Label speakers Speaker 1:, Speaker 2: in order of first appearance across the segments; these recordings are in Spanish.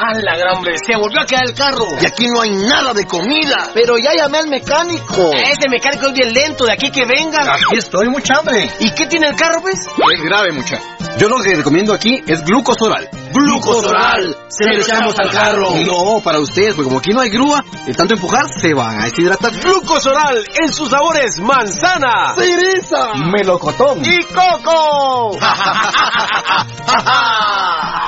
Speaker 1: ¡A la gran hombre! ¡Se volvió a quedar el carro!
Speaker 2: Y aquí no hay nada de comida.
Speaker 1: Pero ya llamé al mecánico. Ese mecánico es bien lento, de aquí que venga.
Speaker 2: Aquí estoy, mucha hambre.
Speaker 1: ¿Y qué tiene el carro, pues?
Speaker 2: Es grave, mucha. Yo lo que recomiendo aquí es glucosoral.
Speaker 1: ¡Glucosoral! Se lo echamos al carro.
Speaker 2: No, para ustedes, porque como aquí no hay grúa, de tanto empujar se van a deshidratar.
Speaker 3: Glucosoral en sus sabores manzana,
Speaker 2: ¡Cereza!
Speaker 3: melocotón
Speaker 1: ¡Y coco!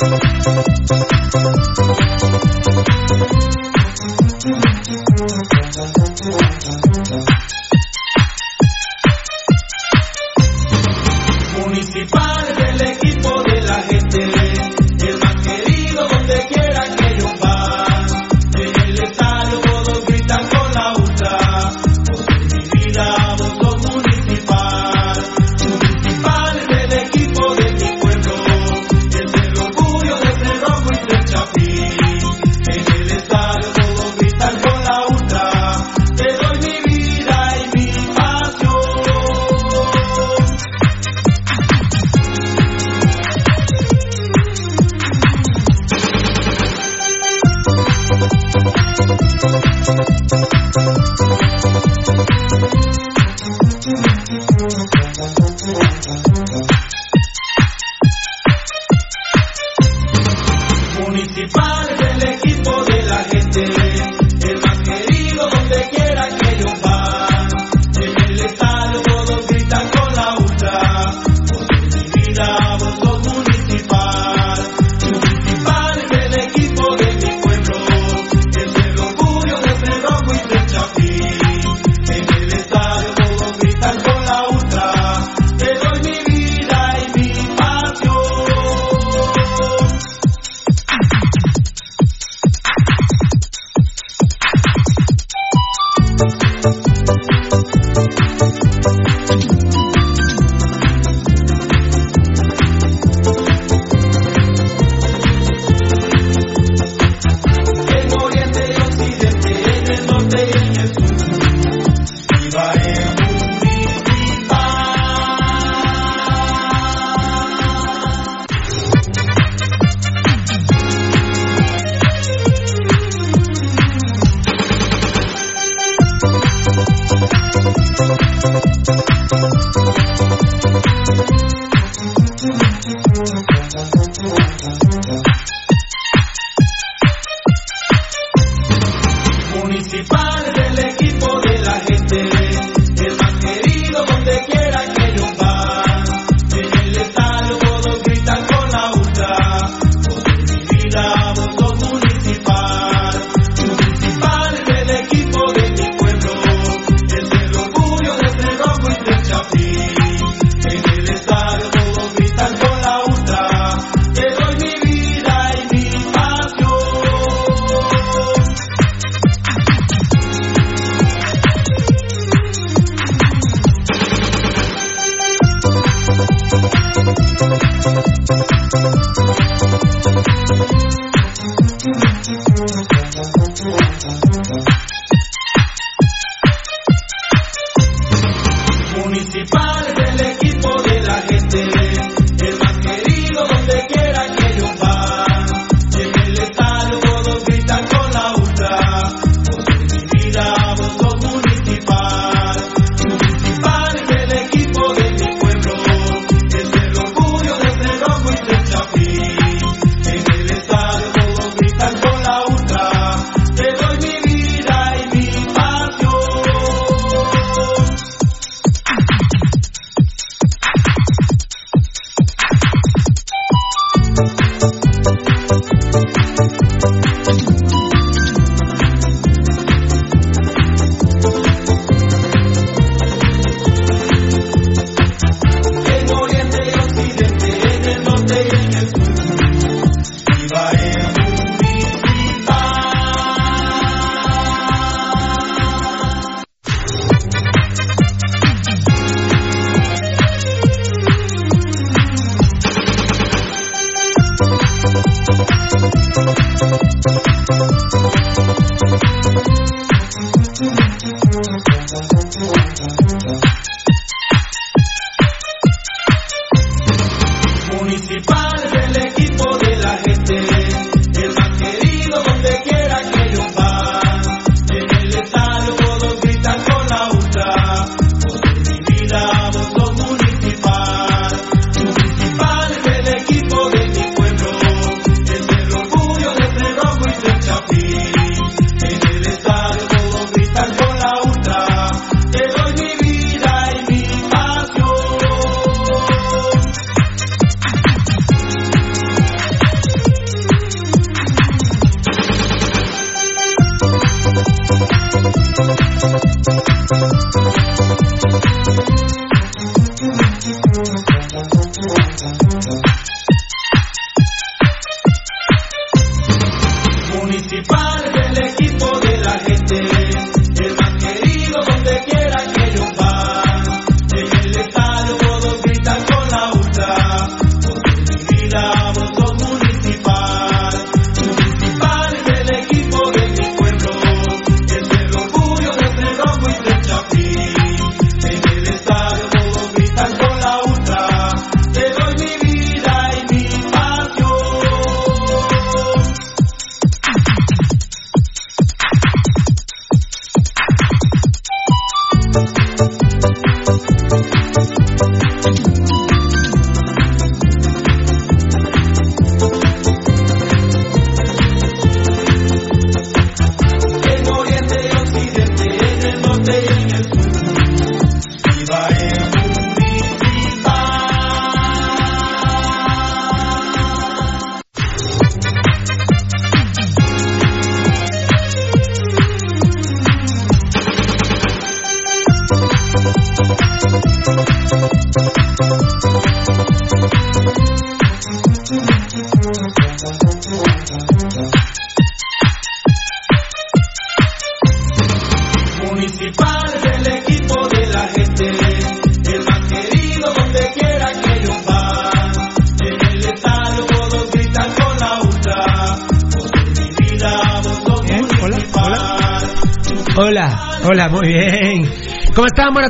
Speaker 4: Municipal Municipal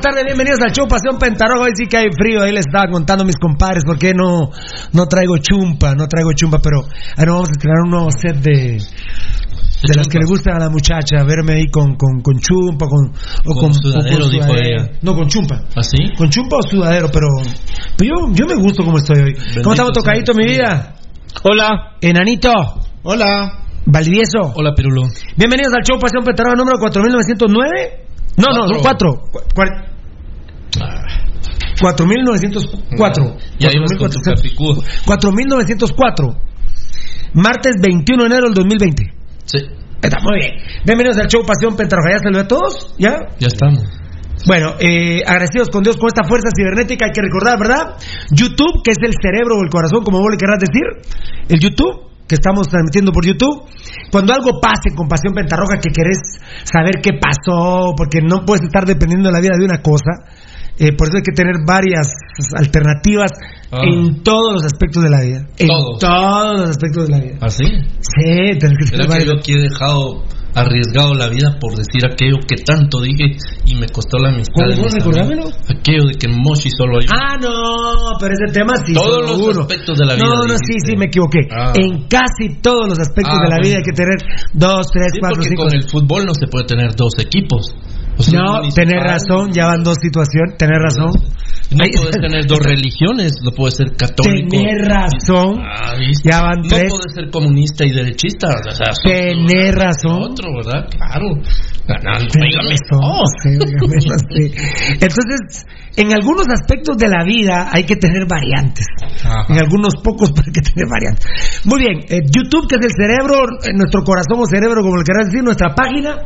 Speaker 5: tardes, bienvenidos al show Pasión Pentarroja. Hoy sí que hay frío, ahí les estaba contando a mis compadres por qué no, no traigo chumpa, no traigo chumpa, pero ahí nos vamos a estrenar un nuevo set de, de las que le gustan a la muchacha, verme ahí con, con, con chumpa, con, o
Speaker 6: Con sudadero,
Speaker 5: o
Speaker 6: dijo
Speaker 5: sudadero.
Speaker 6: ella.
Speaker 5: No, con chumpa.
Speaker 6: ¿Así?
Speaker 5: Con chumpa o sudadero, pero, pero yo, yo me gusto como estoy hoy. ¿Cómo estamos,
Speaker 6: sea
Speaker 5: tocadito, mi vida?
Speaker 7: Hola.
Speaker 5: Enanito.
Speaker 8: Hola.
Speaker 5: Valdivieso.
Speaker 6: Hola, Pirulo.
Speaker 5: Bienvenidos al show Pasión Pentarroja número 4909. No, no, son cuatro. Cuar- 4904.
Speaker 6: Ya ibas con tu
Speaker 5: 4400.
Speaker 6: capicúa.
Speaker 5: 4904. Martes 21 de enero del 2020.
Speaker 6: Sí,
Speaker 5: Está muy bien. Bienvenidos al show Pasión Pentarroja. ¿Ya saludé a todos? ¿Ya?
Speaker 6: ya estamos.
Speaker 5: Bueno, eh, agradecidos con Dios con esta fuerza cibernética. Hay que recordar, ¿verdad? YouTube, que es el cerebro o el corazón, como vos le querrás decir. El YouTube, que estamos transmitiendo por YouTube. Cuando algo pase con Pasión Pentarroja, que querés saber qué pasó, porque no puedes estar dependiendo de la vida de una cosa. Eh, por eso hay que tener varias alternativas
Speaker 6: Ah.
Speaker 5: en todos los aspectos de la vida. En
Speaker 6: Todos.
Speaker 5: todos los aspectos de la vida.
Speaker 6: ¿Así?
Speaker 5: Sí, tenés que
Speaker 6: ¿Será
Speaker 5: tener
Speaker 6: que
Speaker 5: varias.
Speaker 6: yo aquí he dejado arriesgado la vida por decir aquello que tanto dije y me costó la amistad? Mis
Speaker 5: Recordámelo.
Speaker 6: Aquello de que en Moshi solo hay
Speaker 5: Ah, no, pero ese tema sí.
Speaker 6: Todos los aspectos de la vida,
Speaker 5: No, no, sí, sí, me equivoqué.
Speaker 6: Ah.
Speaker 5: En casi todos los aspectos
Speaker 6: Ah,
Speaker 5: de la
Speaker 6: bueno.
Speaker 5: vida hay que tener dos, tres,
Speaker 6: Sí,
Speaker 5: cuatro,
Speaker 6: porque
Speaker 5: cinco.
Speaker 6: con el fútbol no se puede tener dos equipos. O sea,
Speaker 5: No, tenés razón, ya van dos situaciones, tenés razón.
Speaker 6: No puedes tener dos religiones, no puedes ser católico.
Speaker 5: Tenés razón,
Speaker 6: Ah,
Speaker 5: ya van
Speaker 6: no
Speaker 5: tres.
Speaker 6: puedes ser comunista y derechista. O sea,
Speaker 5: Tenés razón.
Speaker 6: Otro, ¿verdad? Claro. Ganando.
Speaker 5: Razón, sí, no. Entonces, en algunos aspectos de la vida hay que tener variantes.
Speaker 6: Ajá.
Speaker 5: En algunos pocos hay que tener variantes. Muy bien, eh, YouTube, que es el cerebro, eh, nuestro corazón o cerebro, como le querrás decir, nuestra página,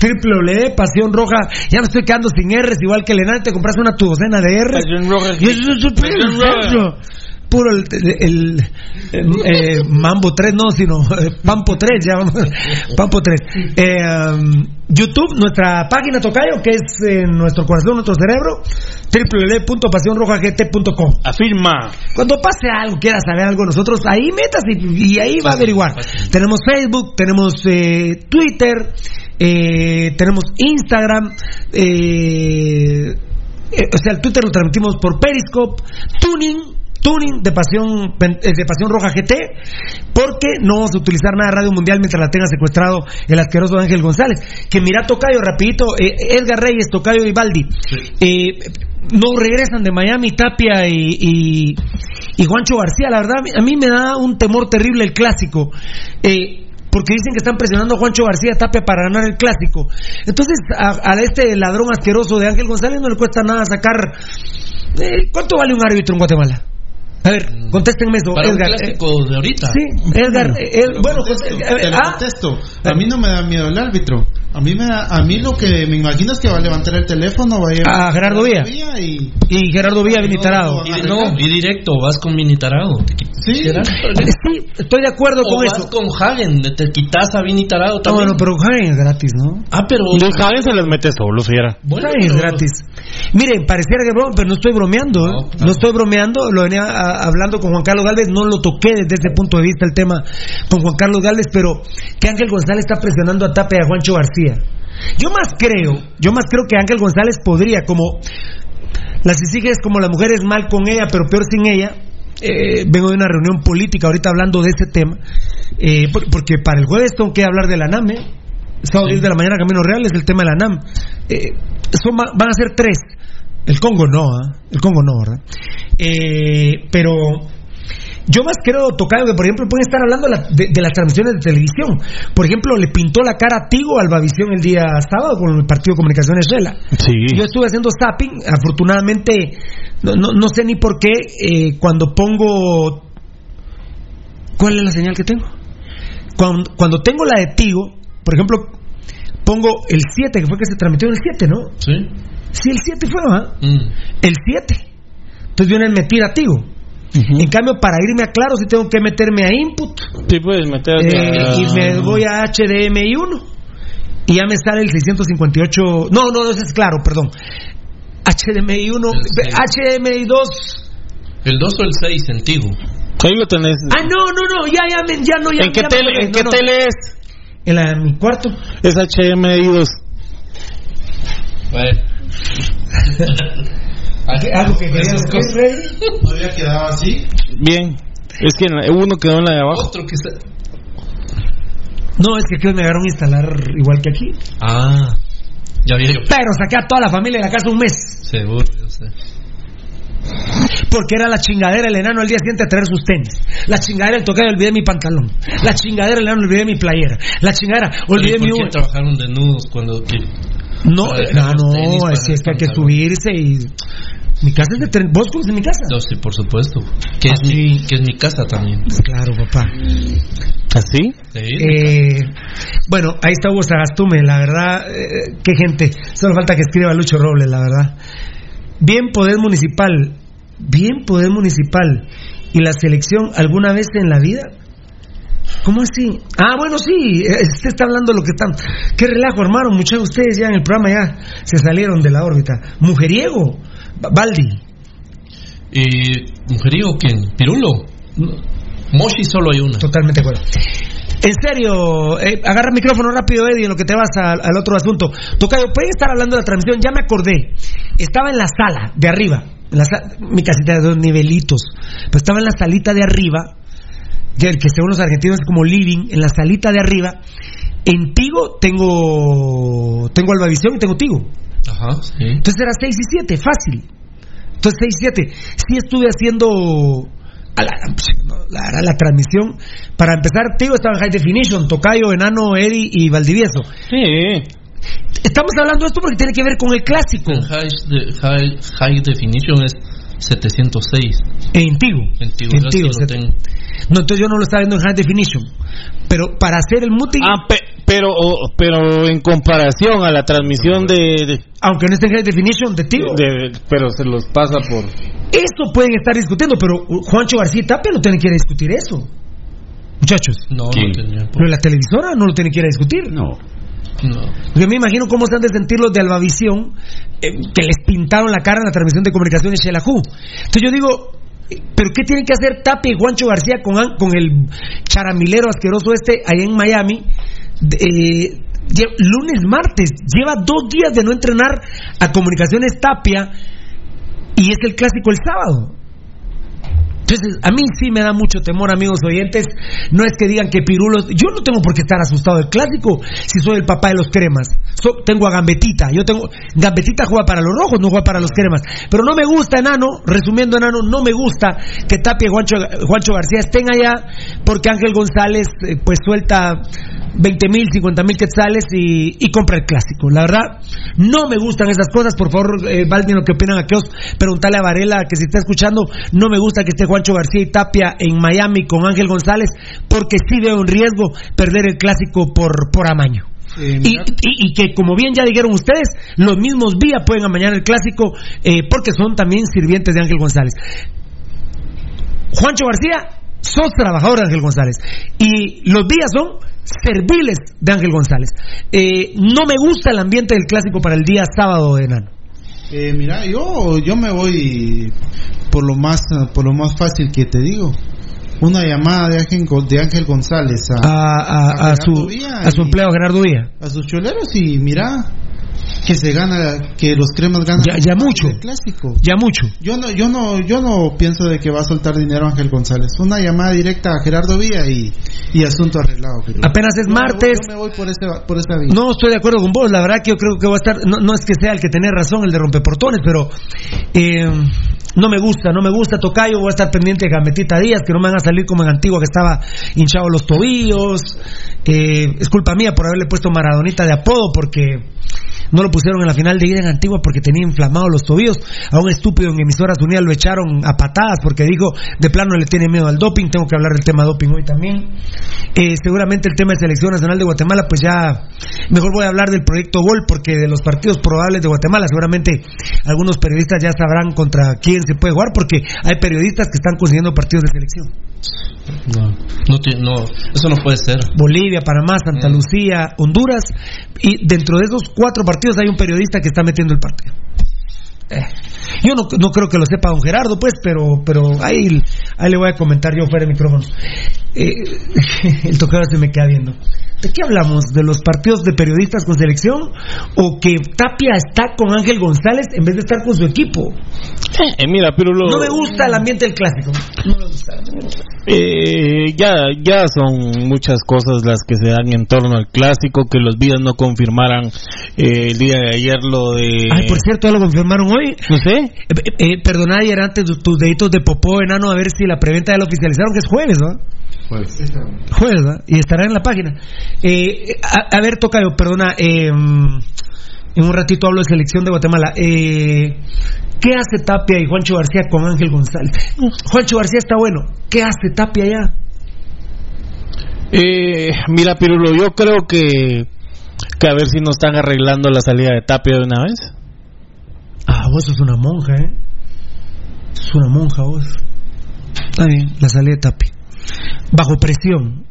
Speaker 5: www, Pasión Roja. Ya me estoy quedando sin R's, igual que el enano, te compraste una tu docena de R's.
Speaker 7: Pasión Roja.
Speaker 5: Y eso es
Speaker 7: Roja.
Speaker 5: Puro el, el- el, eh, Mambo 3, no, sino eh, Pampo 3, ya vamos. Pampo 3. Eh, um, YouTube, nuestra página Tocayo, que es nuestro corazón, nuestro cerebro, www.pasionrojagt.com.
Speaker 7: Afirma.
Speaker 5: Cuando pase algo, quiera saber algo, nosotros ahí metas y, y ahí va a averiguar. Tenemos Facebook, tenemos eh, Twitter, eh, tenemos Instagram, eh, o sea, el Twitter lo transmitimos por Periscope, Tuning. Tuning de Pasión, eh, de Pasión Roja GT, porque no vamos a utilizar nada de Radio Mundial mientras la tenga secuestrado el asqueroso Ángel González. Que mira Tocayo, rapidito, eh, Edgar Reyes, Tocayo y Baldi, eh, no regresan de Miami Tapia y, y, y Juancho García. La verdad, a mí me da un temor terrible el clásico. Eh, porque dicen que están presionando a Juancho García Tapia para ganar el clásico. Entonces, a, a este ladrón asqueroso de Ángel González no le cuesta nada sacar. eh, ¿Cuánto vale un árbitro en Guatemala? A ver, contéstenme eso,
Speaker 6: Para
Speaker 5: Edgar.
Speaker 6: un clásico de ahorita.
Speaker 5: Sí, Edgar. eh, eh, bueno,
Speaker 8: Contesto,
Speaker 5: eh,
Speaker 8: te lo
Speaker 5: ah,
Speaker 8: contesto. A mí no me da miedo el árbitro.
Speaker 9: A mí, me, da- a mí lo que me imagino es que va a levantar el teléfono, va a ir
Speaker 5: A Gerardo Villa.
Speaker 9: y...
Speaker 5: Y Gerardo Villa Vini Tarado.
Speaker 6: Y, no, y directo, vas con Vini Tarado. Te qui-
Speaker 9: Sí.
Speaker 5: Estoy de acuerdo
Speaker 6: O
Speaker 5: con
Speaker 6: vas
Speaker 5: eso.
Speaker 6: con Hagen, te quitas a Vini Tarado
Speaker 5: No,
Speaker 6: también.
Speaker 5: bueno, pero Hagen es gratis, ¿no?
Speaker 6: Ah, pero...
Speaker 10: Los Javen se les mete solo, fiera.
Speaker 6: Bueno,
Speaker 5: Hagen es gratis. Miren, pareciera que broma, pero no estoy bromeando, ¿eh?
Speaker 6: No,
Speaker 5: No, estoy bromeando, lo venía a- hablando con Juan Carlos Galvez, no lo toqué desde ese punto de vista el tema con Juan Carlos Galvez, pero que Ángel González está presionando a Tape y a Juancho García. Yo más creo, yo más creo que Ángel González podría, como las exiges como la mujer es mal con ella, pero peor sin ella. eh, vengo de una reunión política ahorita hablando de ese tema, eh, por- porque para el jueves tengo que hablar de la NAM, ¿eh? Sábado 10 de la mañana, Camino Real, es el tema de la NAM. Eh, son, va- van a ser tres. El Congo no, ¿ah? el Congo no, ¿verdad? Eh, pero yo más creo, Tocayo, que por ejemplo pueden estar hablando de, de- las transmisiones de televisión. Por ejemplo, le pintó la cara a Tigo al Babivisión el día sábado con el Partido de Comunicaciones Shela.
Speaker 10: Sí.
Speaker 5: Yo estuve haciendo zapping, afortunadamente, no, no, no sé ni por qué, eh, cuando pongo... ¿Cuál es la señal que tengo? Cuando, cuando tengo la de Tigo, por ejemplo, pongo el 7, que fue que se transmitió en el 7, ¿no?
Speaker 6: Sí.
Speaker 5: Sí, el 7 fue, ¿ah?
Speaker 6: Mm.
Speaker 5: El 7. Entonces viene el metir a Tigo. En cambio, para irme a Claro, sí tengo que meterme a Input.
Speaker 10: Sí, puedes meter.
Speaker 5: Eh, y me voy a HDMI 1 y ya me sale el 658 no no no ese es claro perdón HDMI 1
Speaker 6: El seis.
Speaker 5: HDMI 2
Speaker 6: El 2 o el 6 en Tigo.
Speaker 10: Ahí lo tenés.
Speaker 5: ah no no no ya ya me- ya no ya
Speaker 10: ¿En qué
Speaker 5: ya me
Speaker 10: tele,
Speaker 5: acordé.
Speaker 10: en
Speaker 5: No,
Speaker 10: qué
Speaker 5: no.
Speaker 10: tele es?
Speaker 5: en la en mi cuarto
Speaker 10: Es HDMI 2.
Speaker 6: Bueno.
Speaker 5: algo que quería
Speaker 6: Esas
Speaker 5: decir,
Speaker 6: cosas.
Speaker 5: Rey.
Speaker 9: ¿No había quedado así?
Speaker 10: Bien. Es que uno quedó en la de abajo.
Speaker 6: Otro que está...
Speaker 5: no es que aquí me agarraron a instalar igual que aquí
Speaker 6: Ah. Ya vi yo.
Speaker 5: pero saqué a toda la familia de la casa un mes
Speaker 6: Seguro, yo sé.
Speaker 5: porque era la chingadera el enano al día siguiente a traer sus tenis. La chingadera el tocayo olvidé mi pantalón. La chingadera el enano olvidé mi playera. La chingadera olvidé
Speaker 6: ¿Y
Speaker 5: mi
Speaker 6: por qué trabajaron desnudos cuando...
Speaker 5: No, eh,
Speaker 6: dejar
Speaker 5: no, no,
Speaker 6: para
Speaker 5: es, que hay que subirse y mi casa es de tren. ¿Vos conoces mi casa?
Speaker 6: No, sí, por supuesto. Que,
Speaker 5: Ah,
Speaker 6: es mi,
Speaker 5: sí.
Speaker 6: que es mi casa también.
Speaker 5: Claro, papá.
Speaker 10: ¿Así?
Speaker 6: Sí.
Speaker 5: Eh, bueno, ahí está Hugo Sagastume, la verdad, eh, qué gente. Solo falta que escriba Lucho Robles, la verdad. Bien poder municipal, bien poder municipal y la selección alguna vez en la vida. ¿Cómo así? Ah, bueno, sí, eh, usted está hablando de lo que están. Qué relajo, hermano, muchos de ustedes ya en el programa ya se salieron de la órbita. Mujeriego, Ba- Baldi.
Speaker 6: ¿Y mujeriego quién? ¿Pirulo? Moshi solo hay una.
Speaker 5: Totalmente de acuerdo. En serio, eh, agarra el micrófono rápido, Eddie, en lo que te vas al, al otro asunto. Tocayo, pueden estar hablando de la transmisión, ya me acordé. Estaba en la sala de arriba, en la mi casita de dos nivelitos, pero estaba en la salita de arriba, que, que según los argentinos es como living, en la salita de arriba. En Tigo tengo tengo Albavisión y tengo Tigo.
Speaker 6: Ajá, sí.
Speaker 5: Entonces era 6 y 7, fácil. Entonces 6 y 7. Sí estuve haciendo a la, la, la transmisión. Para empezar, Tigo estaba en High Definition, Tocayo, Enano, Eddie y Valdivieso.
Speaker 10: Sí.
Speaker 5: Estamos hablando de esto porque tiene que ver con el clásico.
Speaker 6: El high, de- high, high definition es 706.
Speaker 5: En Tigo.
Speaker 6: En Tigo,
Speaker 5: En
Speaker 6: sí.
Speaker 5: No, entonces yo no lo estaba viendo en High Definition. Pero para hacer el muting,
Speaker 10: Ah, pe- pero, pero en comparación a la transmisión de, de-
Speaker 5: aunque no esté en High Definition, de Tigo.
Speaker 10: de- pero se los pasa por.
Speaker 5: Eso pueden estar discutiendo, pero Juancho García y Tapia no tienen que ir a discutir eso. Muchachos.
Speaker 6: No,
Speaker 10: ¿Quién?
Speaker 6: no tenía.
Speaker 5: Pero la televisora no lo tiene que ir a discutir.
Speaker 10: No.
Speaker 6: No.
Speaker 5: Yo me imagino cómo se han de sentir los de Albavisión eh, que les pintaron la cara en la transmisión de comunicaciones Shelahu. Entonces yo digo, ¿pero qué tienen que hacer Tapia y Juancho García con, con el charamilero asqueroso este allá en Miami? Eh, lunes, martes, lleva dos días de no entrenar a comunicaciones Tapia y es el clásico el sábado. Entonces, a mí sí me da mucho temor, amigos oyentes. No es que digan que Pirulos. Yo no tengo por qué estar asustado del clásico si soy el papá de los cremas. Tengo a Gambetita. Yo tengo. Gambetita juega para los rojos, no juega para los cremas. Pero no me gusta, enano. Resumiendo, enano, no me gusta que Tapia y Juancho, García estén allá porque Ángel González, eh, pues suelta 20 mil, 50 mil quetzales y, y compra el clásico. La verdad, no me gustan esas cosas. Por favor, eh, Balvin, lo que opinan aquellos, preguntarle a Varela que si está escuchando, no me gusta que esté Juancho García y Tapia en Miami con Ángel González, porque sí veo un riesgo perder el clásico por, por amaño. y, y- y que, como bien ya dijeron ustedes, los mismos vías pueden amañar el clásico eh, porque son también sirvientes de Ángel González. Juancho García, sos trabajador de Ángel González. Y los días son serviles de Ángel González. Eh, no me gusta el ambiente del clásico para el día sábado de enano.
Speaker 9: Eh, mira, yo, yo me voy por lo más por lo más fácil que te digo. Una llamada de Ángel, de Ángel González a,
Speaker 5: A, a- su,
Speaker 9: Villa
Speaker 5: a su empleado Gerardo Villa.
Speaker 9: a sus choleros y mira que se gana, que los cremas ganan
Speaker 5: Ya, ya mucho.
Speaker 9: el clásico.
Speaker 5: Ya mucho.
Speaker 9: Yo no, yo no, yo no pienso de que va a soltar dinero Ángel González. Una llamada directa a Gerardo Villa y, y asunto arreglado.
Speaker 5: Apenas es
Speaker 9: Yo me voy-
Speaker 5: martes.
Speaker 9: yo me voy por, ese, por esa vía.
Speaker 5: No estoy de acuerdo con vos, la verdad que yo creo que va a estar, no, no es que sea el que tenía razón, el de rompeportones, pero eh, no me gusta, no me gusta Tocayo, voy a estar pendiente de Gametita Díaz, que no me van a salir como en Antigua que estaba hinchado los tobillos, eh, es culpa mía por haberle puesto Maradonita de apodo porque no lo pusieron en la final de ida en Antigua porque tenía inflamados los tobillos, a un estúpido en emisoras unidas lo echaron a patadas porque dijo de plano le tiene miedo al doping, tengo que hablar del tema doping hoy también. Eh, seguramente el tema de selección nacional de Guatemala, pues ya mejor voy a hablar del proyecto Gol, porque de los partidos probables de Guatemala, seguramente algunos periodistas ya sabrán contra quién se puede jugar, porque hay periodistas que están consiguiendo partidos de selección.
Speaker 6: No, no, no, eso no puede ser.
Speaker 5: Bolivia, Panamá, Santa Lucía, Honduras, y dentro de esos cuatro partidos hay un periodista que está metiendo el partido. Eh, yo no, no creo que lo sepa don Gerardo, pues, pero pero ahí, ahí le voy a comentar yo fuera de micrófono. Eh, el tocado se me queda viendo. ¿De qué hablamos? ¿De los partidos de periodistas con selección? ¿O que Tapia está con Ángel González en vez de estar con su equipo?
Speaker 10: Eh, mira, pero lo-
Speaker 5: No me gusta el ambiente del clásico. No me gusta.
Speaker 10: Eh, ya, ya son muchas cosas las que se dan en torno al clásico, que los vías no confirmaran eh, el día de ayer lo de...
Speaker 5: Ay, por cierto, ya lo confirmaron hoy.
Speaker 10: No sé.
Speaker 5: Eh, perdona ayer antes tus, tus deditos de popó enano a ver si la preventa ya lo oficializaron, que es jueves, ¿no? Jueves. Y estará en la página. Eh, a, a ver, Tocayo, perdona, eh, en un ratito hablo de selección de Guatemala. Eh, ¿Qué hace Tapia y Juancho García con Ángel González? Juancho García está bueno. ¿Qué hace Tapia ya?
Speaker 10: Eh, mira, Pirulo, yo creo que, que a ver si nos están arreglando la salida de Tapia de una vez.
Speaker 5: Ah, vos sos una monja, ¿eh? Sos una monja vos. Está bien, la salida de Tapia. Bajo presión.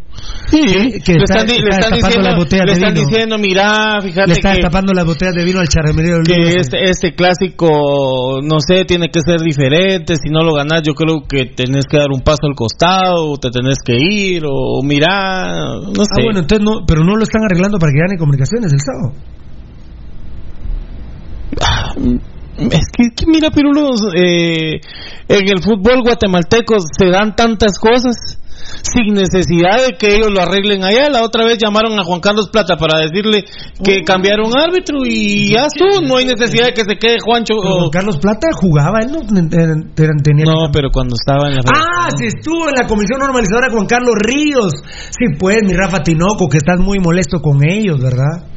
Speaker 10: Sí,
Speaker 5: que
Speaker 10: le
Speaker 5: está-
Speaker 10: están, le diciendo, le están mira, fíjate
Speaker 5: Le está
Speaker 10: que,
Speaker 5: destapando las botellas de vino al charremería del
Speaker 10: que este, este clásico, no sé, tiene que ser diferente. Si no lo ganas, yo creo que tenés que dar un paso al costado, o te tenés que ir, o mira, no sé.
Speaker 5: Ah, bueno, entonces no, pero no lo están arreglando para que gane comunicaciones el sábado.
Speaker 10: Es que, que mira, Pirulos, eh, en el fútbol guatemalteco se dan tantas cosas sin necesidad de que ellos lo arreglen allá. La otra vez llamaron a Juan Carlos Plata para decirle que cambiaron árbitro y ya estuvo. No hay necesidad de que se quede Juancho. O-
Speaker 5: Juan Carlos Plata jugaba, él no ten- ten- tenía.
Speaker 10: No, pero cuando estaba en la.
Speaker 5: Ah, si estuvo en la comisión normalizadora Juan Carlos Ríos. Sí, pues, mi Rafa Tinoco, que estás muy molesto con ellos, ¿verdad?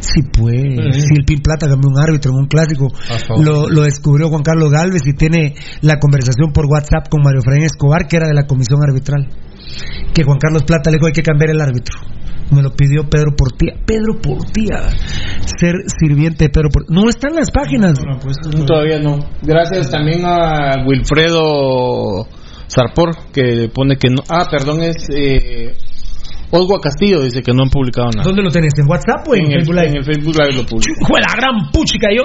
Speaker 5: Sí, pues. Si el Pin Plata cambió un árbitro en un clásico,
Speaker 6: favor.
Speaker 5: lo, lo descubrió Juan Carlos Galvez y tiene la conversación por WhatsApp con Mario Efraín Escobar, que era de la comisión arbitral. Que Juan Carlos Plata le dijo: hay que cambiar el árbitro. Me lo pidió Pedro Portía. Pedro Portía. Ser sirviente de Pedro Portía. No está en las páginas.
Speaker 10: Todavía no. Gracias también a Wilfredo Sarpor, que pone que no. Ah, perdón, es. Eh, Oswa Castillo dice que no han publicado nada.
Speaker 5: ¿Dónde lo tenés? ¿En WhatsApp o en,
Speaker 10: en, el,
Speaker 5: Facebook Live?
Speaker 10: en el Facebook Live lo publicó.
Speaker 5: Hijo de la gran puchica, yo,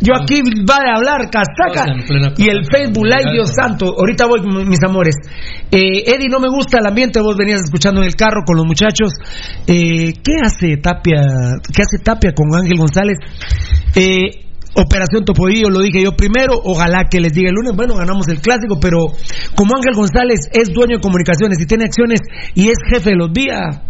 Speaker 5: yo aquí va a hablar
Speaker 6: plena
Speaker 5: y el Facebook Live, Dios santo. Ahorita voy, mis amores. Eh, Eddie, no me gusta el ambiente, vos venías escuchando en el carro con los muchachos. Eh, ¿Qué hace Tapia? ¿Qué hace Tapia con Ángel González? Eh, Operación Topodillo, lo dije yo primero, ojalá que les diga el lunes, bueno, ganamos el clásico, pero como Ángel González es dueño de comunicaciones y tiene acciones y es jefe de los días,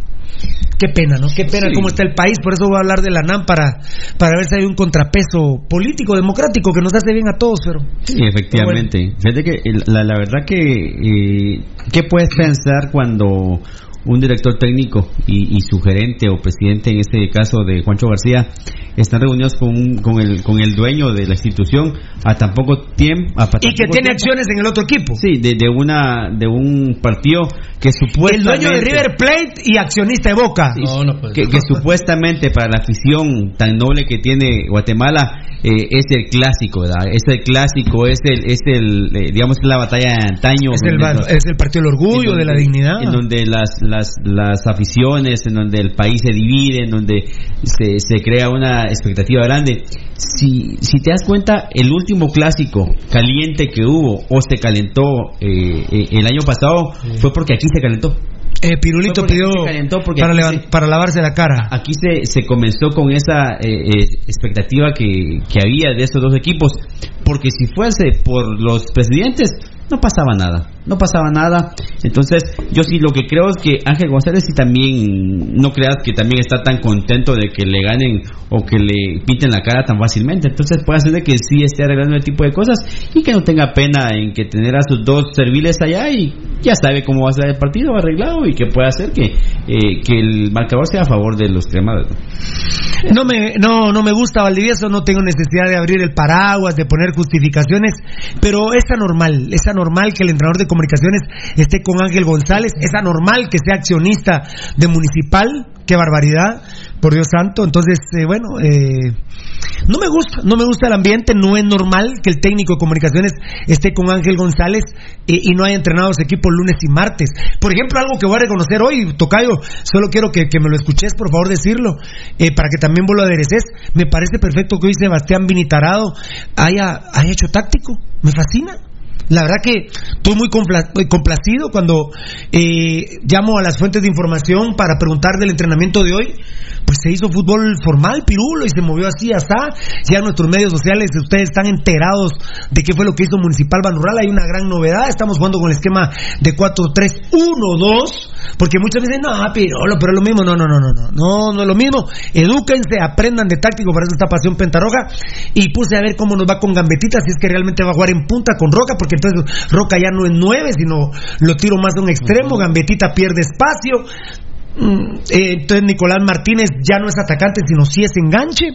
Speaker 5: Qué pena, ¿no? Qué pena cómo está el país. Por eso voy a hablar de la NAM para, para ver si hay un contrapeso político, democrático, que nos hace bien a todos, pero.
Speaker 11: Sí, efectivamente. Fíjate que la, la verdad que, eh, ¿qué puedes pensar cuando un director técnico y, y, su gerente o presidente, en este caso de Juancho García, están reunidos con, con, el, con el dueño de la institución a tan poco tiempo. A
Speaker 5: y que tiene acciones en el otro equipo.
Speaker 11: Sí, de, de, una, de un partido que supuestamente.
Speaker 5: El dueño de River Plate y accionista de Boca.
Speaker 11: No, no, pues, que, que supuestamente para la afición tan noble que tiene Guatemala eh, es el clásico, ¿verdad? Es el clásico, es el, es el eh, digamos, la batalla de antaño.
Speaker 5: Es el, es el partido del orgullo,
Speaker 11: donde,
Speaker 5: de la dignidad.
Speaker 11: En donde las, las, las aficiones, en donde el país se divide, en donde se, se crea una expectativa grande. Si, si te das cuenta, el último clásico caliente que hubo o se calentó eh, el año pasado fue porque aquí se calentó.
Speaker 5: Eh, Pirulito pidió para,
Speaker 11: se,
Speaker 5: para, lavarse la cara.
Speaker 11: Aquí se, se comenzó con esa eh, eh, expectativa que, que había de estos dos equipos, porque si fuese por los presidentes, no pasaba nada, no pasaba nada. Entonces, yo sí lo que creo es que Ángel González sí también, no creas que también está tan contento de que le ganen o que le pinten la cara tan fácilmente. Entonces puede ser de que sí esté arreglando el tipo de cosas y que no tenga pena en que tener a sus dos serviles allá y ya sabe cómo va a ser el partido arreglado y que pueda hacer que, eh, que el marcador sea a favor de los cremados.
Speaker 5: No me, no, no me gusta Valdivieso, no tengo necesidad de abrir el paraguas, de poner justificaciones, pero es anormal, es anormal que el entrenador de comunicaciones esté con Ángel González, es anormal que sea accionista de Municipal, qué barbaridad, por Dios santo. Entonces, eh, bueno, eh, no me gusta, no me gusta el ambiente, no es normal que el técnico de comunicaciones esté con Ángel González eh, y no haya entrenado su equipo lunes y martes. Por ejemplo, algo que voy a reconocer hoy, Tocayo, solo quiero que, que me lo escuches, por favor, decirlo, eh, para que también vos lo adereces. Me parece perfecto que hoy Sebastián Vinitarado haya, haya hecho táctico, me fascina. La verdad que estoy muy complacido cuando eh, llamo a las fuentes de información para preguntar del entrenamiento de hoy. Pues se hizo fútbol formal, pirulo, y se movió así hasta. Ya en nuestros medios sociales ustedes están enterados de qué fue lo que hizo Municipal Banurral. Hay una gran novedad. Estamos jugando con el esquema de 4-3-1-2. Porque muchas veces, no, pirulo, pero es lo mismo. No, no, no, no, no. No, no es lo mismo. Edúquense, aprendan de táctico para eso esta pasión pentarroja. Y puse a ver cómo nos va con Gambetita, si es que realmente va a jugar en punta con Roca, porque entonces Roca ya no es nueve, sino lo tiro más de un extremo, Gambetita pierde espacio. Eh, entonces Nicolás Martínez ya no es atacante, sino si es enganche.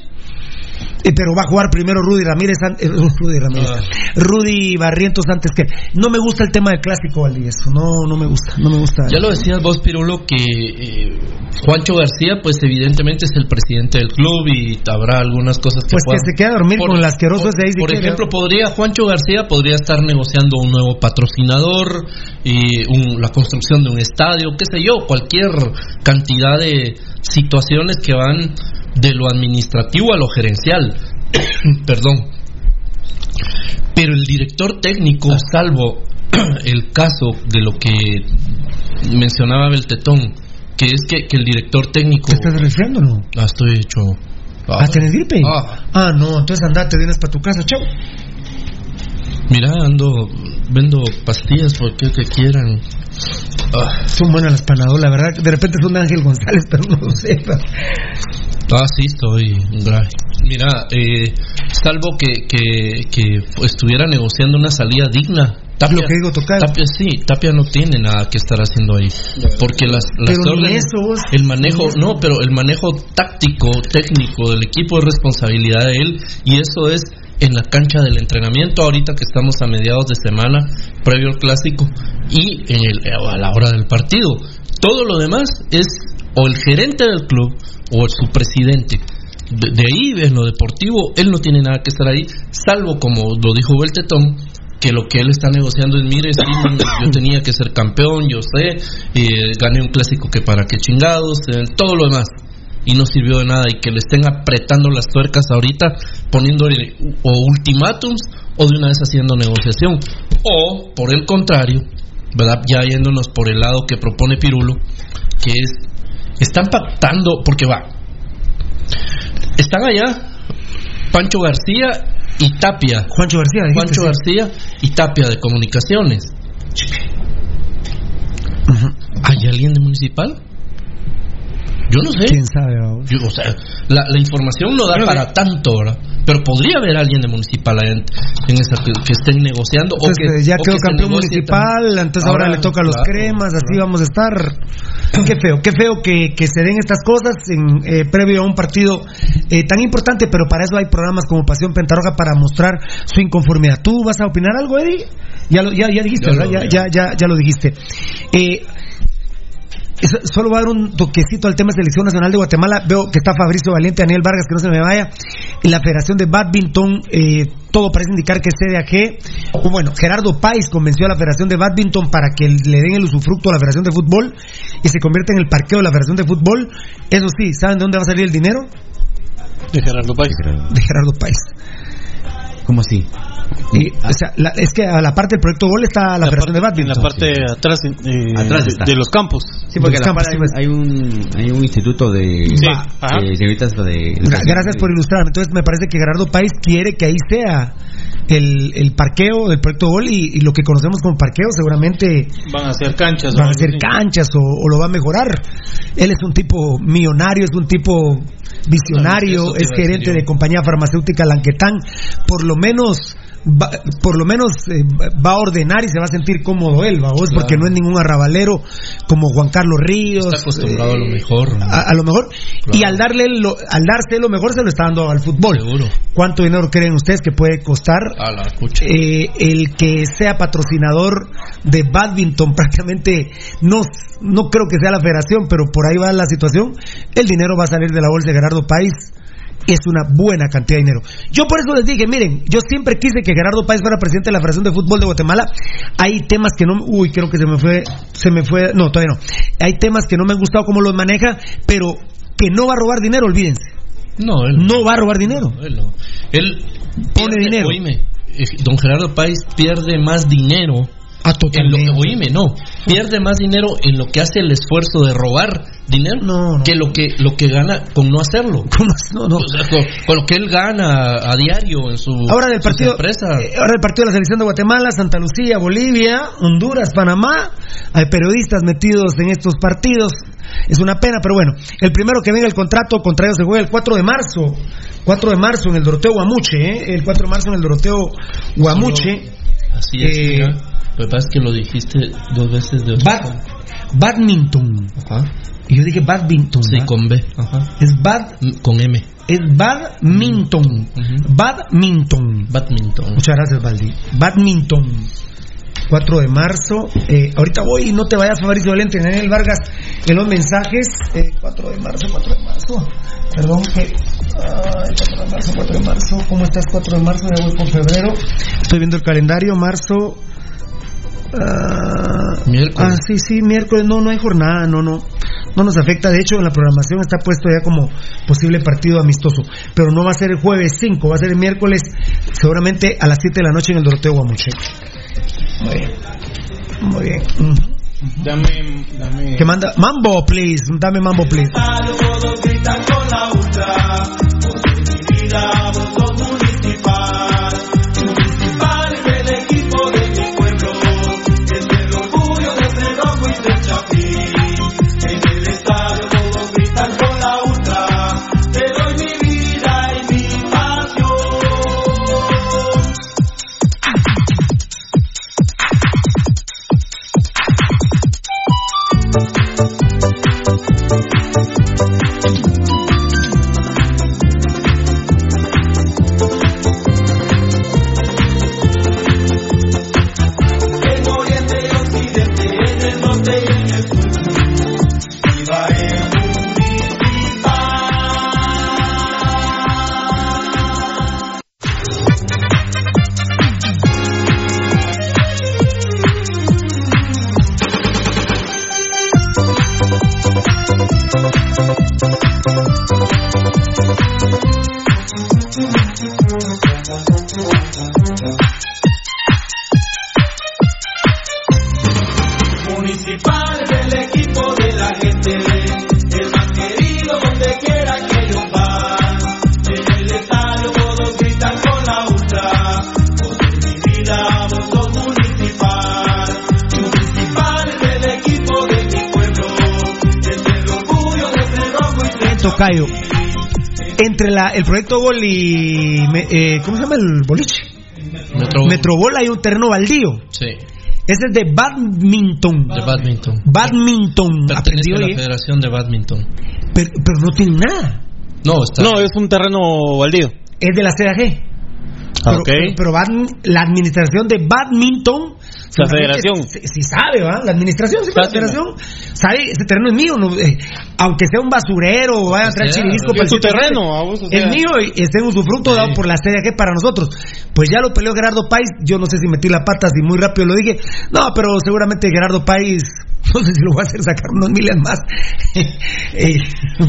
Speaker 5: Eh, pero va a jugar primero Rudy Ramírez, eh, Rudy Ramírez, Rudy Barrientos antes que. No me gusta el tema del clásico, Valdivieso. No, no me gusta, no me gusta.
Speaker 6: Ya lo decías vos, Pirulo, que eh, Juancho García, pues evidentemente es el presidente del club y habrá algunas cosas que.
Speaker 5: Pues que se quede a dormir con el asqueroso de ahí.
Speaker 6: Por ejemplo, podría Juancho García podría estar negociando un nuevo patrocinador, y un, la construcción de un estadio, qué sé yo, cualquier cantidad de situaciones que van de lo administrativo a lo gerencial. Perdón. Pero el director técnico, salvo el caso de lo que mencionaba Beltetón, que es que, que el director técnico.
Speaker 5: ¿Te estás refrescando no?
Speaker 6: Ah, estoy hecho.
Speaker 5: Ah, ¿tenés gripe?
Speaker 6: Ah.
Speaker 5: ah, no, entonces andate, vienes para tu casa, chao.
Speaker 6: Mira, ando, vendo pastillas porque que quieran.
Speaker 5: Ah. Son buenas las panadolas, la verdad. De repente son de Ángel González, pero no lo sé.
Speaker 6: Ah, sí, estoy grave. Mira, eh, salvo que, que, que estuviera negociando una salida digna.
Speaker 5: Tapia, lo que digo, tocar.
Speaker 6: Tapia sí, Tapia no tiene nada que estar haciendo ahí. Porque las, las órdenes,
Speaker 5: eso,
Speaker 6: el manejo, no, pero el manejo táctico, técnico del equipo es responsabilidad de él y eso es en la cancha del entrenamiento ahorita que estamos a mediados de semana previo al clásico y en el, a la hora del partido. Todo lo demás es o el gerente del club o su presidente. De, de, ahí, en lo deportivo, él no tiene nada que estar ahí, salvo como lo dijo Beltetón, que lo que él está negociando es, mire, sí, yo tenía que ser campeón, yo sé, eh, gané un clásico que para qué chingados, eh, todo lo demás. Y no sirvió de nada, y que le estén apretando las tuercas ahorita, poniéndole o ultimátums, o de una vez haciendo negociación. O, por el contrario, ¿verdad? Ya yéndonos por el lado que propone Pirulo, que es están pactando, porque va, están allá Pancho García y Tapia.
Speaker 5: Juancho García,
Speaker 6: Juancho
Speaker 5: sí.
Speaker 6: García y Tapia de Comunicaciones. ¿Hay alguien de municipal? Yo no sé.
Speaker 5: ¿Quién sabe? vamos?
Speaker 6: Yo, o sea, la, la información no da para tanto, ¿verdad? Pero podría haber alguien de municipal en, en esa que, que estén negociando. o
Speaker 5: Entonces,
Speaker 6: que,
Speaker 5: eh, ya
Speaker 6: o
Speaker 5: quedó
Speaker 6: que se
Speaker 5: campeón
Speaker 6: negocie
Speaker 5: municipal,
Speaker 6: también.
Speaker 5: entonces ahora, le toca a los
Speaker 6: claro,
Speaker 5: cremas, así vamos a estar. Qué feo, qué feo que, que se den estas cosas en, eh, previo a un partido eh, tan importante, pero para eso hay programas como Pasión Pentarroja para mostrar su inconformidad. ¿Tú vas a opinar algo, Eddie? Ya lo, ya, ya dijiste,
Speaker 6: Ya
Speaker 5: ¿verdad?
Speaker 6: lo-
Speaker 5: Ya, ya, ya, ya lo dijiste. Eh, Solo va a dar un toquecito al tema de selección nacional de Guatemala. Veo que está Fabricio Valiente, Daniel Vargas, que no se me vaya. En la Federación de Badminton, eh, todo parece indicar que es CDAG. O Bueno, Gerardo Páez convenció a la Federación de Badminton para que le den el usufructo a la Federación de Fútbol y se convierta en el parqueo de la Federación de Fútbol. Eso sí, ¿saben de dónde va a salir el dinero?
Speaker 10: De Gerardo Páez.
Speaker 5: De Gerardo Páez.
Speaker 11: ¿Cómo así?
Speaker 5: Y, o sea, la- es que a la parte del proyecto Gol está la, Federación de
Speaker 10: En
Speaker 5: Badminton.
Speaker 10: la parte de atrás, eh,
Speaker 11: Atrás
Speaker 10: de,
Speaker 11: está.
Speaker 10: de los campos.
Speaker 11: Sí, porque la
Speaker 5: campos, sí,
Speaker 11: hay, hay un hay un instituto de
Speaker 10: Sí,
Speaker 11: eh, de
Speaker 5: Gracias por ilustrarme. Entonces me parece que Gerardo País quiere que ahí sea el, el parqueo del proyecto Gol y, y lo que conocemos como parqueo seguramente
Speaker 10: Van a hacer canchas.
Speaker 5: van a ser canchas o, o lo va a mejorar. Él es un tipo millonario, es un tipo visionario, es gerente de compañía farmacéutica Lanquetán. Por lo menos va, por lo menos eh, va a ordenar y se va a sentir cómodo él, ¿va vos?
Speaker 6: Claro.
Speaker 5: porque no es ningún arrabalero como Juan Carlos Ríos.
Speaker 6: Está acostumbrado a lo
Speaker 5: eh,
Speaker 6: mejor. ¿no?
Speaker 5: a, a lo mejor
Speaker 6: Claro.
Speaker 5: y al darle lo, al darse lo mejor se lo está dando al fútbol
Speaker 6: Seguro.
Speaker 5: cuánto dinero creen ustedes que puede costar
Speaker 6: A la
Speaker 5: eh, el que sea patrocinador de badminton prácticamente no no creo que sea la federación pero por ahí va la situación el dinero va a salir de la bolsa de Gerardo País es una buena cantidad de dinero. Yo por eso les dije, miren, yo siempre quise que Gerardo Páez fuera presidente de la Federación de Fútbol de Guatemala. Hay temas que no, uy, creo que se me fue, se me fue, no, todavía no. Hay temas que no me han gustado cómo los maneja, pero que no va a robar dinero, olvídense.
Speaker 6: No, él
Speaker 5: No va a robar dinero.
Speaker 6: Él, no. Él
Speaker 5: Pone
Speaker 6: pierde-
Speaker 5: dinero.
Speaker 6: Oíme, eh, don Gerardo Páez pierde más dinero.
Speaker 5: Ah,
Speaker 6: En lo, oíme, no. Pierde más dinero en lo que hace el esfuerzo de robar dinero
Speaker 5: No, no.
Speaker 6: que lo que lo que gana con no hacerlo.
Speaker 5: No, no.
Speaker 6: O sea, con, con lo que él gana a diario en su
Speaker 5: Ahora del partido,
Speaker 6: empresas.
Speaker 5: eh, ahora del partido de la selección de Guatemala, Santa Lucía, Bolivia, Honduras, Panamá. Hay periodistas metidos en estos partidos. Es una pena, pero bueno. El primero que venga el contrato contra ellos se juega el 4 de marzo. 4 de marzo en el Doroteo Guamuche, ¿eh? El 4 de marzo en el Doroteo Guamuche.
Speaker 6: Así es,
Speaker 5: Eh.
Speaker 6: Lo que pasa es que lo dijiste dos veces de
Speaker 5: Bad- badminton.
Speaker 6: Ajá.
Speaker 5: Y yo dije badminton.
Speaker 6: Sí,
Speaker 5: ¿va?
Speaker 6: con B. Ajá.
Speaker 5: Es bad,
Speaker 6: Mm, Con M.
Speaker 5: es badminton.
Speaker 6: Ujú.
Speaker 5: Badminton.
Speaker 6: Badminton.
Speaker 5: Muchas gracias, Valdi. Badminton. 4 de marzo. Eh, ahorita voy y no te vayas, Fabricio Valente. Daniel Vargas en los mensajes. Eh, 4 de marzo, 4 de marzo. Perdón que. Ay, 4 de marzo, 4 de marzo. ¿Cómo estás, 4 de marzo? Ya voy por febrero. Estoy viendo el calendario. Marzo. Ah,
Speaker 6: Miércoles.
Speaker 5: Ah, sí, sí, miércoles. No, no hay jornada. No, no. No nos afecta. De hecho, en la programación está puesto ya como posible partido amistoso. Pero no va a ser el jueves 5, va a ser el miércoles, seguramente a las 7 de la noche en el Doroteo Guamuche. Muy bien. Muy bien. Ujú.
Speaker 10: Dame, dame.
Speaker 5: Que manda Mambo, please. Dame Mambo, please. Tocayo. Entre la, el proyecto Gol y. me- eh, ¿Cómo se llama el boliche?
Speaker 6: Metrobol.
Speaker 5: Metrobol hay un terreno baldío.
Speaker 6: Sí,
Speaker 5: Ese es de badminton.
Speaker 6: de badminton.
Speaker 5: Badminton.
Speaker 6: Pertenece a la Federación de Badminton.
Speaker 5: pero, pero no tiene nada.
Speaker 6: No, está.
Speaker 10: No, es un terreno baldío.
Speaker 5: Es de la CAG. Pero,
Speaker 10: Ok.
Speaker 5: pero, pero bad- la administración de badminton.
Speaker 10: La federación.
Speaker 5: Sí sabe, ¿va? La administración, sí, la federación. Sabe, ese terreno es mío. no, eh, aunque sea un basurero o vaya a entrar
Speaker 6: sea,
Speaker 5: chirilisco
Speaker 10: es
Speaker 5: para sitio
Speaker 10: terreno, a vos, o
Speaker 5: Es mío y es un usufructo dado por la CDG para nosotros. Pues ya lo peleó Gerardo Páez. Yo no sé si metí la pata, si muy rápido lo dije. No, pero seguramente Gerardo Páez. No sé si lo va a hacer sacar unos miles más. Eh,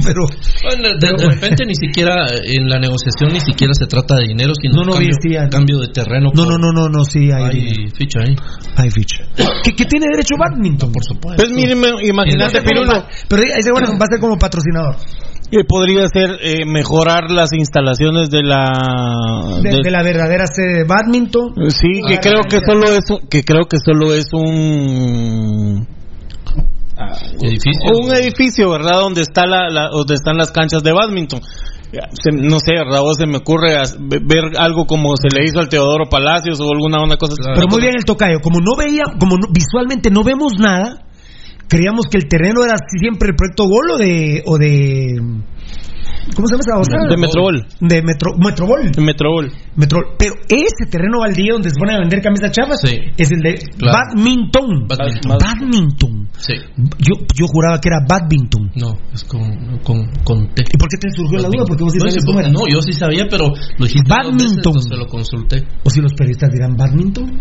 Speaker 5: pero.
Speaker 6: Bueno, de, de repente ni siquiera en la negociación ni siquiera se trata de dinero, sino
Speaker 5: No, no,
Speaker 6: cambio,
Speaker 5: sí, hay-
Speaker 6: cambio de terreno.
Speaker 5: No,
Speaker 6: por-
Speaker 5: no, no, no, no, sí hay.
Speaker 6: Hay ficha ahí.
Speaker 5: Hay ficha. ¿Qué, qué tiene derecho badminton?
Speaker 6: Por supuesto.
Speaker 10: Pues miren, imagínate,
Speaker 5: Pero
Speaker 10: Pirulo,
Speaker 5: pero ese bueno va a ser como patrocinador
Speaker 10: que podría ser eh, mejorar las instalaciones de la...
Speaker 5: de,
Speaker 10: de-
Speaker 5: de la verdadera sede de badminton.
Speaker 10: Sí, que
Speaker 5: Ah,
Speaker 10: creo que solo es un- que creo que solo es un
Speaker 6: Edificio.
Speaker 10: un edificio, ¿verdad? Donde está la, la- donde están las canchas de badminton. Se- no sé, ¿verdad? Vos se me ocurre ver algo como se le hizo al Teodoro Palacios o alguna una cosa.
Speaker 5: Pero muy bien el tocayo. Como no veía, como no- visualmente no vemos nada, creíamos que el terreno era siempre el proyecto Gol o de. O de ¿Cómo se llama esa otra?
Speaker 10: De Metrobol.
Speaker 5: De Metro, Metrobol.
Speaker 10: En Metrobol.
Speaker 5: Metrobol. Pero ese terreno baldío donde se ponen a vender camisas chafas
Speaker 6: Sí.
Speaker 5: es el de
Speaker 6: Claro.
Speaker 5: badminton.
Speaker 6: Badminton.
Speaker 5: Badminton.
Speaker 6: Sí.
Speaker 5: Yo, yo juraba que era badminton.
Speaker 6: No, es con, con, con T.
Speaker 5: ¿Y por qué te surgió la duda? Porque vos sí
Speaker 6: no, sí,
Speaker 5: cómo era.
Speaker 6: no, yo sí sabía, pero lo dijiste veces,
Speaker 5: Badminton.
Speaker 6: entonces lo consulté.
Speaker 5: O si los periodistas dirán badminton.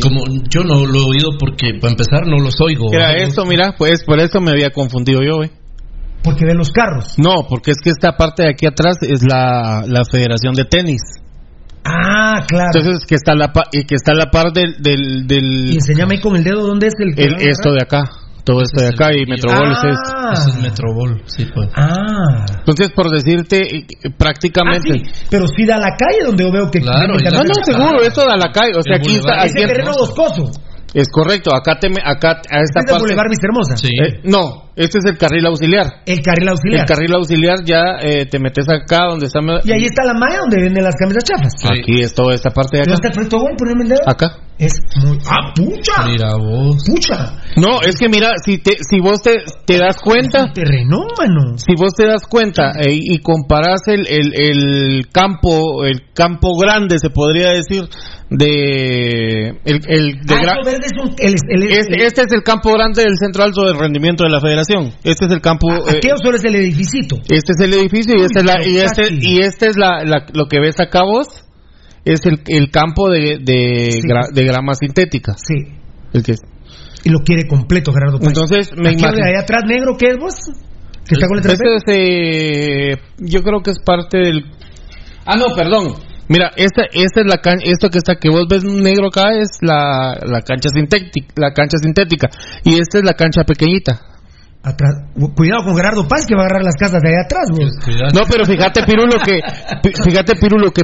Speaker 6: Como yo no lo he oído porque, para empezar, no los oigo.
Speaker 10: Era
Speaker 6: ¿verdad?
Speaker 10: esto, mira, pues por eso me había confundido yo, güey.
Speaker 5: Porque ven los carros.
Speaker 10: No, porque es que esta parte de aquí atrás es la, la Federación de Tenis.
Speaker 5: Ah, claro.
Speaker 10: Entonces que está la pa- y que está la par del del, del-
Speaker 5: y enséñame ahí con el dedo dónde es el.
Speaker 10: el- esto de acá, todo esto de
Speaker 6: es el
Speaker 10: acá y. Metrobol es esto.
Speaker 5: Ah.
Speaker 6: Ese es Metrobol, sí, pues.
Speaker 5: Ah.
Speaker 10: Entonces por decirte eh,
Speaker 5: Ah,
Speaker 10: prácticamente
Speaker 5: sí, pero sí da a la calle donde yo veo que
Speaker 6: Claro,
Speaker 5: que-
Speaker 6: y
Speaker 10: No, no, seguro, esto da la calle, o sea,
Speaker 6: El
Speaker 10: aquí está aquí
Speaker 5: Ese terreno boscoso.
Speaker 10: es correcto, acá te me- acá a esta
Speaker 5: Este es el
Speaker 10: parte
Speaker 5: Boulevard Vista Hermosa.
Speaker 6: Sí.
Speaker 10: Eh, no, este es el carril auxiliar.
Speaker 5: El carril auxiliar.
Speaker 10: El carril auxiliar ya eh, te metes acá donde está
Speaker 5: Y ahí está la malla donde venden las camisas chafas.
Speaker 6: Sí.
Speaker 10: Aquí es toda esta parte de
Speaker 5: ¿Dónde
Speaker 10: acá.
Speaker 5: está el proyecto gol? Poneme el dedo.
Speaker 10: Acá.
Speaker 5: Es muy. ¡Ah, pucha!
Speaker 6: Mira vos.
Speaker 5: ¡Pucha!
Speaker 10: No, es que mira, si te si vos te, te das cuenta,
Speaker 5: Terreno, mano.
Speaker 10: si vos te das cuenta eh, y comparas el, el, el campo, el campo grande, se podría decir, de el, el de
Speaker 5: Ah, verde es un. El, el, el-
Speaker 10: este, este es el campo grande del centro alto de rendimiento de la federación. Este es el campo. eh,
Speaker 5: Aquello solo es el edificito.
Speaker 10: este es el edificio y
Speaker 5: Uy,
Speaker 10: este es la, y este y este es la, la- lo que ves acá vos es el, el campo de de,
Speaker 5: Sí.
Speaker 10: gra- de grama sintética.
Speaker 5: Sí.
Speaker 10: El que
Speaker 5: Y lo quiere completo, Gerardo Páez.
Speaker 10: entonces me imagino.
Speaker 5: de ahí atrás negro, ¿qué es vos? ¿Que está con letra
Speaker 10: Este es, eh, yo creo que es parte del. Ah, no, perdón. Mira, esta, esta es la cancha, esto que está que vos ves negro acá es la, la cancha sintética, la cancha sintética y esta es la cancha pequeñita.
Speaker 5: Atrás. Cuidado con Gerardo Páez que va a agarrar las casas de ahí atrás, vos.
Speaker 10: No, pero fíjate Pirulo que, fíjate Pirulo que,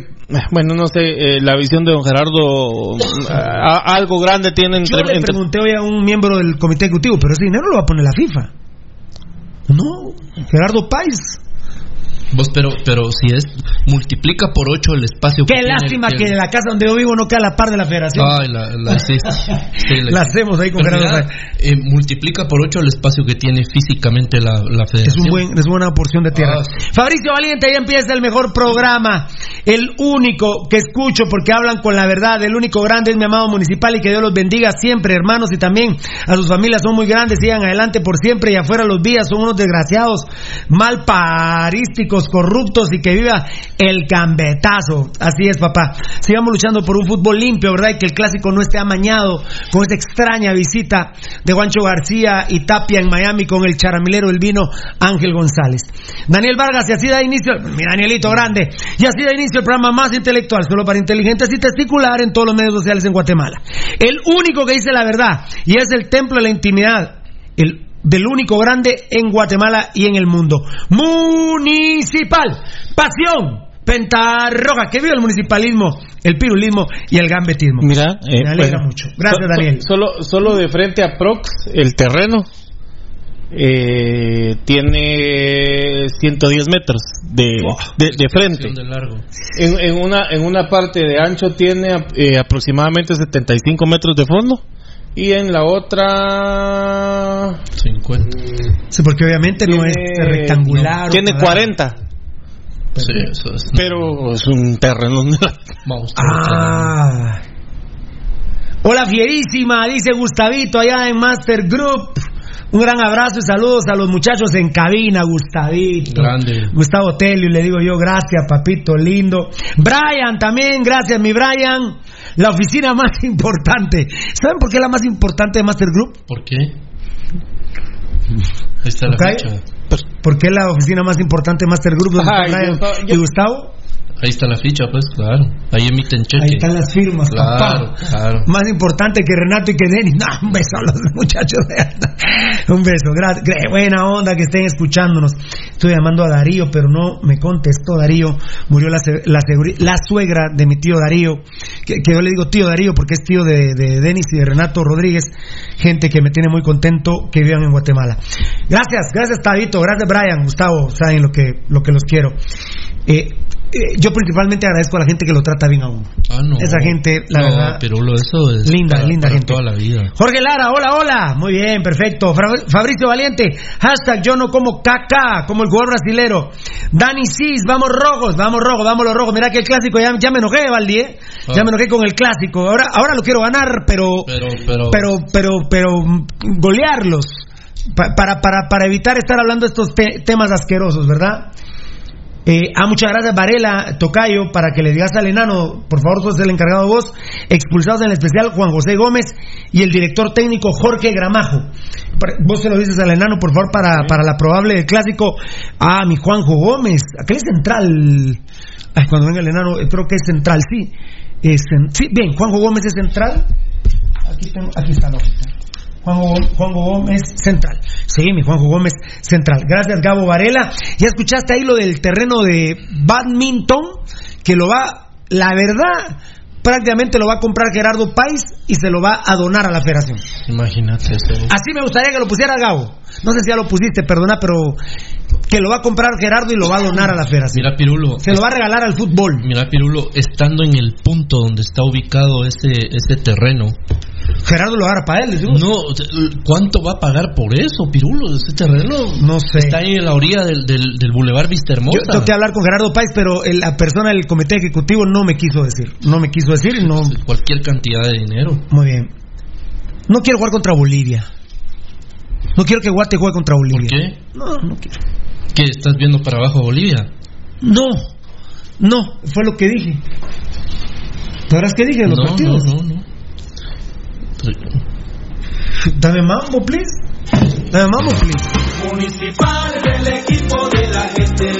Speaker 10: bueno, no sé, eh, la visión de don Gerardo, a- algo grande tiene
Speaker 5: Yo
Speaker 10: entre,
Speaker 5: le
Speaker 10: entre-
Speaker 5: pregunté hoy a un miembro del comité ejecutivo, pero ese dinero lo va a poner la FIFA. No, Gerardo Páez.
Speaker 6: Vos, pero, pero si es, multiplica por 8 el espacio
Speaker 5: Qué
Speaker 6: tiene
Speaker 5: lástima que la casa donde yo vivo no queda a la par de la federación.
Speaker 6: Ay, la, la hiciste. Sí,
Speaker 5: La hacemos ahí con Páez.
Speaker 6: eh, multiplica por 8 el espacio que tiene físicamente la, la
Speaker 5: Es,
Speaker 6: federación.
Speaker 5: un buen, es buena porción de tierra.
Speaker 6: Ah, sí.
Speaker 5: Fabricio Valiente, ahí empieza el mejor programa. El único que escucho porque hablan con la verdad. El único grande es mi amado municipal y que Dios los bendiga siempre, hermanos. Y también a sus familias son muy grandes. Sigan adelante por siempre. Y afuera los vías son unos desgraciados, mal parísticos, corruptos y que viva el gambetazo. Así es, papá. Sigamos luchando por un fútbol limpio, ¿verdad? Y que el clásico no esté amañado con esta extraña visita de Juancho García y Tapia en Miami con el charamilero del vino Ángel González. Daniel Vargas, y así da inicio, mi Danielito grande, y así da inicio el programa más intelectual, solo para inteligentes y testicular en todos los medios sociales en Guatemala. El único que dice la verdad, y es el templo de la intimidad. El del único grande en Guatemala y en el mundo. Municipal. Pasión. Pentarroja. Que viva el municipalismo, el pirulismo y el gambetismo.
Speaker 10: Mira, eh,
Speaker 5: Me alegra
Speaker 10: bueno,
Speaker 5: mucho. Gracias,
Speaker 10: so-
Speaker 5: Daniel.
Speaker 10: Solo, solo de frente a Prox, el terreno, eh, tiene 110 metros de, de, de frente.
Speaker 6: De largo.
Speaker 10: En, en una, en una parte de ancho tiene eh, aproximadamente 75 metros de fondo y en la otra
Speaker 6: 50.
Speaker 5: Sí, porque obviamente no es rectangular. o
Speaker 10: Tiene
Speaker 5: cuadrado.
Speaker 10: 40.
Speaker 6: Sí, eso es.
Speaker 10: Pero es un terreno.
Speaker 6: Vamos.
Speaker 5: Ah. Hola fierísima, dice Gustavito allá en Master Group. Un gran abrazo y saludos a los muchachos en cabina, Gustavito.
Speaker 6: Grande.
Speaker 5: Gustavo Telio, le digo yo, gracias, papito lindo. Brian también, gracias, mi Brian. La oficina más importante. ¿Saben por qué es la más importante de Master Group?
Speaker 6: ¿Por qué? Ahí está la
Speaker 5: Ok.
Speaker 6: ficha.
Speaker 5: ¿Por qué es la oficina más importante de Master Group?
Speaker 10: Ajá, yo- yo-
Speaker 5: y Gustavo.
Speaker 6: Ahí está la ficha, pues, claro. Ahí emiten cheque.
Speaker 5: Ahí están las firmas,
Speaker 6: Claro,
Speaker 5: papá.
Speaker 6: claro.
Speaker 5: Más importante que Renato y que Denis. Un beso a los muchachos. un beso. Gra- gra- buena onda que estén escuchándonos. Estoy llamando a Darío, pero no me contestó Darío. Murió la, la, suegra de mi tío Darío. Que, que yo le digo tío Darío porque es tío de, de Denis y de Renato Rodríguez. Gente que me tiene muy contento que vivan en Guatemala. Gracias, gracias Tabito. Gracias Brian, Gustavo. Saben lo que, lo que los quiero. Eh, eh, yo principalmente agradezco a la gente que lo trata bien a uno.
Speaker 6: Ah, no.
Speaker 5: Esa gente, la
Speaker 6: no,
Speaker 5: verdad.
Speaker 6: Pirulo, eso es.
Speaker 5: Linda,
Speaker 6: para-
Speaker 5: linda
Speaker 6: para
Speaker 5: gente.
Speaker 6: toda la vida.
Speaker 5: Jorge Lara, hola, hola. Muy bien, perfecto. Fabricio Valiente, hashtag yo no como caca, como el jugador brasilero. Dani Cis, vamos rojos, vamos rojos, vamos los rojos. Mira que el clásico ya, ya me enojé, Valdi, ¿eh?
Speaker 6: Ah.
Speaker 5: Ya me enojé con el clásico. Ahora, ahora lo quiero ganar, pero,
Speaker 6: Pero, pero.
Speaker 5: pero, pero, pero, golearlos. Pa- para, para, para evitar estar hablando de estos te- temas asquerosos, ¿verdad? Eh, ah, muchas gracias Varela, Tocayo, para que le digas al enano, por favor, tú eres el encargado de vos, expulsados en el especial Juan José Gómez y el director técnico Jorge Gramajo. Vos se lo dices al enano, por favor, para, para la probable clásico. Ah, mi Juanjo Gómez, aquel es central. Ay, cuando venga el enano, eh, creo que es central, sí. Es sí, bien, Juanjo Gómez es central. Aquí, tengo, aquí está la hojita. Juanjo, Juanjo Gómez Central. Sí, mi Juanjo Gómez Central. Gracias, Gabo Varela. Ya escuchaste ahí lo del terreno de badminton, que lo va, la verdad, prácticamente lo va a comprar Gerardo País y se lo va a donar a la federación.
Speaker 6: Imagínate eso.
Speaker 5: Así me gustaría que lo pusiera Gabo. No sé si ya lo pusiste, perdona, pero que lo va a comprar Gerardo y lo va a donar a la federación.
Speaker 6: Mira, Pirulo.
Speaker 5: Se lo va a regalar al fútbol.
Speaker 6: Mira, Pirulo, estando en el punto donde está ubicado ese, ese terreno.
Speaker 5: Gerardo lo agarra para él, ¿sí?
Speaker 6: No, ¿cuánto va a pagar por eso, Pirulo? Ese terreno
Speaker 5: No sé.
Speaker 6: está ahí en la orilla del, del, del Boulevard Vista Hermosa.
Speaker 5: Yo tengo que hablar con Gerardo Páez, pero el- la persona del comité ejecutivo no me quiso decir. No me quiso decir y no.
Speaker 6: Cualquier cantidad de dinero.
Speaker 5: Muy bien. No quiero jugar contra Bolivia. No quiero que Guate juegue contra
Speaker 6: ¿Por
Speaker 5: Bolivia.
Speaker 6: qué?
Speaker 5: No, no quiero.
Speaker 6: ¿Qué? ¿Estás viendo para abajo a Bolivia?
Speaker 5: No, no, fue lo que dije. ¿Te verás qué dije de los
Speaker 6: No,
Speaker 5: partidos?
Speaker 6: no, no, no.
Speaker 5: Dame mambo, please. Dame mambo, please.
Speaker 4: Municipal es el equipo de la gente,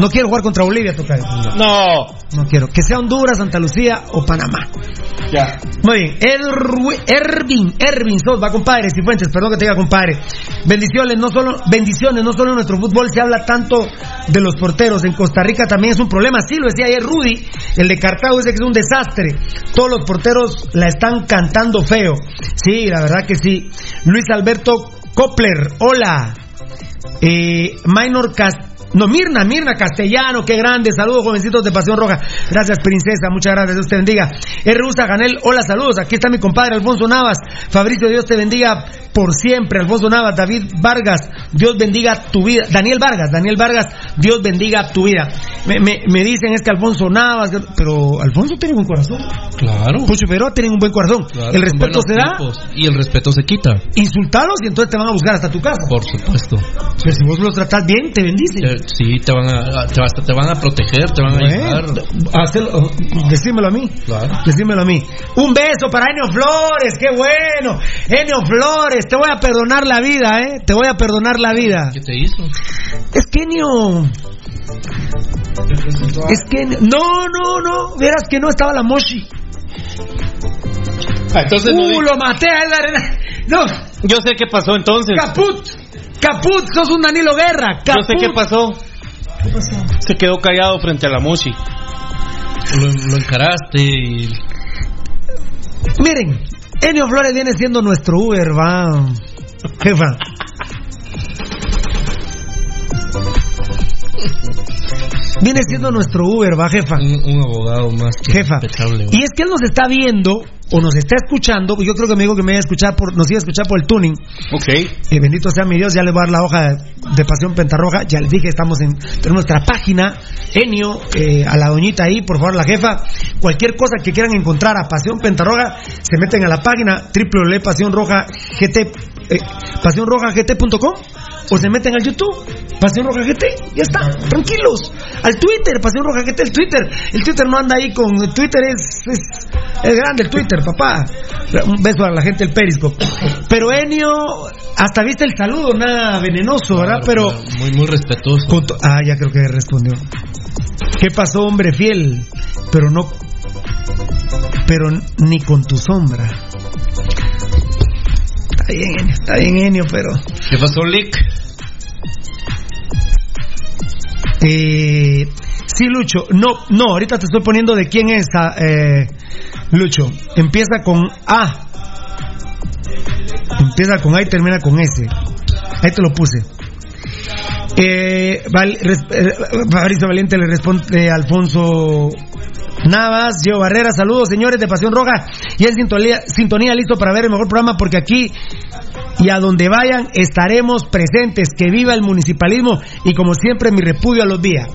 Speaker 5: No quiero jugar contra Bolivia, tocar.
Speaker 10: No.
Speaker 5: No quiero. Que sea Honduras, Santa Lucía o Panamá.
Speaker 10: Ya.
Speaker 5: Muy bien, Ervin, Ervin Sosa, compadre, Cifuentes, perdón que te diga compadre. Bendiciones, no solo, bendiciones, no solo en nuestro fútbol se habla tanto de los porteros, en Costa Rica también es un problema, sí lo decía ayer Rudy, el de Cartago dice que es un desastre, todos los porteros la están cantando feo, sí, la verdad que sí. Luis Alberto Copler, hola. Eh, Minor Cast no, Mirna, Mirna Castellano, qué grande. Saludos, jovencitos de Pasión Roja. Gracias, princesa. Muchas gracias. Dios te bendiga. R. Usa Ganel, hola, saludos. Aquí está mi compadre Alfonso Navas. Fabricio, Dios te bendiga por siempre. Alfonso Navas, David Vargas, Dios bendiga tu vida. Daniel Vargas, Daniel Vargas, Dios bendiga tu vida. Me, me, me dicen es que Alfonso Navas, pero Alfonso tiene un buen corazón.
Speaker 6: Claro.
Speaker 5: Pucho Figueroa tiene un buen corazón.
Speaker 6: claro,
Speaker 5: el respeto se da,
Speaker 6: tipos. Y el respeto se quita.
Speaker 5: insultalos y entonces te van a buscar hasta tu casa.
Speaker 6: Por supuesto.
Speaker 5: Pero si vos los tratas bien, te bendicen.
Speaker 6: Sí, te van a, te, van a proteger, te van a ayudar.
Speaker 5: Hacelo, decímelo a mí.
Speaker 6: Claro.
Speaker 5: Decímelo a mí. Un beso para Enio Flores, qué bueno. Enio Flores, te voy a perdonar la vida, ¿eh? Te voy a perdonar la vida.
Speaker 6: ¿Qué te hizo?
Speaker 5: Es que Enio. Es que. No, no, no. Verás que no estaba la Moshi.
Speaker 10: Ah, entonces no
Speaker 5: uh,
Speaker 10: di-
Speaker 5: lo maté a Edgar. No,
Speaker 10: Yo sé qué pasó entonces.
Speaker 5: Caput. Caput, sos un Danilo Guerra.
Speaker 10: Yo
Speaker 5: Caput.
Speaker 10: sé qué pasó.
Speaker 5: ¿Qué pasó?
Speaker 10: Se quedó callado frente a la Moshi.
Speaker 6: lo, lo encaraste y...
Speaker 5: Miren, Enio Flores viene siendo nuestro Uber, va. Jefa. Viene siendo nuestro Uber, va, jefa.
Speaker 6: Un, un abogado más que
Speaker 5: Jefa. Y es que él nos está viendo o nos está escuchando. Yo creo que me dijo que me iba a escuchar por, nos iba a escuchar por el tuning.
Speaker 10: Ok.
Speaker 5: Eh, bendito sea mi Dios, ya le voy a dar la hoja de Pasión Pentarroja. Ya les dije, estamos en tenemos nuestra página. Enio, eh, a la doñita ahí, por favor, la jefa. Cualquier cosa que quieran encontrar a Pasión Pentarroja, se meten a la página www.pasionroja.gt, eh, pasionrojagt.com o se meten al YouTube, Pasión Roja GT, ya está, tranquilos. Al Twitter, Pasión Roja GT, el Twitter. El Twitter no anda ahí con. Twitter es, es, es grande el Twitter, papá. Un beso a la gente del Periscope. Pero Enio, hasta viste el saludo, nada venenoso, ¿verdad? Pero.
Speaker 6: Muy, muy respetuoso.
Speaker 5: ah, ya creo que respondió. ¿Qué pasó, hombre fiel? Pero no. Pero ni con tu sombra. Está bien, Enio, está bien, Enio, pero.
Speaker 6: ¿Qué pasó, Lick?
Speaker 5: Eh, sí, Lucho. No, no, ahorita te estoy poniendo de quién es, ah, eh, Lucho. Empieza con A. Empieza con A y termina con S. Ahí te lo puse. Eh, Val- res- eh, Valiente le responde a Alfonso Navas, Gio Barrera, saludos señores de Pasión Roja y en sintonía, sintonía listo para ver el mejor programa porque aquí y a donde vayan estaremos presentes, que viva el municipalismo y como siempre mi repudio a los días.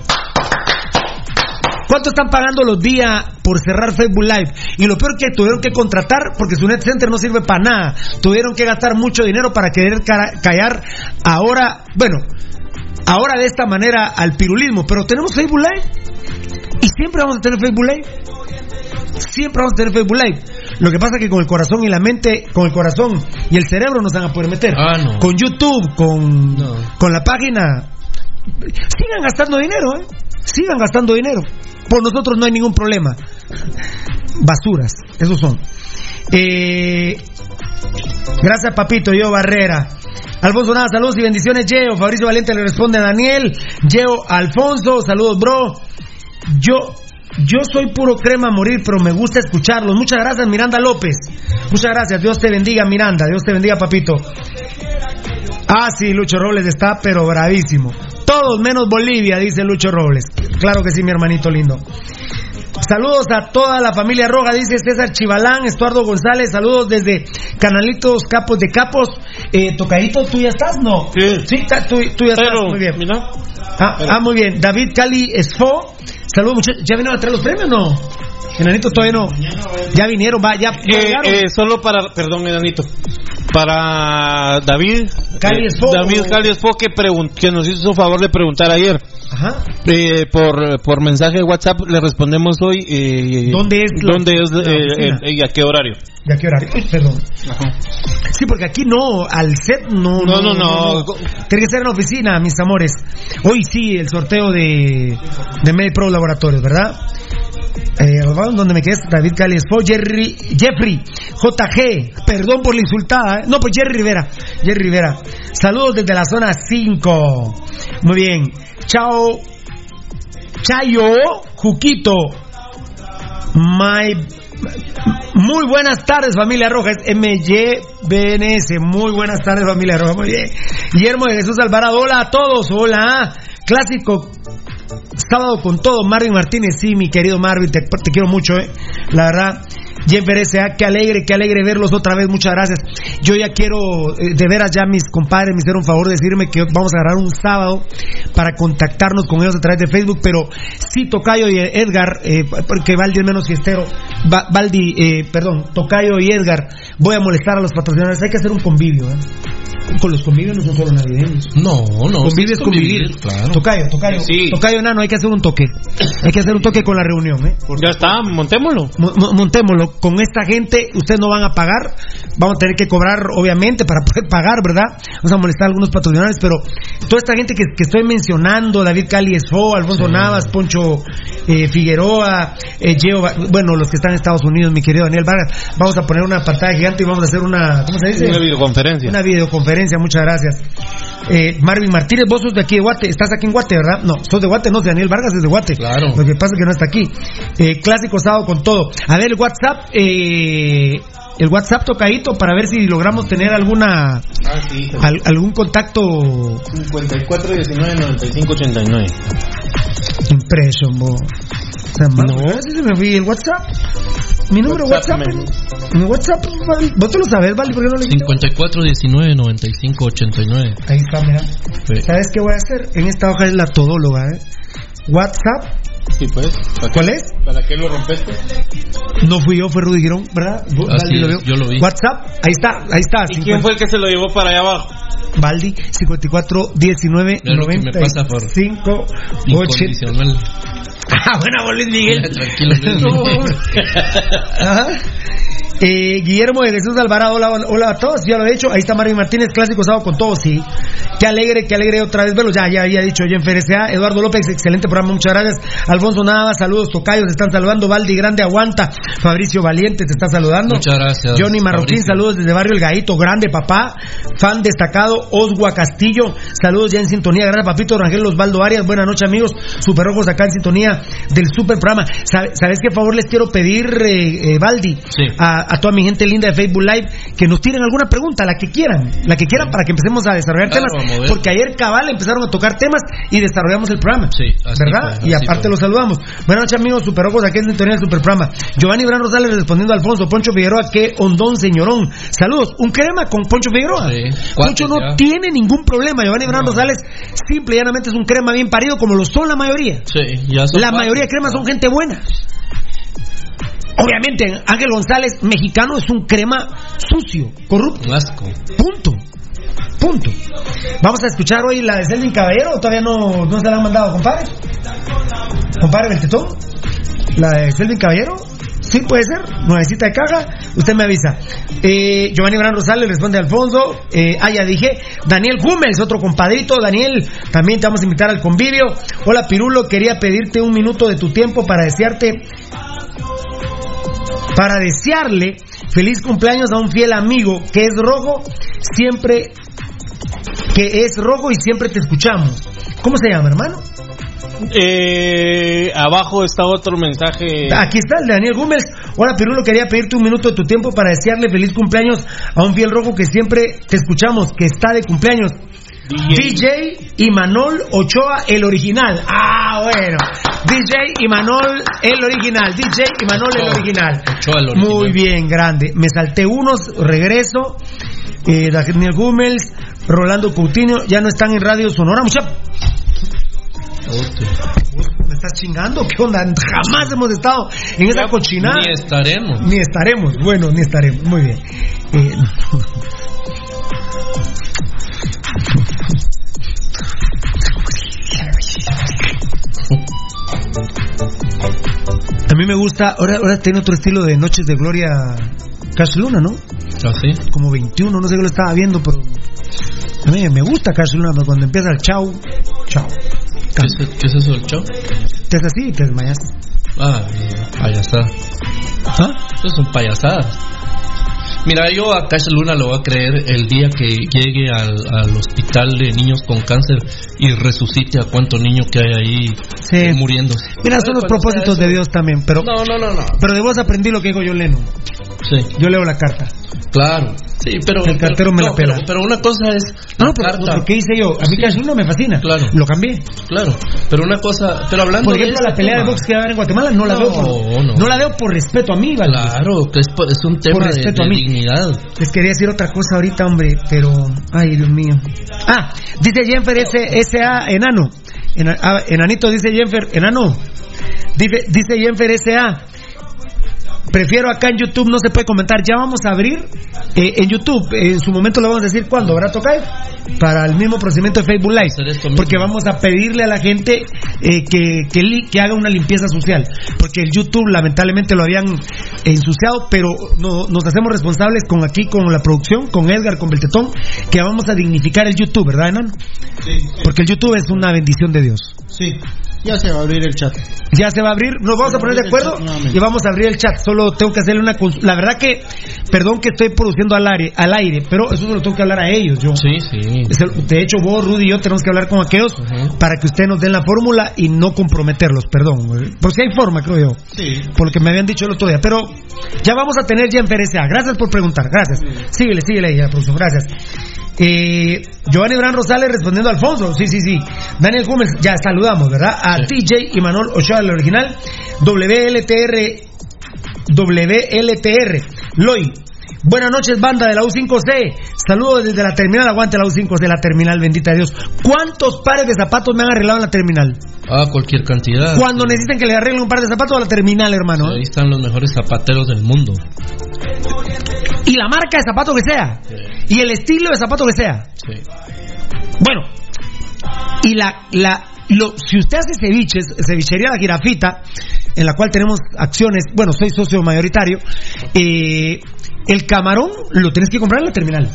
Speaker 5: ¿Cuánto están pagando los días por cerrar Facebook Live? Y lo peor que tuvieron que contratar, porque su net center no sirve para nada. Tuvieron que gastar mucho dinero para querer callar ahora, bueno, ahora de esta manera al pirulismo. Pero tenemos Facebook Live. Y siempre vamos a tener Facebook Live. Siempre vamos a tener Facebook Live. Lo que pasa es que con el corazón y la mente, con el corazón y el cerebro nos van a poder meter.
Speaker 6: Ah, no.
Speaker 5: Con YouTube, con, con la página. Sigan gastando dinero, ¿eh? Sigan gastando dinero. Por nosotros no hay ningún problema. Basuras, esos son. Eh, gracias, papito. Yo, Barrera. Alfonso Nada, saludos y bendiciones, Yeo. Fabricio Valente le responde a Daniel. Yeo, Alfonso, saludos, bro. Yo, yo soy puro crema a morir, pero me gusta escucharlos. Muchas gracias, Miranda López. Muchas gracias. Dios te bendiga, Miranda. Dios te bendiga, papito. Ah, sí, Lucho Robles está, pero bravísimo. Todos menos Bolivia, dice Lucho Robles. Claro que sí, mi hermanito lindo. Saludos a toda la familia Roja, dice César Chivalán, Estuardo González, saludos desde Canalitos Capos de Capos. Eh, Tocadito, ¿tú ya estás? No. Sí, ta- tú, tú ya estás. Muy bien. Ah, ah, muy bien. David Cali Esfo, saludos muchachos. ¿Ya vinieron a traer los premios no? Enanito todavía no. Ya vinieron, va, ya.
Speaker 10: Eh,
Speaker 5: llegaron.
Speaker 10: eh, solo para, perdón, Enanito. Para David.
Speaker 5: Cali
Speaker 10: eh,
Speaker 5: Esfo.
Speaker 10: David Cali Esfo que, que nos hizo favor de preguntar ayer.
Speaker 5: Ajá.
Speaker 10: Eh, por, por mensaje de WhatsApp le respondemos hoy. eh,
Speaker 5: ¿Dónde es la-
Speaker 10: ¿Dónde es eh, eh, y a qué horario?
Speaker 5: ¿Ya qué horario? Perdón. Sí, porque aquí no, al set no.
Speaker 10: No, no, no.
Speaker 5: Tiene que ser en la oficina, mis amores. Hoy sí, el sorteo de, de MedPro Laboratorios, ¿verdad? Eh, donde me quedé, David Cali Expo, Jerry, Jeffrey, JG, perdón por la insultada, ¿eh? no, pues Jerry Rivera, Jerry Rivera. Saludos desde la zona 5. Muy bien. Chao. Chayo, Juquito. My muy buenas tardes, familia Roja. Es MYBNS. Muy buenas tardes, familia Roja. Muy bien. Guillermo de Jesús Alvarado. Hola a todos. Hola. Clásico. Sábado con todo. Marvin Martínez. Sí, mi querido Marvin. Te, te quiero mucho, eh. La verdad. Jennifer S.A. Qué alegre, qué alegre verlos otra vez. Muchas gracias. Yo ya quiero, eh, de veras, ya mis compadres me hicieron un favor de decirme que vamos a agarrar un sábado para contactarnos con ellos a través de Facebook. Pero sí, Tocayo y Edgar, eh, porque Valdi es menos fiestero. Va- Valdi, eh, perdón, Tocayo y Edgar, voy a molestar a los patrocinadores. Hay que hacer un convivio, ¿eh? Con los convivios no son solo navideños.
Speaker 6: No, no.
Speaker 5: Convivio
Speaker 6: sí
Speaker 5: es convivir.
Speaker 6: Claro.
Speaker 5: Tocayo, Tocayo. Tocayo enano, hay que hacer un toque. Hay que hacer un toque con la reunión, ¿eh?
Speaker 10: Ya está, montémoslo.
Speaker 5: Mo- mo- montémoslo. Con esta gente, ustedes no van a pagar. Vamos a tener que cobrar, obviamente, para poder pagar, ¿verdad? Vamos a molestar a algunos patrocinadores, pero toda esta gente que, que estoy mencionando, David Cali Esfo, Alfonso Navas, Poncho eh, Figueroa, eh, Geo, bueno, los que están en Estados Unidos, mi querido Daniel Vargas, vamos a poner una pantalla gigante y vamos a hacer una, ¿cómo se dice?
Speaker 10: Una videoconferencia.
Speaker 5: Una videoconferencia, muchas gracias. Eh, Marvin Martínez, vos sos de aquí de Guate, estás aquí en Guate, ¿verdad? No, sos de Guate, no, Daniel Vargas es de Guate.
Speaker 6: Claro.
Speaker 5: Lo que pasa es que no está aquí. Eh, clásico sábado con todo. A ver, el WhatsApp, eh, el WhatsApp tocadito para ver si logramos tener alguna
Speaker 10: Ah, sí.
Speaker 5: al- algún contacto
Speaker 10: 54 19 95 89.
Speaker 5: impression, bo. No, si se me fui el WhatsApp. Mi número
Speaker 10: WhatsApp.
Speaker 5: Mi WhatsApp, vos te lo sabes, ¿vale? ¿Por qué no le
Speaker 6: 54 19 95 89.
Speaker 5: Ahí está, mira.
Speaker 6: Sí.
Speaker 5: ¿Sabes qué voy a hacer? En esta hoja es la todóloga, ¿eh? WhatsApp,
Speaker 10: Sí, pues. ¿Para
Speaker 5: ¿Cuál
Speaker 10: qué-
Speaker 5: es?
Speaker 10: ¿Para qué lo rompiste?
Speaker 5: no fui yo, fue Rudy Girón, ¿verdad?
Speaker 6: Así
Speaker 5: Valdi, lo
Speaker 6: es,
Speaker 5: vio.
Speaker 6: yo lo vi.
Speaker 5: WhatsApp, ahí está, ahí está.
Speaker 10: ¿Y quién fue el que se lo llevó para allá abajo?
Speaker 5: Valdi, 54 19
Speaker 6: Es lo que me pasa por
Speaker 5: 95 80. Ah, buena, vos, Luis Miguel.
Speaker 6: Tranquilo, Luis.
Speaker 5: Ajá. Eh, Guillermo de Jesús Alvarado, hola, hola a todos, ya lo he dicho. Ahí está Marvin Martínez, clásico sábado con todos, sí. Qué alegre, qué alegre otra vez verlo. Ya, ya había dicho yo en FRSA. Eduardo López, excelente programa, muchas gracias. Alfonso Nava, saludos, Tocayos, te están saludando. Valdi Grande, aguanta. Fabricio Valiente, te está saludando.
Speaker 6: Muchas gracias.
Speaker 5: Johnny Marroquín,
Speaker 6: Fabricio.
Speaker 5: saludos desde Barrio El Gaito, grande papá. Fan destacado, Osgua Castillo, saludos ya en sintonía. Grande papito, Rangel Osvaldo Arias, buenas noches amigos. Super Rojos acá en sintonía del super programa. ¿Sabe- ¿Sabes qué favor les quiero pedir, eh, eh, Valdi?
Speaker 6: Sí.
Speaker 5: a, a toda mi gente linda de Facebook Live que nos tiren alguna pregunta, la que quieran, la que quieran para que empecemos a desarrollar
Speaker 6: Claro,
Speaker 5: temas,
Speaker 6: a
Speaker 5: porque ayer cabal empezaron a tocar temas y desarrollamos el programa,
Speaker 6: Sí, así
Speaker 5: ¿verdad? y
Speaker 6: así
Speaker 5: aparte los saludamos. Buenas noches amigos, super ojos, aquí en sintonía del super programa. Giovanni Bran Rosales respondiendo a Alfonso, Poncho Figueroa, que hondón señorón. Saludos, un crema con Poncho Figueroa.
Speaker 6: Sí,
Speaker 5: Poncho no
Speaker 6: ya.
Speaker 5: tiene ningún problema, Giovanni Bran Rosales simple y llanamente es un crema bien parido como lo son la mayoría.
Speaker 6: Sí, ya son
Speaker 5: La
Speaker 6: cuatro.
Speaker 5: mayoría de cremas son gente buena. Obviamente, Ángel González, mexicano, es un crema sucio, corrupto.
Speaker 6: Asco.
Speaker 5: Punto. Punto. Vamos a escuchar hoy la de Selvin Caballero, ¿o todavía no, no se la han mandado, compadre. Compadre Beltetón, la de Selvin Caballero. Sí, puede ser, nuevecita de caja, usted me avisa. Eh, Giovanni Gran Rosales responde a Alfonso. Eh, ah, ya dije. Daniel Gómez, otro compadrito. Daniel, también te vamos a invitar al convivio. Hola Pirulo, quería pedirte un minuto de tu tiempo para desearte para desearle feliz cumpleaños a un fiel amigo que es rojo, siempre que es rojo y siempre te escuchamos. ¿Cómo se llama, hermano?
Speaker 10: Eh, abajo está otro mensaje.
Speaker 5: Aquí está el de Daniel Gómez. Hola, Pirulo, quería pedirte un minuto de tu tiempo para desearle feliz cumpleaños a un fiel rojo que siempre te escuchamos, que está de cumpleaños. DJ Imanol Ochoa, el original. Ah, bueno. DJ Imanol, el original. DJ Imanol, el original.
Speaker 6: Ochoa, el original.
Speaker 5: Muy bien, grande. Me salté unos, regreso. Eh, Daniel Gómez, Rolando Coutinho, ya no están en Radio Sonora. Mucha... ¿Me estás chingando? ¿Qué onda? Jamás hemos estado en esa cochinada.
Speaker 6: Ni estaremos.
Speaker 5: Ni estaremos. Bueno, ni estaremos. Muy bien. Eh, A mí me gusta, ahora, ahora tiene otro estilo de Noches de Gloria Cash Luna, ¿no?
Speaker 6: ¿Así?
Speaker 5: Como 21, no sé qué lo estaba viendo, pero a mí me gusta Cash Luna, pero cuando empieza el chau, chau.
Speaker 6: ¿Qué es, qué es eso del show?
Speaker 5: Te haces así y te desmayas.
Speaker 6: Ah, payasada.
Speaker 5: ¿Ah?
Speaker 6: Eso son payasadas. Mira, yo a Cash Luna lo voy a creer el día que llegue al, al hospital de niños con cáncer y resucite a cuánto niño que hay ahí
Speaker 5: Sí.
Speaker 6: eh, muriéndose.
Speaker 5: Mira, son los propósitos de Dios también, pero,
Speaker 6: No, no, no, no.
Speaker 5: pero de vos aprendí lo que digo yo Leno.
Speaker 6: Sí,
Speaker 5: Yo leo la carta.
Speaker 6: claro. Sí, pero.
Speaker 5: El cartero
Speaker 6: pero,
Speaker 5: me la pela.
Speaker 6: Pero, pero una cosa es.
Speaker 5: No, pero,
Speaker 6: carta.
Speaker 5: pero ¿qué hice yo? A mí
Speaker 6: Sí.
Speaker 5: Cash Luna me fascina.
Speaker 6: Claro.
Speaker 5: Lo cambié.
Speaker 6: Claro. Pero una cosa. Pero hablando
Speaker 5: Por ejemplo,
Speaker 6: de
Speaker 5: la
Speaker 6: este
Speaker 5: pelea de box que va a haber en Guatemala no la veo por,
Speaker 6: no.
Speaker 5: no la veo por respeto a mí, ¿vale?
Speaker 6: Claro, que es, po- es un tema de,
Speaker 5: respeto
Speaker 6: de
Speaker 5: a mí. Les quería decir otra cosa ahorita, hombre, pero. Ay, Dios mío. Ah, dice Jenfer S- S.A. Enano. Ena- ah, enanito dice Jenfer, enano. Dice, dice Jenfer S.A. Prefiero acá en YouTube, no se puede comentar. Ya vamos a abrir eh, en YouTube. En su momento lo vamos a decir cuándo, ¿verdad, Tocay? Para el mismo procedimiento de Facebook Live. Porque vamos a pedirle a la gente eh, que, que, li- que haga una limpieza social. Porque el YouTube lamentablemente lo habían ensuciado, pero no- nos hacemos responsables con aquí, con la producción, con Edgar, con Beltetón, que vamos a dignificar el YouTube, ¿verdad, Enano?
Speaker 9: Sí,
Speaker 5: Porque el YouTube es una bendición de Dios.
Speaker 9: sí. Ya se va a abrir el chat.
Speaker 5: Ya se va a abrir, nos vamos a poner de acuerdo y vamos a abrir el chat. Solo tengo que hacerle una cons- La verdad que, perdón que estoy produciendo al aire, al aire, pero eso se lo tengo que hablar a ellos. Yo.
Speaker 6: Sí, sí.
Speaker 5: De hecho, vos, Rudy y yo tenemos que hablar con aquellos para que ustedes nos den la fórmula y no comprometerlos, perdón. Porque hay forma, creo yo.
Speaker 9: Sí.
Speaker 5: Por lo que me habían dicho el otro día. Pero ya vamos a tener ya en. Gracias por preguntar. Gracias. Síguele, síguele ahí, producción. Gracias. Eh, Giovanni Bran Rosales respondiendo a Alfonso. Sí, sí, sí. Daniel Gómez, ya saludamos, ¿verdad? A TJ y Manuel Ochoa, el original. WLTR. WLTR. Loy. Buenas noches, banda de la U5C. Saludos desde la terminal. Aguante la U5C, la terminal, bendita Dios. ¿Cuántos pares de zapatos me han arreglado en la terminal?
Speaker 6: Ah, cualquier cantidad.
Speaker 5: Cuando necesiten que le arreglen un par de zapatos a la terminal, hermano.
Speaker 6: Ahí están los mejores zapateros del mundo.
Speaker 5: Y la marca de zapato que sea. Y el estilo de zapato que sea.
Speaker 6: Sí.
Speaker 5: Bueno. Y la, la, lo, si usted hace ceviches, cevichería La Girafita, en la cual tenemos acciones, bueno, soy socio mayoritario, eh, el camarón lo tenés que comprar en la terminal.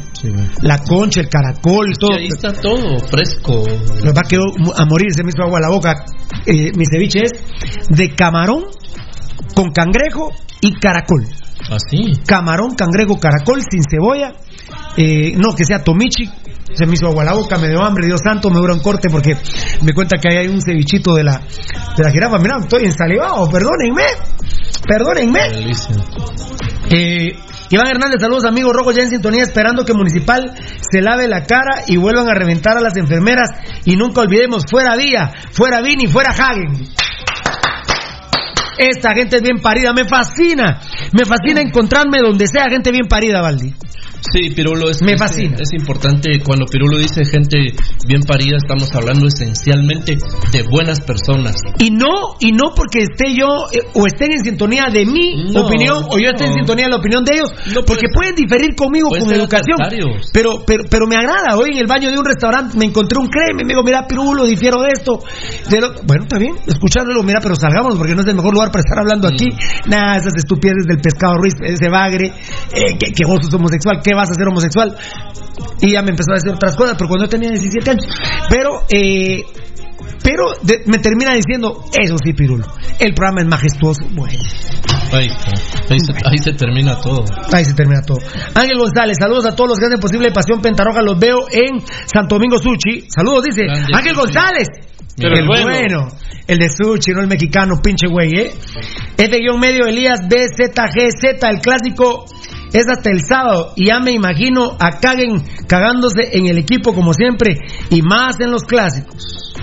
Speaker 5: La concha, el caracol, todo.
Speaker 6: ahí está todo fresco.
Speaker 5: Nos va a quedar a morir, se me hizo agua a la boca. Eh, mi ceviche es de camarón con cangrejo y caracol.
Speaker 6: Así.
Speaker 5: Camarón, cangrejo, caracol, sin cebolla. Eh, no, que sea tomichi. Se me hizo agua a la boca, me dio hambre, Dios santo, me dura un corte porque me cuenta que ahí hay un cevichito de la, de la jirafa. Mira, estoy ensalivado, perdónenme. Perdónenme. Eh, Iván Hernández, saludos amigos rojos ya en sintonía esperando que Municipal se lave la cara y vuelvan a reventar a las enfermeras y nunca olvidemos fuera Vía, fuera Vini, fuera Hagen. Esta gente es bien parida, me fascina, me fascina encontrarme donde sea gente bien parida, Valdi.
Speaker 6: Sí, Pirulo es,
Speaker 5: Me fascina.
Speaker 6: Es, importante cuando Pirulo dice gente bien parida, estamos hablando esencialmente de buenas personas.
Speaker 5: Y no, y no porque esté yo eh, o estén en sintonía de mi
Speaker 6: No,
Speaker 5: opinión o yo esté en sintonía de la opinión de ellos, porque pueden diferir conmigo con educación. Pero, pero, pero me agrada. Hoy en el baño de un restaurante me encontré un creme, me digo, mira, Pirulo, difiero de esto. de lo- Bueno, está bien, escucharlo, mira, pero salgamos porque no es el mejor lugar para estar hablando aquí.
Speaker 6: Mm.
Speaker 5: Nada, esas estupideces del pescado Ruiz, ese bagre, eh, que, que vos sos homosexual, ¿qué vas a ser homosexual? Y ya me empezó a decir otras cosas, pero cuando yo tenía 17 años. Pero, eh, pero de- me termina diciendo, eso sí, Pirulo, el programa es majestuoso. Bueno,
Speaker 6: Ahí, ahí, se, ahí se termina todo.
Speaker 5: ahí se termina todo. Ángel González, saludos a todos los que hacen posible Pasión Pentarroja, los veo en Santo Domingo Suchi. Saludos, dice
Speaker 6: Grande
Speaker 5: Ángel. González.
Speaker 10: Pero
Speaker 5: el bueno.
Speaker 10: bueno.
Speaker 5: el de Suchi, no el mexicano, pinche güey, ¿eh? Es de guion medio Elías BZGZ, el clásico es hasta el sábado y ya me imagino a Caguen cagándose en el equipo como siempre y más en los clásicos.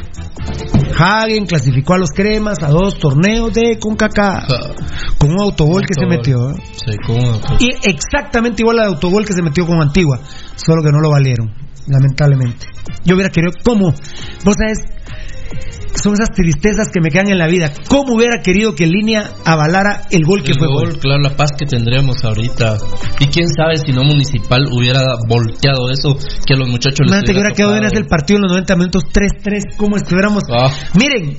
Speaker 5: Hagen clasificó a los cremas a dos torneos de CONCACAF con un autogol que se
Speaker 6: Autogol.
Speaker 5: metió. ¿eh?
Speaker 6: Sí, ¿cómo?
Speaker 5: Y exactamente igual al autogol que se metió con Antigua, solo que no lo valieron, lamentablemente. Yo hubiera querido, ¿cómo? Vos sabes, son esas tristezas que me quedan en la vida. ¿Cómo hubiera querido que Línea avalara el gol que
Speaker 6: El
Speaker 5: fue
Speaker 6: gol,
Speaker 5: gol?
Speaker 6: claro, la paz que tendríamos ahorita. Y quién sabe si no Municipal hubiera volteado eso que a los muchachos les
Speaker 5: que hubiera quedado en
Speaker 6: tocado.
Speaker 5: ese el partido en los 90 minutos 3-3, ¿cómo estuviéramos?
Speaker 6: Ah.
Speaker 5: Miren,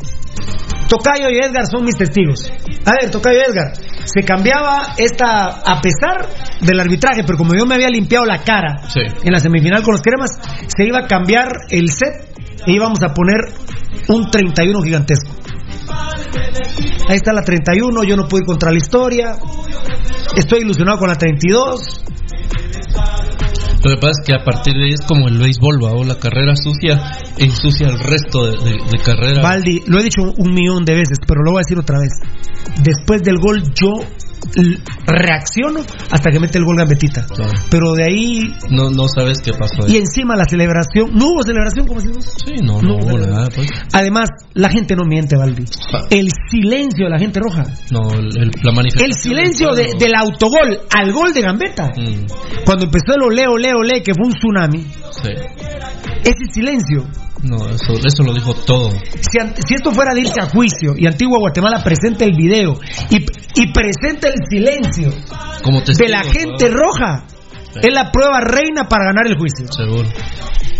Speaker 5: Tocayo y Edgar son mis testigos. A ver, Tocayo y Edgar, se cambiaba esta, a pesar del arbitraje, pero como yo me había limpiado la cara
Speaker 6: Sí.
Speaker 5: en la semifinal con los cremas, se iba a cambiar el set e íbamos a poner un 31 gigantesco. Ahí está la 31, yo no pude ir contra la historia. Estoy ilusionado con la 32.
Speaker 6: Lo que pasa es que a partir de ahí es como el béisbol, o la carrera sucia ensucia el resto de, de, de carrera.
Speaker 5: Baldi, lo he dicho un millón de veces, pero lo voy a decir otra vez. Después del gol yo reacciono hasta que mete el gol Gambetita.
Speaker 6: Claro.
Speaker 5: Pero de ahí
Speaker 6: No, no sabes qué pasó ahí.
Speaker 5: y encima la celebración, no hubo celebración como si.
Speaker 6: Sí, no, no, hubo nada, pues.
Speaker 5: Además, la gente no miente, Baldi. El silencio de la gente roja.
Speaker 6: No, el- la manifestación.
Speaker 5: El silencio
Speaker 6: del
Speaker 5: de- del autogol al gol de Gambetta.
Speaker 6: Mm,
Speaker 5: Cuando empezó el ole, ole, ole, que fue un tsunami,
Speaker 6: sí.
Speaker 5: ese silencio
Speaker 6: No, eso, eso lo dijo todo.
Speaker 5: si, esto fuera de irse a juicio y Antigua Guatemala presenta el video y, y presenta el silencio
Speaker 6: Como
Speaker 5: de la gente
Speaker 6: ¿no?
Speaker 5: roja, es la prueba reina para ganar el juicio.
Speaker 6: Seguro.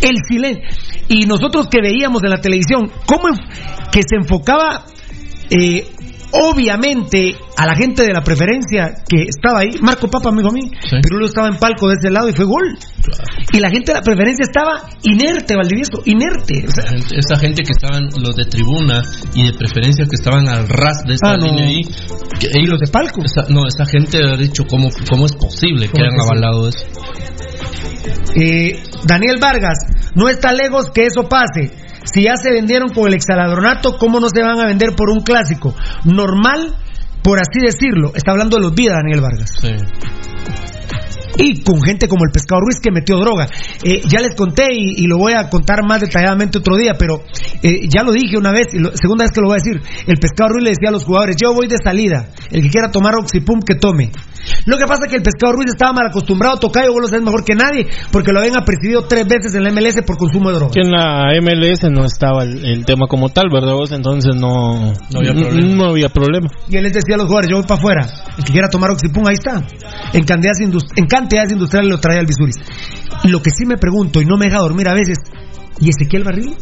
Speaker 5: El silencio. Y nosotros que veíamos en la televisión, cómo que se enfocaba, eh, obviamente, a la gente de la preferencia que estaba ahí, Marco Papa, amigo mío, Pirulo estaba en palco de ese lado y fue gol. Y la gente de la preferencia estaba inerte, Valdivieso, inerte. O sea,
Speaker 6: Gente- Esa gente que estaban, los de tribuna y de preferencia que estaban al ras de esta
Speaker 5: Ah, no.
Speaker 6: línea ahí. que ellos,
Speaker 5: los de palco.
Speaker 6: no, esa gente ha dicho cómo, cómo es posible que
Speaker 5: ¿Cómo es
Speaker 6: hayan avalado eso.
Speaker 5: Eh, Daniel Vargas, no está lejos que eso pase. Si ya se vendieron con el exaladronato, ¿cómo no se van a vender por un clásico? Normal, por así decirlo. Está hablando de los vidas, Daniel Vargas. Y con gente como el Pescado Ruiz que metió droga. Eh, ya les conté y, y lo voy a contar más detalladamente otro día, pero eh, ya lo dije una vez y lo- segunda vez que lo voy a decir. El Pescado Ruiz le decía a los jugadores, yo voy de salida. El que quiera tomar Oxipum, que tome. Lo que pasa es que el Pescado Ruiz estaba mal acostumbrado a tocar y vos lo sabes mejor que nadie, porque lo habían apercibido tres veces en la MLS por consumo de droga.
Speaker 10: Que en la MLS no estaba el, el tema como tal, ¿verdad vos? Entonces no,
Speaker 6: No había problema.
Speaker 10: no había problema.
Speaker 5: Y él les decía a los jugadores, yo voy para afuera. El que quiera tomar Oxipum, ahí está. En en cantidades industriales lo trae al Bisuris. Y lo que sí me pregunto, y no me deja dormir a veces, ¿y Ezequiel Barril?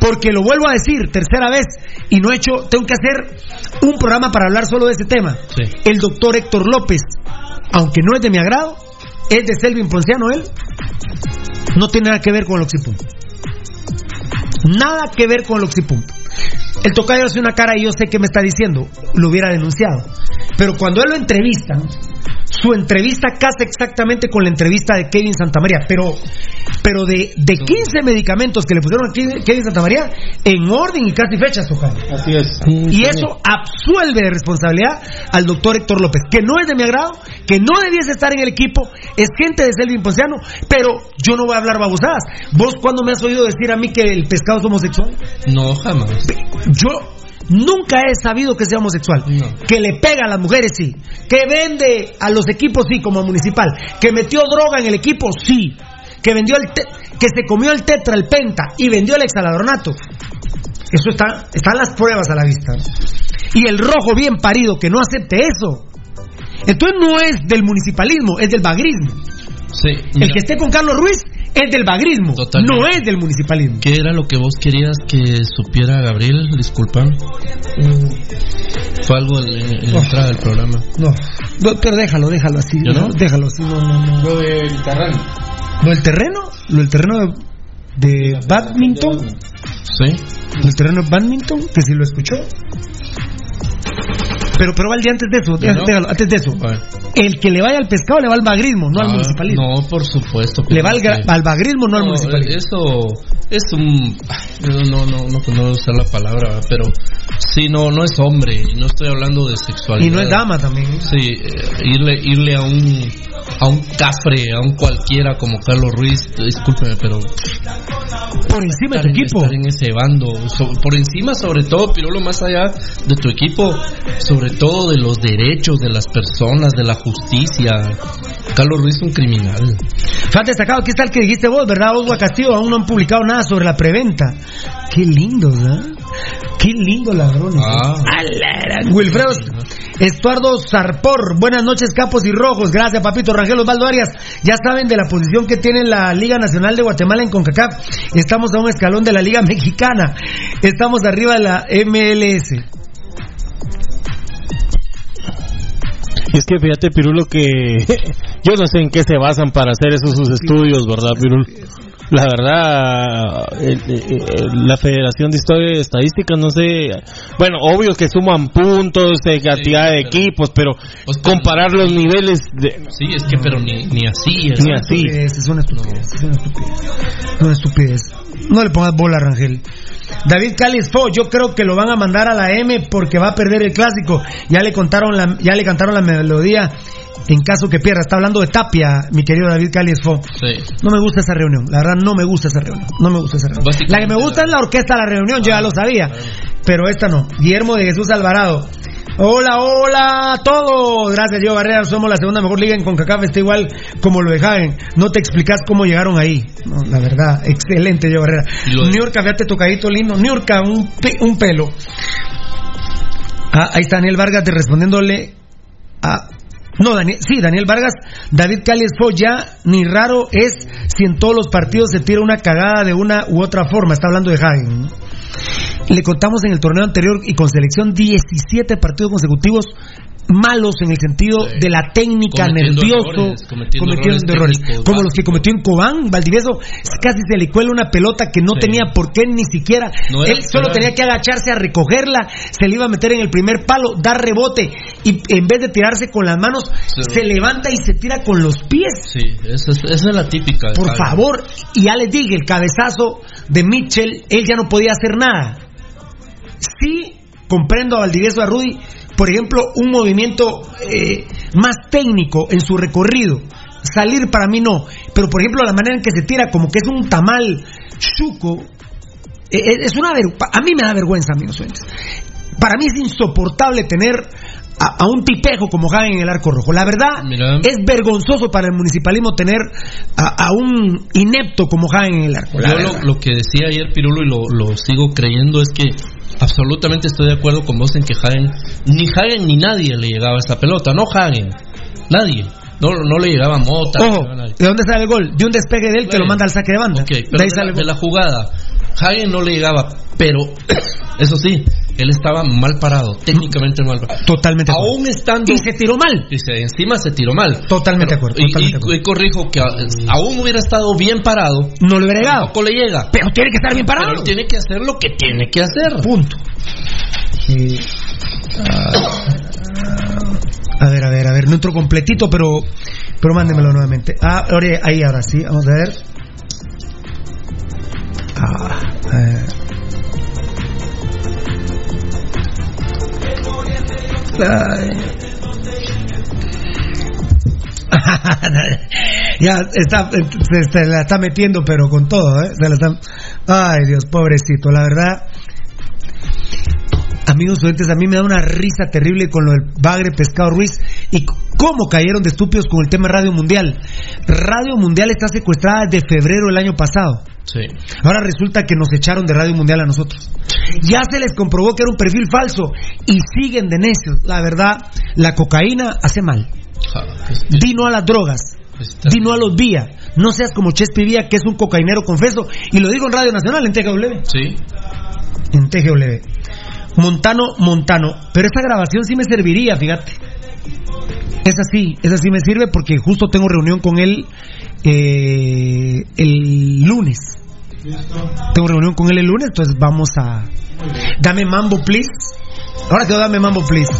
Speaker 5: Porque lo vuelvo a decir, tercera vez, y no he hecho, tengo que hacer un programa para hablar solo de ese tema. El doctor Héctor López, aunque no es de mi agrado, es de Selvin Ponciano él, no tiene nada que ver con el Oxipum. Nada que ver con el Oxipum. El tocayo hace una cara y yo sé qué me está diciendo, lo hubiera denunciado. Pero cuando él lo entrevistan, su entrevista casa exactamente con la entrevista de Kevin Santamaría, pero, pero de, de 15 medicamentos que le pusieron a Kevin Kevin Santamaría, en orden y casi fechas, tocayo.
Speaker 10: Así es.
Speaker 5: Y eso absuelve de responsabilidad al doctor Héctor López, que no es de mi agrado, que no debiese estar en el equipo, es gente de Selvin Ponciano, pero yo no voy a hablar babosadas. ¿Vos cuándo me has oído decir a mí que el pescado es homosexual?
Speaker 6: No, jamás.
Speaker 5: Yo nunca he sabido que sea homosexual. Que le pega a las mujeres, sí. Que vende a los equipos, sí, como municipal. Que metió droga en el equipo, sí. Que vendió el te- que se comió el tetra, el penta y vendió el exaladronato. Eso está, están las pruebas a la vista. Y el rojo bien parido que no acepte eso. Entonces no es del municipalismo, es del bagrismo.
Speaker 6: Sí,
Speaker 5: El que esté con Carlos Ruiz es del bagrismo,
Speaker 6: Totalmente.
Speaker 5: no es del municipalismo.
Speaker 6: ¿Qué era lo que vos querías que supiera Gabriel? Disculpa. Fue algo en, en la
Speaker 5: Oh.
Speaker 6: entrada del programa.
Speaker 5: No, doctor, déjalo, déjalo así.
Speaker 6: ¿Yo no?
Speaker 5: Déjalo así, no, no, no.
Speaker 10: Lo del terreno.
Speaker 5: ¿Lo del terreno? ¿Lo del terreno de, de badminton?
Speaker 6: Sí.
Speaker 5: ¿Lo del terreno de badminton? Que si lo escuchó. Pero, pero Valdi, antes de eso,
Speaker 6: ¿Yo no?
Speaker 5: déjalo, antes de eso.
Speaker 6: Bueno.
Speaker 5: El que le vaya al pescado le va al bagrismo, no al
Speaker 6: Ah,
Speaker 5: municipalismo.
Speaker 6: No, por supuesto.
Speaker 5: Le va al, al bagrismo, no, al municipalismo.
Speaker 6: Eso es un. No, no, no, no, no usar la palabra, pero sí, no, no es hombre. y No estoy hablando de sexualidad.
Speaker 5: Y no es dama también. ¿eh?
Speaker 6: Sí, eh, irle, irle a un a un cafre, a un cualquiera como Carlos Ruiz, discúlpeme, pero
Speaker 5: Por encima de tu
Speaker 6: en-
Speaker 5: equipo.
Speaker 6: estar en ese bando, so- por encima sobre todo, Pirulo, más allá de tu equipo, sobre todo de los derechos de las personas, de la justicia. Carlos Ruiz es un criminal.
Speaker 5: Fan destacado, aquí está el que dijiste vos, ¿verdad? Oswa Castillo, aún no han publicado nada sobre la preventa. Qué lindo, ¿verdad? Qué lindo ladrones.
Speaker 6: Ah.
Speaker 5: Wilfredo Estuardo Zarpor, buenas noches, capos y rojos. Gracias, papito Rangel Osvaldo Arias. Ya saben de la posición que tiene la Liga Nacional de Guatemala en CONCACAF. Estamos a un escalón de la Liga Mexicana. Estamos arriba de la MLS.
Speaker 10: Y es que fíjate, Pirulo, que yo no sé en qué se basan para hacer esos sus estudios, ¿verdad, Pirulo? La verdad, el- el- la Federación de Historia y Estadística, no sé. Bueno, obvio que suman puntos de cantidad de equipos, pero comparar los niveles de.
Speaker 6: Sí, es que, pero ni, ni así. es-
Speaker 10: Ni así.
Speaker 5: Estupidez, es una estupidez, es una estupidez. Una estupidez. No le pongas bola, Rangel. David Cáliz Fo, yo creo que lo van a mandar a la M porque va a perder el clásico. Ya le contaron la, ya le cantaron la melodía en caso que pierda. Está hablando de Tapia, mi querido David Cáliz Fo.
Speaker 6: Sí.
Speaker 5: No me gusta esa reunión, la verdad no me gusta esa reunión, no me gusta esa reunión. La que me gusta es la orquesta de la reunión, yo ya lo sabía, pero esta no. Guillermo de Jesús Alvarado. Hola, hola a todos. Gracias, Diego Barrera. Somos la segunda mejor liga en CONCACAF. Está igual como lo de Hagen. No te explicas cómo llegaron ahí. No, la verdad, excelente, Diego Barrera. New York, fíjate tocadito lindo. New York, un, pe- un pelo. Ah, ahí está Daniel Vargas de respondiéndole a. No, Daniel, sí, Daniel Vargas, David Fo, ya ni raro es si en todos los partidos se tira una cagada de una u otra forma. Está hablando de Hagen. Le contamos en el torneo anterior y con selección 17 partidos consecutivos malos en el sentido de la técnica,
Speaker 6: Cometiendo
Speaker 5: nervioso,
Speaker 6: errores, cometiendo errores
Speaker 5: errores,
Speaker 6: técnicos
Speaker 5: como los que cometió en Cobán, Valdivieso, casi se le cuela una pelota que no tenía por qué ni siquiera,
Speaker 6: No
Speaker 5: él solo tenía que agacharse a recogerla, se le iba a meter en el primer palo, dar rebote y en vez de tirarse con las manos,
Speaker 6: Sí.
Speaker 5: se levanta y se tira con los pies.
Speaker 6: Sí, esa es, esa es la típica.
Speaker 5: Por favor, y ya les dije, el cabezazo de Mitchell, él ya no podía hacer nada. Sí, comprendo a Valdivieso a Rudy, por ejemplo, un movimiento eh, más técnico en su recorrido. Salir para mí no, pero por ejemplo la manera en que se tira como que es un tamal chuco, eh, eh, es una ver- a mí me da vergüenza, amigos. Para mí es insoportable tener a, a un tipejo como Javi en el arco rojo. La verdad
Speaker 6: Mira.
Speaker 5: es vergonzoso para el municipalismo tener a, a un inepto como Javi en el arco.
Speaker 6: Yo lo, lo que decía ayer Pirulo y lo, lo sigo creyendo es que absolutamente estoy de acuerdo con vos en que Hagen, ni Hagen ni nadie le llegaba a esa pelota, no Hagen, nadie. No, no le llegaba Mota.
Speaker 5: Ojo,
Speaker 6: no.
Speaker 5: ¿de dónde sale el gol? De un despegue de él que lo manda al saque de banda. De
Speaker 6: pero
Speaker 5: ahí
Speaker 6: de,
Speaker 5: sale
Speaker 6: la, de la jugada, Hagen no le llegaba, pero eso sí, él estaba mal parado, técnicamente mal parado.
Speaker 5: Totalmente acuerdo.
Speaker 6: Aún estando.
Speaker 5: Y se tiró mal.
Speaker 6: Y se- encima se tiró mal.
Speaker 5: Totalmente de acuerdo.
Speaker 6: Y,
Speaker 5: totalmente de
Speaker 6: y-
Speaker 5: acuerdo.
Speaker 6: y corrijo que a- aún hubiera estado bien parado.
Speaker 5: No le hubiera llegado.
Speaker 6: Tampoco le llega.
Speaker 5: Pero tiene que estar bien parado.
Speaker 6: Pero tiene que hacer lo que tiene que hacer.
Speaker 5: Punto. A ver, a ver, a ver, no entro completito, pero pero mándemelo nuevamente. Ah, ahora, ahí, ahora sí, vamos a ver. Ah, eh. ya está, se, se la está metiendo, pero con todo, ¿eh? Se la está- Ay, Dios, pobrecito, la verdad. Amigos oyentes, a mí me da una risa terrible con lo del Bagre Pescado Ruiz y cómo cayeron de estúpidos con el tema Radio Mundial. Radio Mundial está secuestrada desde febrero del año pasado.
Speaker 6: Sí.
Speaker 5: Ahora resulta que nos echaron de Radio Mundial a nosotros. Ya se les comprobó que era un perfil falso y siguen de necios. La verdad, la cocaína hace mal.
Speaker 6: Ja, pues,
Speaker 5: Dino a las drogas. Dino a los vía. No seas como Chespi Vía, que es un cocainero confeso. Y lo digo en Radio Nacional, en TGW.
Speaker 6: Sí.
Speaker 5: En TGW. Montano, Montano. Pero esta grabación sí me serviría, fíjate. Esa sí, esa sí me sirve porque justo tengo reunión con él eh, el lunes. Tengo reunión con él el lunes, entonces vamos a... Dame mambo, please. Ahora te dame mambo, please.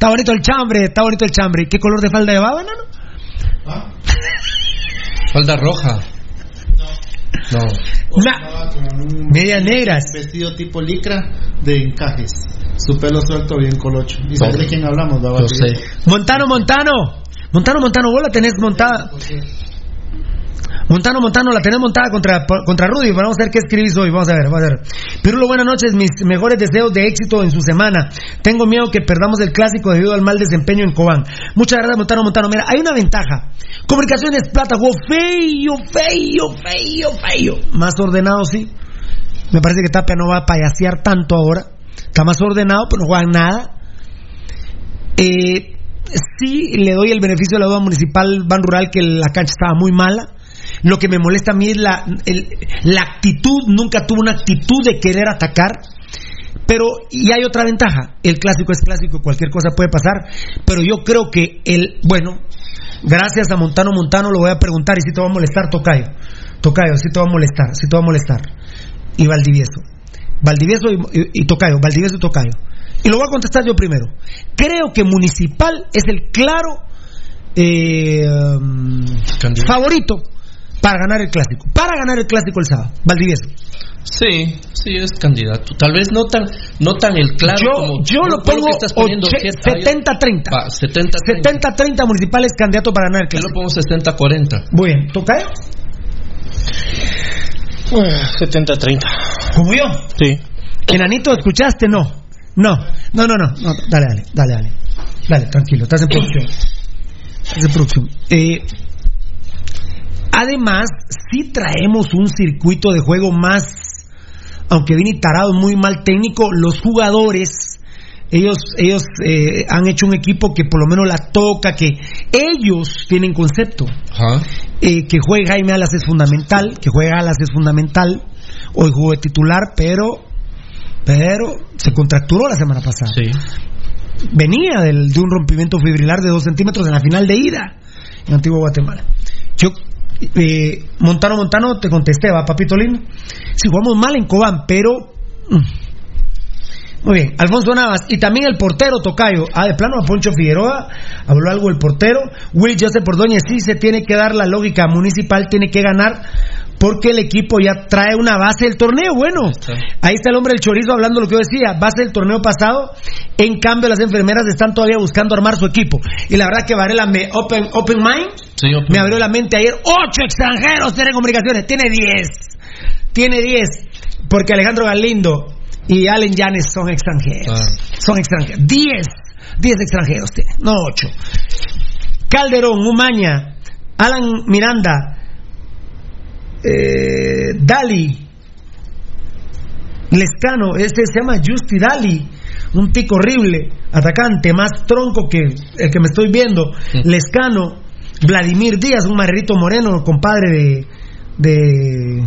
Speaker 5: Está bonito el chambre, está bonito el chambre. ¿Y qué color de falda llevaba, no?
Speaker 6: Falda roja. No.
Speaker 5: Medias negras.
Speaker 9: Vestido tipo licra de encajes. Su pelo suelto bien colocho. ¿Y sabes de quién hablamos?
Speaker 6: Yo sé.
Speaker 5: Montano, Montano. Montano, Montano, vos la tenés montada. Montano, Montano, la tenés montada contra, contra Rudy. Vamos a ver qué escribís hoy. Vamos a ver, vamos a ver. Pirulo, buenas noches. Mis mejores deseos de éxito en su semana. Tengo miedo que perdamos el clásico debido al mal desempeño en Cobán. Muchas gracias, Montano, Montano. Mira, hay una ventaja. Comunicaciones Plata jugó feo, feo, feo, feo. Más ordenado, sí. Me parece que Tapia no va a payasear tanto ahora. Está más ordenado, pero no juegan nada. Eh, sí, le doy el beneficio de la duda municipal Ban Rural que la cancha estaba muy mala. Lo que me molesta a mí es la, el- la actitud, nunca tuvo una actitud de querer atacar. Pero, y hay otra ventaja, el clásico es clásico, cualquier cosa puede pasar, pero yo creo que el, bueno, gracias a Montano Montano lo voy a preguntar y si te va a molestar, Tocayo. Tocayo, si te va a molestar, si te va a molestar. Y Valdivieso. Valdivieso y, y- y Tocayo, Valdivieso y Tocayo. Y lo voy a contestar yo primero. Creo que Municipal es el claro eh, favorito para ganar el clásico. Para ganar el clásico el sábado. Valdivieso.
Speaker 6: Sí, sí es candidato. Tal vez no tan, no tan el claro
Speaker 5: yo
Speaker 6: como
Speaker 5: yo lo pongo
Speaker 6: que estás poniendo
Speaker 5: oche-
Speaker 6: que-
Speaker 5: 70-30.
Speaker 6: Va, 70
Speaker 5: 70-30 municipales candidato para ganar el
Speaker 6: Yo lo
Speaker 5: clásico.
Speaker 6: pongo 60-40.
Speaker 5: Muy bien. ¿Tocayo?
Speaker 10: 70-30.
Speaker 5: ¿Como yo?
Speaker 10: Sí.
Speaker 5: Enanito, ¿escuchaste? No. No. No, no, no. no. Dale, dale, dale, dale. Dale, tranquilo. Estás en producción. Estás en producción. Eh, además, sí traemos un circuito de juego más, aunque Vini Tarado muy mal técnico, los jugadores, ellos, ellos eh, han hecho un equipo que por lo menos la toca, que ellos tienen concepto. Eh, que juegue Jaime Alas es fundamental, que juegue Alas es fundamental. Hoy jugó de titular, pero pero se contracturó la semana pasada.
Speaker 6: Sí.
Speaker 5: Venía del- de un rompimiento fibrilar de dos centímetros en la final de ida en Antigua Guatemala. Yo, eh, Montano Montano, te contesté, va, papito lindo. Si jugamos mal en Cobán, pero. mm. Muy bien, Alfonso Navas y también el portero Tocayo. Ah, de plano a Poncho Figueroa, habló algo el portero. Will Joseph Ordóñez, sí se tiene que dar la lógica municipal, tiene que ganar porque el equipo ya trae una base del torneo. Bueno, ahí está el hombre del chorizo hablando lo que yo decía, base del torneo pasado. En cambio, las enfermeras están todavía buscando armar su equipo. Y la verdad que Varela me open, open mind
Speaker 6: Sí, open
Speaker 5: me abrió la mente ayer. Ocho extranjeros tiene comunicaciones, tiene diez. Tiene diez. Porque Alejandro Galindo y Allen Yanes son extranjeros. Son extranjeros. Diez. Diez extranjeros tiene, no ocho. Calderón, Umaña, Alan Miranda, eh, Dali, Lescano, este se llama Justy Dali, un tico horrible, atacante, más tronco que el que me estoy viendo, Lescano, Vladimir Díaz, un marrerito moreno, compadre de, de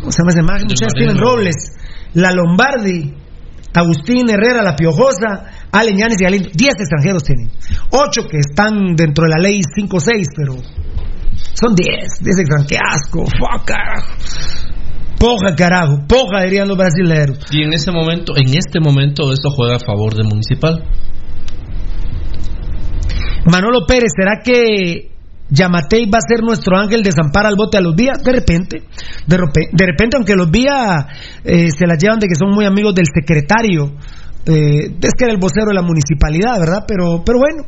Speaker 5: ¿cómo se llama ese Steven
Speaker 6: Mariano.
Speaker 5: Robles, La Lombardi, Agustín Herrera, La Piojosa, Allen Yanes y Galindo. 10 extranjeros tienen. 8 que están dentro de la ley 5-6, pero son 10. 10 extranjeros. ¡Qué asco! ¡Fuck, carajo! Poja, carajo. Poja, dirían los brasileños.
Speaker 6: Y en ese momento, en este momento, eso juega a favor de Municipal.
Speaker 5: Manolo Pérez, ¿será que Yamatei va a ser nuestro ángel de zampar al bote a los vías? De repente, de, rope- de repente, aunque los vías eh, se las llevan de que son muy amigos del secretario, eh, es que era el vocero de la municipalidad, ¿verdad? Pero, pero bueno,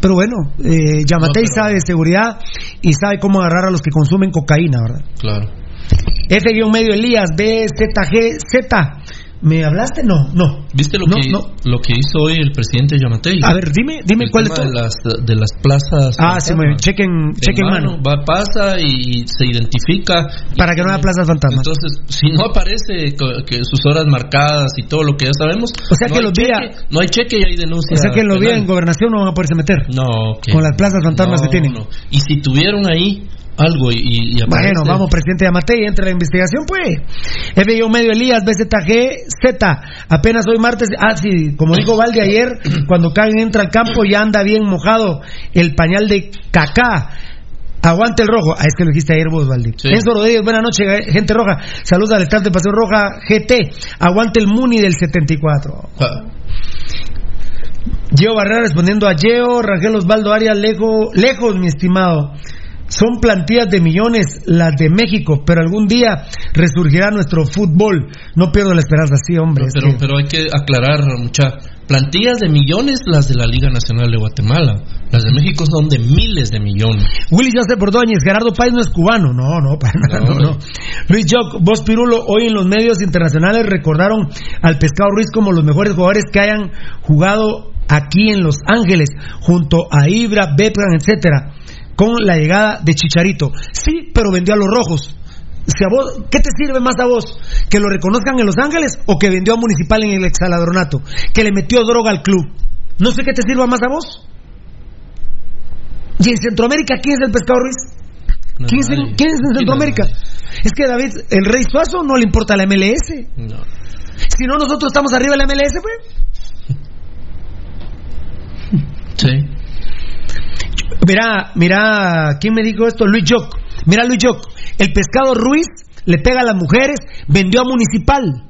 Speaker 5: pero bueno, eh, Yamatei sabe de seguridad y sabe cómo agarrar a los que consumen cocaína, ¿verdad?
Speaker 6: Claro.
Speaker 5: F-medio Elías, BZG, Z. ¿Me hablaste? No, no.
Speaker 6: ¿Viste lo,
Speaker 5: No,
Speaker 6: que,
Speaker 5: no.
Speaker 6: lo que hizo hoy el presidente Yamatei?
Speaker 5: A ver, dime, dime
Speaker 6: El
Speaker 5: cuál
Speaker 6: tema de las, de las plazas.
Speaker 5: Ah, bien.
Speaker 6: fantasmas.
Speaker 5: Chequen, chequen mano.
Speaker 6: Va, pasa y se identifica.
Speaker 5: Para que no haya plazas fantasmas.
Speaker 6: Entonces, si no aparece que sus horas marcadas y todo lo que ya sabemos.
Speaker 5: O sea
Speaker 6: no
Speaker 5: que los
Speaker 6: cheque,
Speaker 5: días-
Speaker 6: No hay cheque y hay denuncia.
Speaker 5: O sea que en los días en gobernación no van a poderse meter.
Speaker 6: No, que-
Speaker 5: Con las plazas fantasmas que tienen.
Speaker 6: Y si tuvieron ahí algo y, y aparece.
Speaker 5: Bueno, vamos, presidente Yamatei, entre la investigación, pues. FIO Medio Elías, BZG, Z. Apenas hoy martes, ah, sí, como dijo Valde ayer, cuando Karen entra al campo ya anda bien mojado el pañal de Cacá. Aguante el rojo. Ah, es que lo dijiste ayer vos, Valdi.
Speaker 6: Sí.
Speaker 5: Enzo Rodríguez, buenas noches, eh, gente roja. Saludos al staff de Paseo Roja GT. Aguante el Muni del 74.
Speaker 6: Ah,
Speaker 5: Geo Barrera respondiendo a Geo, Rangel Osvaldo Arias, lejos, lejos, mi estimado. Son plantillas de millones las de México, pero algún día resurgirá nuestro fútbol. No pierdo la esperanza, sí, hombre.
Speaker 6: pero, pero hay que aclarar, mucha. Plantillas de millones las de la Liga Nacional de Guatemala. Las de México son de miles de millones.
Speaker 5: Willy Joseph Ordóñez, Gerardo Páez no es cubano. No, no, para nada, no, no. Luis Jock, vos Pirulo, hoy en los medios internacionales recordaron al Pescado Ruiz como los mejores jugadores que hayan jugado aquí en Los Ángeles, junto a Ibra, Bepran, etcétera, con la llegada de Chicharito. Sí, pero vendió a los rojos. Si a vos, ¿Qué te sirve más a vos? ¿Que lo reconozcan en Los Ángeles o que vendió a Municipal en el exaladronato? ¿Que le metió droga al club? No sé qué te sirva más a vos. ¿Y en Centroamérica quién es el pescado Ruiz?
Speaker 6: No,
Speaker 5: ¿Quién, es, en-
Speaker 6: nadie.
Speaker 5: quién es en Centroamérica? Es que David, el Rey Suazo no le importa la MLS. Si no, nosotros estamos arriba de la MLS, pues.
Speaker 6: Sí.
Speaker 5: Mira, mira, ¿quién me dijo esto? Luis Joc. Mira, Luis Joc. El pescado Ruiz le pega a las mujeres, vendió a Municipal.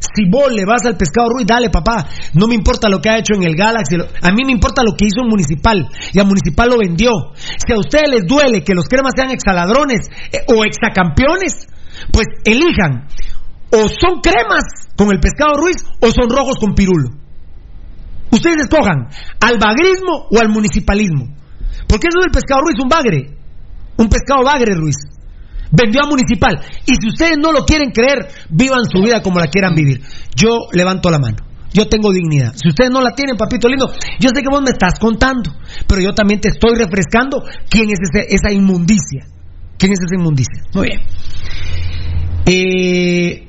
Speaker 5: Si vos le vas al pescado Ruiz, dale, papá. No me importa lo que ha hecho en el Galaxy. A mí me importa lo que hizo en Municipal. Y a Municipal lo vendió. Si a ustedes les duele que los cremas sean exaladrones eh, o exacampeones, pues elijan. O son cremas con el pescado Ruiz o son rojos con pirulo. Ustedes escojan al bagrismo o al municipalismo. Porque eso del pescado Ruiz, un bagre. Un pescado bagre, Ruiz. Vendió a Municipal. Y si ustedes no lo quieren creer, vivan su vida como la quieran vivir. Yo levanto la mano. Yo tengo dignidad. Si ustedes no la tienen, papito lindo, yo sé que vos me estás contando, pero yo también te estoy refrescando quién es ese- esa inmundicia. ¿Quién es esa inmundicia? Muy bien. Eh,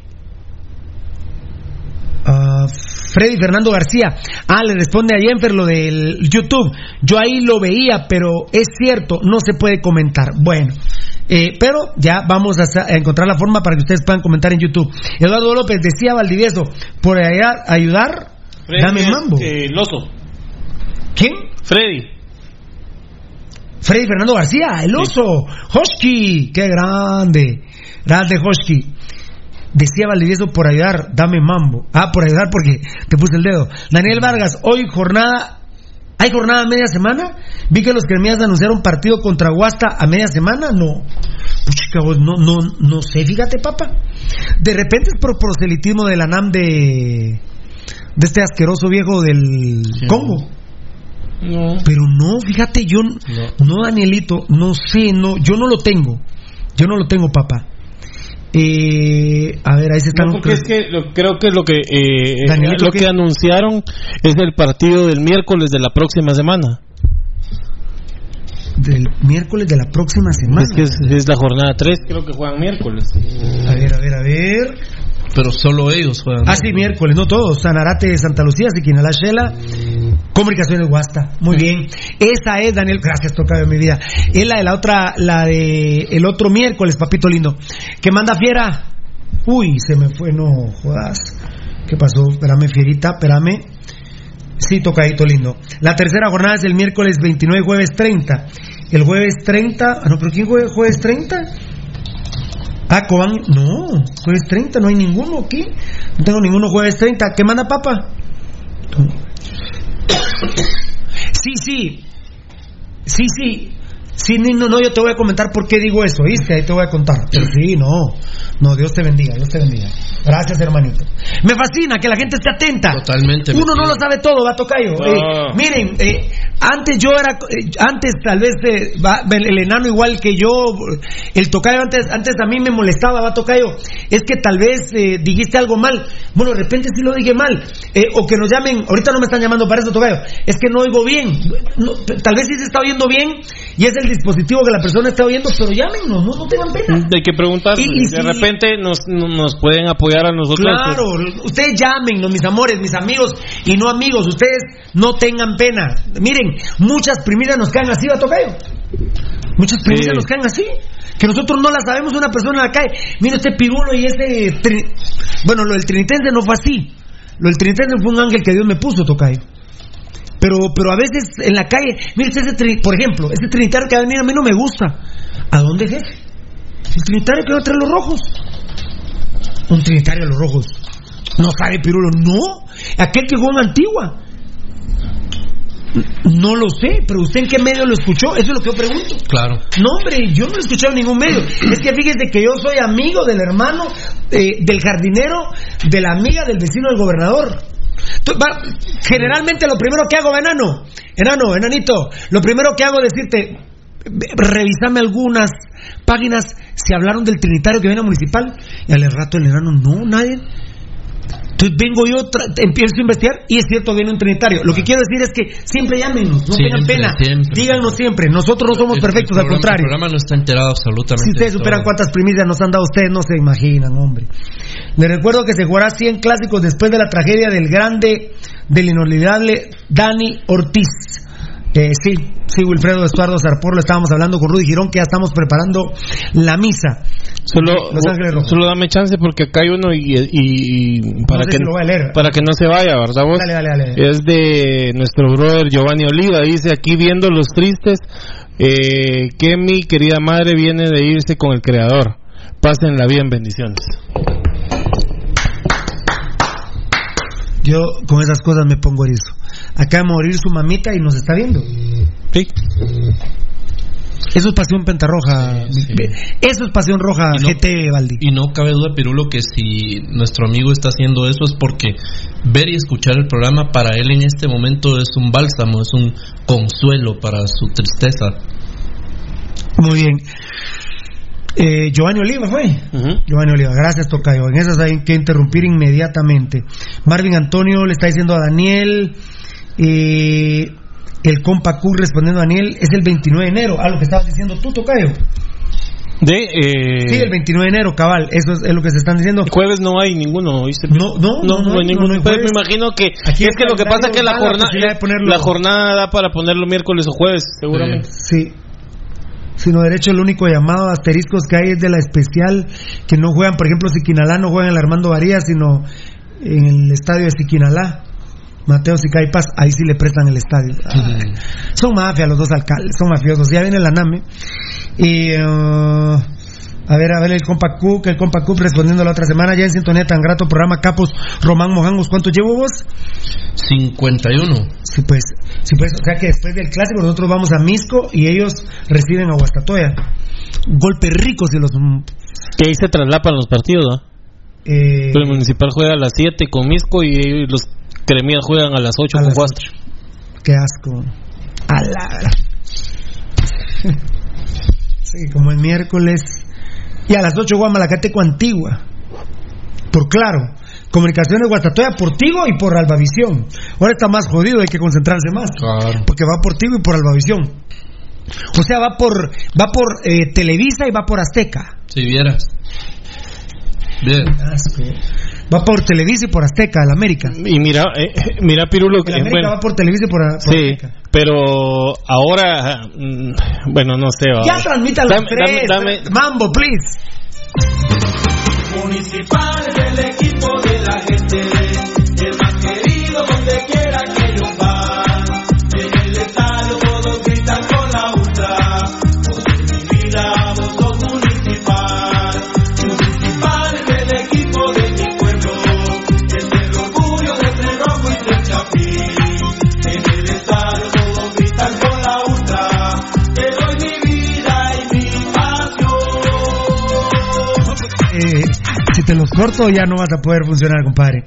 Speaker 5: Ah, Freddy Fernando García. Ah, le responde a Jenfer lo del YouTube. Yo ahí lo veía, pero es cierto, no se puede comentar. Bueno, eh, pero ya vamos a, encontrar la forma para que ustedes puedan comentar en YouTube. Eduardo López decía Valdivieso, por allá ayudar, dame mambo.
Speaker 10: Eh, el oso.
Speaker 5: ¿Quién?
Speaker 10: Freddy.
Speaker 5: Freddy Fernando García, el oso. Hoshki, qué grande. Grande Hoshki. Decía Valdivieso por ayudar, dame mambo. Ah, por ayudar porque te puse el dedo. Daniel Vargas, hoy jornada. ¿Hay jornada a media semana? Vi que los cremías anunciaron partido contra Huasta a media semana. No. Puchica, vos, no, no, no sé, fíjate, papá. De repente es por proselitismo de la NAM de. de este asqueroso viejo del Congo.
Speaker 10: No.
Speaker 5: Pero no, fíjate, yo no. Danielito, no sé, no, yo no lo tengo. Yo no lo tengo, papá. Eh, a ver, ahí se están
Speaker 10: No, porque es que lo- creo que lo que eh,
Speaker 5: Danielito,
Speaker 10: lo
Speaker 5: ¿qué?
Speaker 10: que anunciaron es el partido del miércoles de la próxima semana.
Speaker 5: del miércoles de la próxima semana.
Speaker 10: Es que es, es la jornada 3, creo que juegan miércoles.
Speaker 5: A ver, a ver, a ver.
Speaker 6: Pero solo ellos juegan.
Speaker 5: Ah, sí, miércoles, no todos. Sanarate de Santa Lucía, Siquinalá Shela, Comunicaciones Guasta. Muy bien. Esa es, Daniel, gracias, toca de mi vida. Es la de la otra, la de el otro miércoles, papito lindo. Que manda fiera. Uy, se me fue, no jodas. ¿Qué pasó? Espérame, fierita, espérame. Sí, tocadito lindo. La tercera jornada es el miércoles 29, jueves 30. El jueves 30. Ah, no, pero ¿quién jueves 30? Ah, Cobán. No, jueves 30, no hay ninguno aquí. No tengo ninguno jueves 30. ¿Qué manda, papa? Sí, sí. Sí, sí. Sí, no, no, yo te voy a comentar por qué digo eso, ¿viste? Ahí te voy a contar. Pero sí, no. No, Dios te bendiga, Dios te bendiga. Gracias, hermanito. Me fascina que la gente esté atenta.
Speaker 6: Totalmente.
Speaker 5: Uno no lo sabe todo, va tocayo.
Speaker 10: No.
Speaker 5: Eh, miren, eh, antes yo era, eh, antes tal vez eh, va- el, el enano igual que yo, el tocayo antes, antes a mí me molestaba, va tocayo. Es que tal vez eh, dijiste algo mal. Bueno, de repente sí lo dije mal. Eh, o que nos llamen, ahorita no me están llamando para eso, tocayo. Es que no oigo bien. No, tal vez sí se está oyendo bien y es el dispositivo que la persona está oyendo, pero llámenos, no, no tengan pena.
Speaker 10: Hay que preguntar,
Speaker 5: Y- y
Speaker 10: de
Speaker 5: si-
Speaker 10: repente nos, nos pueden apoyar a nosotros.
Speaker 5: Claro, ustedes llámenos, mis amores, mis amigos y no amigos, ustedes no tengan pena. Miren, muchas primicias nos caen así, ¿va tocayo? Muchas primicias
Speaker 10: Sí.
Speaker 5: nos caen así. Que nosotros no las sabemos una persona en la calle. Mira este pirulo y ese... tri- Bueno, lo del trinitense no fue así. Lo del trinitense fue un ángel que Dios me puso, tocayo. Pero, pero a veces en la calle, mire ese por ejemplo, ese trinitario que va a venir a mí no me gusta. ¿A dónde jefe? El trinitario que va a traer los rojos. Un trinitario a los rojos. No sabe Pirulo, no. Aquel que jugó en Antigua. No lo sé, pero usted en qué medio lo escuchó, eso es lo que yo pregunto.
Speaker 6: Claro.
Speaker 5: No, hombre, yo no lo he escuchado en ningún medio. Es que fíjese que yo soy amigo del hermano, eh, del jardinero, de la amiga del vecino del gobernador. Generalmente lo primero que hago, enano, enano, enanito, lo primero que hago es decirte, revisame algunas páginas si hablaron del trinitario que viene a municipal. Y al rato el enano, no, nadie. Entonces vengo yo, empiezo a investigar y es cierto, viene un trinitario. Lo que quiero decir es que siempre llámenos, no tengan
Speaker 6: Siempre,
Speaker 5: pena.
Speaker 6: siempre.
Speaker 5: Díganos siempre, nosotros no somos
Speaker 6: El-
Speaker 5: perfectos,
Speaker 6: el
Speaker 5: al contrario.
Speaker 6: El programa no está enterado absolutamente.
Speaker 5: Si ustedes
Speaker 6: de
Speaker 5: superan cuántas primicias nos han dado ustedes, no se imaginan, hombre. Les recuerdo que se jugará 100 clásicos después de la tragedia del grande, del inolvidable Dani Ortiz. Eh, sí, sí, Wilfredo Estuardo Zarpor, lo estábamos hablando con Rudy Girón, que ya estamos preparando la misa.
Speaker 10: Solo,
Speaker 5: Los Ángeles Rojos.
Speaker 10: solo dame chance porque acá hay uno y, y- y para,
Speaker 5: sé
Speaker 10: que,
Speaker 5: si lo voy a leer.
Speaker 10: para que no se vaya, ¿verdad vos?
Speaker 5: Dale, dale, dale.
Speaker 10: Es de nuestro brother Giovanni Oliva, dice aquí viendo los tristes eh, que mi querida madre viene de irse con el creador. Pásenla bien, bendiciones.
Speaker 5: Yo con esas cosas me pongo erizo. Acaba de morir su mamita y nos está viendo.
Speaker 10: Sí.
Speaker 5: Eso es pasión pentarroja. Eso es pasión roja,
Speaker 6: Y no-
Speaker 5: GT Valdi.
Speaker 6: Y no cabe duda, Pirulo, que si nuestro amigo está haciendo eso es porque ver y escuchar el programa para él en este momento es un bálsamo, es un consuelo para su tristeza.
Speaker 5: Muy bien. Eh, Giovanni Oliva fue. Giovanni Oliva, gracias Tocayo. En esas hay que interrumpir inmediatamente. Marvin Antonio le está diciendo a Daniel, eh, el compa Q respondiendo a Daniel, es el 29 de enero. Ah, lo que estabas diciendo tú, Tocayo.
Speaker 10: De, eh,
Speaker 5: Sí, el 29 de enero, cabal. Eso es, es lo que se están diciendo.
Speaker 10: Jueves no hay ninguno, ¿viste?
Speaker 5: No, no, no, no
Speaker 10: hay- ninguno.
Speaker 5: no hay jueves.
Speaker 10: me imagino que
Speaker 5: Aquí
Speaker 10: es
Speaker 5: el
Speaker 10: que lo que pasa es que la jornada la jornada da para ponerlo miércoles o jueves, seguramente.
Speaker 5: Sí. Sino derecho, el único llamado a asteriscos que hay es de la especial, que no juegan, por ejemplo, Siquinalá no juega en el Armando Varías, sino en el estadio de Siquinalá. Mateo Sicaipas, ahí sí le prestan el estadio. Ay, Son mafia los dos alcaldes, son mafiosos. Ya viene la NAME. Y. eh, a ver, a ver el compa Cook, el compa Cook respondiendo la otra semana, ya en sintonía tan grato programa Capos, Román Mojangos, ¿cuánto llevo vos?
Speaker 6: 51.
Speaker 5: Sí, pues, sí, pues, o sea que después del clásico nosotros vamos a Misco y ellos reciben a Guastatoya. Golpe rico si los...
Speaker 10: Que ahí se traslapan los partidos, ¿no?
Speaker 5: Eh,
Speaker 10: El municipal juega a las 7 con Misco y los cremías juegan a las 8
Speaker 5: A
Speaker 10: con
Speaker 5: las. Qué asco. A la... Sí, como el miércoles. Y a las 8 Guamalacateco Antigua. Por claro. Comunicaciones Guastatoya por Tigo y por Albavisión. Ahora está más jodido, hay que concentrarse más. Porque va por Tigo y por Albavisión. O sea, va por va por eh, Televisa y va por Azteca.
Speaker 6: Si vieras. Bien.
Speaker 5: Va por Televisa y por Azteca, el América.
Speaker 10: Y mira, eh, mira Pirulo, que
Speaker 5: El América
Speaker 10: bueno,
Speaker 5: va por Televisa y por, por
Speaker 10: sí,
Speaker 5: Azteca.
Speaker 10: pero ahora, mm, bueno, no sé.
Speaker 5: Ya transmita los
Speaker 10: Dame-
Speaker 5: tres.
Speaker 10: dame- dame-
Speaker 5: Mambo, please.
Speaker 4: Municipal es el equipo de la gente, te
Speaker 5: los corto ya no vas a poder funcionar, compadre.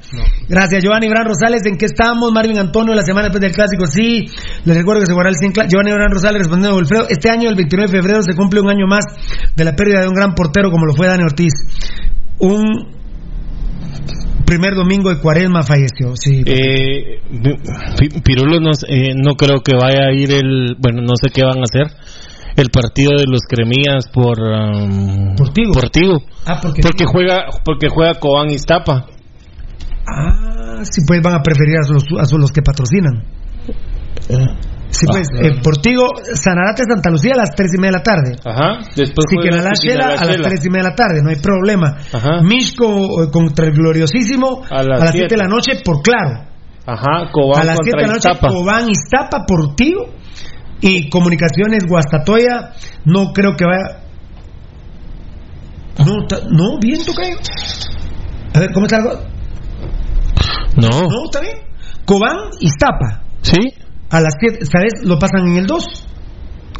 Speaker 5: Gracias, Giovanni Bran Rosales. ¿En qué estamos? Marvin Antonio, la semana después del clásico. Sí, les recuerdo que se guarda el 100 cla- Giovanni Bran Rosales respondiendo a Wilfredo. Este año, el 29 de febrero, se cumple un año más de la pérdida de un gran portero como lo fue Dani Ortiz. Un primer domingo de cuaresma falleció. Sí.
Speaker 10: Eh, Pi- Pirulo no, eh, no creo que vaya a ir el, bueno, no sé qué van a hacer, el partido de los cremías por um,
Speaker 5: Portigo.
Speaker 10: Portigo.
Speaker 5: Ah, porque,
Speaker 10: Porque juega, porque juega Cobán Iztapa.
Speaker 5: Ah, sí, pues van a preferir a los, a los que patrocinan. Sí, pues,
Speaker 10: Ah,
Speaker 5: eh, Portigo, Sanarate, Santa Lucía a las 3 y media de la tarde.
Speaker 10: Ajá. Después
Speaker 5: Sí, que la Shela a las 3 y media de la tarde, no hay problema.
Speaker 10: Ajá.
Speaker 5: Mishko eh, contra el Gloriosísimo
Speaker 10: A
Speaker 5: a
Speaker 10: las
Speaker 5: las 7
Speaker 10: siete.
Speaker 5: de la noche por claro.
Speaker 10: Ajá, Cobán
Speaker 5: a las 7
Speaker 10: contra
Speaker 5: de la noche
Speaker 10: Iztapa.
Speaker 5: Cobán Iztapa por Tigo y Comunicaciones Guastatoya no creo que vaya no, no, bien tocayo. A ver, ¿cómo está algo?
Speaker 10: No.
Speaker 5: No, está bien. Cobán Iztapa.
Speaker 10: ¿Sí?
Speaker 5: A las 7, ¿sabes? Lo pasan en el 2.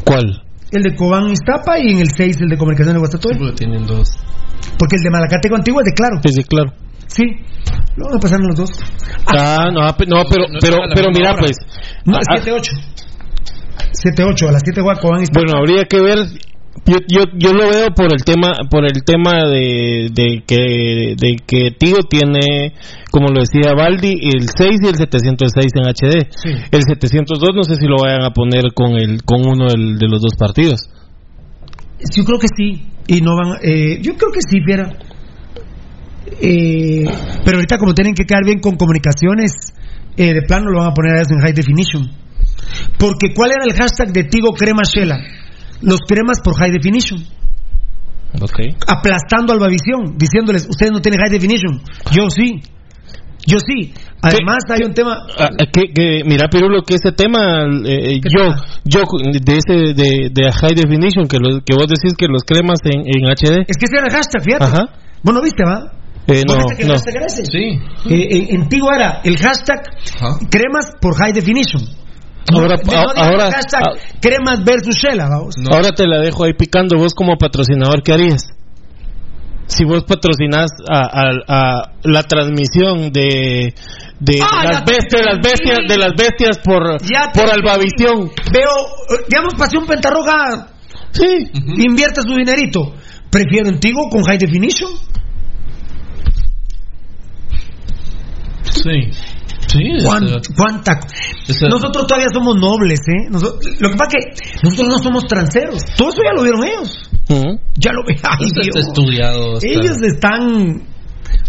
Speaker 10: ¿Cuál?
Speaker 5: El de Cobán Iztapa y en el 6 el de Comunicaciones Guastatoya.
Speaker 6: Porque tienen dos.
Speaker 5: Porque el de Malacateco Antiguo es de claro.
Speaker 10: Sí, sí, claro.
Speaker 5: Sí. Lo van a pasar en los dos.
Speaker 10: Ah, no, no, pero,
Speaker 6: no
Speaker 10: pero, pero mira,
Speaker 6: hora.
Speaker 10: pues.
Speaker 5: No,
Speaker 10: ah,
Speaker 5: 7-8. 7-8, a las 7 juega Cobán Iztapa.
Speaker 10: Bueno, habría que ver. Yo, yo, yo lo veo por el tema, por el tema de, de que, de que Tigo tiene, como lo decía Baldi, el 6 y el 706 en HD.
Speaker 5: Sí.
Speaker 10: El 702 no sé si lo vayan a poner con el, con uno del- de los dos partidos.
Speaker 5: Yo creo que sí. Y no van. Eh, yo creo que sí, Fiera. Eh, pero ahorita, como tienen que quedar bien con comunicaciones, eh, de plano lo van a poner en high definition. Porque ¿cuál era el hashtag de Tigo Crema Shela? Los cremas por high definition.
Speaker 10: Ok.
Speaker 5: Aplastando a Albavisión, diciéndoles, ustedes no tienen high definition. Yo sí. Yo sí. Además hay un tema...
Speaker 10: Ah, que, que, mira, Pirulo, que ese tema, eh, yo, yo, de ese, de, de High Definition, que, lo, que vos decís que los cremas en, en HD.
Speaker 5: Es que ese era el hashtag, fíjate.
Speaker 10: Ajá.
Speaker 5: Bueno, ¿viste, va?
Speaker 10: Eh,
Speaker 5: ¿Vos
Speaker 10: no,
Speaker 5: viste que el
Speaker 10: no.
Speaker 5: hashtag era ese?
Speaker 6: Sí.
Speaker 5: Eh, en, en Tigo era el hashtag cremas por high definition.
Speaker 10: Ahora,
Speaker 5: No, no digas
Speaker 10: ahora, ah,
Speaker 5: cremas versus Shela, vamos.
Speaker 10: ahora te la dejo ahí picando. Vos como patrocinador, ¿qué harías? Si vos patrocinás a, a- a la transmisión de de
Speaker 5: Ah,
Speaker 10: las bestias, las bestias, de las bestias por
Speaker 5: Ya
Speaker 10: por. Albavisión.
Speaker 5: Veo, eh, digamos, Pasión Pentarroja
Speaker 10: Sí.
Speaker 5: invierte su dinerito. Prefiero en Tigo con high definition.
Speaker 6: Sí. Sí.
Speaker 5: ¿Cuán-
Speaker 6: ese-
Speaker 5: ¿Cuánta? Nosotros todavía somos nobles, ¿eh? Lo que pasa es que nosotros no somos transeros. Todo eso ya lo vieron ellos. Ya lo Dios.
Speaker 6: estudiado. está-
Speaker 5: Ellos están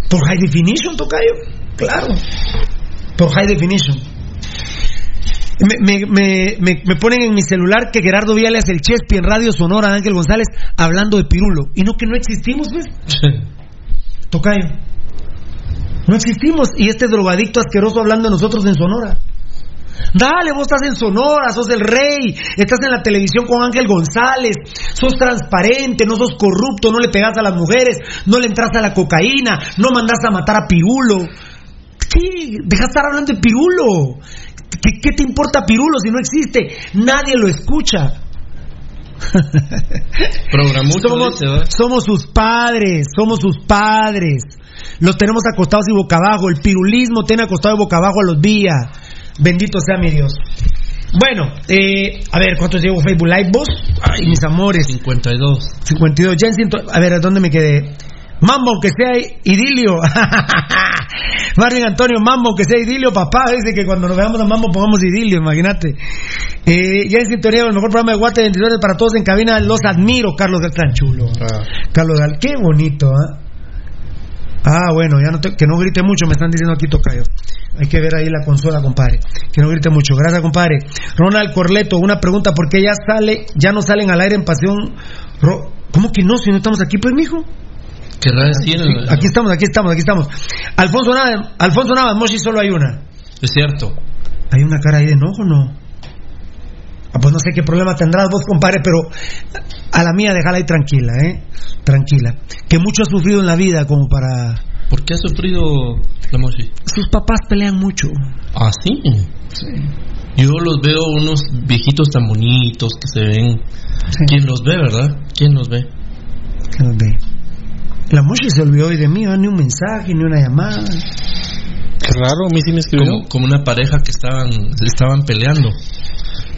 Speaker 5: por high definition, tocayo. Claro. Por high definition. Me, me, me, me, ponen en mi celular que Gerardo Viales, el Chespi en Radio Sonora, Ángel González, hablando de Pirulo. Y no que no existimos, ¿ves? Tocayo. No existimos. Y este drogadicto asqueroso hablando de nosotros en Sonora. Dale, vos estás en Sonora, sos el rey, estás en la televisión con Ángel González, sos transparente, no sos corrupto, no le pegas a las mujeres, no le entras a la cocaína, no mandas a matar a Pirulo. ¿Qué? Deja de estar hablando de Pirulo. ¿Qué, qué te importa Pirulo si no existe? Nadie lo escucha. Somos, somos sus padres, somos sus padres. Los tenemos acostados y boca abajo. El pirulismo tiene acostado y boca abajo a los días. Bendito sea mi Dios. Bueno, eh, a ver, ¿cuántos llevo Facebook Live vos? Ay, mis amores.
Speaker 6: 52.
Speaker 5: 52. Ya en ciento... A ver, ¿a dónde me quedé? Mambo, aunque sea idilio. Marvin Antonio, Mambo, aunque sea idilio, papá. Dice que cuando nos veamos a Mambo pongamos idilio, imagínate. Eh, ya en sintonía, el mejor programa de Guate 22 para todos en cabina. Los admiro, Carlos Gal, tan chulo. Carlos Gal, qué bonito, ¿ah? Ah, bueno, ya no te- que no grite mucho, me están diciendo aquí Tocayo. Hay que ver ahí la consola, compadre. Que no grite mucho. Gracias, compadre. Ronald Corleto, una pregunta, ¿por qué ya sale, ya no salen al aire en pasión? Ro- ¿Cómo que no? Si no estamos aquí, pues, mijo.
Speaker 6: Querrá decir. eh,
Speaker 5: Aquí estamos, aquí estamos, aquí estamos. Alfonso Navas, Alfonso Navas, Moshi solo hay una.
Speaker 6: Es cierto.
Speaker 5: ¿Hay una cara ahí de enojo no? Ah, pues no sé qué problema tendrás vos, compadre, pero a la mía déjala ahí tranquila, ¿eh? Tranquila. Que mucho ha sufrido en la vida como para...
Speaker 6: ¿Por qué ha sufrido la Moshi?
Speaker 5: Sus papás pelean mucho.
Speaker 6: Ah, sí. Yo los veo unos viejitos tan bonitos que se ven. ¿Quién los ve, verdad? ¿Quién los ve?
Speaker 5: Que nos ve. La Moshi se olvidó hoy de mí, ¿eh? ni un mensaje, ni una llamada.
Speaker 10: Qué raro, a mí sí me escribió.
Speaker 6: Como, como una pareja que estaban estaban peleando.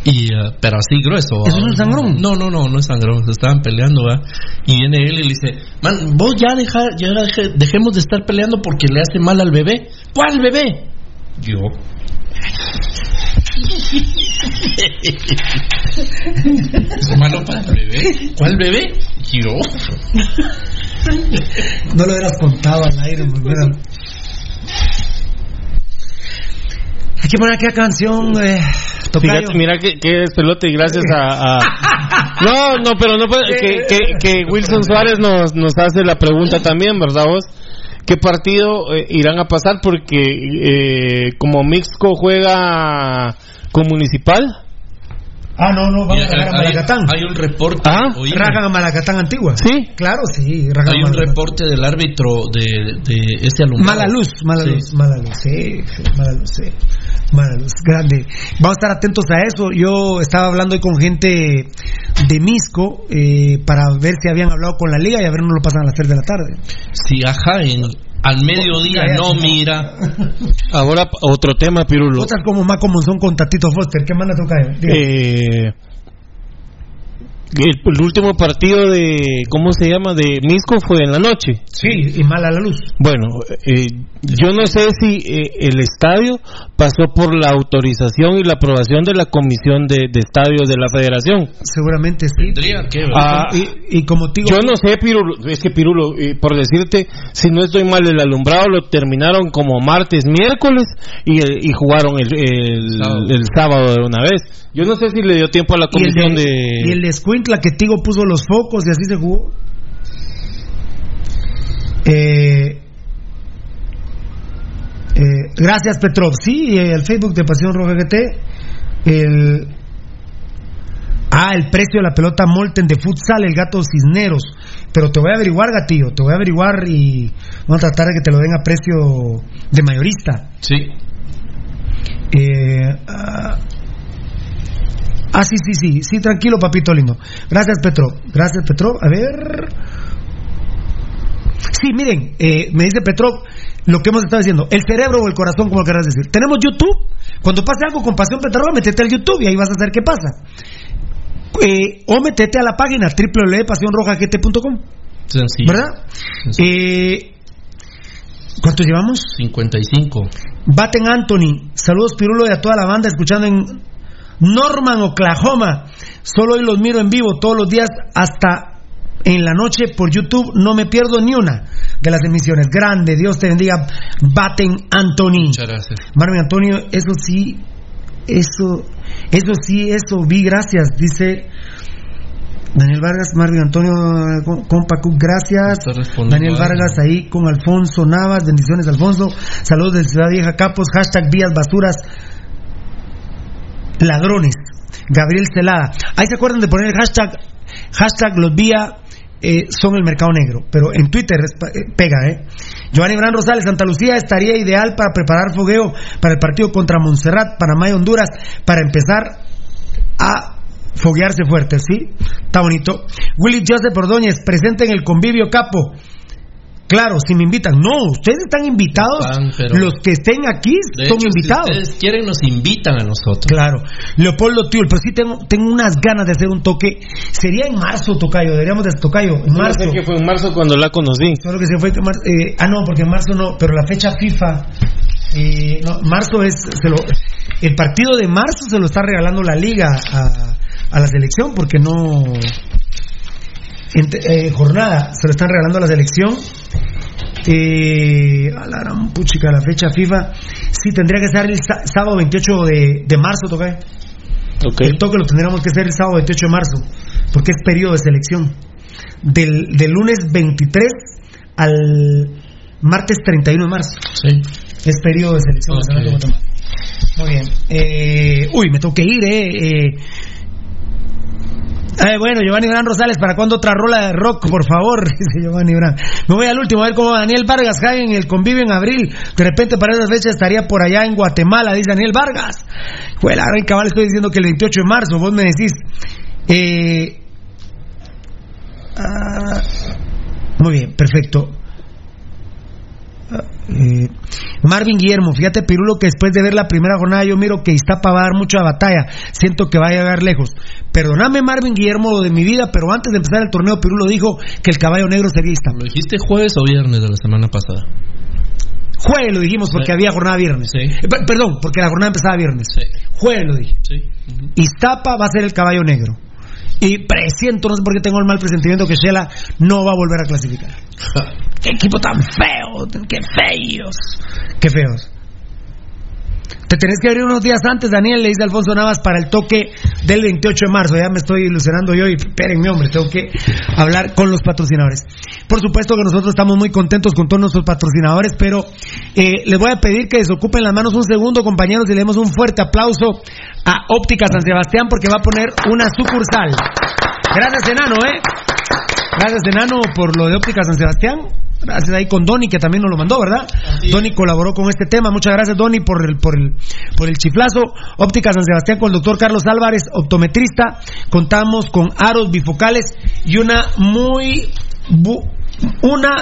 Speaker 6: Y, eh, pero así grueso.
Speaker 5: ¿Eso es sangrón?
Speaker 6: No, no, no, no es sangrón. Se estaban peleando, ¿va? Y viene él y le dice: Man, vos ya, deja, ya deje- dejemos de estar peleando porque le hace mal al bebé. ¿Cuál bebé? Yo. ¿Es malo para el bebé? ¿Cuál bebé? Yo.
Speaker 5: No lo hubieras contado al aire, me hubiera- Hay que poner aquí la canción, eh.
Speaker 10: Fíjate, mira que, que despelote y gracias a, a- No, no, pero no puede- que, que, que Wilson Suárez nos, nos hace la pregunta también, ¿verdad vos? ¿Qué partido eh, irán a pasar? Porque eh, como Mixco juega con Municipal.
Speaker 5: Ah, no, no, vamos
Speaker 6: Mira,
Speaker 5: a rajar a Malacatán.
Speaker 6: hay un reporte.
Speaker 10: Ah.
Speaker 5: Rajan a Malacatán antigua.
Speaker 10: Sí.
Speaker 5: Claro, sí.
Speaker 6: Hay un reporte del árbitro de, de este alumnado.
Speaker 5: Mala luz, mala
Speaker 6: Sí.
Speaker 5: luz, mala luz, sí, mala luz, sí. Mala luz, grande. Vamos a estar atentos a eso. Yo estaba hablando hoy con gente de Misco eh, para ver si habían hablado con la liga y a ver no lo pasan a las 3 de la tarde.
Speaker 6: Si ajá, en, al mediodía no mira.
Speaker 10: Ahora otro tema, Pirulo.
Speaker 5: Otras como Maco Monzón con Tatito Foster. ¿Qué manda? Diga.
Speaker 10: Eh, El, el último partido de, ¿cómo se llama? De Misco fue en la noche.
Speaker 5: Sí, y mala la luz.
Speaker 10: Bueno, eh, yo no sé si eh, el estadio pasó por la autorización y la aprobación de la comisión de, de estadios de la federación.
Speaker 5: Seguramente sí.
Speaker 6: Tendría que,
Speaker 10: Ah,
Speaker 5: y, y como digo,
Speaker 10: Yo no sé, Pirulo, es que Pirulo, eh, por decirte, si no estoy mal, el alumbrado lo terminaron como martes, miércoles y, el- y jugaron el, el,
Speaker 6: Sábado.
Speaker 10: el sábado de una vez. Yo no sé si le dio tiempo a la
Speaker 5: y el
Speaker 10: comisión
Speaker 5: de,
Speaker 10: de...
Speaker 5: y el de Escuintla que Tigo puso los focos y así se jugó. Eh, eh, gracias Petrov. Sí, eh, el Facebook de Pasión Roja GT. El, ah, el precio de la pelota Molten de futsal, el gato Cisneros. Pero te voy a averiguar, gatillo. Te voy a averiguar y vamos a tratar de que te lo den a precio de mayorista.
Speaker 6: Sí.
Speaker 5: Eh, ah, ah, sí, sí, sí, sí, tranquilo, papito lindo. Gracias, Petro. Gracias, Petro. A ver. Sí, miren, eh, me dice Petro lo que hemos estado diciendo. El cerebro o el corazón, como querrás decir. Tenemos YouTube. Cuando pase algo con Pasión Petro, métete al YouTube y ahí vas a saber qué pasa. Eh, o métete a la página www.pasionrojagt.com.
Speaker 6: Sencillo.
Speaker 5: ¿Verdad? Eh, ¿Cuánto llevamos?
Speaker 6: 55.
Speaker 5: Baten Anthony, saludos Pirulo y a toda la banda escuchando en Norman, Oklahoma. Solo hoy los miro en vivo todos los días hasta en la noche por YouTube. No me pierdo ni una de las emisiones. Grande, Dios te bendiga. Baten Anthony.
Speaker 6: Muchas gracias.
Speaker 5: Marvin Antonio, eso sí, eso, eso sí, eso vi, gracias. Dice Daniel Vargas, Marvin Antonio, com- compa gracias. Daniel. Vargas ahí con Alfonso Navas, bendiciones Alfonso. Saludos de Ciudad Vieja Capos, hashtag vías basuras ladrones. Gabriel Celada. Ahí se acuerdan de poner el hashtag, hashtag los vía eh, son el mercado negro, pero en Twitter eh, pega, ¿eh? Giovanni Bran Rosales, Santa Lucía estaría ideal para preparar fogueo para el partido contra Montserrat, Panamá y Honduras, para empezar a foguearse fuerte, ¿sí? Está bonito. Willy Joseph Ordóñez, presente en el convivio capo. Claro, si me invitan. No, ustedes están invitados.
Speaker 6: Están, pero-
Speaker 5: Los que estén aquí
Speaker 6: De
Speaker 5: son
Speaker 6: hecho,
Speaker 5: invitados.
Speaker 6: Si ustedes quieren, nos invitan a nosotros.
Speaker 5: Claro. Leopoldo Tiul, pero sí tengo, tengo unas ganas de hacer un toque. Sería en marzo, Tocayo. Deberíamos de Tocayo, en
Speaker 10: No
Speaker 5: marzo.
Speaker 10: sé que fue en marzo cuando la conocí.
Speaker 5: Solo que se fue eh, ah no porque en marzo no pero la fecha FIFA eh, no, marzo es se lo, el partido de marzo se lo está regalando la liga a, a la selección porque no eh, jornada se lo están regalando a la selección eh, a la gran puchica la fecha FIFA sí tendría que ser el sá- sábado 28 de, de marzo toca el toque lo tendríamos que hacer el sábado 28 de marzo porque es periodo de selección del, del lunes 23 al martes 31 de marzo. Es periodo de selección. Muy bien. Eh, uy, me tengo que ir, eh. eh. Eh, bueno, Giovanni Gran Rosales, ¿para cuándo otra rola de rock, por favor? Dice Giovanni Gran. Me voy al último, a ver cómo Daniel Vargas cae en el convivio en abril. De repente para esa fecha estaría por allá en Guatemala, dice Daniel Vargas. Bueno, ahora en cabal estoy diciendo que el 28 de marzo, vos me decís. Eh, ah, muy bien, perfecto. Eh, Marvin Guillermo, fíjate Pirulo que después de ver la primera jornada yo miro que Iztapa va a dar mucha batalla, siento que va a llegar lejos. Perdóname Marvin Guillermo de mi vida, pero antes de empezar el torneo Pirulo dijo que el caballo negro sería Iztapa.
Speaker 6: ¿Lo dijiste jueves o viernes de la semana pasada?
Speaker 5: Jueves lo dijimos porque
Speaker 6: Sí.
Speaker 5: había jornada viernes.
Speaker 6: Sí.
Speaker 5: Eh, per- perdón, porque la jornada empezaba viernes. Jueves lo dije. Iztapa va a ser el caballo negro. Y presiento, no sé por qué tengo el mal presentimiento que Shela no va a volver a clasificar. ¡Qué equipo tan feo! ¡Qué feos! ¡Qué feos! Te tenés que abrir unos días antes, Daniel, le dice Alfonso Navas, para el toque del 28 de marzo. Ya me estoy ilusionando yo y espérenme, hombre, tengo que hablar con los patrocinadores. Por supuesto que nosotros estamos muy contentos con todos nuestros patrocinadores, pero eh, les voy a pedir que desocupen las manos un segundo, compañeros, y le demos un fuerte aplauso a Óptica San Sebastián porque va a poner una sucursal. Gracias, Enano, ¿eh? Gracias, Enano, por lo de Óptica San Sebastián. Gracias ahí con Donny, que también nos lo mandó, ¿verdad? Donny colaboró con este tema. Muchas gracias, Donny, por el, por el, por el chiflazo. Óptica San Sebastián con el doctor Carlos Álvarez, optometrista. Contamos con aros bifocales y una muy. bu- una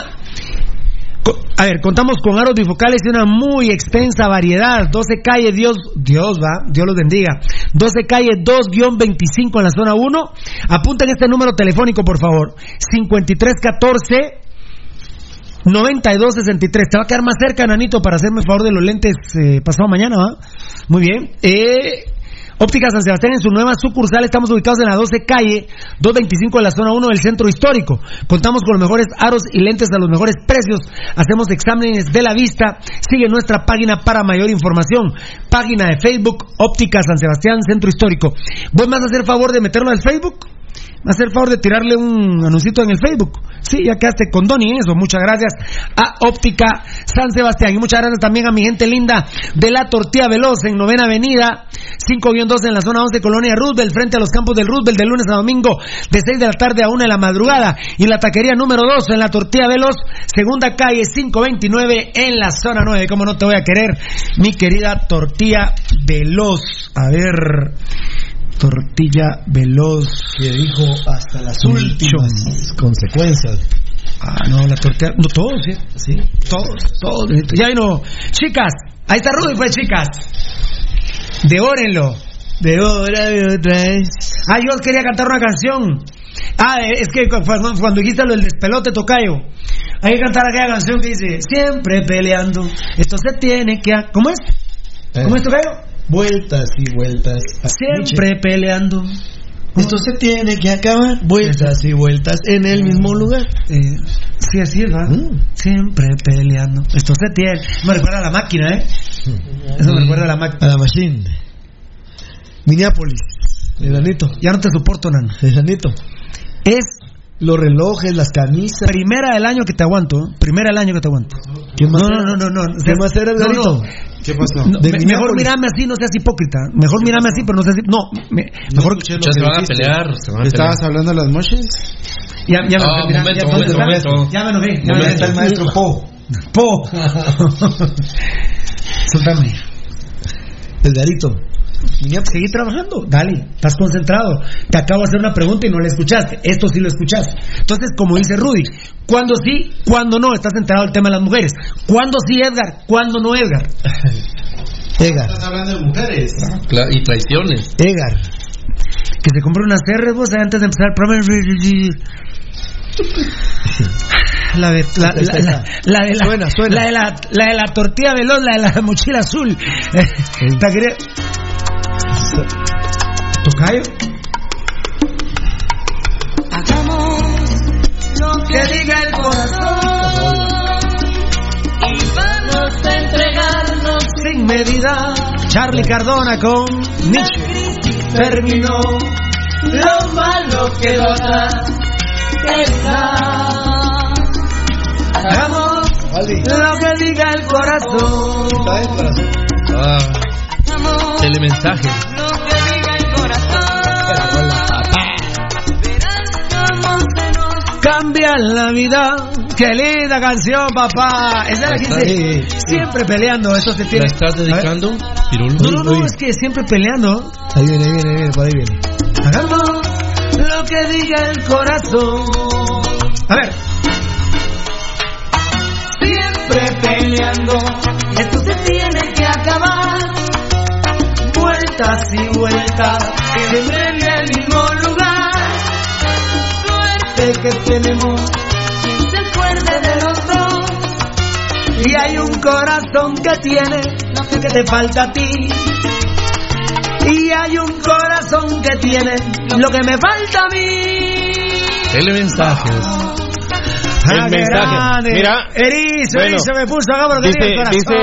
Speaker 5: A ver, contamos con aros bifocales y una muy extensa variedad. 12 calle Dios, Dios va, Dios los bendiga. 12 calle 2-25 en la zona 1. Apunten este número telefónico, por favor. 5314 9263. Te va a quedar más cerca, Nanito, para hacerme el favor de los lentes eh, pasado mañana, ¿va? Muy bien. Eh, Óptica San Sebastián en su nueva sucursal. Estamos ubicados en la 12 calle 225 de la zona 1 del centro histórico. Contamos con los mejores aros y lentes a los mejores precios. Hacemos exámenes de la vista. Sigue nuestra página para mayor información. Página de Facebook Óptica San Sebastián Centro Histórico. ¿Vos me vas a hacer favor de meterlo al Facebook? ¿Me a hacer favor de tirarle un anuncito en el Facebook? Sí, ya quedaste con Donny en eso. Muchas gracias a Óptica San Sebastián. Y muchas gracias también a mi gente linda de la Tortilla Veloz en Novena Avenida, 5-2 en la zona 11, Colonia Roosevelt, frente a los campos del Roosevelt, de lunes a domingo, de 6 de la tarde a 1 de la madrugada. Y la taquería número 2 en la Tortilla Veloz, segunda calle 529 en la zona 9. ¿Cómo no te voy a querer, mi querida Tortilla Veloz? A ver. Tortilla veloz.
Speaker 12: Que dijo hasta las últimas consecuencias.
Speaker 5: Ah, no, la tortilla. No, todos, ¿sí? Sí, todos, todos. Ya vino. Chicas, ahí está Rudy, pues, chicas. Devórenlo. Devórame otra vez. Ah, yo quería cantar una canción. Ah, es que cu- cuando, dijiste lo del despelote, tocayo. Hay que cantar aquella canción que dice: Siempre peleando. Esto se tiene que. ha-". ¿Cómo es? ¿Cómo es, tocayo?
Speaker 12: Vueltas y vueltas.
Speaker 5: Siempre peleando.
Speaker 12: Esto se tiene que acabar. Vueltas y vueltas en el mismo lugar.
Speaker 5: Eh, sí, así es, ¿va? Siempre peleando. Esto se tiene. Me recuerda a la máquina, ¿eh? Eso me recuerda a la máquina.
Speaker 12: A la machine. Minneapolis.
Speaker 5: Ya no te soporto, Nan.
Speaker 12: Eranito.
Speaker 5: Es
Speaker 12: los relojes, las camisas.
Speaker 5: Primera del año que te aguanto. ¿eh? Primera del año que te aguanto.
Speaker 12: ¿Qué más
Speaker 5: no,
Speaker 12: era?
Speaker 5: no, no, no, no.
Speaker 12: ¿Qué más era,
Speaker 5: No,
Speaker 12: Edgarito?
Speaker 5: no.
Speaker 9: ¿Qué pasó?
Speaker 5: No,
Speaker 12: De
Speaker 5: me- mejor mirame así, no seas hipócrita. Mejor mirame así, pero no seas hip- No, me- mejor.
Speaker 9: que
Speaker 6: se van a pelear, se van a
Speaker 9: ¿Estabas
Speaker 6: pelear.
Speaker 9: hablando de las moches?
Speaker 5: Ya, ya me
Speaker 6: Ah, momento,
Speaker 5: ya,
Speaker 6: momento,
Speaker 5: ya,
Speaker 6: momento.
Speaker 5: Ya me enojé. Ya me.
Speaker 12: Está el maestro Po.
Speaker 5: Po. Soltame.
Speaker 12: Edgarito.
Speaker 5: Seguí trabajando, dale, estás concentrado. Te acabo de hacer una pregunta y no la escuchaste. Esto sí lo escuchaste. Entonces, como dice Rudy, ¿cuándo sí, cuándo no? Estás enterado del tema de las mujeres. ¿Cuándo sí, Edgar? ¿Cuándo no, Edgar?
Speaker 12: Edgar.
Speaker 9: Estás hablando de mujeres.
Speaker 6: Y traiciones.
Speaker 12: Edgar.
Speaker 5: Que se compre unas R, vos, antes de empezar el programa. La de la, la, la- la de la,
Speaker 12: Suena, suena.
Speaker 5: la de la, la de la tortilla veloz, la de la mochila azul. ¿Te quería- ¿Tocayo?
Speaker 4: Hagamos lo que diga el corazón y vamos a entregarnos
Speaker 5: sin medida. Charlie Cardona con Nietzsche. Terminó.
Speaker 4: lo malo que va
Speaker 5: Hagamos lo que diga el corazón.
Speaker 6: Ah, telemensaje.
Speaker 4: Nos
Speaker 5: Cambia la vida. Qué linda canción, papá. Esa la dice. Siempre peleando. Eso se tiene.
Speaker 6: ¿La estás dedicando?
Speaker 5: No, no, no, es que siempre peleando.
Speaker 12: Ahí viene, ahí viene, ahí viene, por ahí viene.
Speaker 5: Hagamos lo que diga el corazón. A ver.
Speaker 4: siempre peleando. Esto se tiene que acabar.
Speaker 5: Vueltas y vueltas.
Speaker 4: En el. Que tenemos. Se acuerde de los dos.
Speaker 5: Y hay un corazón que tiene lo que te falta a ti. Y hay un corazón que tiene lo que me falta a mí.
Speaker 6: Telemensajes.
Speaker 10: El
Speaker 5: Ah,
Speaker 10: mensaje. Mira,
Speaker 5: erizo,
Speaker 10: bueno,
Speaker 5: erizo me puso, hagamos lo que diga el
Speaker 10: Dice,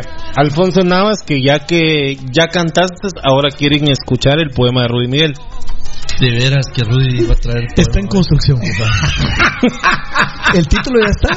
Speaker 10: dice Alfonso Navas que ya que ya cantaste, ahora quieren escuchar el poema de Rudy Miguel.
Speaker 6: De veras que Rudy va a traer.
Speaker 12: Está en construcción. El título ya está.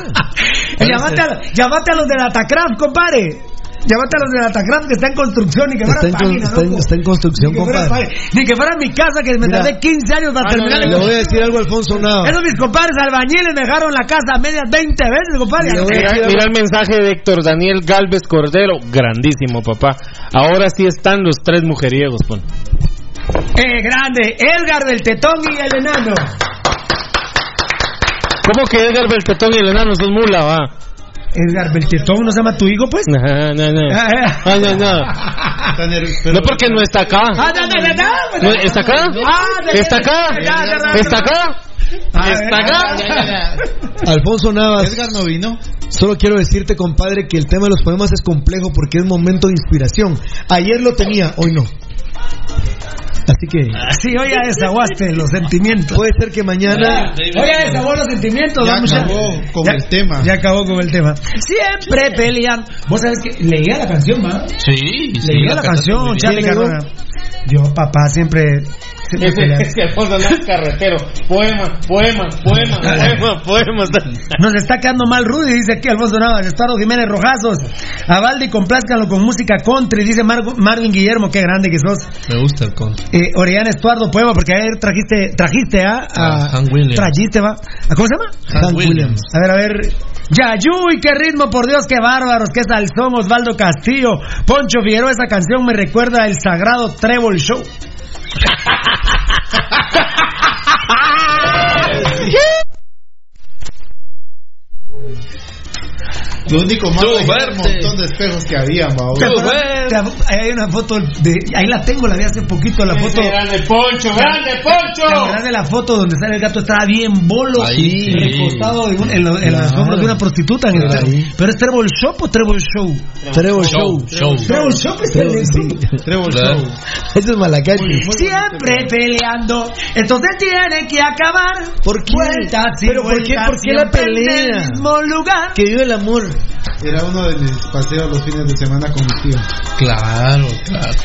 Speaker 5: Eh, llamate, a, llamate a los de la Tacraft, compadre. Llamate a los de la Tacraft que está en construcción y que
Speaker 12: Está con-
Speaker 5: páginas,
Speaker 12: está en-
Speaker 5: loco.
Speaker 12: está en construcción,
Speaker 5: Ni fuera
Speaker 12: compadre.
Speaker 5: Ni que fuera mi casa que me
Speaker 12: Mira.
Speaker 5: tardé 15 años para
Speaker 10: Ah, no,
Speaker 5: terminar.
Speaker 10: no,
Speaker 12: Le voy a decir algo Alfonso Nava.
Speaker 5: Esos mis compadres albañiles me dejaron la casa a medias 20 veces, compadre.
Speaker 10: Mira, mira el mensaje de Héctor Daniel Galvez Cordero, grandísimo papá. Ahora sí están los tres mujeriegos, pon.
Speaker 5: Eh, grande. Edgar del Tetón y el enano.
Speaker 10: ¿Cómo que Edgar Beltetón y el enano son mula, va?
Speaker 5: Edgar Beltetón, ¿no se llama tu hijo, pues?
Speaker 10: No, no, no.
Speaker 5: Ah, ah.
Speaker 10: Ah, no, no. No porque no está acá.
Speaker 5: Ah, no, no, no, no.
Speaker 10: No, ¿Está acá?
Speaker 5: Ah,
Speaker 10: ¿Está acá? ¿Está acá? ¿Está acá?
Speaker 12: Alfonso Navas.
Speaker 9: Edgar no vino.
Speaker 12: Solo quiero decirte, compadre, que el tema de los poemas es complejo porque es momento de inspiración. Ayer lo tenía, hoy no. Así que
Speaker 5: Sí, hoy ya desaguaste los sentimientos.
Speaker 12: puede ser que mañana.
Speaker 5: Hoy ya desahogó los sentimientos,
Speaker 9: Ya
Speaker 5: vamos ya.
Speaker 9: acabó con
Speaker 5: Ya-
Speaker 9: el tema.
Speaker 5: Ya acabó con el tema. Siempre pelean. Vos sabés que leía la canción, ¿va?
Speaker 6: Sí, sí.
Speaker 5: Leía la, canción, Charlie. Cardona. Yo, papá, siempre.
Speaker 10: Es que Alfonso no es carretero. Poema, poema, poema, poema, poema.
Speaker 5: Nos está quedando mal Rudy, dice aquí Alfonso Navas, Estuardo Jiménez Rojazos. A Valdi, complázcanlo con música country, dice Mar- Marvin Guillermo, qué grande que sos.
Speaker 6: Me gusta el con.
Speaker 5: Eh, Orellana Estuardo, poema, porque ayer trajiste, trajiste a, a
Speaker 6: A Hank Williams.
Speaker 5: Trajiste, va. ¿A ¿Cómo se llama?
Speaker 6: Hank Williams.
Speaker 5: A ver, a ver. Yayuy, qué ritmo, por Dios, qué bárbaros, qué salsón, Osvaldo Castillo. Poncho Figueroa, esa canción me recuerda el sagrado Treble Show.
Speaker 9: Lo único malo
Speaker 6: Tú,
Speaker 9: es un montón de espejos que había, ma.
Speaker 5: ¿Te acuerdas? Te- Ahí hay una foto de. Ahí la tengo, la vi hace poquito, la foto.
Speaker 10: Grande Poncho, grande
Speaker 5: ¿Te
Speaker 10: Poncho.
Speaker 5: acuerdas de la foto donde sale el gato? Estaba bien bolo,
Speaker 6: Ahí, sí.
Speaker 5: recostado en, en en las hombros de una prostituta. En el. ¿Pero es Treble Shop o Treble Show?
Speaker 12: Treble Show.
Speaker 6: Show.
Speaker 5: Treble Shop es el
Speaker 6: Claro.
Speaker 9: Show.
Speaker 12: Eso es malacachi.
Speaker 5: Siempre peleando, entonces tiene que acabar.
Speaker 12: ¿Por qué?
Speaker 5: Vueltas y
Speaker 12: ¿Pero por qué- por qué la
Speaker 5: siempre en
Speaker 12: pelea?
Speaker 5: el mismo lugar.
Speaker 12: Que vive el amor.
Speaker 9: Era uno de mis paseos los fines de semana con mi tío.
Speaker 6: Claro, claro.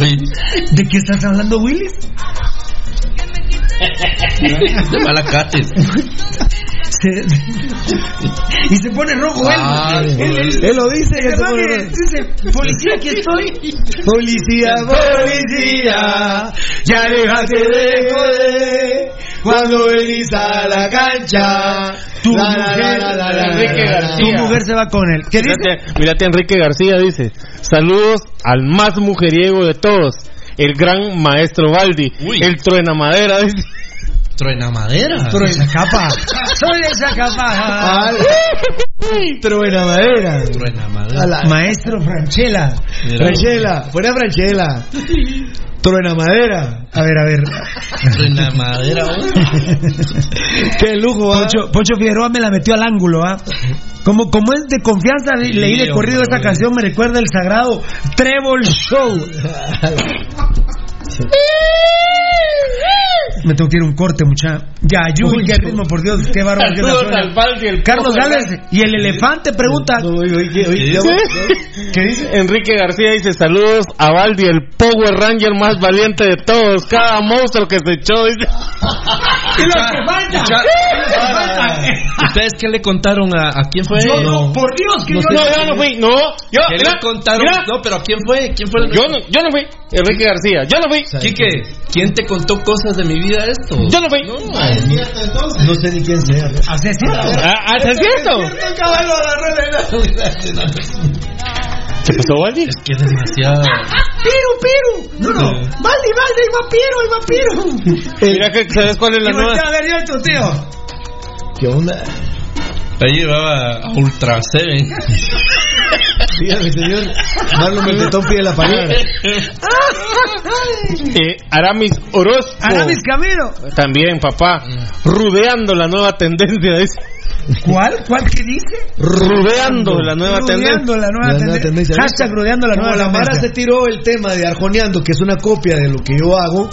Speaker 6: Oye,
Speaker 5: ¿De qué estás hablando, Willis?
Speaker 6: de malacates.
Speaker 5: Se- y se pone rojo él.
Speaker 6: Ah,
Speaker 5: Él- él-
Speaker 12: Él lo dice. que se pone rojo.
Speaker 5: dice, policía, aquí estoy.
Speaker 12: Policía, policía, ya déjate de joder cuando venís a la cancha.
Speaker 5: Tu
Speaker 12: La,
Speaker 5: mujer,
Speaker 12: la, la, la,
Speaker 10: Enrique
Speaker 12: la, la, la,
Speaker 10: García.
Speaker 5: Tu mujer se va con él. ¿Qué dice?
Speaker 10: Mírate, mírate, Enrique García dice: Saludos al más mujeriego de todos, el gran maestro Baldi,
Speaker 6: Uy.
Speaker 10: el truena madera. Dice.
Speaker 6: Truena madera.
Speaker 5: Truena capa. Soy de esa capa.
Speaker 12: Truena madera.
Speaker 6: Truena madera.
Speaker 12: La-
Speaker 5: Maestro Franchella.
Speaker 6: Mira.
Speaker 12: Franchella, fuera Franchella. Truena madera.
Speaker 5: A ver, a ver.
Speaker 6: Truena madera. güey.
Speaker 12: Qué lujo, ¿ah?
Speaker 5: Poncho, Poncho Figueroa me la metió al ángulo, ¿ah? Como, como es de confianza,
Speaker 6: Sí,
Speaker 5: leí de corrido
Speaker 6: hombre,
Speaker 5: esta canción, me recuerda el sagrado Treble Show. Me tengo que ir a un corte, mucha. Ya, Yuy, qué ritmo, por Dios, qué bárbaro. qué
Speaker 10: Saludos
Speaker 5: suena.
Speaker 10: al Baldi, el
Speaker 5: Carlos Gálvez y el elefante pregunta.
Speaker 6: ¿Qué dice?
Speaker 10: Enrique García dice: Saludos a Baldi, el Power Ranger más valiente de todos. Cada monstruo que se echó. Dice.
Speaker 5: Y lo que falta.
Speaker 6: ¿Ustedes qué le contaron a, a quién fue?
Speaker 5: Yo no, por Dios, que
Speaker 10: No,
Speaker 5: yo
Speaker 10: yo no fui, no. Yo,
Speaker 6: ¿Qué
Speaker 10: mira,
Speaker 6: le contaron?
Speaker 10: mira.
Speaker 6: No, pero ¿a quién fue? ¿Quién fue? el-
Speaker 10: Yo no, yo no fui. Enrique García, yo no fui.
Speaker 6: Quique, ¿quién te contó cosas de mi vida esto?
Speaker 10: Yo no fui.
Speaker 12: No sé ni quién sea.
Speaker 5: Así es.
Speaker 10: Ah, ah, ¿es cierto? ¿Qué pasó, Baldi?
Speaker 6: Es que es demasiado.
Speaker 5: Piru, Piru. No, no. Valdi, Valdi, el vampiro, el vampiro.
Speaker 10: Mira que sabes cuál es la nueva.
Speaker 5: a ver yo a tu tío.
Speaker 12: ¿Qué onda?
Speaker 6: Ahí llevaba a Ultra Seven.
Speaker 12: Dígame, señor. Marlon Beltetón pide la palabra.
Speaker 10: Eh, Aramis Orozco.
Speaker 5: Aramis Camilo.
Speaker 10: También, papá. Rudeando la nueva tendencia. dice.
Speaker 5: ¿Cuál? ¿Cuál que dice?
Speaker 10: Rudeando la nueva
Speaker 5: Rudeando
Speaker 10: tendencia.
Speaker 5: la nueva
Speaker 12: La nueva
Speaker 5: tendencia. Hashtag rudeando la
Speaker 12: Como
Speaker 5: nueva
Speaker 12: la Mara se tiró el tema de Arjoneando, que es una copia de lo que yo hago,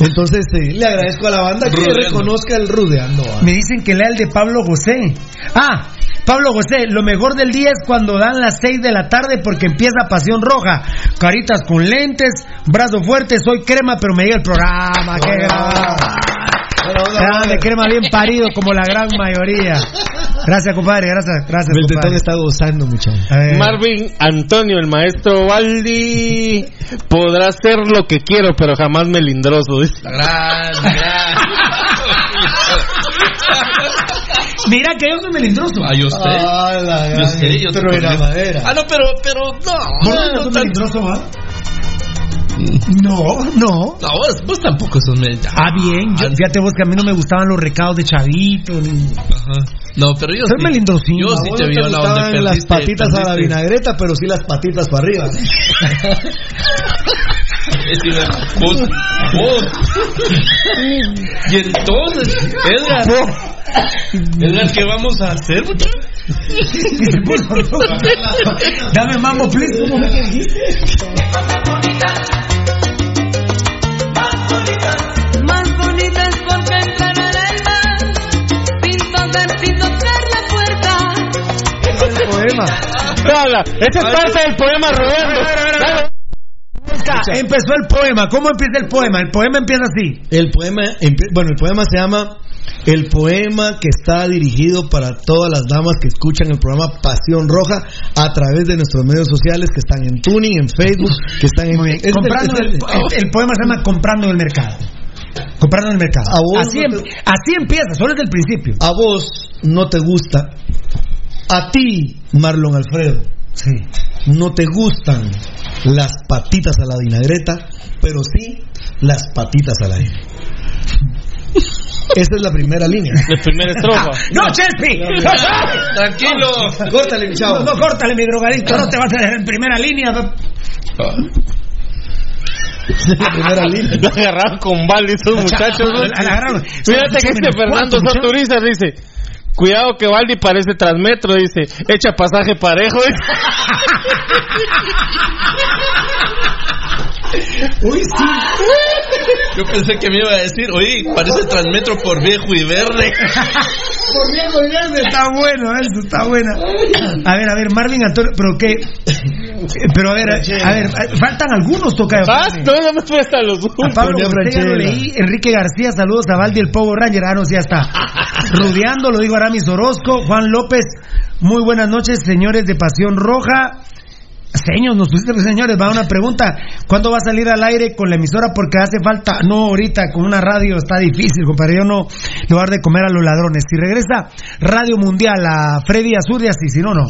Speaker 12: entonces eh, le agradezco a la banda que
Speaker 6: Rudeando.
Speaker 12: reconozca el Rudeando. ¿ah?
Speaker 5: Me dicen que lea el de Pablo José. Ah, Pablo José, lo mejor del día es cuando dan las 6 de la tarde porque empieza Pasión Roja. Caritas con lentes, brazo fuerte, soy crema, pero me llega el programa. ¡Qué grande! Grande, crema bien parido como la gran mayoría. Gracias, compadre, gracias, gracias, compadre.
Speaker 12: está gozando, muchachos.
Speaker 10: Marvin Antonio, el maestro Baldi, podrá ser lo que quiero, pero jamás melindroso. dice.
Speaker 6: Grande,
Speaker 5: Mira que yo soy melindroso.
Speaker 6: Ah, yo sé.
Speaker 12: Ah, la
Speaker 6: Yo sé, yo te
Speaker 12: truena
Speaker 6: conozco.
Speaker 12: madera.
Speaker 6: Ah, no, pero, pero, no.
Speaker 5: ¿Por qué
Speaker 6: no,
Speaker 5: no
Speaker 6: tan-
Speaker 5: melindroso, va? No, no.
Speaker 6: No, vos, vos tampoco sos medio.
Speaker 5: Ah, bien. Yo, fíjate vos que a mí no me gustaban los recados de chavito. Ni...
Speaker 6: Ajá. No, pero yo
Speaker 5: Soy
Speaker 6: sí. Yo sí te
Speaker 12: no
Speaker 6: vi la
Speaker 12: gustaban las
Speaker 6: perdiste,
Speaker 12: patitas a la vinagreta, pero sí las patitas para arriba.
Speaker 6: Vos, vos. Y entonces, Edgar, Edgar, ¿qué vamos a hacer?
Speaker 5: Dame mambo, please. ¿Cómo me dijiste?
Speaker 4: Más bonitas porque entran al alma, sin tocar, sin tocar la puerta.
Speaker 12: El poema.
Speaker 10: Habla, esa es parte del poema Roberto.
Speaker 5: Empezó el poema. ¿Cómo empieza el poema? El poema empieza así.
Speaker 12: El poema, bueno, el poema se llama El poema que está dirigido para todas las damas que escuchan el programa Pasión Roja a través de nuestros medios sociales que están en Tuning, en Facebook, que están en es del-
Speaker 5: Comprando
Speaker 12: es
Speaker 5: el, el- el poema se llama Comprando en el mercado. Comprando en el mercado.
Speaker 12: A vos
Speaker 5: Así,
Speaker 12: no
Speaker 5: em-
Speaker 12: te-
Speaker 5: así empieza, solo desde el principio.
Speaker 12: A vos no te gusta. A ti, Marlon Alfredo,
Speaker 5: Sí.
Speaker 12: no te gustan las patitas a la vinagreta, pero sí las patitas al aire. Esa es la primera línea.
Speaker 10: La primera estrofa.
Speaker 5: ¡No, Chelsea!
Speaker 6: Tranquilo.
Speaker 12: Córtale, mi chavo.
Speaker 5: No, no, córtale, mi drogadicto. No te vas a dejar en primera línea.
Speaker 12: La primera línea.
Speaker 10: Lo agarraron con balde esos muchachos. ¿no?
Speaker 5: Agarraron.
Speaker 10: Fíjate que este Fernando Soturizar dice. Cuidado que Baldi parece transmetro, dice. Echa pasaje parejo.
Speaker 5: Uy, sí.
Speaker 6: Yo pensé que me iba a decir, oye, parece transmetro por viejo y verde.
Speaker 5: Por viejo y verde. Está bueno, eso está buena. A ver, a ver, Marvin Antonio, pero qué. Pero a ver, a, a ver, faltan algunos toca.
Speaker 10: No, no me presta los
Speaker 5: A Pablo lo leí, Enrique García, saludos a Valdi el Power Ranger, ah, no, sí, ya está. Rudeando, lo digo Aramis Orozco, Juan López, muy buenas noches, señores de Pasión Roja. Señores, nos pusiste, señores, va una pregunta. ¿Cuándo va a salir al aire con la emisora? Porque hace falta, no ahorita, con una radio está difícil, compadre. Yo no le voy a dar de comer a los ladrones. Si regresa Radio Mundial a Freddy Azurias, y si no, no.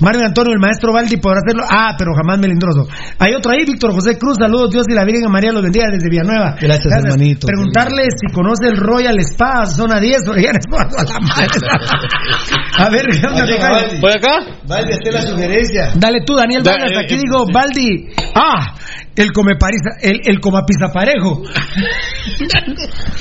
Speaker 5: Mario Antonio, el maestro Valdi podrá hacerlo. Ah, pero jamás melindroso. Hay otro ahí, Víctor José Cruz. Saludos, Dios y la Virgen María los bendiga desde Villanueva.
Speaker 12: Gracias, hermanito.
Speaker 5: Preguntarle si conoce el Royal Spa, zona 10, o ya a la madre. A ver, ¿qué onda,
Speaker 12: Oye,
Speaker 5: tocayo?
Speaker 12: Valdi.
Speaker 10: ¿Por acá?
Speaker 12: Valdi, hazte la sugerencia.
Speaker 5: Dale tú, Daniel
Speaker 10: Da- Eh,
Speaker 5: Aquí
Speaker 10: eh,
Speaker 5: digo, Baldi. Ah, el come parisa, el, el coma parejo.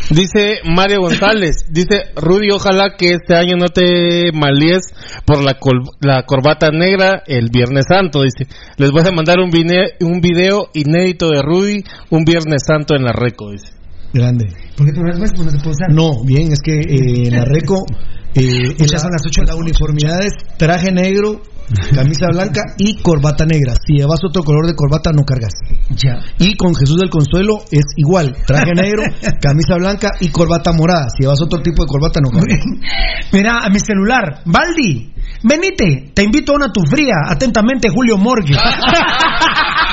Speaker 10: Dice Mario González, dice Rudy, ojalá que este año no te malíes por la, col- la corbata negra el Viernes Santo, dice. Les voy a mandar un, vine- un video inédito de Rudy un Viernes Santo en la Reco, dice.
Speaker 12: Grande.
Speaker 5: ¿Por qué te lo pues, no se puede usar?
Speaker 12: No, bien, es que eh, en la Reco, eh,
Speaker 5: son las ocho.
Speaker 12: la uniformidad es traje negro, camisa blanca y corbata negra. Si llevas otro color de corbata, no cargas.
Speaker 5: Ya.
Speaker 12: Y con Jesús del Consuelo es igual, traje negro, camisa blanca y corbata morada. Si llevas otro tipo de corbata, no cargas.
Speaker 5: Mira, a mi celular. Baldi, venite. Te invito a una tu fría. Atentamente, Julio Morgue.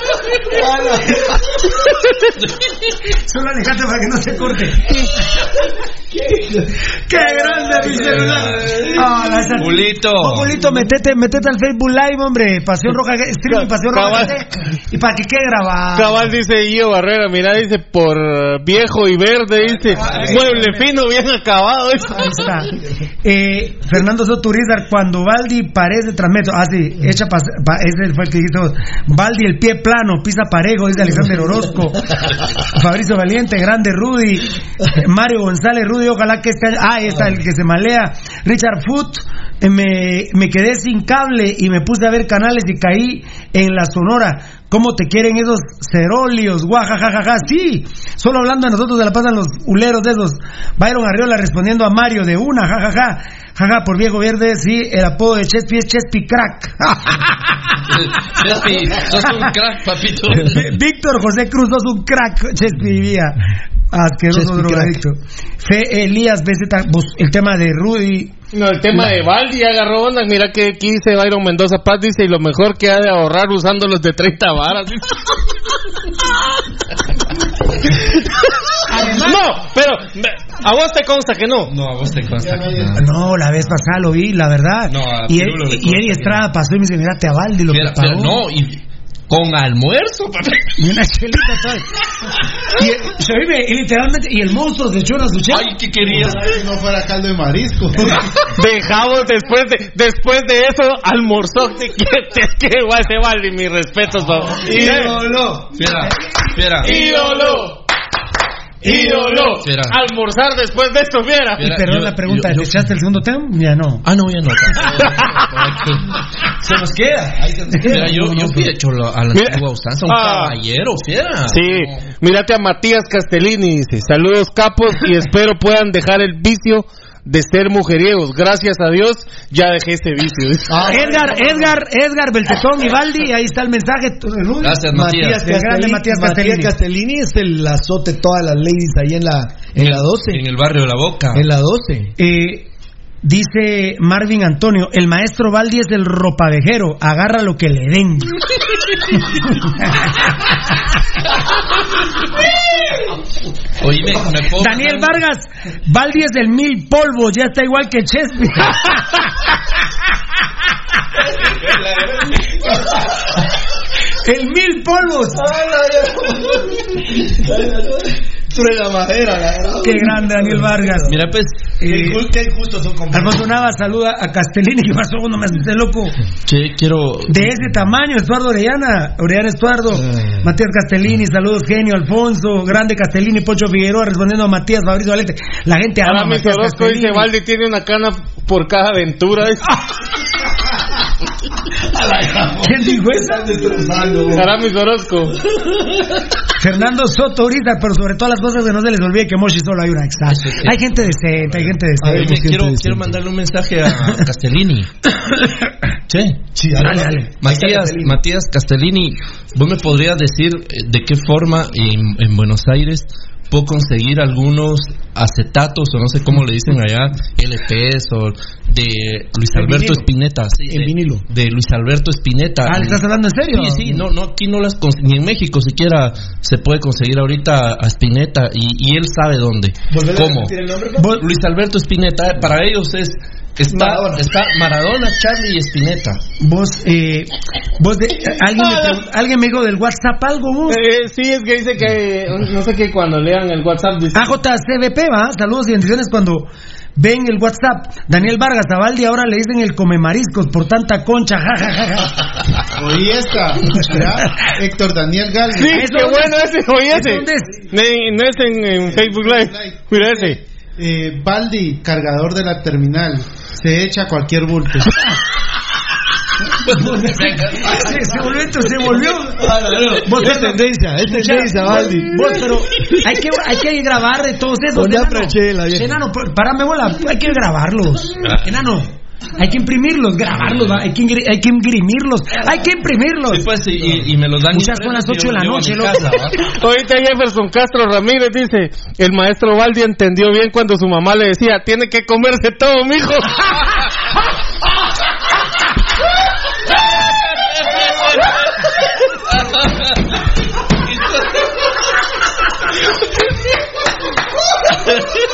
Speaker 5: Solo alejate para que no se corte. ¡Qué grande mi celular! Ah,
Speaker 6: Julito.
Speaker 5: Oh, Julito, metete, metete al Facebook Live, hombre. Pasión Roja, streaming Pasión Roja.
Speaker 10: Cabal.
Speaker 5: GT, Y para que quede grabado.
Speaker 10: Cabal dice Guillo Barrera, mira, dice por viejo y verde, dice mueble fino, bien acabado.
Speaker 5: Ahí está. Eh, Fernando Soturizar, cuando Baldi parece transmetro. Ah, sí, echa pas, pa- ese fue el que dijiste vos. Baldi, el pie plano, pisa parejo, dice Alexander Orozco. Fabricio Valiente, grande Rudy. Mario González, Rudy, ojalá que este año. Ah, está el que se malea. Richard Foot, eh, me, me quedé sin cable y me puse a ver canales y caí en la sonora. ¿Cómo te quieren esos cerolios? Guajajajaja. Sí, solo hablando de nosotros se la pasan los uleros de esos. Byron Arriola respondiendo a Mario de una, jajaja. Jaja, por viejo verde, sí, el apodo de Chespi es Chespi Crack.
Speaker 6: Chespi, sos un crack, papito.
Speaker 5: Víctor José Cruz, sos un crack, Chespi vivía. Asqueroso
Speaker 12: Chespi
Speaker 5: drogadicto. Fe Elías el tema de Rudy.
Speaker 10: No, el tema de Baldi agarró onda, mira que aquí dice Byron Mendoza Paz, dice, y lo mejor que ha de ahorrar usando los de 30 varas. no, pero a vos te consta que no.
Speaker 6: No, a vos te consta que no.
Speaker 5: No, la vez pasada lo vi, la verdad.
Speaker 6: No, a
Speaker 5: y,
Speaker 6: le
Speaker 5: y Eddie Estrada pasó y me dice, mira, te Avaldi lo que pagó.
Speaker 6: no, y con almuerzo.
Speaker 5: Y una chelita tal. Y, se y literalmente, y el monstruo se echó una su chela.
Speaker 6: Ay, ¿qué querías?
Speaker 9: Que no fuera caldo de marisco.
Speaker 10: Dejamos después de después de eso almorzó que que que igual se vale mis respetos pa.
Speaker 12: Ídolo.
Speaker 6: Fiera, fiera.
Speaker 10: ídolo ídolo
Speaker 6: Fiera.
Speaker 10: almorzar después de esto viera
Speaker 5: Y
Speaker 6: Fiera,
Speaker 5: perdón
Speaker 6: yo-
Speaker 5: la pregunta,
Speaker 6: yo-
Speaker 5: ¿te
Speaker 6: yo-
Speaker 5: echaste el segundo tema? Ya no.
Speaker 6: Ah, no, ya no.
Speaker 12: Se nos queda. Ahí se nos
Speaker 6: Mira,
Speaker 12: queda.
Speaker 6: yo, yo fui hecho a la antigua usanza, un
Speaker 10: Ah.
Speaker 6: caballero, fiera.
Speaker 10: Sí, mírate a Matías Castellini, dice, saludos capos y espero puedan dejar el vicio de ser mujeriegos. Gracias a Dios ya dejé ese vicio. dice.
Speaker 5: Edgar, Edgar, Edgar Beltetón y Valdi, ahí está el mensaje.
Speaker 6: Gracias, Matías.
Speaker 12: Matías
Speaker 5: El grande
Speaker 12: Castellini,
Speaker 5: Matías
Speaker 12: Matías
Speaker 5: Castellini.
Speaker 12: Castellini es el azote todas las ladies ahí en la, en la 12.
Speaker 6: En el barrio de la Boca.
Speaker 12: En la 12.
Speaker 5: Eh, dice Marvin Antonio, el maestro Valdi es el ropavejero, agarra lo que le den.
Speaker 6: Oíme, me puedo
Speaker 5: Daniel Vargas, Valdi es del mil polvos, ya está igual que Chespi. el mil polvos.
Speaker 12: Truena madera, la verdad.
Speaker 5: Qué grande Daniel Vargas.
Speaker 6: Mira, pues,
Speaker 12: Qué
Speaker 5: Eh,
Speaker 12: Qué injustos son.
Speaker 5: Alfonso Nava saluda a Castellini, que pasó uno me asusté loco.
Speaker 6: que quiero.
Speaker 5: De ese tamaño, Estuardo Orellana, Orellana Estuardo,
Speaker 12: Eh.
Speaker 5: Matías Castellini, saludos genio, Alfonso, grande Castellini, Pocho Figueroa, respondiendo a Matías Fabricio Valente. La gente ama a
Speaker 10: Aramis
Speaker 5: Matías
Speaker 10: Orozco dice. Valdi tiene una cana por cada aventura.
Speaker 5: ¿Quién dijo eso?
Speaker 10: Aramis Orozco.
Speaker 5: Fernando Soto ahorita, pero sobre todas las cosas que no se les olvide que Moshi solo hay una exacto.
Speaker 6: Eso sí.
Speaker 5: Hay gente decente, hay gente
Speaker 12: A ver,
Speaker 5: decente.
Speaker 6: Quiero, quiero mandarle un mensaje a Castellini. Sí.
Speaker 12: Sí,
Speaker 5: Dale, dale.
Speaker 6: Matías,
Speaker 12: Castellini.
Speaker 6: Matías Castellini, ¿vos me podrías decir eh, de qué forma en, en Buenos Aires puedo conseguir algunos acetatos o no sé cómo le dicen allá, LPs o de Luis Alberto. Espineta? Sí,
Speaker 12: En
Speaker 6: de,
Speaker 12: vinilo.
Speaker 6: De Luis Alberto Espineta.
Speaker 5: Ah, ¿le estás hablando en serio?
Speaker 6: Sí, sí, no, no, aquí no las ni en México siquiera se puede conseguir ahorita a Spinetta y, y él sabe dónde.
Speaker 12: Volver a
Speaker 6: ¿Cómo?
Speaker 12: el nombre,
Speaker 5: Vos-
Speaker 6: Luis Alberto Spinetta, eh, para ellos es está
Speaker 12: Maradona.
Speaker 6: está Maradona, Charlie y Spinetta.
Speaker 5: Vos, eh, vos de- alguien, me alguien me dijo del WhatsApp algo, vos.
Speaker 10: Eh, sí, es que dice que, no sé qué, cuando lean el WhatsApp dice...
Speaker 5: AJCBP, va, saludos y bendiciones cuando ven el WhatsApp. Daniel Vargas, a Valdi ahora le dicen el come mariscos por tanta concha, ja, ja, ja, ja.
Speaker 9: Oí esta. Héctor Daniel Galvez.
Speaker 10: Sí,
Speaker 5: ¿Eso
Speaker 10: qué
Speaker 5: dónde
Speaker 10: bueno
Speaker 5: es?
Speaker 10: ese, oye
Speaker 5: ¿Eso
Speaker 10: ese.
Speaker 5: dónde es?
Speaker 10: No es en, en Facebook Live. Mira ese.
Speaker 9: Eh, Baldi, cargador de la terminal. Se echa cualquier bulto.
Speaker 5: se, se volvió, esto se volvió. Vos,
Speaker 12: Es tendencia, es tendencia, Valdi.
Speaker 5: Vos, pero hay que, hay que grabar de todos esos. Enano.
Speaker 12: Viejo.
Speaker 5: Enano, pa- párame bola, hay que grabarlos. Enano. Hay que imprimirlos, grabarlos, va, hay que, ingri- hay que imprimirlos, hay que imprimirlos.
Speaker 6: Sí, pues, y, me los dan
Speaker 5: Muchas son las
Speaker 6: impresos y
Speaker 5: 8 de la noche.
Speaker 10: Ahorita Jefferson Castro Ramírez dice, el maestro Valdi entendió bien cuando su mamá le decía, tiene que comerse todo, mijo.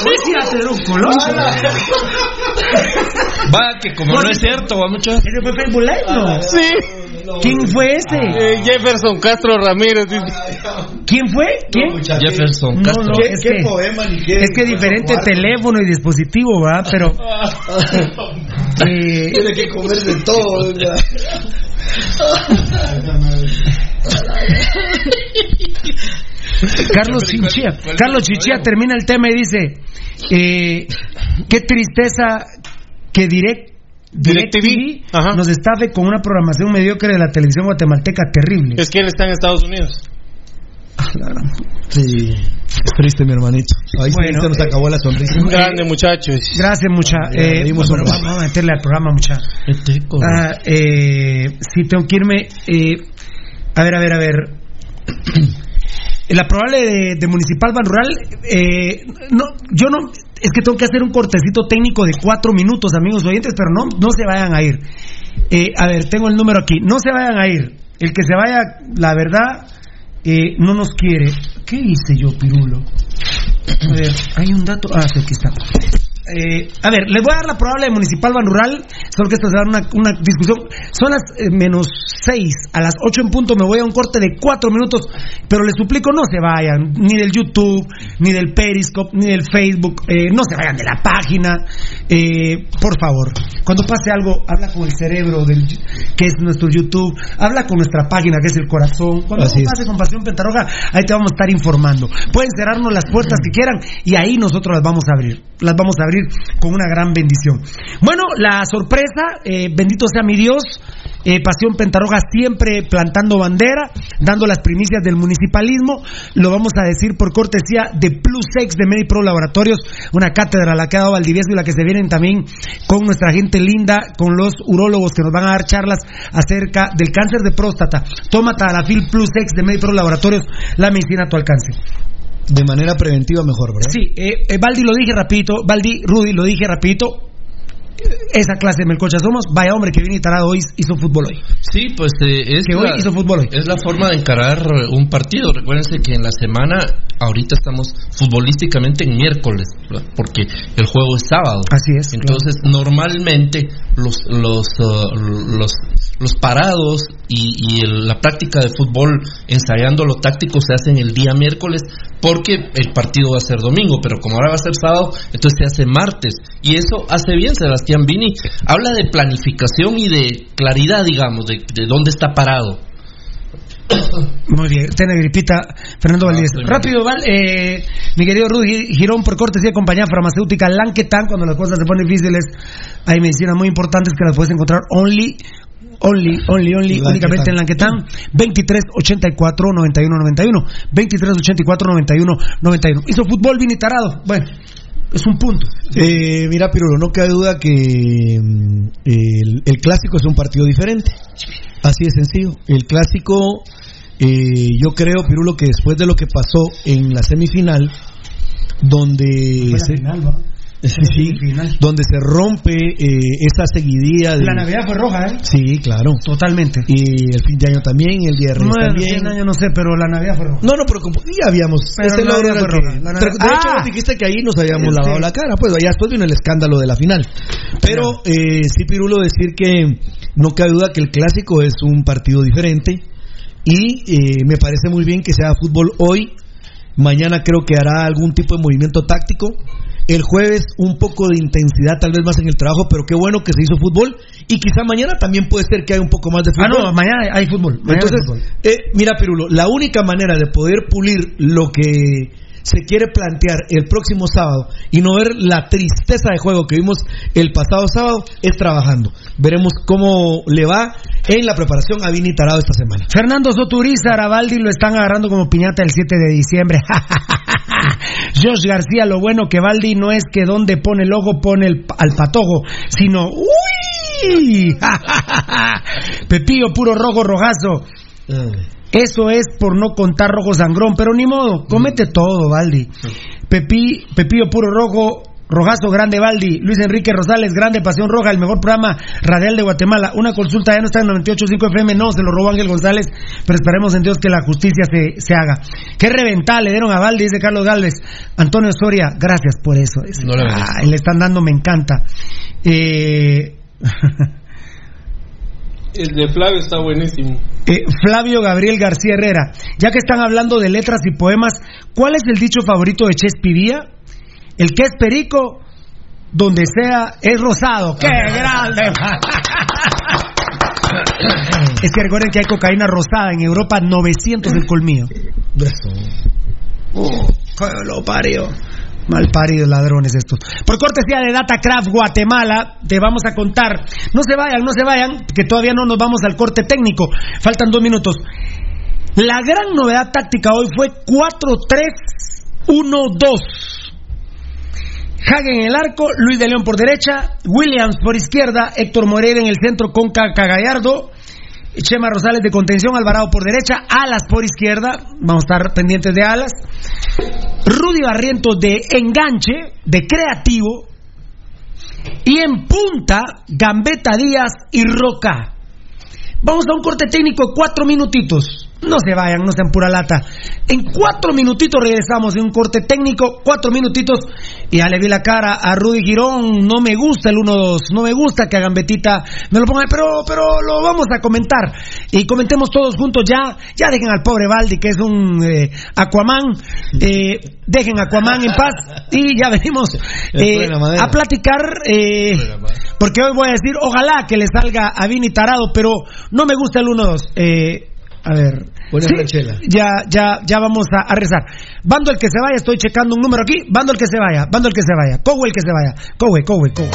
Speaker 5: Puedes ir a tener un colón.
Speaker 6: Va, que como no es cierto, va mucho.
Speaker 5: ¿Ese fue Facebook Live, no?
Speaker 10: Sí.
Speaker 5: ¿Quién fue ese?
Speaker 10: Eh, Jefferson Castro Ramírez dice,
Speaker 5: ¿Quién fue? ¿Quién?
Speaker 6: Jefferson
Speaker 5: No,
Speaker 6: Castro.
Speaker 5: no,
Speaker 12: ¿Qué,
Speaker 5: es
Speaker 12: qué
Speaker 5: que,
Speaker 12: poema ni qué?
Speaker 5: es que diferente teléfono y dispositivo, ¿va? Pero. eh,
Speaker 12: Tiene que comer de todo.
Speaker 5: Carlos Chinchilla. Carlos Chinchilla termina el tema y dice: eh, Qué tristeza que direct. DirecTV nos estafe con una programación mediocre de la televisión guatemalteca terrible.
Speaker 10: es que él está en Estados Unidos.
Speaker 12: Sí. Es triste, mi hermanito. Ahí
Speaker 5: Bueno,
Speaker 12: se nos
Speaker 5: eh,
Speaker 12: acabó la sonrisa.
Speaker 10: Grande muchachos.
Speaker 5: Gracias, mucha. Eh, bueno, vamos a meterle al programa, mucha. Ah, eh, sí, tengo que irme. eh, a ver, a ver, a ver. La probable de, Municipal Ban Rural, eh, no, yo no, es que tengo que hacer un cortecito técnico de cuatro minutos, amigos oyentes, pero no, no se vayan a ir. Eh, a ver, tengo el número aquí, no se vayan a ir. El que se vaya, la verdad, eh, no nos quiere. ¿Qué hice yo, Pirulo? A ver, hay un dato. Ah, sí, aquí está. Eh, a ver, les voy a dar la probable de Municipal Ban Rural, solo que esto se va a dar una, una discusión. Son las eh, menos 6, a las 8 en punto me voy a un corte de 4 minutos, pero les suplico no se vayan, ni del YouTube, ni del Periscope, ni del Facebook, eh, no se vayan de la página, eh, por favor. Cuando pase algo, habla con el cerebro del, que es nuestro YouTube, habla con nuestra página que es el corazón. Cuando
Speaker 12: Así
Speaker 5: algo
Speaker 12: es.
Speaker 5: pase con Pasión Pentarroja, ahí te vamos a estar informando. Pueden cerrarnos las puertas que quieran y ahí nosotros las vamos a abrir. Las vamos a abrir con una gran bendición. Bueno, la sorpresa, eh, bendito sea mi Dios, eh, Pasión Pentarroja siempre plantando bandera, dando las primicias del municipalismo. Lo vamos a decir por cortesía de Plus X de MediPro Laboratorios, una cátedra la que ha dado Valdivieso y la que se vienen también con nuestra gente linda, con los urólogos que nos van a dar charlas acerca del cáncer de próstata. Toma Tadalafil Plus X de MediPro Laboratorios, la medicina a tu alcance.
Speaker 12: De manera preventiva mejor, ¿verdad?
Speaker 5: Sí, eh, eh, Valdi lo dije rapidito, Valdi, Rudy lo dije rapidito. Esa clase de melcocha somos. Vaya hombre que viene y tarado hoy hizo fútbol hoy.
Speaker 6: Sí, pues eh, es,
Speaker 5: Que hoy
Speaker 6: la,
Speaker 5: hizo fútbol hoy.
Speaker 6: es la forma de encarar un partido. Recuérdense que en la semana, ahorita estamos futbolísticamente en miércoles, ¿verdad? porque el juego es sábado.
Speaker 5: Así es.
Speaker 6: Entonces, normalmente los los, uh, los los parados y, y el- la práctica de fútbol ensayando lo táctico se hacen el día miércoles porque el partido va a ser domingo, pero como ahora va a ser sábado, entonces se hace martes. Y eso hace bien Sebastián Vini. Habla de planificación y de claridad, digamos, de, de dónde está parado.
Speaker 5: Muy bien, tiene gripita Fernando Valdés.
Speaker 6: estoy
Speaker 5: Rápido, Val, eh, mi querido Rudy Girón, por cortesía compañía farmacéutica Lanquetan, cuando las cosas se ponen difíciles, hay medicinas muy importantes que las puedes encontrar only. Only, only, only, únicamente en Lanquetán, 23 84 91 91, 23 84 91 91. Hizo fútbol y tarado. Bueno, es un punto.
Speaker 12: Eh, mira, Pirulo, no cabe duda que mm, el, el clásico es un partido diferente. Así de sencillo. El clásico, eh, yo creo, Pirulo, que después de lo que pasó en la semifinal, donde
Speaker 5: Fue la
Speaker 12: se,
Speaker 5: final, ¿va?
Speaker 12: Sí, sí, donde se rompe eh, esa seguidilla de
Speaker 5: La Navidad fue roja, ¿eh?
Speaker 12: Sí, claro.
Speaker 5: Totalmente.
Speaker 12: Y el fin de año también, el día de Reyes
Speaker 5: Bueno,
Speaker 12: también.
Speaker 5: fin de año no sé, pero la Navidad fue roja.
Speaker 12: No, no, pero como ya habíamos.
Speaker 5: Pero
Speaker 12: ese logro era
Speaker 5: fue
Speaker 12: el que-
Speaker 5: la
Speaker 12: de,
Speaker 5: Navidad-
Speaker 12: de hecho,
Speaker 5: ¡Ah!
Speaker 12: nos dijiste que ahí nos habíamos lavado la cara. Pues allá después vino el escándalo de la final. Pero eh, sí, Pirulo, decir que no cabe duda que el clásico es un partido diferente. Y eh, me parece muy bien que sea fútbol hoy. Mañana creo que hará algún tipo de movimiento táctico. El jueves un poco de intensidad, tal vez más en el trabajo, pero qué bueno que se hizo fútbol. Y quizá mañana también puede ser que haya un poco más de
Speaker 5: Ah,
Speaker 12: fútbol.
Speaker 5: no, mañana hay fútbol. mañana hay
Speaker 12: Entonces,
Speaker 5: fútbol.
Speaker 12: eh, mira, Pirulo, la única manera de poder pulir lo que se quiere plantear el próximo sábado y no ver la tristeza de juego que vimos el pasado sábado es trabajando. Veremos cómo le va en la preparación a Vini Tarado esta semana.
Speaker 5: Fernando Soturiza, Arabaldi lo están agarrando como piñata el 7 de diciembre. Josh García, lo bueno que Baldi no es que donde pone el ojo pone el, al patojo, sino ¡Uy! Pepillo puro rojo rojazo. Eso es por no contar rojo sangrón, pero ni modo, comete todo, Baldi. Pepi, Pepillo puro rojo, rojazo grande, Baldi. Luis Enrique Rosales, grande Pasión Roja, el mejor programa radial de Guatemala. Una consulta ya no está en 98.5 FM, no, se lo robó Ángel González, pero esperemos en Dios que la justicia se, se haga. Qué reventada le dieron a Baldi, dice Carlos Galvez. Antonio Soria, gracias por eso. dice.
Speaker 6: No le.
Speaker 5: Ay, le están dando, me encanta. Eh...
Speaker 10: El de Flavio está buenísimo.
Speaker 5: Eh, Flavio Gabriel García Herrera, ya que están hablando de letras y poemas, ¿cuál es el dicho favorito de Chespivía? El que es perico, donde sea, es rosado. ¡Qué grande! es que recuerden que hay cocaína rosada en Europa, 900 el colmillo. Oh, lo parió. Mal paridos ladrones estos. Por cortesía de Datacraft Guatemala, te vamos a contar. No se vayan, no se vayan, que todavía no nos vamos al corte técnico. Faltan dos minutos. La gran novedad táctica hoy fue 4-3-1-2. Hagen en el arco, Luis de León por derecha, Williams por izquierda, Héctor Moreira en el centro con Caca Gallardo, Chema Rosales de contención, Alvarado por derecha, Alas por izquierda, vamos a estar pendientes de Alas, Rudy Barrientos de enganche, de creativo, y en punta, Gambetta Díaz y Roca. Vamos a un corte técnico de cuatro minutitos. No se vayan, no sean pura lata. En cuatro minutitos regresamos de un corte técnico, cuatro minutitos, y ya le vi la cara a Rudy Girón, no me gusta el 1-2, no me gusta que hagan Betita, me lo pongan, pero, pero lo vamos a comentar. Y comentemos todos juntos ya, ya dejen al pobre Baldi, que es un eh, Aquaman, eh, dejen a Aquaman en paz, y ya venimos eh, a platicar, eh, porque hoy voy a decir, ojalá que le salga a Vini Tarado, pero no me gusta el 1-2. Eh, a ver.
Speaker 12: Buena
Speaker 5: Sí,
Speaker 12: ranchela.
Speaker 5: ya, ya, ya vamos a, a rezar. Bando el que se vaya, estoy checando un número aquí. Bando el que se vaya, bando el que se vaya. Cowe el que se vaya. Cowe, Cowe, Cowe.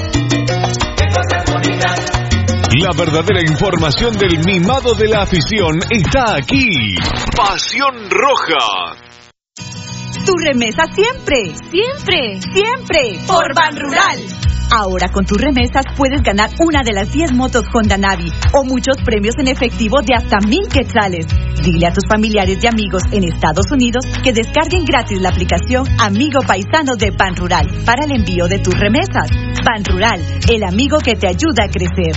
Speaker 13: La verdadera información del mimado de la afición está aquí. Pasión Roja.
Speaker 14: Tu remesa siempre, siempre, siempre por Ban Rural. Ahora con tus remesas puedes ganar una de las 10 motos Honda Navi o muchos premios en efectivo de hasta mil quetzales. Dile a tus familiares y amigos en Estados Unidos que descarguen gratis la aplicación Amigo Paisano de Ban Rural para el envío de tus remesas. Ban Rural, el amigo que te ayuda a crecer.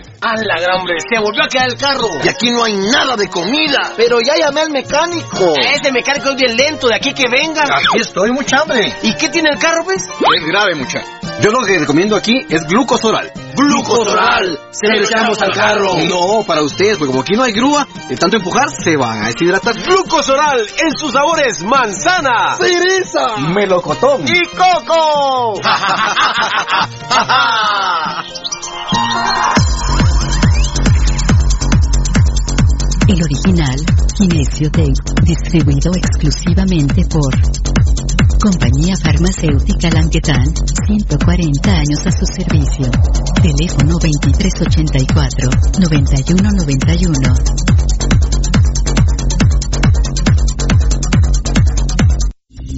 Speaker 1: ¡A la gran hombre! ¡Se volvió a quedar el carro! Y aquí no hay nada de comida. Pero ya llamé al mecánico. Ese mecánico es bien lento, de aquí que venga.
Speaker 2: Aquí estoy, mucha hambre.
Speaker 1: ¿Y qué tiene el carro, pues?
Speaker 2: Es grave, mucha. Yo lo que recomiendo aquí es glucosoral.
Speaker 1: Glucosoral. Se lo echamos al carro.
Speaker 2: No, para ustedes, porque como aquí no hay grúa, de tanto empujar se van a deshidratar.
Speaker 3: Glucosoral en sus sabores manzana,
Speaker 1: ¡Cereza!
Speaker 2: Melocotón.
Speaker 3: y coco.
Speaker 15: El original, Kinesio Tape, distribuido exclusivamente por Compañía Farmacéutica Languetan, 140 años a su servicio. Teléfono 2384-9191.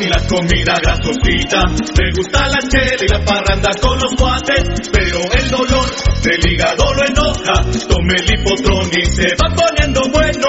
Speaker 4: y la comida grasosita. Le gusta la chela y la parranda con los guates. Pero el dolor del hígado lo enoja. Tome el hipotrón y se va poniendo bueno.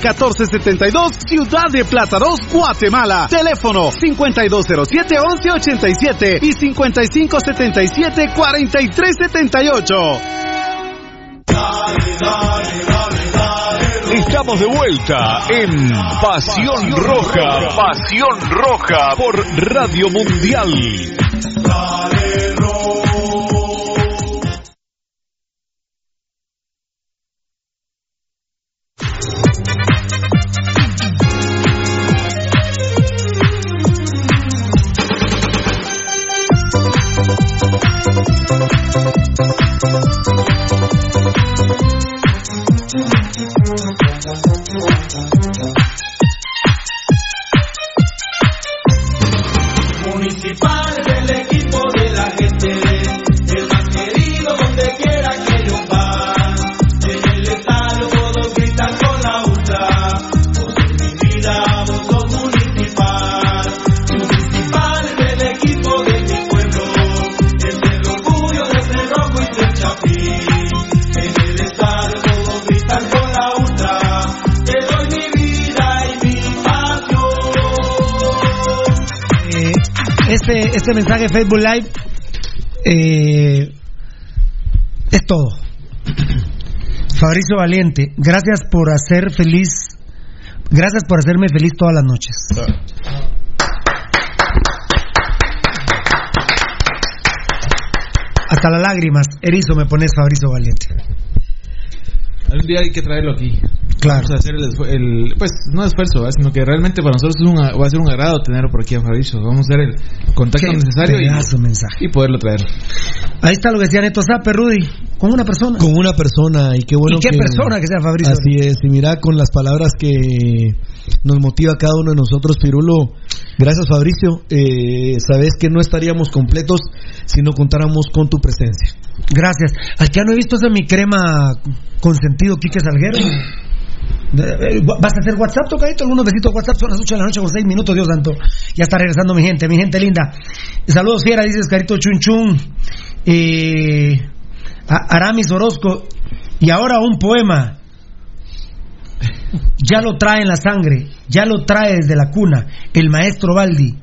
Speaker 8: 1472, Ciudad de Plátanos, Guatemala. Teléfono 5207-1187 y 5577-4378.
Speaker 4: Estamos de vuelta en Pasión Roja, Pasión Roja por Radio Mundial.
Speaker 5: Este, mensaje Facebook Live eh, es todo. Fabricio Valiente, gracias por hacer feliz, gracias por hacerme feliz todas las noches. Hasta las lágrimas, erizo me pones Fabricio Valiente.
Speaker 16: Un día hay que traerlo aquí.
Speaker 5: Claro.
Speaker 16: Vamos a hacer el, el- pues no esfuerzo, ¿verdad? sino que realmente para nosotros es un, va a ser un agrado tenerlo por aquí a Fabricio. Vamos a hacer el contacto
Speaker 5: Qué
Speaker 16: necesario
Speaker 5: de mensaje.
Speaker 16: y, y poderlo traer.
Speaker 5: Ahí está lo que decía Neto Zape, Rudy, con una persona.
Speaker 12: Con una persona y qué bueno
Speaker 5: ¿Y qué
Speaker 12: que-
Speaker 5: persona que sea Fabricio?
Speaker 12: Así es, y mira con las palabras que nos motiva cada uno de nosotros, Pirulo. Gracias Fabricio, eh, sabes que no estaríamos completos si no contáramos con tu presencia.
Speaker 5: Gracias. Aquí ya no he visto esa mi crema consentido, Quique Salguero. Eh, ¿Vas a hacer WhatsApp, tocadito? Algunos besitos WhatsApp, son las 8 de la noche con 6 minutos, Dios santo. Ya está regresando mi gente, mi gente linda. Saludos, Fiera, dices Carito Chun Chun. Eh, Aramis Orozco. Y ahora un poema. Ya lo trae en la sangre, ya lo trae desde la cuna. El maestro Baldi,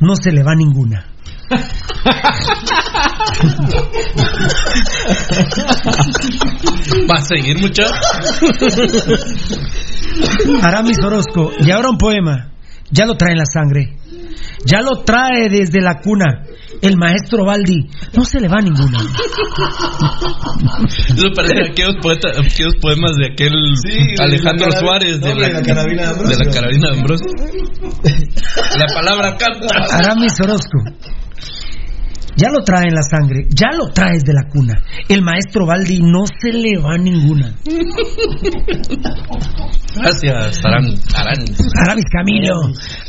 Speaker 5: no se le va ninguna.
Speaker 6: ¿Va a seguir, muchacho?
Speaker 5: Aramis Orozco, y ahora un poema. Ya lo trae en la sangre. Ya lo trae desde la cuna. El maestro Baldi. No se le va ninguna.
Speaker 6: Eso parece a aquellos, poetas, aquellos poemas de aquel Alejandro Suárez de
Speaker 12: no,
Speaker 6: la,
Speaker 12: de la carabina de Ambrosio.
Speaker 6: de la carabina de Ambrosio. La palabra canta.
Speaker 5: Aramis Orozco. Ya lo trae en la sangre. Ya lo trae desde la cuna. El maestro Baldi no se le va ninguna.
Speaker 6: Gracias, Aramis. Aramis.
Speaker 5: Aramis Camilo.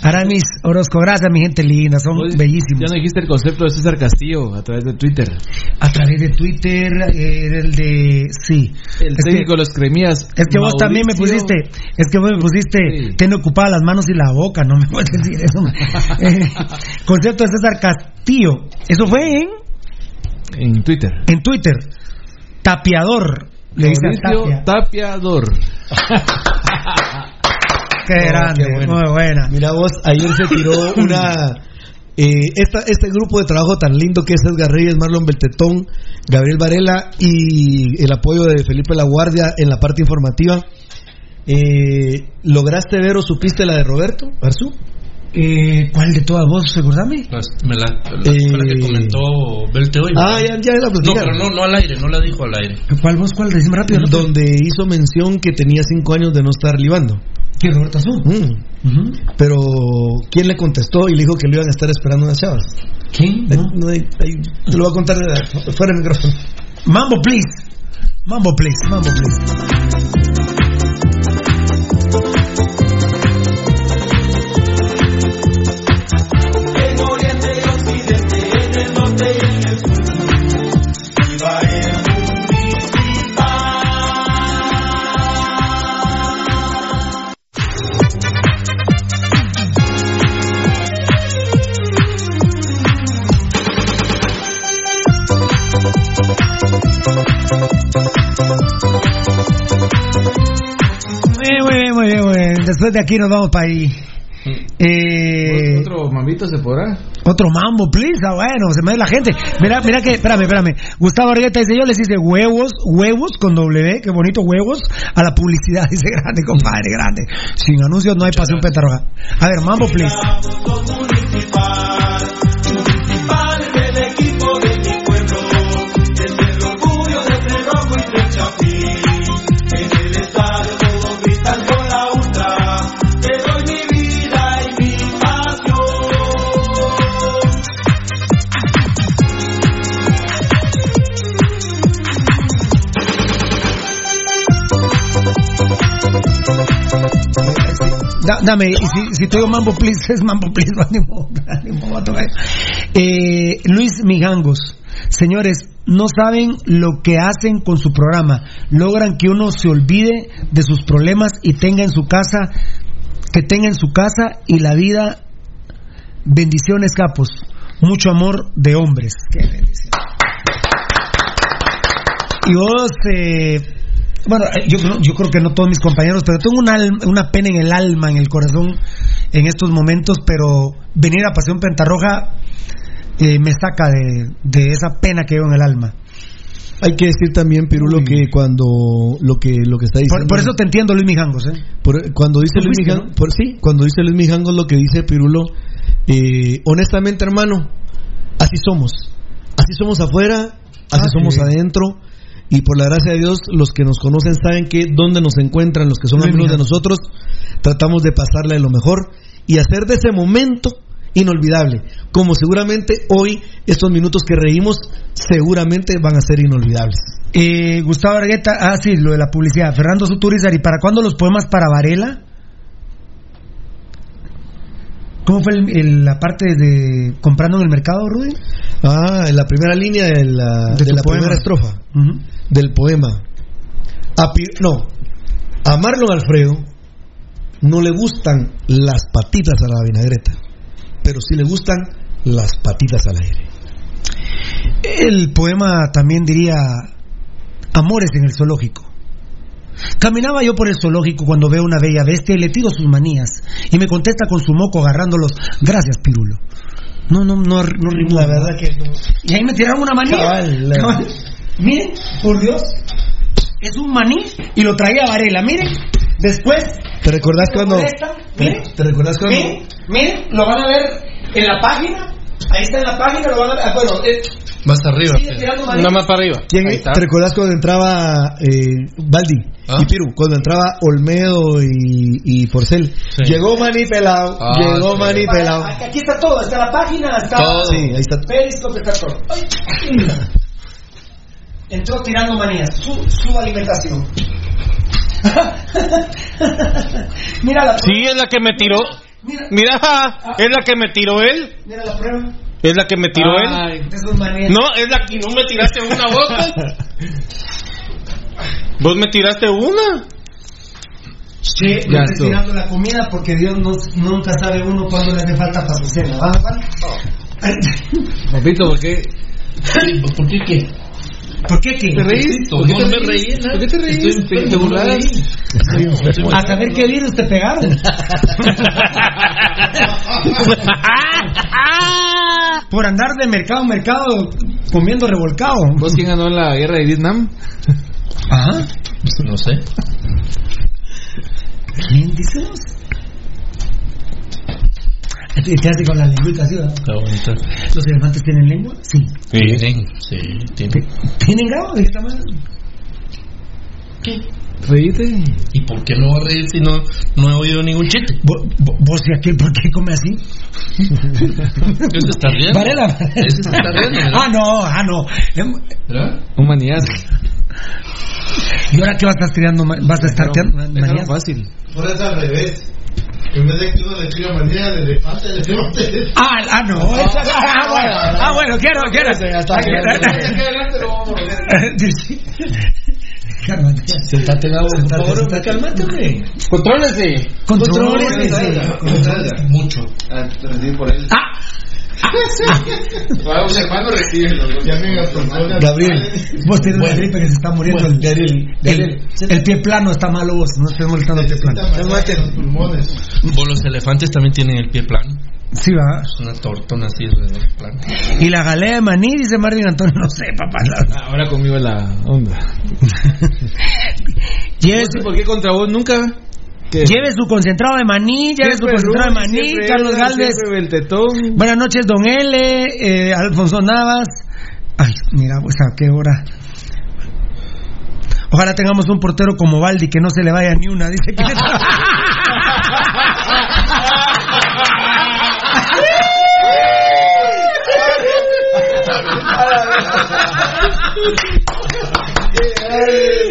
Speaker 5: Aramis Orozco. Gracias, mi gente linda. Son bellísimos.
Speaker 16: Ya no dijiste el concepto de César Castillo a través de Twitter.
Speaker 5: A través de Twitter, eh, el de. Sí.
Speaker 16: El
Speaker 5: Es que-
Speaker 16: técnico de los cremías.
Speaker 5: Es que vos también me pusiste, es que vos me pusiste, tiene ocupadas las manos y la boca, no me puedes decir eso. Eh, concepto de César Castillo, eso fue en,
Speaker 16: En Twitter.
Speaker 5: en Twitter. Tapiador, le dice a
Speaker 16: Mauricio
Speaker 5: Tapia.
Speaker 16: Tapiador.
Speaker 5: Qué grande, muy buena.
Speaker 12: Mira vos, ayer se tiró una... eh, esta, este grupo de trabajo tan lindo que es Edgar Reyes, Marlon Beltetón, Gabriel Varela y el apoyo de Felipe La Guardia en la parte informativa. Eh, ¿Lograste ver o supiste la de Roberto Arzú?
Speaker 5: Eh, ¿Cuál de todas vos, recordame?
Speaker 6: Pues, me la, la, fue la que comentó Belte hoy.
Speaker 12: Ah, ya, ya la
Speaker 6: No,
Speaker 12: platicaron.
Speaker 6: pero no, no al aire, no la dijo al aire.
Speaker 5: ¿Cuál vos, cuál? Decime rápido.
Speaker 12: Donde hizo mención que tenía cinco años de no estar libando.
Speaker 5: ¿Quién, Roberto Azul?
Speaker 12: Mm. Pero, ¿quién le contestó y le dijo que le iban a estar esperando unas chavas?
Speaker 5: ¿Quién?
Speaker 12: No, ahí- ahí- te lo voy a contar fuera del micrófono.
Speaker 5: Mambo, please. Mambo, please. Mambo, please. Muy bien, muy bien, muy bien. Después de aquí nos vamos para ahí. Eh,
Speaker 16: otro mambito se podrá.
Speaker 5: Otro mambo, please. Ah, bueno, se me ve la gente. Mira, mira que, espérame, espérame. Gustavo Argueta dice: Yo les hice huevos, huevos con W, qué bonito, huevos a la publicidad. Dice: Grande, compadre, grande. Sin anuncios no hay pasión petarroja. A ver, mambo, please. Da- dame, si, si te digo mambo, please, es mambo, please. ni modo, ni modo, va a tocar. Eh, Luis Mijangos. Señores, no saben lo que hacen con su programa. Logran que uno se olvide de sus problemas y tenga en su casa, que tenga en su casa y la vida bendiciones, capos. Mucho amor de hombres. Qué bendición. Y vos, eh, bueno, eh, yo, creo- yo creo que no todos mis compañeros, pero tengo una, una pena en el alma, en el corazón, en estos momentos, pero venir a Pasión Pentarroja eh, me saca de, de esa pena que veo en el alma.
Speaker 12: Hay que decir también, Pirulo, que cuando lo que lo que está diciendo.
Speaker 5: Por, por eso te entiendo, Luis Mijangos, ¿eh?
Speaker 12: Por- cuando dice Luis Mijangos, por, sí, cuando dice Luis Mijangos lo que dice Pirulo, eh, honestamente, hermano, así somos. Así somos afuera, así
Speaker 5: Ah,
Speaker 12: somos
Speaker 5: sí.
Speaker 12: adentro. Y por la gracia de Dios, los que nos conocen saben que donde nos encuentran, los que son amigos de nosotros, tratamos de pasarle lo mejor y hacer de ese momento inolvidable. Como seguramente hoy, estos minutos que reímos, seguramente van a ser inolvidables.
Speaker 5: Eh, Gustavo Argueta, ah, sí, lo de la publicidad. Fernando Suturizar, ¿y para cuándo los poemas para Varela? ¿Cómo fue el- el- la parte de comprando en el mercado, Rudy?
Speaker 12: Ah, en la primera línea de la,
Speaker 5: De
Speaker 12: de
Speaker 5: tu
Speaker 12: la
Speaker 5: poema.
Speaker 12: primera estrofa. Del poema. A no, a Marlon Alfredo no le gustan las patitas a la vinagreta, pero sí le gustan las patitas al aire.
Speaker 5: El poema también diría Amores en el zoológico. Caminaba yo por el zoológico cuando veo una bella bestia y le tiro sus manías y me contesta con su moco agarrándolos. Gracias, Pirulo. No, no, no, no.
Speaker 12: La verdad que no.
Speaker 5: Y ahí me tiraron una manía.
Speaker 12: Cabal, la-
Speaker 5: Cabal. Miren, por Dios, es un maní y lo traía Varela. Miren, después.
Speaker 12: ¿Te recordás cuando?
Speaker 5: molesta, Miren,
Speaker 12: ¿Te recordás cuando?
Speaker 5: miren, miren, lo van a ver en la página. Ahí está en la página, lo van a ver. ah, Bueno, eh,
Speaker 6: Más arriba.
Speaker 10: Una más para arriba.
Speaker 12: ¿Quién-. ¿Te recordás cuando entraba eh, Baldi
Speaker 6: ¿Ah?
Speaker 12: y Piru? Cuando entraba Olmedo y, y Porcel.
Speaker 6: Sí.
Speaker 12: Llegó Mani Pelao,
Speaker 6: Ah,
Speaker 12: llegó
Speaker 6: sí.
Speaker 12: Mani Pelao.
Speaker 5: Aquí aquí está todo, está la página, está
Speaker 6: Todo.
Speaker 12: Sí, ahí está.
Speaker 5: Periscope, está todo. Ay, Entró tirando manías, su, su alimentación. Mira la
Speaker 10: Sí, es la que me tiró.
Speaker 5: Mira,
Speaker 10: Mira, es la que me tiró él.
Speaker 5: mira la prueba.
Speaker 10: Es la que me tiró él.
Speaker 5: Ay.
Speaker 10: No, es la que no me tiraste una boca. Vos me tiraste una.
Speaker 5: Sí,
Speaker 10: Ya estuvo.
Speaker 5: tirando la comida porque Dios no- nunca sabe uno cuándo le hace falta para su cena. ¿va, Juan?
Speaker 16: Papito, ¿por qué?
Speaker 6: ¿Por qué qué?
Speaker 5: ¿Por qué?
Speaker 16: ¿Te reís?
Speaker 6: No,
Speaker 16: ¿Por qué
Speaker 6: no
Speaker 16: te
Speaker 6: me
Speaker 16: reís?
Speaker 6: reí, nada.
Speaker 16: ¿Por qué te reís?
Speaker 6: Estoy
Speaker 16: ¿Te,
Speaker 6: no
Speaker 16: burlas?
Speaker 5: A saber qué virus te pegaron. Por andar de mercado en mercado comiendo revolcado.
Speaker 16: ¿Vos quién ganó en la guerra de Vietnam?
Speaker 5: Ajá.
Speaker 6: No sé.
Speaker 5: ¿Quién dice vos? Te hace con la lengüita así, ¿verdad?
Speaker 6: Está bonito.
Speaker 5: ¿Los elefantes tienen lengua? Sí.
Speaker 6: Tienen, sí, tienen.
Speaker 5: ¿Tienen grado? ¿De qué tamaño?
Speaker 6: ¿Qué?
Speaker 16: Reíte.
Speaker 6: ¿Y por qué no va a reír si no, no he oído ningún chiste?
Speaker 5: Vo- vo- ¿Vos y aquel por qué come así?
Speaker 6: Ese está riendo.
Speaker 5: Varela.
Speaker 6: Ese se está riendo, ¿verdad?
Speaker 5: Ah, no, ah, no. Em,
Speaker 6: ¿Verdad?
Speaker 16: Un.
Speaker 5: ¿Y ahora qué vas a estar tirando? ¿Vas a estar tirando manías?
Speaker 16: fácil.
Speaker 17: Por eso al revés. En vez de que uno le tira manía al elefante, le tira.
Speaker 5: Ah, ah, no. Ah, bueno, ah, bueno, quiero, quiero.
Speaker 17: adelante lo vamos a ver.
Speaker 5: Sí. Cálmate.
Speaker 12: Sentate, Gabo, por
Speaker 5: Sentate,
Speaker 12: favor,
Speaker 5: sentate.
Speaker 12: cálmate, hombre.
Speaker 16: Contrólese.
Speaker 5: Contrólese.
Speaker 6: Mucho.
Speaker 17: Ah, rendí por él.
Speaker 5: Ah,
Speaker 17: Va observando, recibe los llamen a personas.
Speaker 12: Gabriel,
Speaker 5: Vos tenés una gripe que se está muriendo.
Speaker 12: Bueno,
Speaker 5: el,
Speaker 12: Gabriel, Gabriel.
Speaker 5: el, el pie plano está malo vos. No estés molestando el pie plano.
Speaker 17: los pulmones.
Speaker 6: O los elefantes también tienen el pie plano.
Speaker 5: Sí, va.
Speaker 6: Es una tortona así del plano.
Speaker 5: Y la galea de maní, dice Marvin Antonio. No sé, papá. la-
Speaker 16: Ahora conmigo la onda. Sé por qué contra vos nunca. ¿Qué?
Speaker 5: Lleve su concentrado de maní, lleve su concentrado de maní, Carlos Galvez. Buenas noches, don L, eh, Alfonso Navas. Ay, mira, pues a qué hora. Ojalá tengamos un portero como Baldi que no se le vaya ni una, dice que.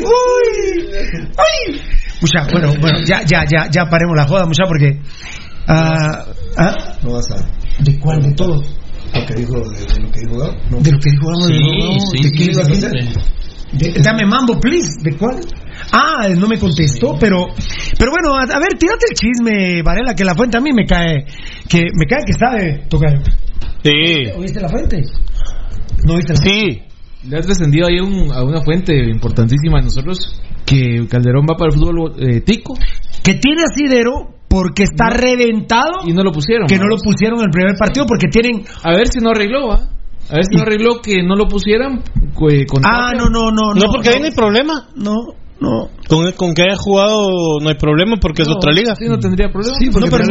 Speaker 5: Uy, uy. Mucha, bueno, bueno, ya, ya, ya, ya paremos la joda, mucha, porque. ah, ah,
Speaker 12: No vas a.
Speaker 5: ¿De cuál? De todo.
Speaker 12: Lo que dijo, de, de lo que dijo. No.
Speaker 5: De lo que dijo Gabo, de
Speaker 6: Sí,
Speaker 5: Gabo,
Speaker 6: sí,
Speaker 5: ¿de qué
Speaker 6: sí,
Speaker 5: ibas a
Speaker 6: sí,
Speaker 5: hacer?
Speaker 6: sí.
Speaker 5: De- dame mambo, please. ¿De cuál? Ah, no me contestó, pero pero bueno, a, a ver, tírate el chisme, Varela, que la fuente a mí me cae que me cae que sabe tocar.
Speaker 10: Sí.
Speaker 5: ¿Oíste la fuente? ¿No oíste la
Speaker 10: Sí.
Speaker 16: Le has descendido ahí un- a una fuente importantísima de nosotros que Calderón va para el fútbol eh, tico
Speaker 5: Que tiene asidero porque está reventado
Speaker 16: y no lo pusieron.
Speaker 5: que no lo pusieron en el primer partido porque tienen
Speaker 16: A ver si no arregló, ¿va? A ver si no arregló que no lo pusieran. eh, con
Speaker 5: Ah,
Speaker 16: Tapia.
Speaker 5: no, no, no,
Speaker 10: No, porque ahí no hay problema.
Speaker 5: No, no.
Speaker 10: Con, con que haya jugado no hay problema porque es otra liga.
Speaker 16: Sí, no tendría problema.
Speaker 12: Sí,
Speaker 5: no, pero.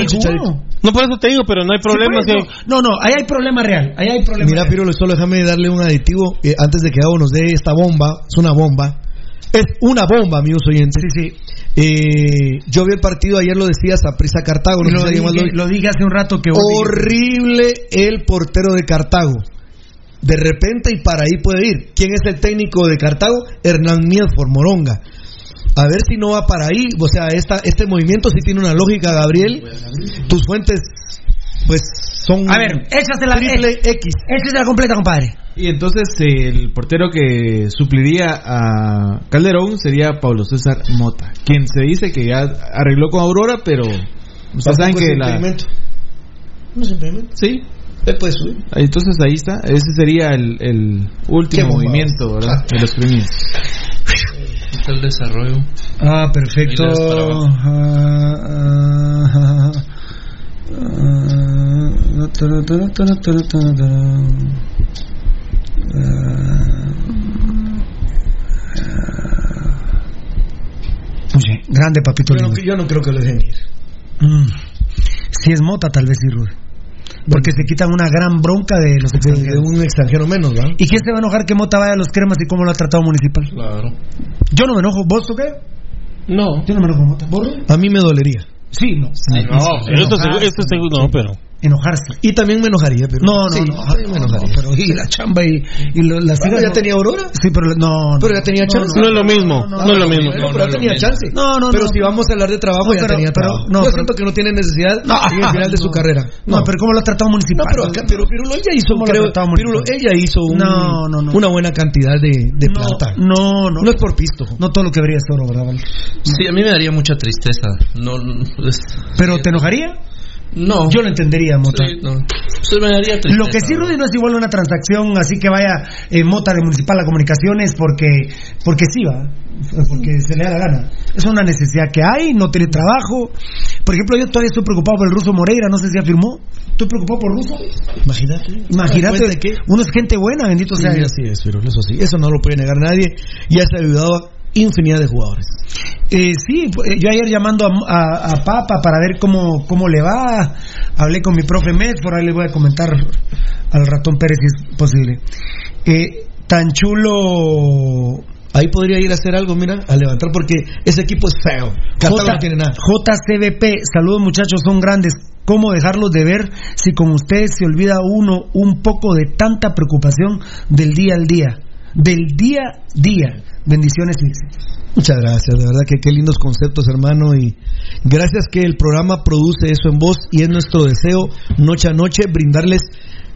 Speaker 10: No, por eso te digo, pero no hay problema.
Speaker 5: Sí,
Speaker 10: si-
Speaker 5: no, no, no, ahí hay problema real. Ahí hay problema
Speaker 12: Mira,
Speaker 5: real.
Speaker 12: Pirulo, solo déjame darle un aditivo eh, antes de que Gabo nos dé esta bomba. Es una bomba. Es una bomba, amigos oyentes.
Speaker 5: Sí, sí.
Speaker 12: Eh, yo vi el partido ayer, lo decía, Saprisa Cartago. No
Speaker 5: Lo dije,
Speaker 12: lo-
Speaker 5: lo dije hace un rato que.
Speaker 12: Horrible el portero de Cartago. De repente y para ahí puede ir. ¿Quién es el técnico de Cartago? Hernán Miedford, Moronga. A ver si no va para ahí. O sea, esta, este movimiento sí tiene una lógica, Gabriel. Tus fuentes, pues, son
Speaker 5: A ver, échasela
Speaker 12: triple
Speaker 5: eh,
Speaker 12: X.
Speaker 5: Échasela completa, compadre.
Speaker 16: Y entonces el portero que supliría a Calderón sería Pablo César Mota, quien se dice que ya arregló con Aurora, pero ustedes saben
Speaker 12: es
Speaker 16: que la...
Speaker 12: impedimento. No es impedimento.
Speaker 16: Sí,
Speaker 12: puede subir.
Speaker 16: entonces ahí está, ese sería el, el último movimiento ¿verdad? de los premios.
Speaker 6: Está el desarrollo.
Speaker 5: Ah, perfecto. Oye, grande papito
Speaker 12: Yo no, yo no creo que lo dejen ir.
Speaker 5: Mm. Si es mota, tal vez sí, Rudy. Porque se quitan una gran bronca de los extranjeros.
Speaker 12: de un extranjero menos, ¿va?
Speaker 5: ¿Y quién se va a enojar que Mota vaya a los cremas y cómo lo ha tratado municipal?
Speaker 6: Claro.
Speaker 5: Yo no me enojo. ¿Vos o qué?
Speaker 10: No.
Speaker 5: Yo no me enojo, Mota. ¿Vos?
Speaker 12: A mí me dolería.
Speaker 5: Sí, no.
Speaker 10: No, esto, seguro- esto seguro no, pero.
Speaker 5: Enojarse.
Speaker 12: Y también me enojaría, pero.
Speaker 5: No, no,
Speaker 12: Sí,
Speaker 5: no,
Speaker 12: también me enojaría.
Speaker 5: no, pero y la chamba y, y lo-
Speaker 12: Bueno,
Speaker 5: hijas
Speaker 12: ya
Speaker 5: no-
Speaker 12: tenía Aurora.
Speaker 5: Sí, pero no, no.
Speaker 12: Pero ya tenía chance.
Speaker 10: No es lo mismo, no es lo mismo.
Speaker 12: Pero ya tenía chance.
Speaker 5: No, no,
Speaker 12: Pero
Speaker 5: no.
Speaker 12: si vamos a hablar de trabajo,
Speaker 5: No,
Speaker 12: ya
Speaker 5: pero-
Speaker 12: tenía
Speaker 5: pero-
Speaker 12: trabajo.
Speaker 5: no,
Speaker 12: Yo
Speaker 5: pero-
Speaker 12: siento que no tiene necesidad
Speaker 5: No,
Speaker 12: en el final de su
Speaker 5: no.
Speaker 12: carrera.
Speaker 5: No, pero ¿cómo lo ha tratado municipal?
Speaker 12: No, pero acá, pero Pirulo ella hizo,
Speaker 5: ¿Cómo lo
Speaker 12: creo, Pirulo, ella hizo un-
Speaker 5: No, no, no.
Speaker 12: una buena cantidad de, de
Speaker 5: no,
Speaker 12: plata.
Speaker 5: no, no.
Speaker 12: No es por pisto.
Speaker 5: No todo lo que brilla es oro, ¿verdad?
Speaker 6: Sí, a mí me daría mucha tristeza. No, no,
Speaker 5: Pero ¿te enojaría?
Speaker 6: No.
Speaker 5: Yo lo entendería, Mota.
Speaker 6: Sí, no. Sí, me daría tristeza.
Speaker 5: Lo que sí, Rudy, no es igual una transacción así que vaya eh, Mota de Municipal a Comunicaciones porque, porque sí va, porque se le da la gana. Es una necesidad que hay, no tiene trabajo. Por ejemplo, yo todavía estoy preocupado por el ruso Moreira, no sé si afirmó. Estoy preocupado por ruso.
Speaker 12: Imagínate.
Speaker 5: Imagínate,
Speaker 12: de que
Speaker 5: uno es gente buena, bendito
Speaker 12: Sí,
Speaker 5: sea Dios.
Speaker 12: así es, Pirulo, eso sí. Eso no lo puede negar nadie. Y ha ayudado a infinidad de jugadores.
Speaker 5: Eh, sí, eh, yo ayer llamando a, a- a Papa para ver cómo, cómo le va, hablé con mi profe Medford, ahí le voy a comentar al ratón Pérez si es posible. Eh, tan chulo
Speaker 12: Ahí podría ir a hacer algo, mira, a levantar, porque ese equipo es feo.
Speaker 5: J-
Speaker 12: no tiene nada.
Speaker 5: JCBP, saludos muchachos, son grandes. ¿Cómo dejarlos de ver si con ustedes se olvida uno un poco de tanta preocupación del día al día? Del día a día. Bendiciones.
Speaker 12: Muchas gracias, de verdad que qué lindos conceptos, hermano. Y gracias que el programa produce eso en voz y es nuestro deseo, noche a noche, brindarles.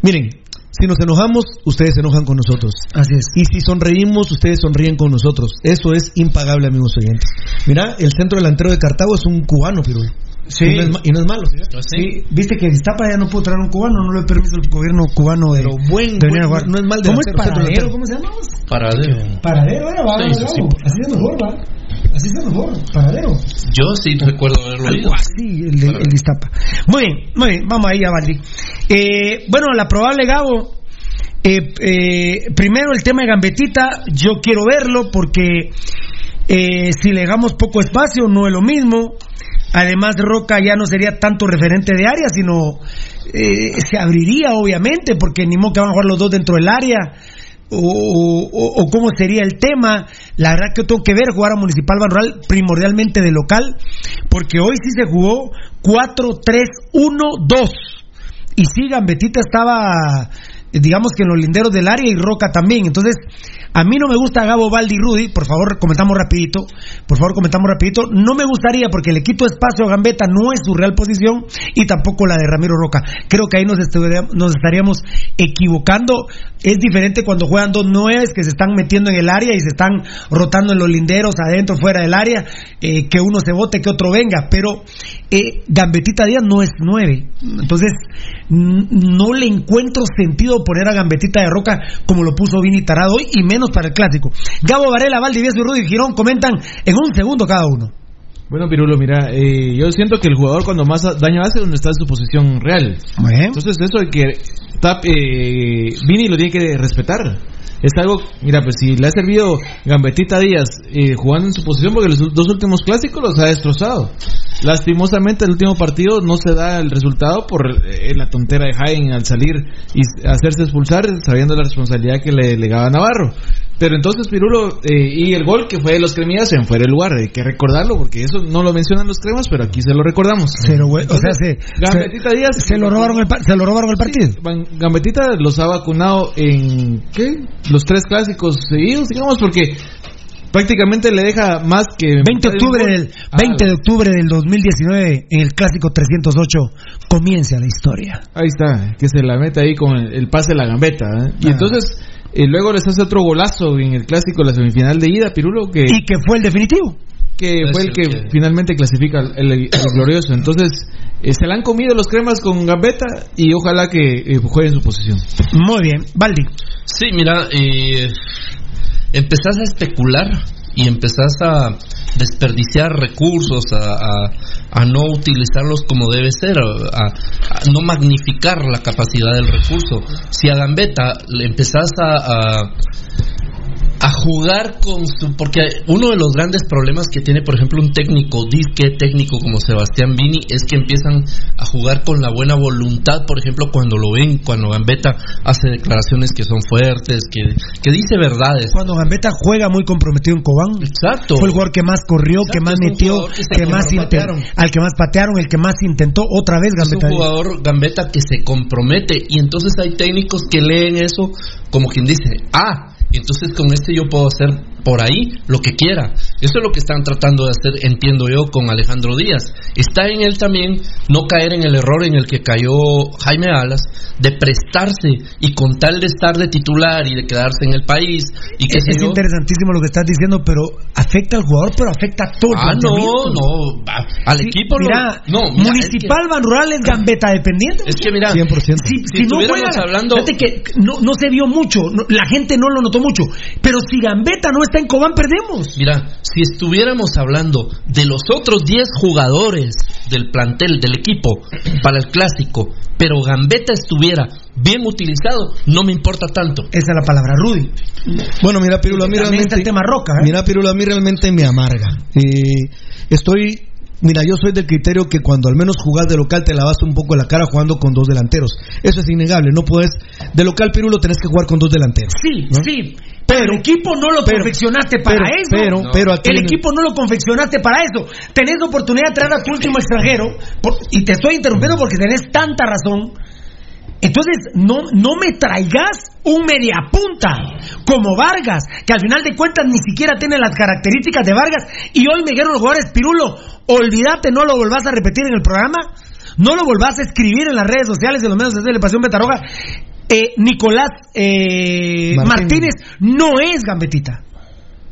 Speaker 12: Miren, si nos enojamos, ustedes se enojan con nosotros.
Speaker 5: Así es.
Speaker 12: Y si sonreímos, ustedes sonríen con nosotros. Eso es impagable, amigos oyentes. Mira, el centro delantero de Cartago es un cubano, pero
Speaker 5: Sí.
Speaker 12: Y no es, ma- y no es malo, ¿sí?
Speaker 5: Sí, viste que Iztapa ya no pudo traer un cubano, no le permite el gobierno cubano de,
Speaker 12: Pero buen,
Speaker 5: de venir a jugar.
Speaker 12: no es mal
Speaker 5: ¿Cómo es paradero? ¿Cómo se llama?
Speaker 6: Paradero.
Speaker 5: Paradero era, va,
Speaker 6: Sí,
Speaker 5: así es mejor, va. Así es mejor, paradero.
Speaker 6: Yo sí recuerdo haberlo.
Speaker 5: Algo así, el de, el de Iztapa. Muy bien, muy bien, vamos ahí a Valdi. Eh, bueno, la probable Gabo. eh, eh, primero el tema de Gambetita, yo quiero verlo porque eh, si le damos poco espacio no es lo mismo. Además, Roca ya no sería tanto referente de área, sino eh, se abriría, obviamente, porque ni modo que van a jugar los dos dentro del área. O, cómo sería el tema. La verdad que tengo que ver jugar a Municipal Banrural primordialmente de local, porque hoy sí se jugó 4-3-1-2. Y sí, Gambetita estaba, digamos que en los linderos del área y Roca también. Entonces, a mí no me gusta Gabo Valdi y Rudy, por favor comentamos rapidito, por favor comentamos rapidito. No me gustaría porque le quito espacio a Gambetta, no es su real posición y tampoco la de Ramiro Roca. Creo que ahí nos, nos estaríamos equivocando. Es diferente cuando juegan dos nueves que se están metiendo en el área y se están rotando en los linderos, adentro, fuera del área, eh, que uno se vote, que otro venga. Pero eh, Gambetita Díaz no es nueve. Entonces, no le encuentro sentido poner a Gambetita de Roca como lo puso Vini Tarado hoy y menos para el clásico. Gabo Varela, Valdivieso y Rudy Girón comentan en un segundo cada uno.
Speaker 16: Bueno, Pirulo, mira, eh, yo siento que el jugador cuando más daño hace es donde está en su posición real. Entonces, eso de que Tap, eh, Vini lo tiene que respetar. Es algo, mira, pues si le ha servido Gambetita Díaz eh, jugando en su posición, porque los dos últimos clásicos los ha destrozado. Lastimosamente, el último partido no se da el resultado por eh, la tontera de Jaén al salir y hacerse expulsar, sabiendo la responsabilidad que le legaba Navarro. Pero entonces, Pirulo, eh, y el gol que fue de los cremillas en fuera de lugar, hay que recordarlo, porque eso no lo mencionan los cremas, pero aquí se lo recordamos.
Speaker 5: Pero, güey, o sea, se,
Speaker 16: Gambetita
Speaker 5: se-
Speaker 16: Díaz
Speaker 5: se lo robaron el, se lo robaron el partido.
Speaker 16: Gambetita los ha vacunado en ¿qué? Los tres clásicos seguidos, digamos, porque prácticamente le deja más que
Speaker 5: 20 de octubre del
Speaker 16: Ah,
Speaker 5: 20 de octubre del 2019 en el clásico 308 comienza la historia.
Speaker 16: Ahí está, que se la mete ahí con el, el pase de la gambeta. ¿eh? Y
Speaker 5: Ah.
Speaker 16: entonces eh, luego les hace otro golazo en el clásico, la semifinal de ida, Pirulo, que
Speaker 5: Y que fue el definitivo.
Speaker 16: Que fue el que,
Speaker 6: que-
Speaker 16: finalmente clasifica el, el- el glorioso. Entonces eh, se la han comido los cremas con gambeta y ojalá que eh, juegue en su posición.
Speaker 5: Muy bien, Valdi.
Speaker 6: Sí, mira, eh, empezás a especular y empezás a desperdiciar recursos, a, a- a no utilizarlos como debe ser, a, a no magnificar la capacidad del recurso. Si a Gambetta le empezás a, a- jugar con su porque uno de los grandes problemas que tiene por ejemplo un técnico disque técnico como Sebastián Vini es que empiezan a jugar con la buena voluntad por ejemplo cuando lo ven cuando Gambetta hace declaraciones que son fuertes que, que dice verdades
Speaker 5: Cuando Gambetta juega muy comprometido en Cobán.
Speaker 6: Exacto.
Speaker 5: Fue el jugador que más corrió, que más metió,
Speaker 6: que
Speaker 5: más
Speaker 6: patearon.
Speaker 5: al que más patearon, el que más intentó otra vez
Speaker 6: es un
Speaker 5: Gambetta.
Speaker 6: jugador gambeta que se compromete y entonces hay técnicos que leen eso como quien dice, ah, entonces con este yo puedo hacer por ahí lo que quiera. Eso es lo que están tratando de hacer, entiendo yo, con Alejandro Díaz. Está en él también no caer en el error en el que cayó Jaime Alas, de prestarse y con tal de estar de titular y de quedarse en el país y que
Speaker 5: Es, es interesantísimo lo que estás diciendo, pero afecta al jugador, pero afecta a todo el
Speaker 6: Ah, no, no, a- al
Speaker 5: Sí,
Speaker 6: equipo lo-
Speaker 5: mira,
Speaker 6: no, mira,
Speaker 5: Municipal Ban Rural es Gambetta dependiente.
Speaker 6: Es que mira,
Speaker 12: 100%.
Speaker 5: Si,
Speaker 6: Si
Speaker 5: si no
Speaker 6: estuviéramos
Speaker 5: juega,
Speaker 6: hablando-
Speaker 5: fíjate que no, no se vio mucho, no- la gente no lo notó mucho, pero si Gambetta no está en Cobán, perdemos.
Speaker 6: Mira, si estuviéramos hablando de los otros 10 jugadores del plantel, del equipo, para el clásico, pero Gambetta estuviera bien utilizado, no me importa tanto.
Speaker 5: Esa es la palabra, Rudy.
Speaker 12: Bueno, mira, Pirulo, a mí realmente.
Speaker 5: el tema Roca, ¿eh?
Speaker 12: Mira, Pirulo, a mí realmente me amarga. Eh, estoy. Mira, yo soy del criterio que cuando al menos jugás de local te lavas un poco la cara jugando con dos delanteros. Eso es innegable. No puedes. De local, Pirulo, tenés que jugar con dos delanteros.
Speaker 5: Sí,
Speaker 12: ¿no?
Speaker 5: sí. Pero el equipo no lo
Speaker 12: pero-
Speaker 5: confeccionaste para
Speaker 12: pero-
Speaker 5: eso.
Speaker 12: pero- pero aquí
Speaker 5: el equipo no lo confeccionaste para eso. Tenés la oportunidad de traer a tu último extranjero por- y te estoy interrumpiendo porque tenés tanta razón. Entonces, no, no me traigas un mediapunta como Vargas, que al final de cuentas ni siquiera tiene las características de Vargas. Y hoy me dijeron los jugadores, Pirulo, olvídate, no lo volvás a repetir en el programa, no lo volvás a escribir en las redes sociales de los medios de Pasión Betarroja. Eh, Nicolás eh,
Speaker 12: Martínez.
Speaker 5: Martínez no es gambetita.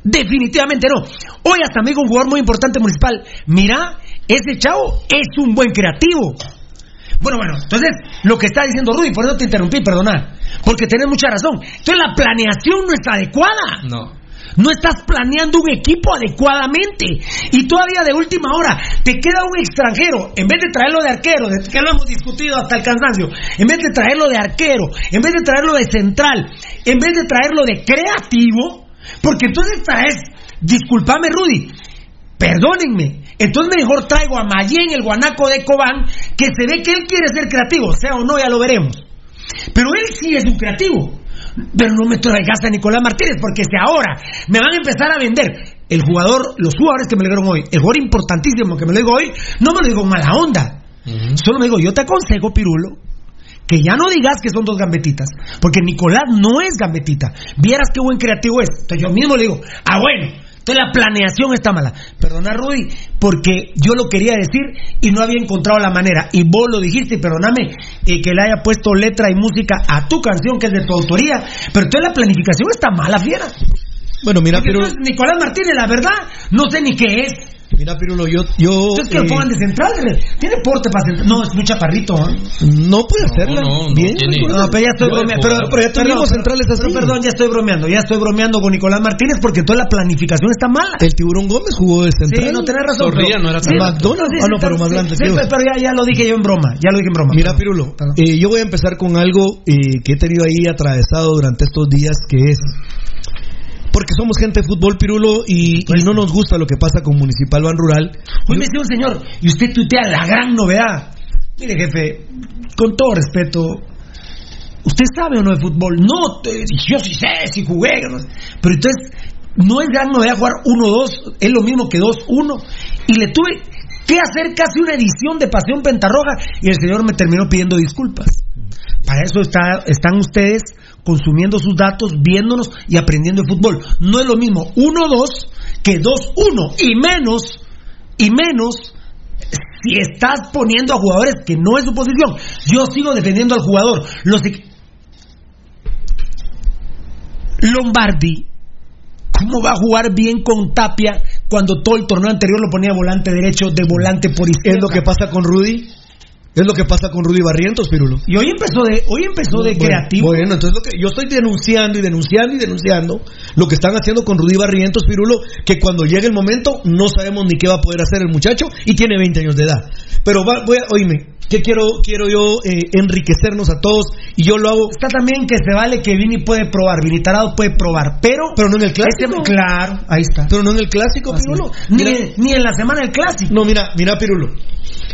Speaker 5: Definitivamente no. Hoy hasta me dijo un jugador muy importante municipal. Mira, ese chavo es un buen creativo. Bueno, bueno, entonces lo que está diciendo Rudy, por eso te interrumpí, perdona, porque tenés mucha razón. Entonces la planeación no está adecuada.
Speaker 6: No.
Speaker 5: No estás planeando un equipo adecuadamente. Y todavía de última hora te queda un extranjero. En vez de traerlo de arquero, que lo hemos discutido hasta el cansancio. En vez de traerlo de arquero, en vez de traerlo de central, en vez de traerlo de creativo, porque entonces traes, discúlpame Rudy, perdónenme. Entonces mejor traigo a Mayén, el guanaco de Cobán, que se ve que él quiere ser creativo, sea o no, ya lo veremos. Pero él sí es un creativo. Pero no me traigas a Nicolás Martínez, porque si ahora me van a empezar a vender el jugador, los jugadores que me lo dieron hoy, el jugador importantísimo que me lo digo hoy, no me lo digo mala onda. Solo me digo, yo te aconsejo, Pirulo, que ya no digas que son dos gambetitas, porque Nicolás no es gambetita. Vieras qué buen creativo es. Entonces yo mismo le digo, ah, bueno, entonces la planeación está mala. Perdona, Rudy, porque yo lo quería decir y no había encontrado la manera. Y vos lo dijiste, perdóname, eh, que le haya puesto letra y música a tu canción, que es de tu autoría. Pero entonces la planificación está mala, fiera.
Speaker 12: Bueno, mira,
Speaker 5: Porque
Speaker 12: pero
Speaker 5: Nicolás Martínez, la verdad, no sé ni qué es.
Speaker 12: Mira, Pirulo, yo yo
Speaker 5: Entonces que lo
Speaker 12: eh,
Speaker 5: pongan de central, tiene porte para central. No, es muy chaparrito, ¿eh?
Speaker 12: no puede hacerla
Speaker 6: no, no
Speaker 12: bien.
Speaker 6: tiene-
Speaker 5: No, pero ya estoy
Speaker 6: No,
Speaker 5: bromeando.
Speaker 6: pero-
Speaker 12: ya tuvimos centrales así.
Speaker 5: pero perdón, ya estoy bromeando. Ya estoy bromeando con Nicolás Martínez porque toda la planificación está mala.
Speaker 12: El tiburón Gómez jugó de central.
Speaker 5: Sí, no tenés razón.
Speaker 6: No era
Speaker 5: sí,
Speaker 6: tan
Speaker 12: McDonald's.
Speaker 5: sí,
Speaker 12: Ah, no, pero más grande,
Speaker 5: Sí, pero ya, ya lo dije yo en broma. Ya lo dije en broma.
Speaker 12: Mira, Pirulo, eh, yo voy a empezar con algo eh, que he tenido ahí atravesado durante estos días, que es porque somos gente de fútbol, Pirulo, y, y no nos gusta lo que pasa con Municipal Ban Rural.
Speaker 5: Hoy me decía un señor, y usted tuitea la gran novedad. Mire, jefe, con todo respeto, ¿usted sabe o no de fútbol? No, te- yo sí sé, sí jugué. no sé. Pero entonces, no es gran novedad jugar 1-2, es lo mismo que 2-1. Y le tuve que hacer casi una edición de Pasión Pentarroja, y el señor me terminó pidiendo disculpas. Para eso está, están ustedes consumiendo sus datos, viéndonos y aprendiendo de fútbol. No es lo mismo 1-2 que 2-1 y menos, y menos si estás poniendo a jugadores que no es su posición. Yo sigo defendiendo al jugador. Los Lombardi, ¿cómo va a jugar bien con Tapia cuando todo el torneo anterior lo ponía volante derecho, de volante por izquierda?
Speaker 12: Es lo que pasa con Rudy. Es lo que pasa con Rudy Barrientos, Pirulo.
Speaker 5: Y hoy empezó de, hoy empezó de
Speaker 12: Bueno,
Speaker 5: creativo.
Speaker 12: Bueno, entonces lo que yo estoy denunciando y denunciando y denunciando lo que están haciendo con Rudy Barrientos, Pirulo, que cuando llegue el momento no sabemos ni qué va a poder hacer el muchacho y tiene 20 años de edad. Pero va- voy a, oíme, que quiero, quiero yo eh, enriquecernos a todos y yo lo hago.
Speaker 5: Está también que se vale que Vini puede probar, Vini Tarado puede probar, pero.
Speaker 12: Pero no en el clásico.
Speaker 5: Claro, ahí está.
Speaker 12: Pero no en el clásico,
Speaker 5: Así
Speaker 12: Pirulo.
Speaker 5: Ni, ni en la semana del clásico.
Speaker 12: no, mira, mira, Pirulo.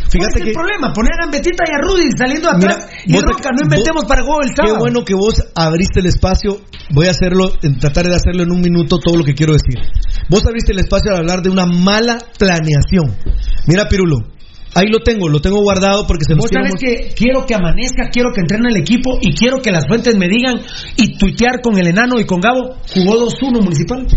Speaker 5: ¿Cuál
Speaker 12: Fíjate
Speaker 5: es
Speaker 12: que.
Speaker 5: el problema? Poner a Gambetita y a Rudy saliendo atrás
Speaker 12: Mira,
Speaker 5: y Roca, no inventemos
Speaker 12: vos-
Speaker 5: para sábado.
Speaker 12: Qué bueno que vos abriste el espacio. Voy a hacerlo, tratar de hacerlo en un minuto todo lo que quiero decir. Vos abriste el espacio al hablar de una mala planeación. Mira, Pirulo, ahí lo tengo, lo tengo guardado porque se nos
Speaker 5: Vos sabes que quiero que amanezca, quiero que entrene el equipo y quiero que las fuentes me digan y tuitear con el enano y con Gabo, jugó 2-1 municipal.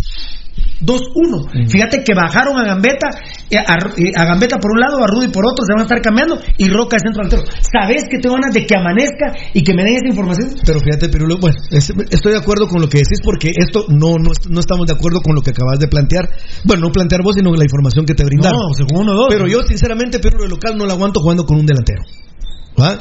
Speaker 5: 2-1. Fíjate que bajaron a Gambetta, eh, a, eh, a Gambetta por un lado, a Rudy por otro, se van a estar cambiando y Roca es centro delantero. ¿Sabes que tengo ganas de que amanezca y que me den esa información?
Speaker 12: Pero fíjate, Pirulo, bueno, es- estoy de acuerdo con lo que decís porque esto no, no, no estamos de acuerdo con lo que acabas de plantear. Bueno, no plantear vos, sino la información que te brindaron.
Speaker 5: No, según uno, dos.
Speaker 12: Pero yo, sinceramente, Pirulo, el local no lo aguanto jugando con un delantero. ¿Va?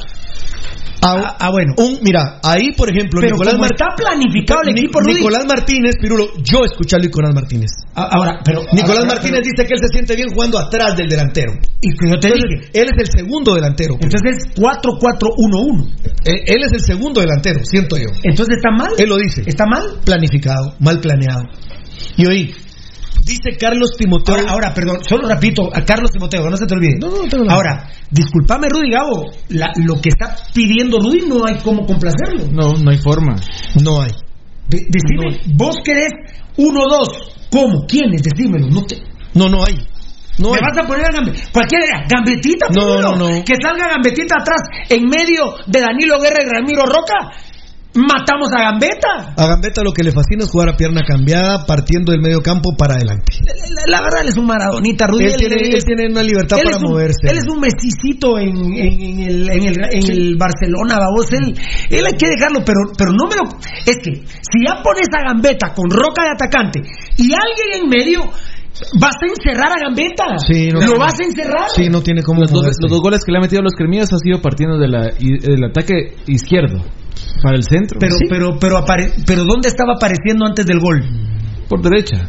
Speaker 12: Ah,
Speaker 5: ah, bueno.
Speaker 12: Un, mira, ahí, por ejemplo,
Speaker 5: Pero
Speaker 12: Nicolás
Speaker 5: como
Speaker 12: Mar-
Speaker 5: está planificado el equipo, Rudy.
Speaker 12: Nicolás Martínez, Pirulo, yo escuché a Nicolás Martínez.
Speaker 5: Ah, Ahora, pero.
Speaker 12: Nicolás
Speaker 5: ahora,
Speaker 12: Martínez
Speaker 5: pero-
Speaker 12: dice que él se siente bien jugando atrás del delantero.
Speaker 5: Y que yo te
Speaker 12: Entonces,
Speaker 5: dije.
Speaker 12: él es el segundo delantero. Pirulo.
Speaker 5: Entonces es 4-4-1-1.
Speaker 12: Eh, él es el segundo delantero, siento yo.
Speaker 5: Entonces está mal.
Speaker 12: Él lo dice.
Speaker 5: ¿Está mal?
Speaker 12: Planificado, mal planeado. Y oí, dice Carlos Timoteo.
Speaker 5: Ahora, ahora, perdón, solo repito a Carlos Timoteo, que no se te olvide.
Speaker 12: No, no, tengo nada.
Speaker 5: Ahora, discúlpame, Rudy Gabo, la- lo que está pidiendo Rudy no hay cómo complacerlo.
Speaker 16: No, no hay forma.
Speaker 12: No hay.
Speaker 5: De- decime, vos querés 1-2, ¿cómo? ¿Quiénes? Decímelo, no te...
Speaker 12: No, no hay. No
Speaker 5: ¿Me
Speaker 12: hay.
Speaker 5: vas a poner a Gambe- cualquiera? Gambetita,
Speaker 12: No, no, no.
Speaker 5: Que salga Gambetita atrás en medio de Danilo Guerra y Ramiro Roca. Matamos a Gambeta.
Speaker 12: A Gambetta lo que le fascina es jugar a pierna cambiada, partiendo del medio campo para adelante.
Speaker 5: La, la verdad, él es un maradonita, Rudy.
Speaker 12: Él tiene, él tiene una libertad para
Speaker 5: un-
Speaker 12: moverse.
Speaker 5: Él es un mesicito en, en- en el, en, el, en el Barcelona, babos. Él, él hay que dejarlo, pero, pero no me lo. Es que si ya pones a Gambetta con roca de atacante y alguien en medio, Vas a encerrar a Gambetta.
Speaker 12: Sí, no-
Speaker 5: Lo vas a encerrar.
Speaker 12: Sí, no tiene cómo
Speaker 16: Los los dos goles que le ha metido a los cremillas ha sido partiendo de la, y- del ataque izquierdo para el centro.
Speaker 5: Pero,
Speaker 16: Sí,
Speaker 5: pero, pero, apare- pero ¿dónde estaba apareciendo antes del gol?
Speaker 16: por derecha.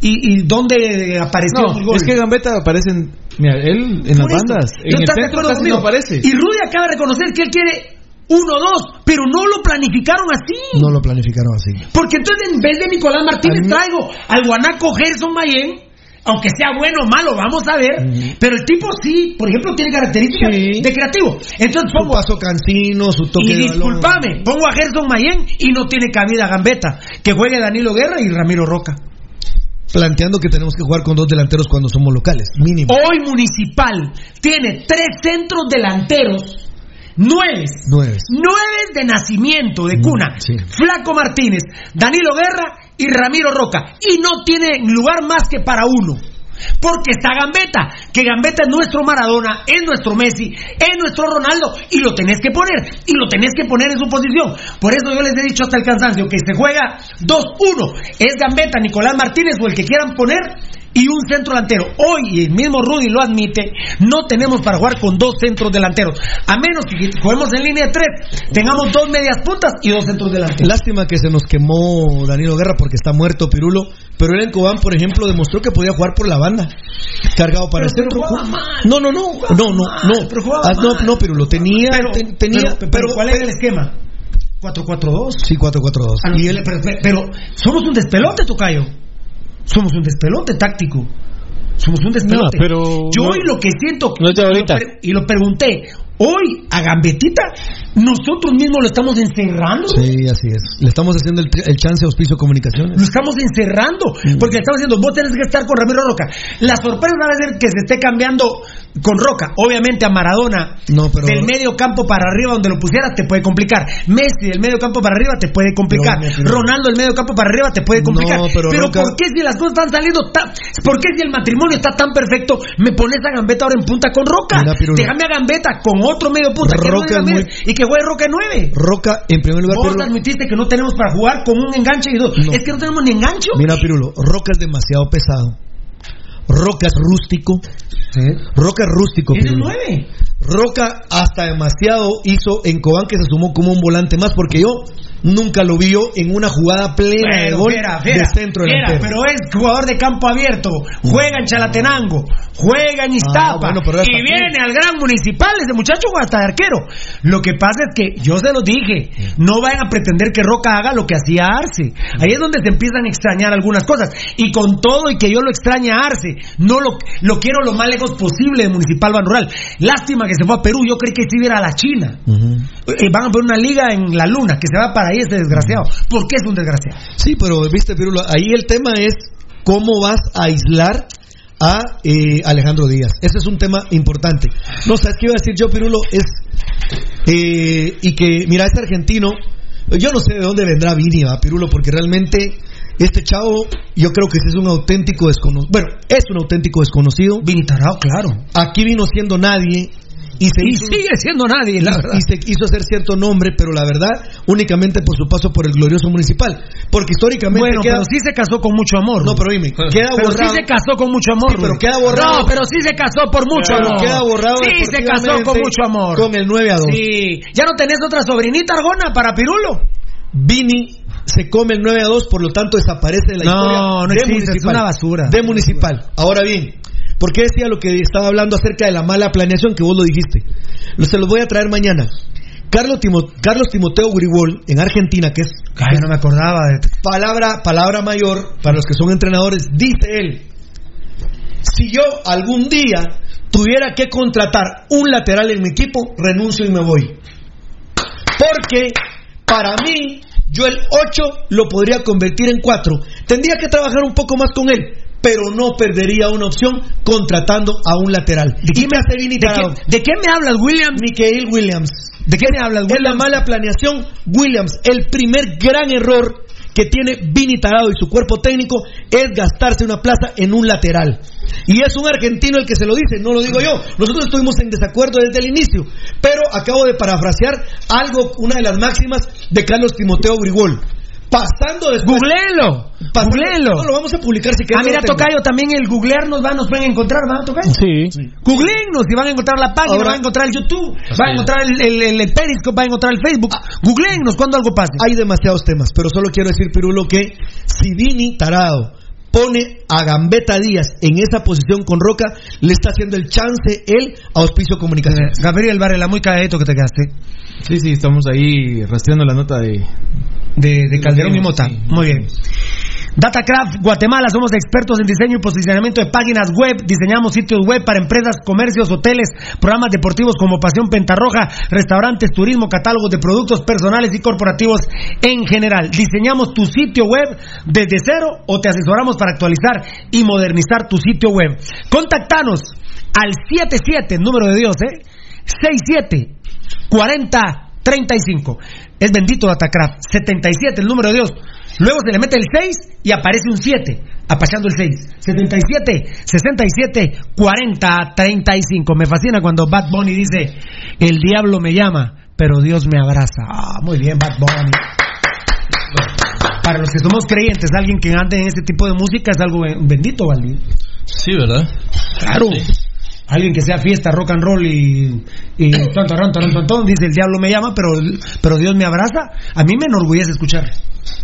Speaker 5: ¿Y, y dónde apareció
Speaker 16: No,
Speaker 5: el gol?
Speaker 16: es que Gambetta aparece en, mira, él en las bandas.
Speaker 5: ¿no
Speaker 16: En el
Speaker 5: estás de
Speaker 16: centro
Speaker 5: acuerdo
Speaker 16: casi
Speaker 5: conmigo?
Speaker 16: no aparece.
Speaker 5: Y Rudy acaba de reconocer que él quiere 1-2, pero no lo planificaron así.
Speaker 12: No lo planificaron así.
Speaker 5: Porque entonces en vez de Nicolás Martínez
Speaker 12: mí-
Speaker 5: traigo al guanaco Gerson Mayén, aunque sea bueno o malo, vamos a ver. Pero el tipo sí, por ejemplo, tiene características de creativo. Entonces
Speaker 12: Su
Speaker 5: pongo
Speaker 12: paso cansino, su toque
Speaker 5: y disculpame, pongo a Gerson Mayén y no tiene cabida Gambetta. Que juegue Danilo Guerra y Ramiro Roca.
Speaker 12: Planteando que tenemos que jugar con dos delanteros cuando somos locales, mínimo.
Speaker 5: Hoy Municipal tiene tres centros delanteros, nueve.
Speaker 12: Nueve.
Speaker 5: Nueve de nacimiento, de cuna. Flaco Martínez, Danilo Guerra y Ramiro Roca. Y no tiene lugar más que para uno. Porque está Gambetta, que Gambetta es nuestro Maradona, es nuestro Messi, es nuestro Ronaldo, y lo tenés que poner, y lo tenés que poner en su posición. Por eso yo les he dicho hasta el cansancio que se juega 2-1, es Gambetta, Nicolás Martínez o el que quieran poner, y un centro delantero. Hoy, y el mismo Rudy lo admite, no tenemos para jugar con dos centros delanteros. A menos que juguemos en línea de tres, tengamos dos medias puntas y dos centros delanteros.
Speaker 12: Lástima que se nos quemó Danilo Guerra porque está muerto Pirulo, pero él en Cobán, por ejemplo, demostró que podía jugar por la banda, cargado para
Speaker 5: Pero-
Speaker 12: el centro.
Speaker 5: pero jugaba mal.
Speaker 12: No, no, no, no, no, no.
Speaker 5: pero jugaba
Speaker 12: Ah, no,
Speaker 5: mal.
Speaker 12: no, Pirulo, tenía,
Speaker 5: Pero-
Speaker 12: ten- tenía,
Speaker 5: pero- pero ¿cuál era el esquema? 4-4-2.
Speaker 12: Sí, 4-4-2.
Speaker 5: Ah, no, pero, pero- pero somos un despelote, Tocayo. Somos un despelote táctico. Somos un despelote.
Speaker 10: No, pero
Speaker 5: Yo
Speaker 10: no-
Speaker 5: hoy lo que siento.
Speaker 10: no es de
Speaker 5: y lo
Speaker 10: ahorita.
Speaker 5: pre- Y lo pregunté. Hoy a Gambetita, nosotros mismos lo estamos encerrando.
Speaker 12: Sí, así es. Le estamos haciendo el, el chance a Auspicio Comunicaciones.
Speaker 5: Lo estamos encerrando. Porque le estamos diciendo, vos tenés que estar con Ramiro Roca. La sorpresa va a ser que se esté cambiando con Roca. Obviamente a Maradona.
Speaker 12: No, pero-
Speaker 5: Del medio campo para arriba, donde lo pusieras, te puede complicar. Messi del medio campo para arriba te puede complicar.
Speaker 12: No, pero-
Speaker 5: Ronaldo del medio campo para arriba te puede complicar.
Speaker 12: Pero Roca-
Speaker 5: ¿por qué si las cosas están saliendo tan... ¿Por qué si el matrimonio está tan perfecto, me pones a Gambetta ahora en punta con Roca?
Speaker 12: Mira.
Speaker 5: Déjame a Gambetta con otro medio punta. que
Speaker 12: Roca es muy-
Speaker 5: Y que juegue Roca en nueve.
Speaker 12: Roca, en primer lugar,
Speaker 5: Vos
Speaker 12: Pirulo-
Speaker 5: admitiste que no tenemos para jugar con un enganche y dos. Es que no tenemos ni engancho.
Speaker 12: Mira, Pirulo, Roca es demasiado pesado. Rocas Rústico. ¿Sí? Rocas Rústico. Roca hasta demasiado hizo en Cobán que se sumó como un volante más porque yo nunca lo vi yo en una jugada plena de
Speaker 5: Pero,
Speaker 12: gol
Speaker 5: Fiera,
Speaker 12: de
Speaker 5: Fiera,
Speaker 12: centro delantero.
Speaker 5: pero es jugador de campo abierto, juega en Chalatenango, juega en Iztapa
Speaker 12: Ah, bueno, pero
Speaker 5: y viene al gran municipal, ese muchacho juega hasta de arquero. Lo que pasa es que yo se los dije, no vayan a pretender que Roca haga lo que hacía Arce. Ahí es donde se empiezan a extrañar algunas cosas. Y con todo y que yo lo extrañe a Arce, no lo, lo quiero lo más lejos posible de Municipal Ban Rural. Lástima que se fue a Perú, yo creí que se iba a la China. Eh, van a poner una liga en la luna, que se va para ahí ese desgraciado. ¿Por qué es un desgraciado?
Speaker 12: Sí, pero viste, Pirulo, ahí el tema es cómo vas a aislar a eh, Alejandro Díaz. Ese es un tema importante. No, ¿sabes qué iba a decir yo, Pirulo? Es, eh, y que, mira, este argentino, yo no sé de dónde vendrá Vini, ¿va, Pirulo, porque realmente este chavo, yo creo que es un auténtico desconocido. Bueno, es un auténtico desconocido.
Speaker 5: Vini Tarao, claro.
Speaker 12: Aquí vino siendo nadie. Y, se
Speaker 5: Y
Speaker 12: hizo-
Speaker 5: sigue siendo nadie, la
Speaker 12: y-
Speaker 5: verdad.
Speaker 12: y se quiso hacer cierto nombre, pero la verdad, únicamente por su paso por el glorioso municipal. Porque históricamente.
Speaker 5: Bueno,
Speaker 12: queda-
Speaker 5: pero sí se casó con mucho amor.
Speaker 12: No, pero dime, queda
Speaker 5: Pero
Speaker 12: borrado.
Speaker 5: sí se casó con mucho amor.
Speaker 12: Sí, pero queda borrado.
Speaker 5: No, pero sí se casó por mucho
Speaker 12: Pero
Speaker 5: amor.
Speaker 12: queda borrado
Speaker 5: Sí, se casó con mucho amor.
Speaker 12: con el 9 a 2.
Speaker 5: Sí. ¿Ya no tenés otra sobrinita, Argona, para Pirulo?
Speaker 12: Vini se come el 9 a 2, por lo tanto desaparece de la
Speaker 5: No,
Speaker 12: historia
Speaker 5: no
Speaker 12: de
Speaker 5: existe,
Speaker 12: municipal.
Speaker 5: es una basura.
Speaker 12: De municipal. Ahora bien, ¿por qué decía lo que estaba hablando acerca de la mala planeación que vos lo dijiste? Se los voy a traer mañana. Carlos, Timo- Carlos Timoteo Gribol en Argentina, que es
Speaker 5: Ay, no me acordaba de.
Speaker 12: palabra, palabra mayor para los que son entrenadores, dice él, si yo algún día tuviera que contratar un lateral en mi equipo, renuncio y me voy. Porque para mí, yo el 8 lo podría convertir en 4. Tendría que trabajar un poco más con él, pero no perdería una opción contratando a un lateral.
Speaker 5: ¿De qué
Speaker 12: me hace Vini
Speaker 5: ¿De
Speaker 12: Tarado.
Speaker 5: qué, de qué me hablas, Williams?
Speaker 12: Michael Williams.
Speaker 5: ¿De qué me hablas,
Speaker 12: Es la
Speaker 5: Williams?
Speaker 12: mala planeación. Williams, el primer gran error que tiene Vini Tarado y su cuerpo técnico es gastarse una plaza en un lateral. Y es un argentino el que se lo dice, no lo digo yo. Nosotros estuvimos en desacuerdo desde el inicio, pero acabo de parafrasear algo, una de las máximas de Carlos Timoteo Grigol. Pasando después.
Speaker 5: Googleenlo.
Speaker 12: Pasando-
Speaker 5: Googleenlo.
Speaker 12: No, lo vamos a publicar si
Speaker 5: Ah,
Speaker 12: quieren.
Speaker 5: mira. Tocayo, también el googlear nos va, nos pueden encontrar, ¿va, Tocayo?
Speaker 10: Sí.
Speaker 5: Googleennos y van a encontrar la página,
Speaker 12: Ahora-
Speaker 5: van a encontrar el YouTube,
Speaker 12: Así
Speaker 5: van a encontrar el, el, el- el Periscope, van a encontrar el Facebook. Googleennos cuando algo pase.
Speaker 12: Hay demasiados temas, pero solo quiero decir, Pirulo, que si Vini Tarado pone a Gambetta Díaz en esa posición con Roca, le está haciendo el chance él a Auspicio Comunicaciones.
Speaker 5: Gabriel Varela, muy calladito que te quedaste.
Speaker 16: Sí, sí, estamos ahí rastreando la nota de...
Speaker 5: De, de Calderón y Mota. Muy bien. Datacraft Guatemala, somos expertos en diseño y posicionamiento de páginas web, diseñamos sitios web para empresas, comercios, hoteles, programas deportivos como Pasión Pentarroja, restaurantes, turismo, catálogos de productos personales y corporativos en general. Diseñamos tu sitio web desde cero o te asesoramos para actualizar y modernizar tu sitio web. Contactanos al 77, número de Dios, ¿eh? 67 40 35. Es bendito Datacraft. 77, el número de Dios. Luego se le mete el 6 y aparece un 7, apachando el 6. 77, 67, 40, 35. Me fascina cuando Bad Bunny dice, el diablo me llama, pero Dios me abraza. Ah, muy bien, Bad Bunny. Para los que somos creyentes, alguien que ande en este tipo de música es algo bendito, Valdir.
Speaker 6: Sí, ¿verdad?
Speaker 5: Claro. Alguien que sea fiesta, rock and roll y, y ton, ton, ton, dice el diablo me llama, pero, pero Dios me abraza. A mí me enorgullece escuchar.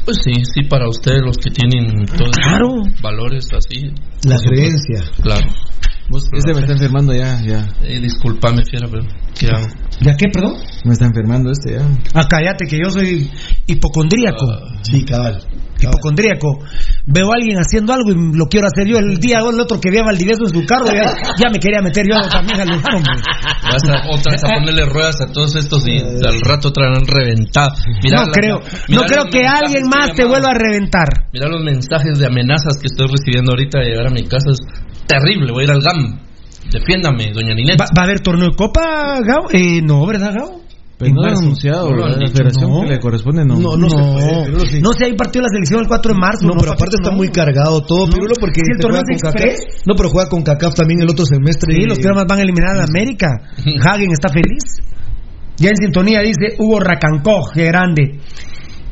Speaker 6: Pues sí, sí, para ustedes los que tienen todos
Speaker 5: Claro.
Speaker 6: esos valores así.
Speaker 12: La creencia.
Speaker 6: Claro.
Speaker 16: Vos, este me está enfermando ya, ya.
Speaker 6: Eh, disculpame, fiera, pero ¿qué hago?
Speaker 5: ¿Ya qué, perdón?
Speaker 16: Me está enfermando este ya.
Speaker 5: Ah, cállate, que yo soy hipocondríaco.
Speaker 12: Sí, cabal.
Speaker 5: Hipocondríaco. Veo a alguien haciendo algo y lo quiero hacer yo. El día o el otro que vea a Valdivieso en su carro, ya, ya me quería meter yo también al.
Speaker 6: Vas a, otra vez a ponerle ruedas a todos estos y al rato traerán reventado.
Speaker 5: no creo, no creo que alguien más te vuelva a reventar.
Speaker 6: Mira los mensajes de amenazas que estoy recibiendo ahorita de llegar a mi casa. Es terrible. Voy a ir al GAM. Defiéndame, doña Ninette.
Speaker 5: ¿Va, va a haber torneo de copa, Gao? Eh, no, ¿verdad, Gao?
Speaker 16: Pero
Speaker 5: En
Speaker 16: no han anunciado,
Speaker 5: No lo han
Speaker 16: ¿verdad? la federación
Speaker 5: no.
Speaker 16: que le corresponde, no.
Speaker 12: No, no, se puede, sí.
Speaker 5: No sé, hay partido de la selección el 4 de marzo.
Speaker 12: No, pero aparte está
Speaker 5: no.
Speaker 12: muy cargado todo, Pirulo, porque
Speaker 5: Sí, el
Speaker 12: se
Speaker 5: torneo
Speaker 12: juega
Speaker 5: es
Speaker 12: con CACAF.
Speaker 5: express.
Speaker 12: No, pero juega con CACAF también el otro semestre.
Speaker 5: Sí,
Speaker 12: y-
Speaker 5: los Cremas van a eliminar a América. Hagen está feliz. Ya en sintonía dice Hugo Racancó, qué grande.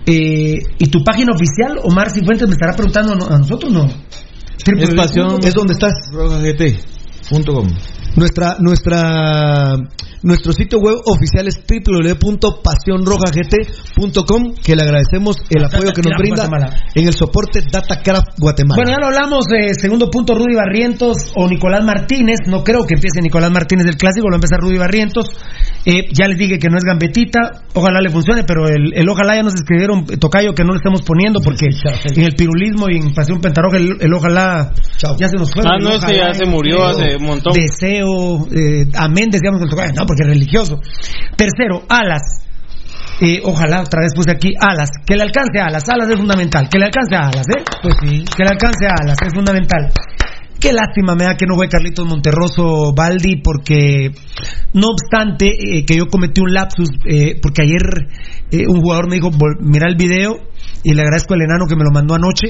Speaker 5: Eh, ¿Y tu página oficial, Omar Cifuentes, me estará preguntando a no- nosotros no?
Speaker 16: Es pasión.
Speaker 12: Es donde estás.
Speaker 16: RojaGT.com.
Speaker 12: Nuestra, nuestra, nuestro sitio web oficial es www.pasionrojagt.com que le agradecemos el apoyo que nos brinda en el soporte Datacraft Guatemala.
Speaker 5: Bueno, ya lo hablamos. eh, segundo punto, Rudy Barrientos o Nicolás Martínez. No creo que empiece Nicolás Martínez del clásico, lo va a empezar Rudy Barrientos. Eh, ya les dije que no es gambetita. Ojalá le funcione, pero el, el ojalá ya nos escribieron, Tocayo, que no le estamos poniendo porque en el pirulismo y en Pasión Pentaroja el, el ojalá ya se nos fue.
Speaker 10: Ah, no, ese ya se murió hace un montón.
Speaker 5: Deseo, eh, amén, decíamos con Tocayo. No, porque es religioso. Tercero, alas. Eh, ojalá otra vez puse aquí alas. Que le alcance a alas. Alas es fundamental. Que le alcance a alas, ¿eh? Pues sí. Que le alcance a alas es fundamental. Qué lástima me da que no fue Carlitos Monterroso Baldi porque no obstante eh, que yo cometí un lapsus eh, porque ayer eh, un jugador me dijo "Vol- mira el video y le agradezco al enano que me lo mandó anoche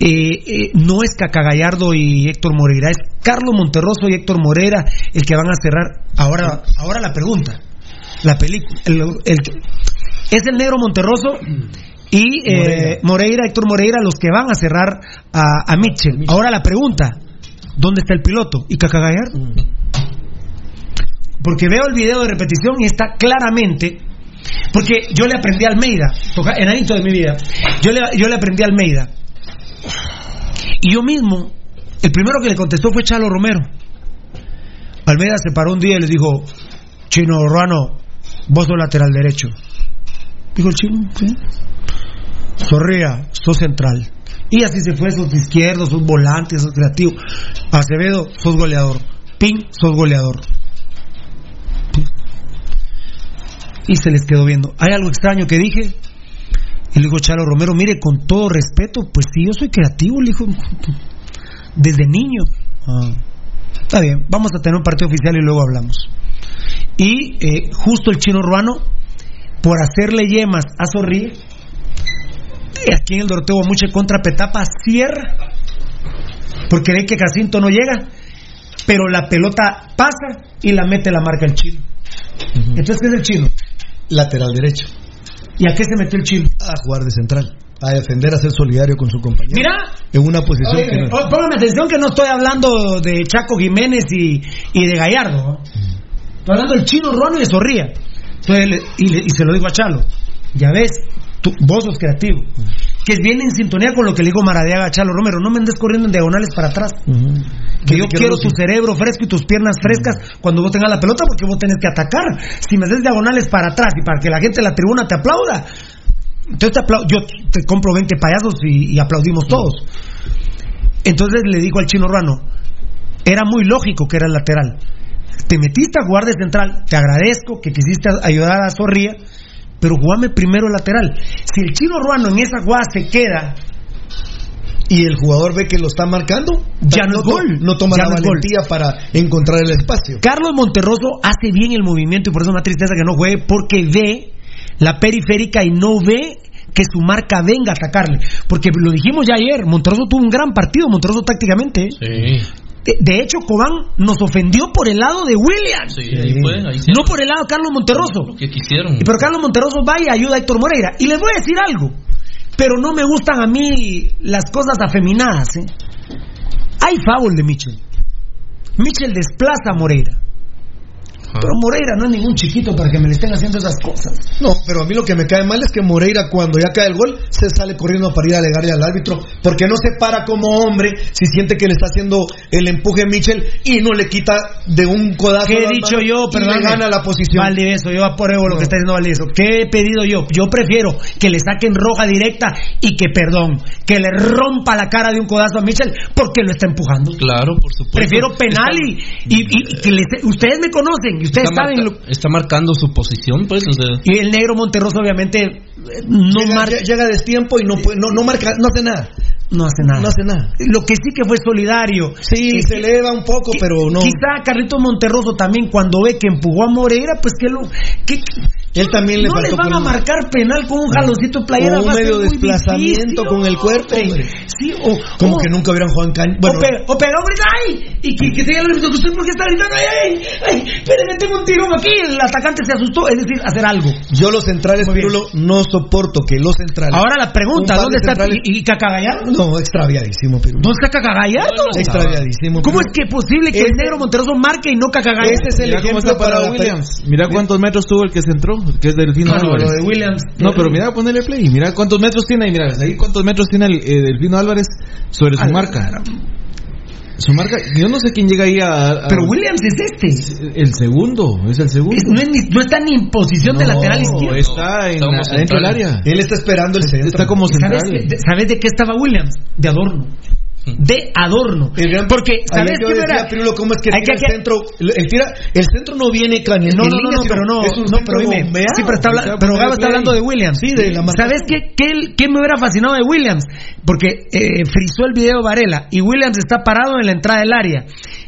Speaker 5: eh, eh, no es Cacagallardo y Héctor Moreira es Carlos Monterroso y Héctor Moreira el que van a cerrar ahora ahora la pregunta la película el, el- es el negro Monterroso y eh, Moreira. Héctor Moreira, los que van a cerrar a, a Mitchell. Ahora la pregunta, ¿dónde está el piloto? ¿Y Cacagallardo? Porque veo el video de repetición y está claramente, porque yo le aprendí a Almeida, enanito de mi vida, yo le, yo le aprendí a Almeida. Y yo mismo, el primero que le contestó fue Chalo Romero. Almeida se paró un día y le dijo, Chino Ruano, vos sos lateral derecho. Dijo el chino, ¿sí? Zorrea, sos central. Y así se fue, sos izquierdo, sos volante, sos creativo. Acevedo, sos goleador. Pin, sos goleador. Y se les quedó viendo. ¿Hay algo extraño que dije? Y le dijo Chalo Romero, mire, con todo respeto, pues sí, yo soy creativo, le dijo, desde niño. Ah, está bien, vamos a tener un partido oficial y luego hablamos. Y eh, justo el chino ruano, por hacerle yemas a Zorri, aquí en el Doroteo Muche contra Petapa, cierra, porque ve que Jacinto no llega, pero la pelota pasa y la mete la marca el chino. Entonces, ¿qué es el chino?
Speaker 12: Lateral derecho.
Speaker 5: ¿Y a qué se metió el chino?
Speaker 12: A jugar de central. a defender, a ser solidario con su compañero.
Speaker 5: Mira.
Speaker 12: En una posición
Speaker 5: Oye,
Speaker 12: que no.
Speaker 5: póngame atención que no estoy hablando de Chaco Jiménez y, y de Gallardo. ¿no? Estoy hablando del chino Ruano y de Zorría. Entonces, y, y se lo digo a Chalo. Ya ves, tú- vos sos creativo. Que viene en sintonía con lo que le digo Maradiaga a Chalo Romero. No me andes corriendo en diagonales para atrás. Que yo quiero tu cerebro fresco y tus piernas frescas cuando vos tengas la pelota porque vos tenés que atacar. Si me des diagonales para atrás y para que la gente de la tribuna te aplauda, entonces te aplau- yo te compro 20 payasos y, y aplaudimos todos. Entonces le digo al chino Ruano, era muy lógico que era el lateral. Te metiste a jugar de central, te agradezco que quisiste ayudar a Zorría, pero jugame primero el lateral. Si el chino Ruano en esa jugada se queda,
Speaker 12: Y el jugador ve que lo está marcando,
Speaker 5: Ya no es
Speaker 12: to-
Speaker 5: gol.
Speaker 12: No toma
Speaker 5: Ya
Speaker 12: la
Speaker 5: no es gol.
Speaker 12: valentía para encontrar el espacio.
Speaker 5: Carlos Monterroso hace bien el movimiento y por eso me da tristeza que no juegue, porque ve la periférica y no ve que su marca venga a atacarle. Porque lo dijimos ya ayer, Monterroso tuvo un gran partido, Monterroso tácticamente. ¿eh? De, de hecho, Cobán nos ofendió por el lado de Williams.
Speaker 6: Sí, ahí fue, ahí sí.
Speaker 5: No por el lado de Carlos Monterroso.
Speaker 6: Lo que quisieron.
Speaker 5: Pero Carlos Monterroso va y ayuda a Héctor Moreira. Y les voy a decir algo. Pero no me gustan a mí las cosas afeminadas. ¿eh? Hay foul de Mitchell. Mitchell desplaza a Moreira. Pero Moreira no es ningún chiquito para que me le estén haciendo esas cosas.
Speaker 12: No, pero a mí lo que me cae mal es que Moreira cuando ya cae el gol se sale corriendo para ir a alegarle al árbitro porque no se para como hombre si siente que le está haciendo el empuje Mitchell y no le quita de un codazo.
Speaker 5: ¿Qué he dicho yo? Perdón.
Speaker 12: le gana la posición.
Speaker 5: Valdivieso, yo apruebo lo que está diciendo Valdivieso. ¿Qué he pedido yo? Yo prefiero que le saquen roja directa y que, perdón, que le rompa la cara de un codazo a Mitchell porque lo está empujando.
Speaker 6: Claro, por supuesto.
Speaker 5: Prefiero penal y, y- y- y que les- ustedes me conocen y ustedes
Speaker 6: está,
Speaker 5: saben
Speaker 6: marca-
Speaker 5: lo-
Speaker 6: está marcando su posición, pues. o sea,
Speaker 5: y el negro Monterroso obviamente eh, no
Speaker 12: llega,
Speaker 5: marca
Speaker 12: llega a destiempo y no, puede- no, no marca, no hace nada.
Speaker 5: no hace nada.
Speaker 12: No hace nada.
Speaker 5: Lo que sí que fue solidario.
Speaker 12: Sí,
Speaker 5: Eh,
Speaker 12: se eleva un poco, pero no.
Speaker 5: Quizá Carlitos Monterroso también cuando ve que empujó a Moreira, pues que lo que,
Speaker 12: Él también le
Speaker 5: no les van a marcar penal con un jaloncito de playera
Speaker 12: con un medio desplazamiento
Speaker 5: difícil,
Speaker 12: con el cuerpo.
Speaker 5: hombre. Sí, o
Speaker 12: Como
Speaker 5: o-
Speaker 12: que nunca hubieran jugado en caña. Bueno,
Speaker 5: o, pega, o pega un grito, ¡ay! Y que, que se el árbitro, ¿usted por qué está gritando? ¡Ay, ay! ¡Ay! Espérenme, tengo un tirón aquí. El atacante se asustó, es decir, hacer algo.
Speaker 12: yo los centrales, Pirulo, no soporto que los centrales.
Speaker 5: Ahora la pregunta, ¿dónde
Speaker 12: de
Speaker 5: está
Speaker 12: centrales-
Speaker 5: y, y Cacagallardo?
Speaker 12: No, extraviadísimo, Pirulo.
Speaker 5: ¿Dónde está Cacagallardo?
Speaker 12: Extraviadísimo.
Speaker 5: ¿Cómo es que es posible que el negro Monterroso marque y no Cacagallardo?
Speaker 12: Ese es el
Speaker 16: Mira
Speaker 12: ejemplo
Speaker 16: está para
Speaker 12: la
Speaker 16: Williams. Mira cuántos metros tuvo el que centró, que es Delfino
Speaker 5: No, no,
Speaker 16: Álvarez.
Speaker 5: lo de Williams.
Speaker 16: No, pero mira, ponele play. Mira cuántos metros tiene ahí. Mira, ahí cuántos metros tiene el eh, Delfino Álvarez sobre su
Speaker 5: Al-
Speaker 16: marca. Su marca, yo no sé quién llega ahí a. a-
Speaker 5: Pero Williams es este.
Speaker 16: El segundo, es el segundo.
Speaker 5: Es- no, es ni- no está ni en posición de lateral izquierdo.
Speaker 16: Está en, adentro del área.
Speaker 12: Él está esperando el centro.
Speaker 16: Está como
Speaker 5: ¿Sabes,
Speaker 16: central.
Speaker 5: ¿Sabes de qué estaba Williams? De adorno. De adorno.
Speaker 12: Gran-
Speaker 5: Porque, ¿sabes qué era?
Speaker 12: Pirulo, ¿cómo es que tira
Speaker 5: que-
Speaker 12: el centro? El, tira, el centro no viene
Speaker 5: No,
Speaker 12: en
Speaker 5: no, no,
Speaker 12: línea,
Speaker 5: no, pero no,
Speaker 12: es un
Speaker 5: no, pero dime, sí, pero, está pero
Speaker 16: poniendo
Speaker 5: Gabo está hablando de Williams.
Speaker 12: Sí, de la.
Speaker 5: ¿Sabes qué, qué, qué me hubiera fascinado de Williams? Porque eh, frizó el video Varela y Williams está parado en la entrada del área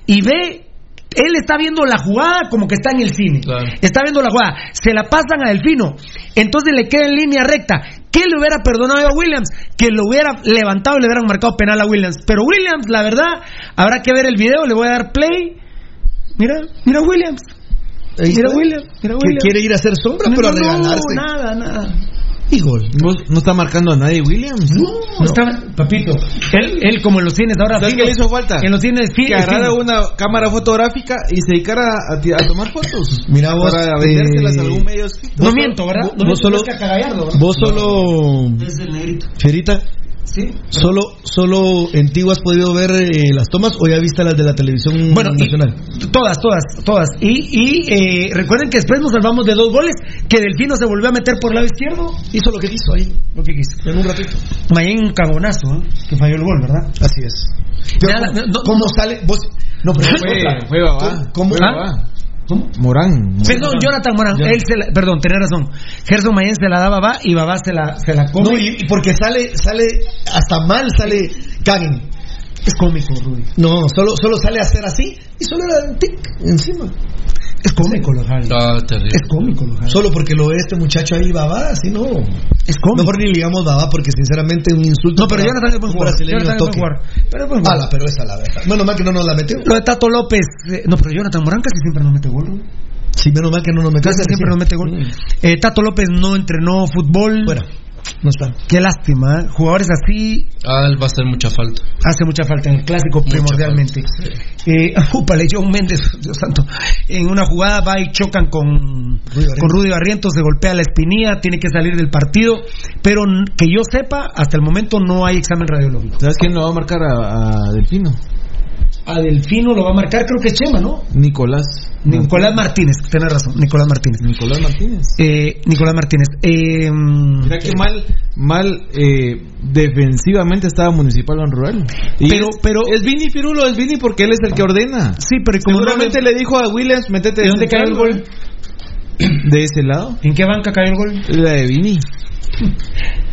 Speaker 5: y ve, él está viendo la jugada como que está en el cine.
Speaker 6: Claro.
Speaker 5: Está viendo la jugada, se la pasan a Delfino, entonces le queda en línea recta. ¿Qué le hubiera perdonado a Williams? Que lo hubiera levantado y le hubieran marcado penal a Williams. Pero Williams, la verdad, habrá que ver el video, le voy a dar play. Mira, mira Williams. Mira. Williams, mira
Speaker 12: Que
Speaker 5: Williams.
Speaker 12: quiere ir a hacer sombra,
Speaker 5: No,
Speaker 12: pero a
Speaker 5: no,
Speaker 12: regalarse.
Speaker 5: nada, nada.
Speaker 12: Gol.
Speaker 16: No, no está marcando a nadie Williams.
Speaker 5: No, está, papito. Él, él como en los cines ahora.
Speaker 16: ¿Sabes qué le hizo falta?
Speaker 5: En los cines
Speaker 16: Que agarrara una cámara fotográfica y se dedicara a, tomar fotos.
Speaker 12: Mira vos,
Speaker 16: Para vendérselas
Speaker 12: eh,
Speaker 16: a algún medio escrito.
Speaker 5: No miento, ¿verdad?
Speaker 12: vos- vos solo-. Vos solo,
Speaker 5: Es el negrito.
Speaker 12: Fierita,
Speaker 5: Sí.
Speaker 12: solo, solo en Tigo has podido ver eh, las tomas o ya viste las de la televisión
Speaker 5: Bueno, y-
Speaker 12: nacional.
Speaker 5: todas, todas, todas. Y, y eh, recuerden que después nos salvamos de dos goles, que Delfino se volvió a meter por el lado izquierdo.
Speaker 12: Hizo lo que quiso ahí,
Speaker 5: Lo que quiso.
Speaker 12: en un ratito.
Speaker 5: Mayén un cagonazo, ¿eh? que falló el gol, ¿verdad?
Speaker 12: Así es. Pero
Speaker 5: Nada,
Speaker 12: ¿cómo,
Speaker 5: no-
Speaker 12: cómo sale? Vos, no, pero
Speaker 16: Fue, fue.
Speaker 12: ¿Cómo?
Speaker 16: Fue
Speaker 5: ¿Ah?
Speaker 12: ¿Cómo?
Speaker 16: Morán.
Speaker 5: Perdón, Jonathan Morán,
Speaker 16: Jonathan.
Speaker 5: él se la- perdón, tenés razón. Gerson Mayén se la da a Babá y Babá se la, se la come.
Speaker 12: No, y, y porque sale, sale, hasta mal sale Kagen.
Speaker 5: Es cómico, Rudy.
Speaker 12: No, solo, solo sale a hacer así y solo era un tic encima.
Speaker 5: Es cómico lo Javi.
Speaker 6: Está terrible.
Speaker 5: Es cómico lo Javi.
Speaker 12: Solo porque lo ve este muchacho ahí babá, así no.
Speaker 5: Es cómico.
Speaker 12: Mejor ni le digamos babá porque sinceramente un insulto.
Speaker 5: No, pero
Speaker 12: para
Speaker 5: Jonathan es buen jugador. Jonathan es buen
Speaker 12: toque.
Speaker 5: jugador. Pero es buen jugador.
Speaker 12: Ala, pero esa la verdad. Menos mal que no nos la metió.
Speaker 5: Lo de Tato López. eh, no, pero Jonathan Morán casi siempre nos mete gol. ¿no?
Speaker 12: Sí, menos mal que no nos metió.
Speaker 5: Casi siempre nos mete gol. Eh, Tato López no entrenó fútbol.
Speaker 12: Bueno. No están.
Speaker 5: Qué lástima, ¿eh? jugadores así
Speaker 6: Ah, él va a hacer mucha falta.
Speaker 5: hace mucha falta en el clásico primordialmente. Eh, upale, John Méndez, Dios santo, en una jugada va y chocan con con Rudy Barrientos, se golpea la espinilla, tiene que salir del partido, pero que yo sepa, hasta el momento no hay examen radiológico.
Speaker 16: ¿Sabes quién lo va a marcar a, a Delfino?
Speaker 5: A Delfino lo va a marcar, creo que es Chema, ¿no?
Speaker 16: Nicolás.
Speaker 5: Nicolás Martínez, tenés razón, Nicolás Martínez.
Speaker 16: Nicolás Martínez.
Speaker 5: Eh, Nicolás Martínez. Eh,
Speaker 16: Mira que mal, mal eh, defensivamente estaba Municipal en Rural. Y
Speaker 5: Pero-
Speaker 16: es,
Speaker 5: pero-
Speaker 16: es Vini Pirulo, es Vini porque él es el que ordena.
Speaker 5: Sí, pero como
Speaker 16: Seguramente
Speaker 5: no-
Speaker 16: le dijo a Williams, métete
Speaker 5: ¿De dónde cayó el gol?
Speaker 16: De ese lado.
Speaker 5: ¿En qué banca cayó el gol?
Speaker 16: La de Vini.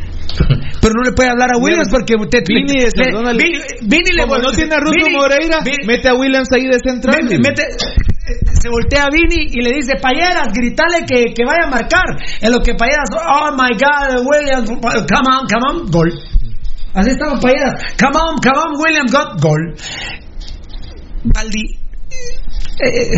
Speaker 5: Pero no le puede hablar a Williams porque te,
Speaker 16: Vini
Speaker 5: le- Vini, Vini le
Speaker 16: Como no tiene a
Speaker 5: Vini-
Speaker 16: Moreira, mete a Williams ahí de central.
Speaker 5: Mete- se voltea a Vini y le dice, Payeras, gritale que, que vaya a marcar. En lo que Payeras, oh my God, Williams, come on, come on, gol. Así estaba Payeras, come on, come on, Williams, got gol. Baldi, eh,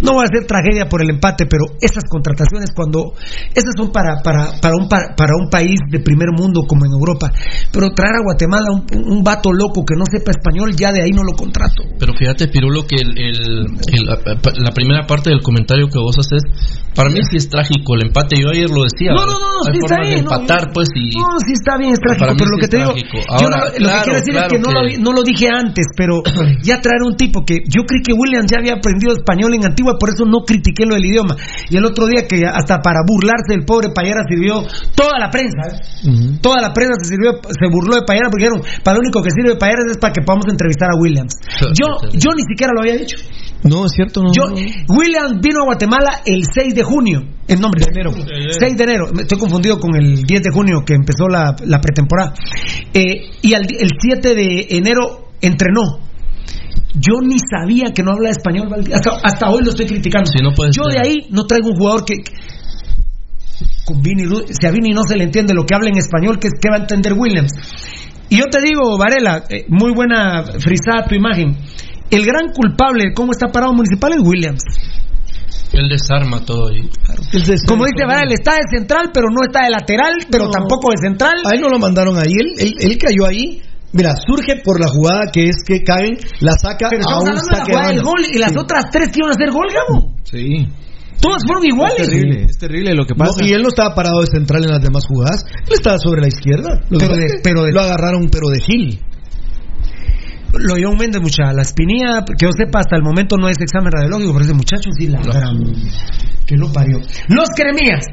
Speaker 5: no va a ser tragedia por el empate, pero esas contrataciones cuando esas son para para para un para, para un país de primer mundo como en Europa, pero traer a Guatemala un, un vato loco que no sepa español ya de ahí no lo contrato.
Speaker 6: Pero fíjate, Pirulo, que el, el- el- la primera parte del comentario que vos haces, para mí sí es trágico el empate. Yo ayer lo decía.
Speaker 5: No, no, no,
Speaker 6: hay
Speaker 5: sí está bien, no,
Speaker 6: empatar, pues, y.
Speaker 5: No, sí está bien, es trágico,
Speaker 6: Para
Speaker 5: pero lo
Speaker 6: sí
Speaker 5: que te digo,
Speaker 6: Ahora,
Speaker 5: no- lo que quiero decir
Speaker 6: claro
Speaker 5: es que no, Lo, no lo dije antes, pero ya traer un tipo que yo creí que Williams ya había aprendido español en Antigua, por eso no critiqué lo del idioma. Y el otro día que hasta para burlarse del pobre Payera sirvió toda la prensa, ¿eh? toda la prensa se sirvió, se burló de Payera porque dijeron, para lo único que sirve Payera es para que podamos entrevistar a Williams. Yo, yo ni siquiera lo había dicho.
Speaker 12: No, es cierto, no.
Speaker 5: Yo, Williams vino a Guatemala el 6 de junio, en nombre de enero. 6 de enero, me estoy confundido con el 10 de junio que empezó la, la pretemporada. Eh, y al- el 7 de enero entrenó. Yo ni sabía que no habla español, hasta, hasta hoy lo estoy criticando.
Speaker 6: Sí, no puede
Speaker 5: Yo de ahí no traigo un jugador que. que- con Vini, si a Vini no se le entiende lo que habla en español, ¿qué, qué va a entender Williams? Y yo te digo, Varela, eh, muy buena frisada tu imagen. El gran culpable de cómo está parado Municipal es Williams.
Speaker 6: Él desarma todo ahí.
Speaker 5: Como dice Varela, está de central, pero no está de lateral, pero
Speaker 12: No.
Speaker 5: tampoco de central.
Speaker 12: A él no lo mandaron ahí, él, él, él cayó ahí. Mira, surge por la jugada que es que caen, la saca
Speaker 5: Pero
Speaker 12: a
Speaker 5: estamos
Speaker 12: un
Speaker 5: hablando de la
Speaker 12: saque de
Speaker 5: jugada del
Speaker 12: banda.
Speaker 5: gol y las
Speaker 12: Sí.
Speaker 5: otras tres que iban a hacer gol, Gabo.
Speaker 16: Sí.
Speaker 5: Todas fueron iguales.
Speaker 16: Es terrible, es terrible lo que
Speaker 12: No,
Speaker 16: pasa.
Speaker 12: y él no estaba parado de central en las demás jugadas, él estaba sobre la izquierda. Lo,
Speaker 5: Pero de- pero de-
Speaker 12: lo agarraron, pero de Gil.
Speaker 5: Lo John Méndez, mucha. La espinilla, que yo sepa, hasta el momento no es examen radiológico, pero ese muchacho sí la gran- que lo parió. Los Cremías.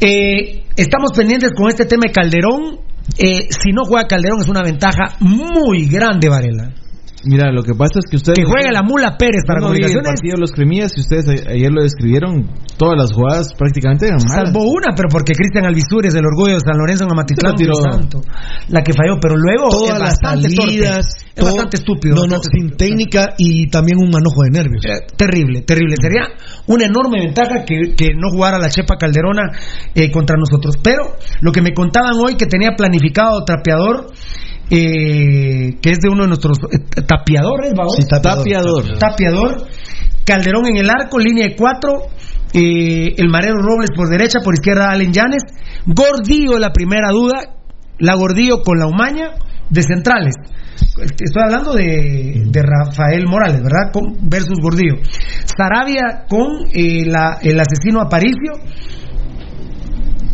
Speaker 5: Eh, estamos pendientes con este tema de Calderón. Eh, si no juega Calderón es una ventaja muy grande, Varela.
Speaker 16: Mira, lo que pasa es que ustedes.
Speaker 5: Que juegue la mula Pérez para
Speaker 16: no vi el
Speaker 5: comunicaciones.
Speaker 16: partido de los cremías y ustedes a- ayer lo describieron. Todas las jugadas prácticamente eran malas.
Speaker 5: Salvo una, pero porque Cristian Alvisur es el orgullo de San Lorenzo en Amatitlán, la que falló, pero luego
Speaker 12: Todas
Speaker 5: es
Speaker 12: las
Speaker 5: bastante
Speaker 12: salidas,
Speaker 5: torpe, es
Speaker 12: todo-
Speaker 5: bastante estúpido.
Speaker 12: No, no, sin técnica y también un manojo de nervios.
Speaker 5: Eh, terrible, terrible. Sería una enorme ventaja que, que no jugara la Chepa Calderona eh, contra nosotros. Pero lo que me contaban hoy que tenía planificado Trapeador, eh, que es de uno de nuestros eh, tapiadores, ¿va?
Speaker 12: Sí, tapiador.
Speaker 5: tapiador. Tapiador. Calderón en el arco, línea de cuatro. eh, el Marero Robles por derecha, por izquierda Allen Llanes. Gordillo, la primera duda. La Gordillo con la Umaña de centrales. Estoy hablando de, de Rafael Morales, ¿verdad? Con, versus Gordillo. Sarabia con eh, la- el asesino Aparicio.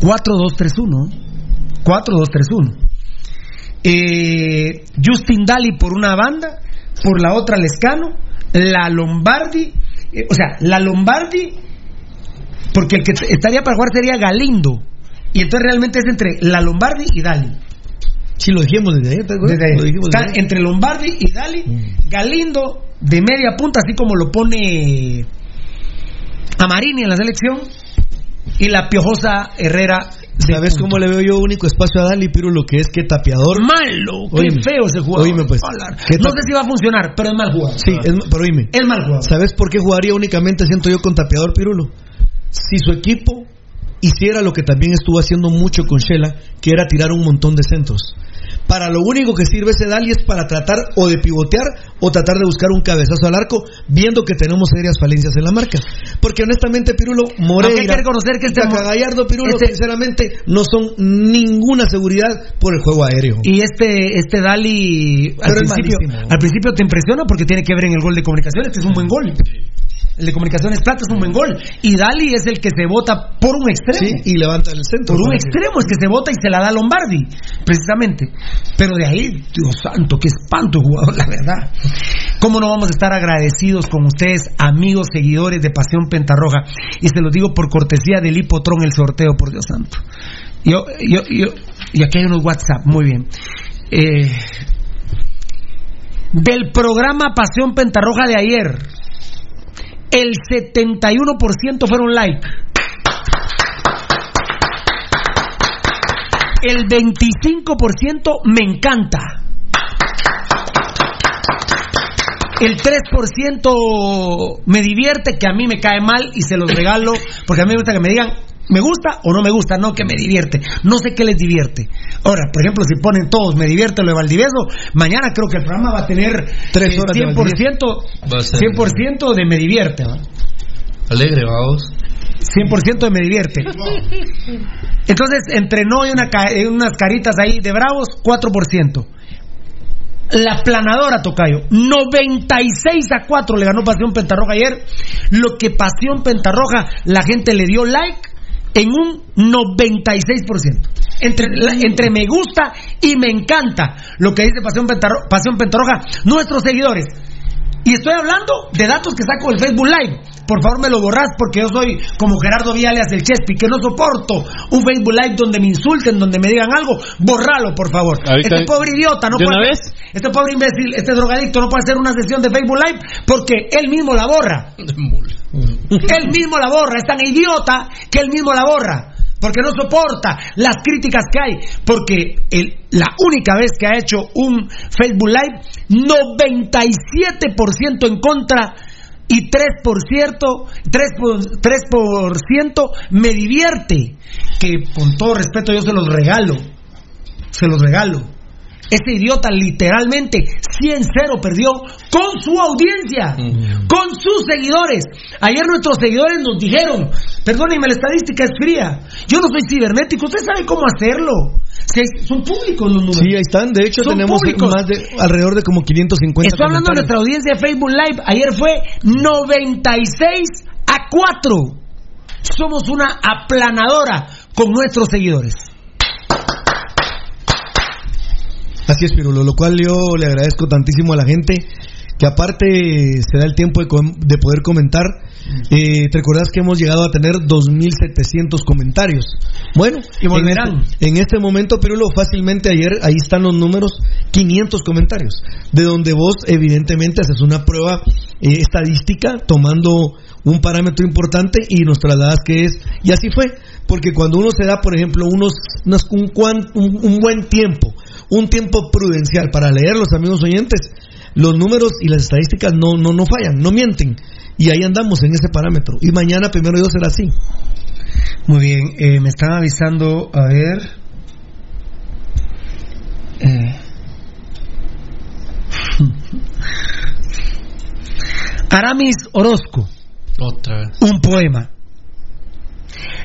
Speaker 5: 4-2-3-1. 4-2-3-1. Eh, Justin Dali por una banda, por la otra Lescano, la Lombardi, eh, o sea, la Lombardi, porque el que estaría para jugar sería Galindo, y entonces realmente es entre la Lombardi y Dali.
Speaker 12: Sí, lo dijimos desde ahí, ¿te acuerdas?
Speaker 5: Desde ahí.
Speaker 12: Lo dijimos desde
Speaker 5: entre Lombardi y Dali, Galindo de media punta, así como lo pone a Marini en la selección, y la piojosa Herrera.
Speaker 12: ¿Sabes cómo le veo yo único espacio a Dali, pero lo que es que tapeador?
Speaker 5: Malo, qué
Speaker 12: Oíme,
Speaker 5: feo ese jugador.
Speaker 12: Oíme, pues.
Speaker 5: Hola.
Speaker 12: ¿Qué
Speaker 5: No sé si va a funcionar, pero es mal jugador.
Speaker 12: Sí, es, pero oíme.
Speaker 5: Es mal jugador.
Speaker 12: ¿Sabes por qué jugaría únicamente, siento yo, con tapeador Pirulo? Si su equipo hiciera lo que también estuvo haciendo mucho con Shela, que era tirar un montón de centros. Para lo único que sirve ese Dali es para tratar o de pivotear o tratar de buscar un cabezazo al arco, viendo que tenemos serias falencias en la marca. Porque honestamente, Pirulo,
Speaker 5: Aunque hay
Speaker 12: Moreira,
Speaker 5: que reconocer que este
Speaker 12: Gallardo, Pirulo,
Speaker 5: este-
Speaker 12: sinceramente, no son ninguna seguridad por el juego aéreo.
Speaker 5: Y este, este Dali al principio, al principio te impresiona porque tiene que ver en el gol de comunicaciones, que es un buen gol. El de comunicaciones plata es un buen gol. Y Dali es el que se vota por un extremo.
Speaker 12: Sí, y levanta el centro.
Speaker 5: Por un extremo es que se vota y se la da a Lombardi, precisamente. Pero de ahí, Dios santo, qué espanto jugador, la verdad. ¿Cómo no vamos a estar agradecidos con ustedes, amigos, seguidores de Pasión Pentarroja? Y se los digo por cortesía del Hipotrón el sorteo, por Dios santo. Yo, yo, yo, y aquí hay unos WhatsApp, muy bien. Eh, del programa Pasión Pentarroja de ayer, el 71% fueron like. El 25% me encanta. El 3% me divierte, que a mí me cae mal y se los regalo, porque a mí me gusta que me digan, me gusta o no me gusta, no que me divierte. No sé qué les divierte. Ahora, por ejemplo, si ponen todos, me divierte lo de Valdivieso, mañana creo que el programa va a tener
Speaker 12: Tres
Speaker 5: eh,
Speaker 12: horas de
Speaker 5: 100%,
Speaker 6: Va a ser
Speaker 5: 100% de me divierte.
Speaker 6: alegre, vamos.
Speaker 5: 100% de me divierte. Entonces, entrenó y una unas caritas ahí de bravos, 4%. La planadora, Tocayo, 96 a 4 le ganó Pasión Pentarroja ayer. Lo que Pasión Pentarroja, la gente le dio like en un 96%. Entre, entre me gusta y me encanta lo que dice Pasión, Pentarro- Pasión Pentarroja, nuestros seguidores. Y estoy hablando de datos que saco del Facebook Live. Por favor, me lo borras porque yo soy como Gerardo Viales del Chespi, que no soporto un Facebook Live donde me insulten, donde me digan algo. Borralo, por favor.
Speaker 10: Ahorita-
Speaker 5: este pobre idiota no
Speaker 10: ¿de
Speaker 5: puede.
Speaker 10: vez?
Speaker 5: Este pobre imbécil, este drogadicto no puede hacer una sesión de Facebook Live porque él mismo la borra. él mismo la borra. Es tan idiota que él mismo la borra. Porque no soporta las críticas que hay. Porque el- la única vez que ha hecho un Facebook Live, 97% en contra y 3%, 3, por- 3% me divierte. Que con todo respeto yo se los regalo. Se los regalo. Ese idiota literalmente 100-0 perdió con su audiencia, con sus seguidores. Ayer nuestros seguidores nos dijeron, perdónenme, la estadística es fría. Yo no soy cibernético, usted sabe cómo hacerlo. Son públicos los números.
Speaker 12: Sí, ahí están. De hecho,
Speaker 5: Son
Speaker 12: tenemos
Speaker 5: públicos.
Speaker 12: más de alrededor de como 550
Speaker 5: Estoy hablando de nuestra audiencia de Facebook Live. Ayer fue 96 a 4. Somos una aplanadora con nuestros seguidores.
Speaker 12: Así es, Pirulo, lo cual yo le agradezco tantísimo a la gente que aparte se da el tiempo de, poder comentar. Eh, ¿Te recordás que hemos llegado a tener 2.700 comentarios? Bueno,
Speaker 5: Y volverán.
Speaker 12: En este, en este momento, Pirulo, fácilmente ayer, ahí están los números, 500 comentarios, de donde vos evidentemente haces una prueba eh, estadística tomando un parámetro importante y nos trasladas que es, y así fue, porque cuando uno se da, por ejemplo, unos, un, cuan- un- un buen tiempo, un tiempo prudencial para leer los amigos oyentes, los números y las estadísticas no, no, no fallan, no mienten. Y ahí andamos en ese parámetro. Y mañana, primero Dios, será así.
Speaker 5: Muy bien, eh, me están avisando, a ver. Eh. Aramis Orozco,
Speaker 6: Otra vez.
Speaker 5: un poema.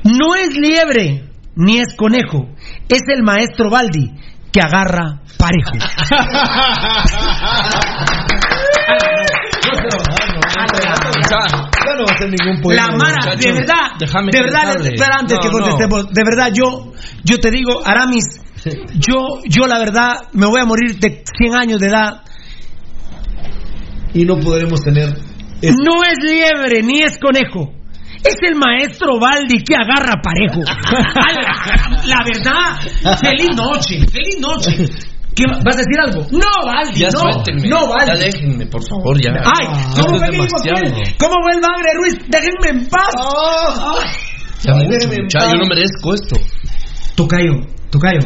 Speaker 5: No es liebre ni es conejo, es el maestro Baldi que agarra parejo.
Speaker 12: Ya no va a ser ningún poema.
Speaker 5: La Mara, de verdad,
Speaker 6: déjame
Speaker 5: de verdad, espera antes
Speaker 6: No,
Speaker 5: que contestemos, de verdad, yo, yo te digo, Aramis, yo, yo la verdad, me voy a morir de 100 años de edad.
Speaker 12: Y no podremos tener.
Speaker 5: No es liebre ni es conejo. Es el maestro Baldi que agarra parejo. la, la verdad, feliz noche, feliz noche. ¿Qué, ¿Vas a decir algo? No, Baldi,
Speaker 6: Ya
Speaker 5: no.
Speaker 6: suéltenme.
Speaker 5: No,
Speaker 6: Ya
Speaker 5: Baldi.
Speaker 6: déjenme, por favor, ya.
Speaker 5: Ay, ¿cómo fue que? ¿Cómo fue el bagre Ruiz? Déjenme en paz. Ay.
Speaker 6: Ya mucho, mucha- yo no merezco esto.
Speaker 5: Tocayo, Tocayo,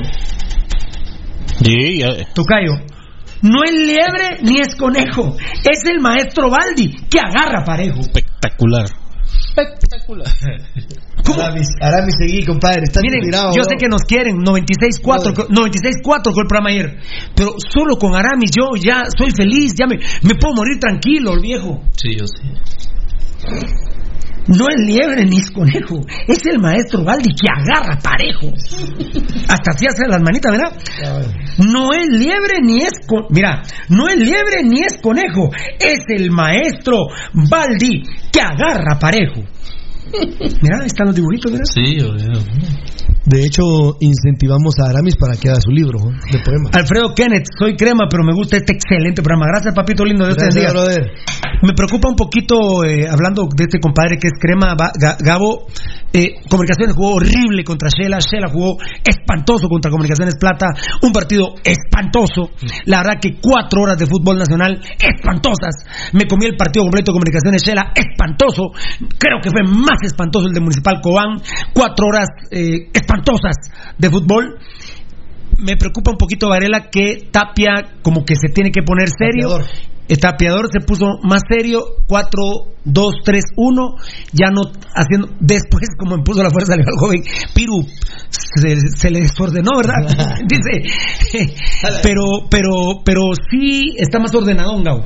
Speaker 10: Sí, ya-
Speaker 5: Tocayo. No es liebre ni es conejo. Es el maestro Baldi que agarra parejo.
Speaker 10: espectacular.
Speaker 5: Espectacular.
Speaker 10: Drácula.
Speaker 12: Aramis, Aramis, seguí, compadre. Estás
Speaker 5: Miren,
Speaker 12: inspirado,
Speaker 5: yo sé que nos quieren, 96-4, co- 96-4 con el programa ayer, pero solo con Aramis yo ya soy feliz, ya me, me puedo morir tranquilo, el viejo.
Speaker 6: Sí, yo sí.
Speaker 5: No es liebre ni es conejo, es el maestro Baldi que agarra parejo. Hasta así hace las manitas, ¿verdad? No es liebre ni es con... Mira, no es liebre ni es conejo, es el maestro Baldi que agarra parejo. Mira, ahí están los dibujitos, ¿verdad?
Speaker 6: Sí.
Speaker 12: De hecho, incentivamos a Aramis para que haga su libro de poemas.
Speaker 5: Alfredo Kenneth, soy crema, pero me gusta este excelente programa. Gracias, papito lindo. Dios
Speaker 12: Gracias, brother.
Speaker 5: Me preocupa un poquito, eh, hablando de este compadre que es crema, Gabo. eh, Comunicaciones jugó horrible contra Shela. Shela jugó espantoso contra Comunicaciones Plata. Un partido espantoso. La verdad que cuatro horas de fútbol nacional espantosas. Me comí el partido completo de Comunicaciones Shela. Espantoso. Creo que fue más espantoso el de Municipal Cobán. Cuatro horas eh, espantosas de fútbol me preocupa un poquito Varela que Tapia como que se tiene que poner serio. El tapiador se puso más serio, 4, 2, 3, 1, ya no haciendo, después como impuso la fuerza al joven, Piru se, se le desordenó, ¿verdad? Dice, pero, pero, pero sí está más ordenado, Gabo.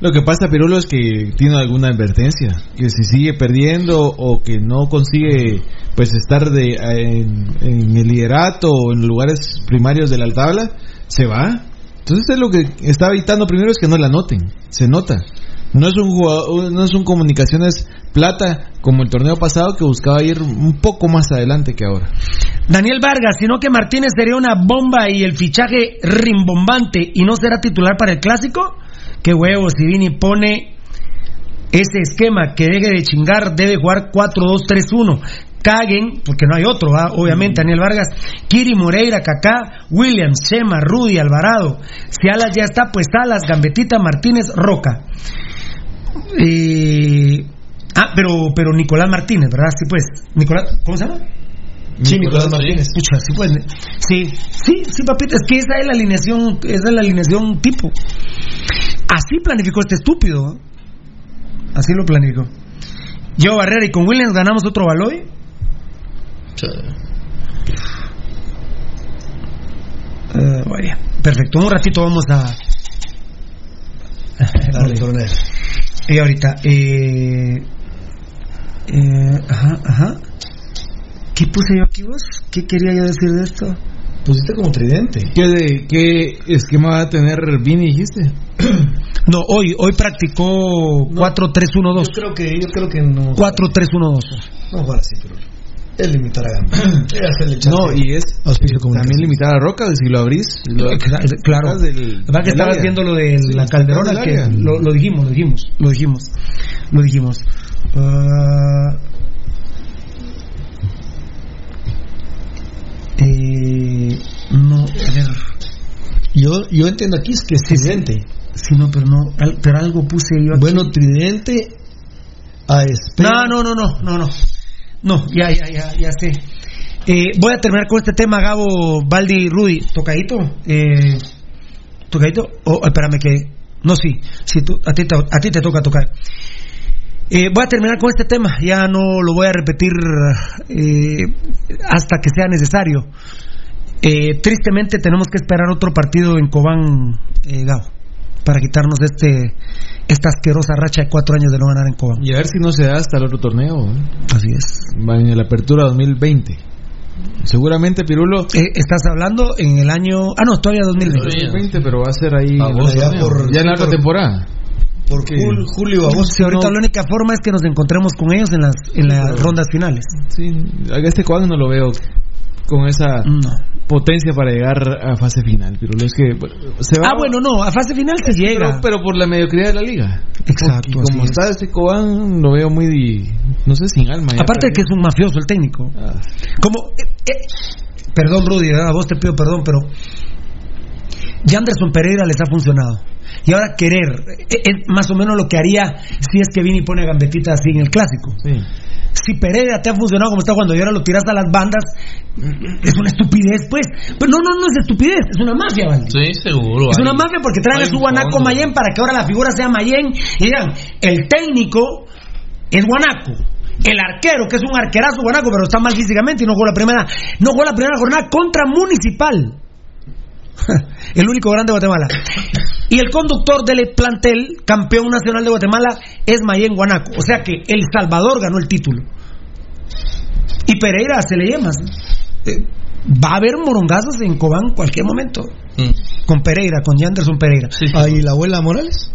Speaker 16: Lo que pasa, Pirulo, es que tiene alguna advertencia. Que si sigue perdiendo o que no consigue pues estar de, en, el liderato o en lugares primarios de la tabla, se va. Entonces es lo que está evitando primero es que no la noten. Se nota. No es un jugador, no es un comunicaciones plata como el torneo pasado que buscaba ir un poco más adelante que ahora.
Speaker 5: Daniel Vargas, sino que Martínez sería una bomba y el fichaje rimbombante y no será titular para el clásico. Qué huevos, si Vini pone ese esquema que deje de chingar, debe jugar 4-2-3-1. Caguen, porque no hay otro, obviamente, Daniel Vargas, Kiri Moreira, Kaká, Williams, Shema, Rudy, Alvarado. Si Alas ya está, pues Alas, Gambetita, Martínez, Roca. Eh, ah, pero, pero Nicolás Martínez, ¿verdad? Sí, pues. Nicolás, ¿cómo se llama?
Speaker 12: Sí, Nicolás Martínez.
Speaker 5: Pucha, sí, pues. Sí, sí, sí, papita, es que esa es la alineación, esa es la alineación tipo. Así planificó este estúpido. ¿eh? Así lo planificó. Yo Barrera y con Williams ganamos otro Baloy. Eh, muy bien. Perfecto. Un ratito vamos a.
Speaker 12: Dale,
Speaker 5: Y ahorita, eh, eh, ajá, ajá. ¿Qué puse yo aquí vos? ¿Qué quería yo decir de esto?
Speaker 12: Pusiste como tridente.
Speaker 16: ¿Qué, de, qué esquema va a tener Vini, dijiste?
Speaker 5: No, hoy, hoy practicó 4-3-1-2.
Speaker 12: Yo creo que, yo creo que no.
Speaker 5: 4-3-1-2.
Speaker 12: No jugar así, pero. Es limitar a.
Speaker 16: No, y es
Speaker 12: Auspicio
Speaker 16: también limitar a Roca, si lo abrís. Lo,
Speaker 5: Claro.
Speaker 16: del-
Speaker 5: La verdad que estabas
Speaker 16: área.
Speaker 5: viendo lo de
Speaker 16: Sí,
Speaker 5: la calderona, que lo, lo dijimos, lo dijimos, lo dijimos, lo dijimos. Ah, eh, no, a ver.
Speaker 12: Yo, yo entiendo aquí es que es.
Speaker 5: Sí, no, pero no, pero algo puse yo aquí.
Speaker 12: Bueno, tridente a espera.
Speaker 5: No, no, no, no, no, no. No, ya, ya, ya, ya sé. Eh, voy a terminar con este tema, Gabo, Baldi, Rudy. ¿Tocadito? Eh, ¿Tocadito? Oh, espérame que... No, sí. sí tú, a, ti te, a ti te toca tocar. Eh, voy a terminar con este tema. Ya no lo voy a repetir eh, hasta que sea necesario. Eh, tristemente tenemos que esperar otro partido en Cobán, eh, Gabo, para quitarnos este esta asquerosa racha de cuatro años de no ganar en Cobán.
Speaker 16: Y a ver si no se da hasta el otro torneo. ¿eh?
Speaker 5: Así es.
Speaker 16: Va en la apertura 2020. Seguramente Pirulo.
Speaker 5: Eh, estás hablando en el año. Ah, no, todavía 2020.
Speaker 16: 2020 pero va a ser ahí. El
Speaker 5: ya por-
Speaker 16: ya en la
Speaker 5: por-
Speaker 16: otra temporada.
Speaker 12: Por jul- julio.
Speaker 5: Sí, ahorita
Speaker 12: no-
Speaker 5: la única forma es que nos encontremos con ellos en las, en las rondas finales.
Speaker 16: Sí, a este cuadro no lo veo con esa potencia para llegar a fase final. Pirulo es que bueno, se va.
Speaker 5: Ah, bueno, no, a fase final se llega.
Speaker 16: Pero, pero por la mediocridad de la liga.
Speaker 5: Exacto,
Speaker 16: Porque como está este Cobán, lo veo muy. No sé, sin alma. ya
Speaker 5: Aparte de que es un mafioso el técnico. Como. eh, eh, perdón, Rudy, a vos te pido perdón, pero. Anderson Pereira les ha funcionado. Y ahora querer, eh, es más o menos lo que haría si es que Vini pone a Gambetita así en el clásico. Si Pereira te ha funcionado como está cuando y ahora lo tiras a las bandas, es una estupidez, pues. Pero no, no, no es estupidez, es una mafia, ¿vale?
Speaker 6: Sí, seguro.
Speaker 5: Es
Speaker 6: hay-
Speaker 5: una mafia porque traen a su guanaco. Mayén para que ahora la figura sea Mayén. Y digan, el técnico es guanaco. El arquero, que es un arquerazo guanaco, pero está mal físicamente y no jugó la primera, no jugó la primera jornada contra Municipal. el único grande de Guatemala. Y el conductor del plantel, campeón nacional de Guatemala, es Mayen Guanaco. O sea que El Salvador ganó el título. Y Pereira se le llama. Eh, va a haber morongazos en Cobán en cualquier momento. Con Pereira, con Yanderson Pereira.
Speaker 12: Ah, ¿Y la abuela Morales?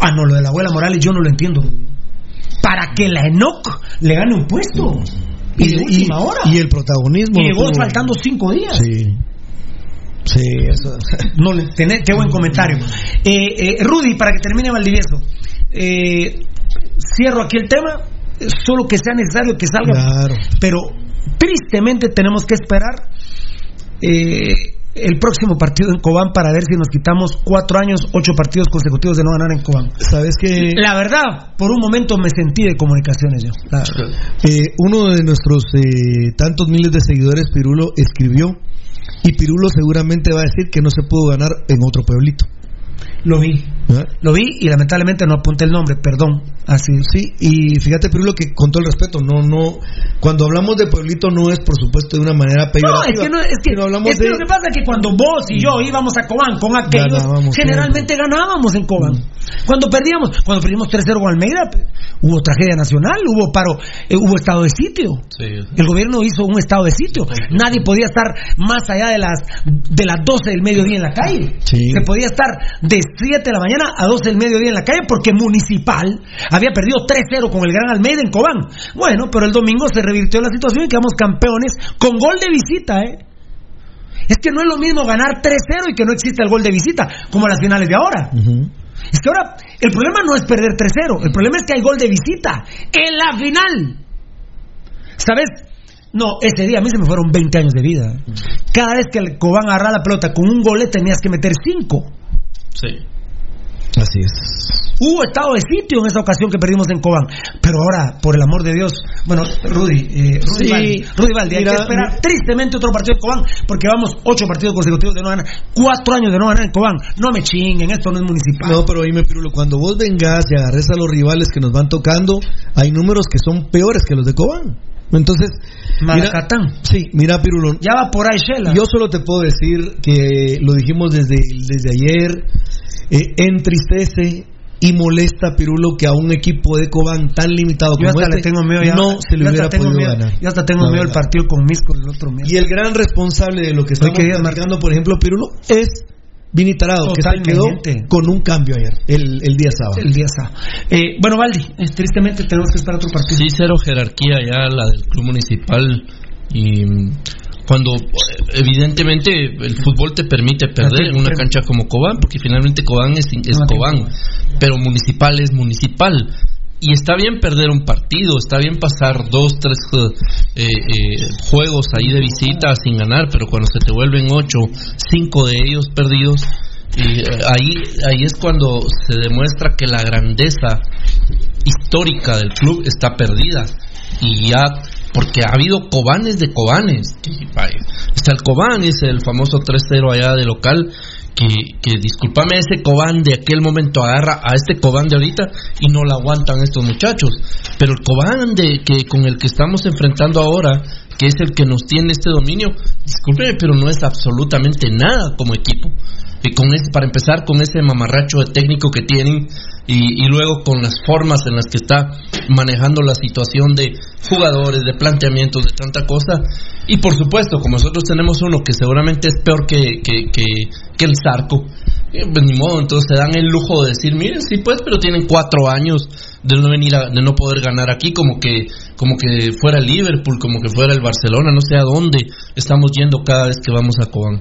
Speaker 5: Ah, no, lo de la abuela Morales yo no lo entiendo. Para que la Enoc le gane un puesto. Y, de última hora.
Speaker 12: y el protagonismo.
Speaker 5: Y llegó faltando cinco días.
Speaker 12: Sí. Sí, eso.
Speaker 5: No, tené- qué buen comentario. Eh, eh, Rudy, para que termine Valdivieso, eh, cierro aquí el tema, solo que sea necesario que salga.
Speaker 12: Claro.
Speaker 5: Pero tristemente tenemos que esperar eh, el próximo partido en Cobán para ver si nos quitamos cuatro años, ocho partidos consecutivos de no ganar en Cobán.
Speaker 12: ¿Sabes que
Speaker 5: La verdad, por un momento me sentí de comunicaciones yo. la.
Speaker 12: Eh, uno de nuestros eh, tantos miles de seguidores, Pirulo, escribió y Pirulo seguramente va a decir que no se pudo ganar en otro pueblito.
Speaker 5: Lo vi.
Speaker 12: ¿Eh?
Speaker 5: Lo vi y lamentablemente no apunté el nombre, perdón. Así
Speaker 12: Sí, y fíjate, Pirulo, que con todo el respeto, no, no, cuando hablamos de pueblito no es por supuesto de una manera
Speaker 5: No,
Speaker 12: peyorativa.
Speaker 5: es que, no, es que,
Speaker 12: hablamos
Speaker 5: es que
Speaker 12: de-
Speaker 5: lo que pasa es que cuando vos y yo íbamos a Cobán con aquellos,
Speaker 12: Ganábamos
Speaker 5: generalmente ganábamos en Cobán. Cuando perdíamos, cuando perdimos 3-0 con Almeida, hubo tragedia nacional, hubo paro, eh, hubo estado de sitio. El gobierno hizo un estado de sitio. Nadie podía estar más allá de las de las 12 del mediodía en la calle. Se podía estar de 7 de la mañana a 12 del mediodía en la calle porque Municipal había perdido 3-0 con el Gran Almeida en Cobán. Bueno, pero el domingo se revirtió la situación y quedamos campeones con gol de visita, ¿eh? Es que no es lo mismo ganar 3-0 y que no existe el gol de visita, como las finales de ahora. Es que ahora el problema no es perder 3-0, el problema es que hay gol de visita en la final. ¿Sabes? No, ese día a mí se me fueron 20 años de vida. Cada vez que el Cobán agarra la pelota con un gol tenías que meter 5.
Speaker 6: Sí.
Speaker 12: Así es.
Speaker 5: Hubo estado de sitio en esa ocasión que perdimos en Cobán. Pero ahora, por el amor de Dios, bueno, Rudy, eh, Rudy,
Speaker 12: Sí,
Speaker 5: Valdi, Rudy Valdi, hay que esperar tristemente otro partido en Cobán, porque vamos ocho partidos consecutivos de no ganar, cuatro años de no ganar en Cobán. No me chinguen, esto no es municipal.
Speaker 12: No, pero dime, Pirulo, cuando vos vengas y agarres a los rivales que nos van tocando, hay números que son peores que los de Cobán. Entonces,
Speaker 5: Malacatán.
Speaker 12: sí, mira, Pirulo,
Speaker 5: Ya va por ahí, Shela.
Speaker 12: yo solo te puedo decir que lo dijimos desde, desde ayer, eh, entristece y molesta, Pirulo, que a un equipo de Cobán tan limitado
Speaker 5: Yo
Speaker 12: como
Speaker 5: hasta
Speaker 12: este
Speaker 5: le tengo miedo ya.
Speaker 12: no se le
Speaker 5: Yo
Speaker 12: hubiera podido
Speaker 5: miedo-
Speaker 12: ganar.
Speaker 5: Yo hasta tengo
Speaker 12: La
Speaker 5: miedo el
Speaker 12: verdad.
Speaker 5: partido con Misco el otro mes.
Speaker 12: Y el gran responsable de lo que
Speaker 5: diga,
Speaker 12: platicando, por ejemplo, Pirulo, es Vini Tarado, que se quedó con un cambio ayer, el, el día sábado.
Speaker 5: El día sábado. Eh, bueno, Valdi, eh, tristemente tenemos que esperar otro partido.
Speaker 6: Sí, cero jerarquía ya la del club municipal y mm, cuando eh, evidentemente el fútbol te permite perder en una cancha como Cobán, porque finalmente Cobán es, es Cobán, pero municipal es municipal. Y está bien perder un partido, está bien pasar dos, tres eh, eh, juegos ahí de visita sin ganar, pero cuando se te vuelven ocho, cinco de ellos perdidos, eh, ahí, ahí es cuando se demuestra que la grandeza histórica del club está perdida. Y ya, porque ha habido cobanes de cobanes. Está el cobán, es el famoso 3-0 allá de local. Que, que discúlpame, ese cobán de aquel momento agarra a este cobán de ahorita y no lo aguantan estos muchachos. Pero el cobán de, que, con el que estamos enfrentando ahora, que es el que nos tiene este dominio, discúlpeme, pero no es absolutamente nada como equipo. Y con ese, para empezar con ese mamarracho de técnico que tienen y, y luego con las formas en las que está manejando la situación de jugadores, de planteamientos, de tanta cosa. Y por supuesto, como nosotros tenemos uno que seguramente es peor que, que, que, que el Zarco, eh, pues ni modo, entonces se dan el lujo de decir, miren, sí pues, pero tienen cuatro años de no venir a- de no poder ganar aquí como que como que fuera Liverpool, como que fuera el Barcelona, no sé a dónde estamos yendo cada vez que vamos a Cobán.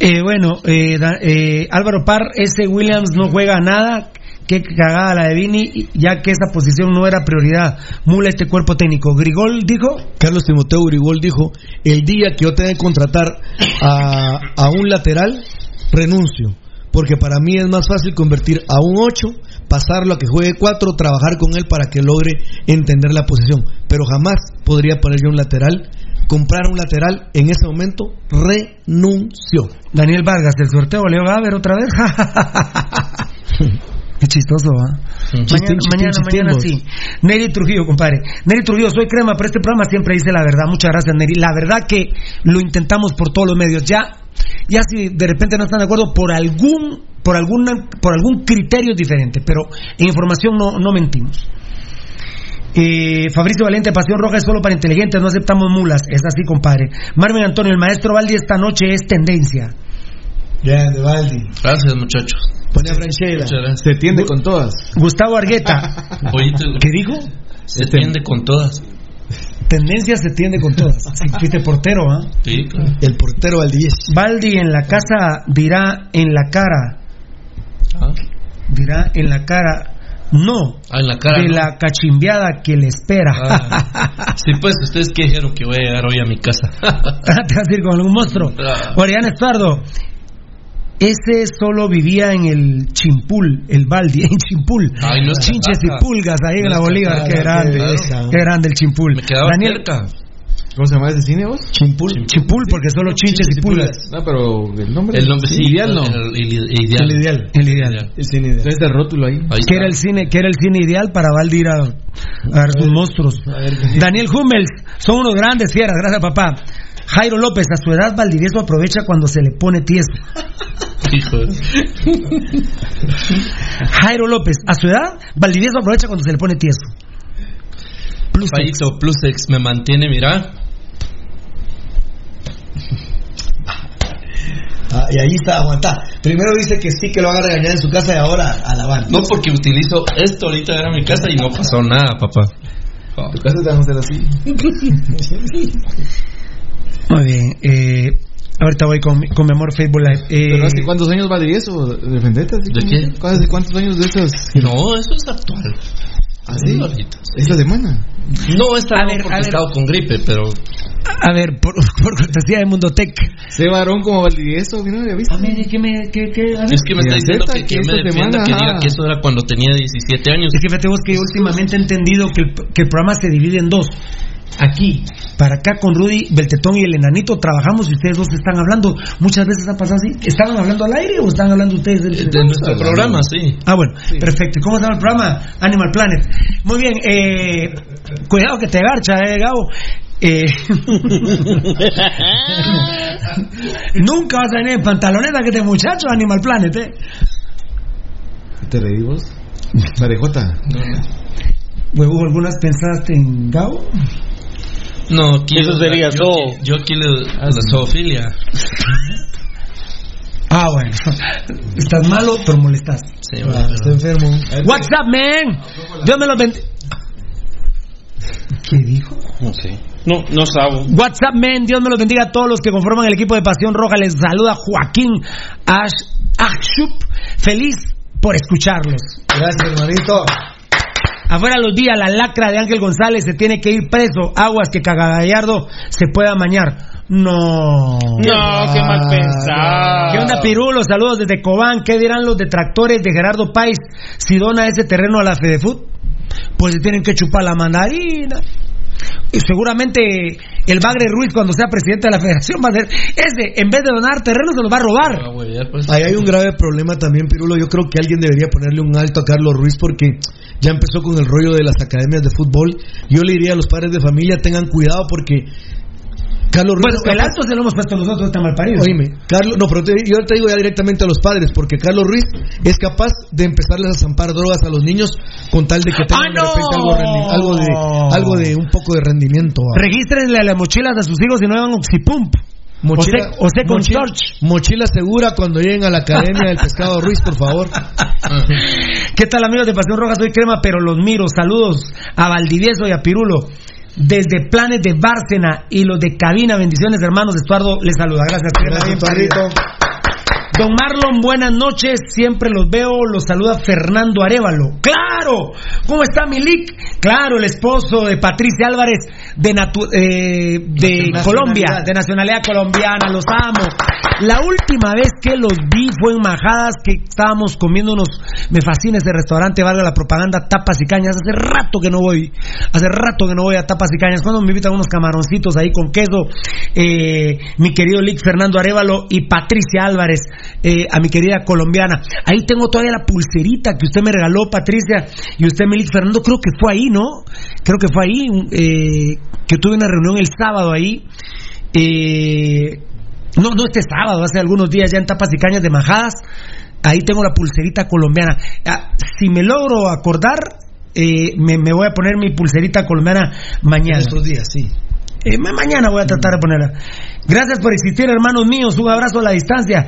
Speaker 5: Eh, bueno, eh, eh, Álvaro Parr, ese Williams no juega nada. Qué cagada la de Vini, ya que esa posición no era prioridad. Mula este cuerpo técnico. Grigol dijo.
Speaker 12: Carlos Timoteo Uribol dijo, el día que yo tenga que contratar a, a un lateral, renuncio. Porque para mí es más fácil convertir a un 8, pasarlo a que juegue 4, trabajar con él para que logre entender la posición. Pero jamás podría poner yo un lateral, comprar un lateral, en ese momento renunció.
Speaker 5: Daniel Vargas, el sorteo Leo Gaber otra vez. Qué chistoso, ¿ah? Mañana, mañana, mañana sí. Neri Trujillo, compadre. Neri Trujillo, soy crema, pero este programa siempre dice la verdad. Muchas gracias, Neri. La verdad que lo intentamos por todos los medios. Ya, ya si de repente no están de acuerdo por algún, por alguna, por algún criterio diferente, pero en información no, no mentimos. Eh, Fabricio Valente, Pasión Roja es solo para inteligentes, no aceptamos mulas. Es así, compadre. Marvin Antonio, el maestro Valdi esta noche es tendencia.
Speaker 12: Grande, Valdi.
Speaker 6: Gracias, muchachos.
Speaker 12: Pone a Franchella.
Speaker 16: Se tiende con todas.
Speaker 5: Gustavo Argueta. ¿Qué dijo?
Speaker 6: Se tiende con todas.
Speaker 5: Tendencia se tiende con todas. Si fuiste portero, ¿ah?
Speaker 6: Sí, claro.
Speaker 12: El portero Valdi.
Speaker 5: Baldi en la casa dirá en la cara.
Speaker 6: Ah.
Speaker 5: Dirá en la cara. No.
Speaker 6: Ah, en la cara.
Speaker 5: de
Speaker 6: ¿no?
Speaker 5: la cachimbiada que le espera.
Speaker 6: Ah. Sí, pues, ustedes que dijeron que voy a llegar hoy a mi casa.
Speaker 5: Te vas a ir con algún monstruo.
Speaker 6: Ah.
Speaker 5: Oriana Estuardo. Ese solo vivía en el Chimpul, el Baldi, en Chimpul.
Speaker 6: Ay, no es
Speaker 5: Chinches y pulgas ahí en la Bolívar. Qué grande.
Speaker 6: claro.
Speaker 5: Qué grande el Chimpul.
Speaker 6: Me quedaba
Speaker 5: Daniel,
Speaker 6: cerca.
Speaker 16: ¿Cómo se llama ese cine vos?
Speaker 5: Chimpul. Chimpul, porque solo chinches y pulgas.
Speaker 16: No, pero el nombre.
Speaker 6: El nombre sí.
Speaker 16: Ideal no.
Speaker 6: El, el- el ideal.
Speaker 12: El ideal.
Speaker 5: El ideal.
Speaker 12: El cine ideal.
Speaker 16: Entonces el rótulo ahí.
Speaker 6: Ahí
Speaker 5: que
Speaker 6: está.
Speaker 5: era el cine que era el cine ideal para Valdi ir a, a ver sus monstruos Daniel Hummels son unos grandes fieras gracias papá Jairo López a su edad Valdivieso aprovecha cuando se le pone tieso
Speaker 6: Hijo de-
Speaker 5: Jairo López a su edad Valdivieso aprovecha cuando se le pone tieso Plus
Speaker 6: Paito Plusex me mantiene, mira.
Speaker 12: Ah, y ahí está, aguanta. Primero dice que sí, que lo haga regañar en su casa y ahora a la van.
Speaker 6: No porque utilizo esto ahorita era mi casa y no pasó nada, papá.
Speaker 16: Tu casa te vamos a hacer así.
Speaker 5: muy bien eh, ahorita voy con, mi- con mi amor Facebook Live Eh,
Speaker 16: Pero hace cuántos años va de eso? ¿De vendetta?
Speaker 6: ¿De qué?
Speaker 16: ¿Hace cuántos años de esos?
Speaker 6: No, eso es actual.
Speaker 16: ¿Ah, sí?
Speaker 6: Ahorita.
Speaker 16: Esta semana.
Speaker 6: No, esta
Speaker 5: A
Speaker 6: no
Speaker 5: ver,
Speaker 6: porque he estado con gripe, pero
Speaker 5: a ver por, por cortesía de Mundo Tech
Speaker 16: Ese varón como Valdivieso, ¿no había visto?
Speaker 5: a ver ¿qué me qué, qué? A ver.
Speaker 6: es que me está diciendo que, que
Speaker 16: que
Speaker 6: me defienda,
Speaker 16: semana,
Speaker 6: que diga
Speaker 16: ajá.
Speaker 6: que eso era cuando tenía 17 años.
Speaker 5: Es que fíjate vos que últimamente he entendido que el, que el programa se divide en dos. Aquí, para acá con Rudy, Beltetón y el enanito trabajamos y ustedes dos están hablando. Muchas veces ha pasado así. ¿Estaban hablando al aire o están hablando ustedes del
Speaker 6: De nuestro programa, sí.
Speaker 5: Ah, bueno, perfecto. ¿Y ¿Cómo se llama el programa? Animal Planet. Muy bien, eh, cuidado que te garcha, eh, Gabo. Eh, Nunca vas a venir en pantaloneta que este muchacho Animal Planet, eh.
Speaker 16: ¿Te reí vos? Parejota.
Speaker 5: Huevo, ¿algunas pensaste en Gabo?
Speaker 6: No, aquí
Speaker 10: Eso sería
Speaker 6: yo, aquí- yo le, la zoofilia.
Speaker 5: Ah, bueno. Estás malo, pero molestas.
Speaker 6: Sí,
Speaker 12: Ah,
Speaker 6: bueno,
Speaker 12: está enfermo.
Speaker 5: What's up, man? Dios me los bendiga. ¿Qué dijo?
Speaker 10: No sé. No, no sabo.
Speaker 5: What's up, man? Dios me los bendiga a todos los que conforman el equipo de Pasión Roja. Les saluda Joaquín Ash. Feliz por escucharlos.
Speaker 12: Gracias, hermanito.
Speaker 5: Afuera los días, la lacra de Ángel González se tiene que ir preso. Aguas que Cagagallardo se pueda mañar. No.
Speaker 10: No, qué mal pensado.
Speaker 5: ¿Qué onda, Pirulo? Saludos desde Cobán. ¿Qué dirán los detractores de Gerardo Páez si dona ese terreno a la Fedefut? Pues se tienen que chupar la mandarina. Y seguramente el Bagre Ruiz, cuando sea presidente de la federación, va a ser ese. En vez de donar terreno, se los va a robar.
Speaker 6: Ah, pues.
Speaker 12: Ahí hay un grave problema también, Pirulo. Yo creo que alguien debería ponerle un alto a Carlos Ruiz porque ya empezó con el rollo de las academias de fútbol. Yo le diría a los padres de familia tengan cuidado porque Carlos Ruiz.
Speaker 5: Bueno, el alto se lo hemos puesto nosotros, está mal parido.
Speaker 12: Oíme, Carlos, no, pero te- yo te digo ya directamente a los padres, porque Carlos Ruiz es capaz de empezarles a zampar drogas a los niños con tal de que tengan
Speaker 5: ¡Ah,
Speaker 12: de repente
Speaker 5: no!
Speaker 12: algo, rendi- algo de algo de un poco de rendimiento. ¿va?
Speaker 5: Regístrenle a las mochilas a sus hijos y no hagan oxipump.
Speaker 12: Mochila,
Speaker 5: o sé con
Speaker 12: mochila-
Speaker 5: George.
Speaker 12: mochila segura cuando lleguen a la academia del pescado Ruiz, por favor.
Speaker 5: ¿Qué tal amigos de Pasión Roja? Soy Crema, pero los miro. Saludos a Valdivieso y a Pirulo. Desde Planes de Bárcena y los de Cabina, bendiciones hermanos. Estuardo les saluda. Gracias.
Speaker 12: Gracias.
Speaker 5: Don Marlon, buenas noches. Siempre los veo. Los saluda Fernando Arevalo. ¡Claro! ¿Cómo está Milik? Claro, el esposo de Patricia Álvarez. de, natu- eh, de. Colombia, de nacionalidad colombiana, los amo. La última vez que los vi fue en Majadas, que estábamos comiendo unos, me fascina ese restaurante, valga la propaganda, Tapas y Cañas. Hace rato que no voy, hace rato que no voy a Tapas y Cañas. Cuando me invitan unos camaroncitos ahí con queso, eh, mi querido Lick Fernando Arevalo y Patricia Álvarez, eh, a mi querida colombiana. Ahí tengo todavía la pulserita que usted me regaló, Patricia, y usted, mi Lick Fernando, creo que fue ahí, ¿no? Creo que fue ahí, eh, que tuve una reunión el sábado ahí. Eh, no, no este sábado, hace algunos días ya en Tapas y Cañas de Majadas. Ahí tengo la pulserita colombiana. Ah, si me logro acordar, eh, me, me voy a poner mi pulserita colombiana mañana.
Speaker 12: Estos días, sí.
Speaker 5: Eh, ma- mañana voy a tratar de ponerla. Gracias por existir, hermanos míos. Un abrazo a la distancia.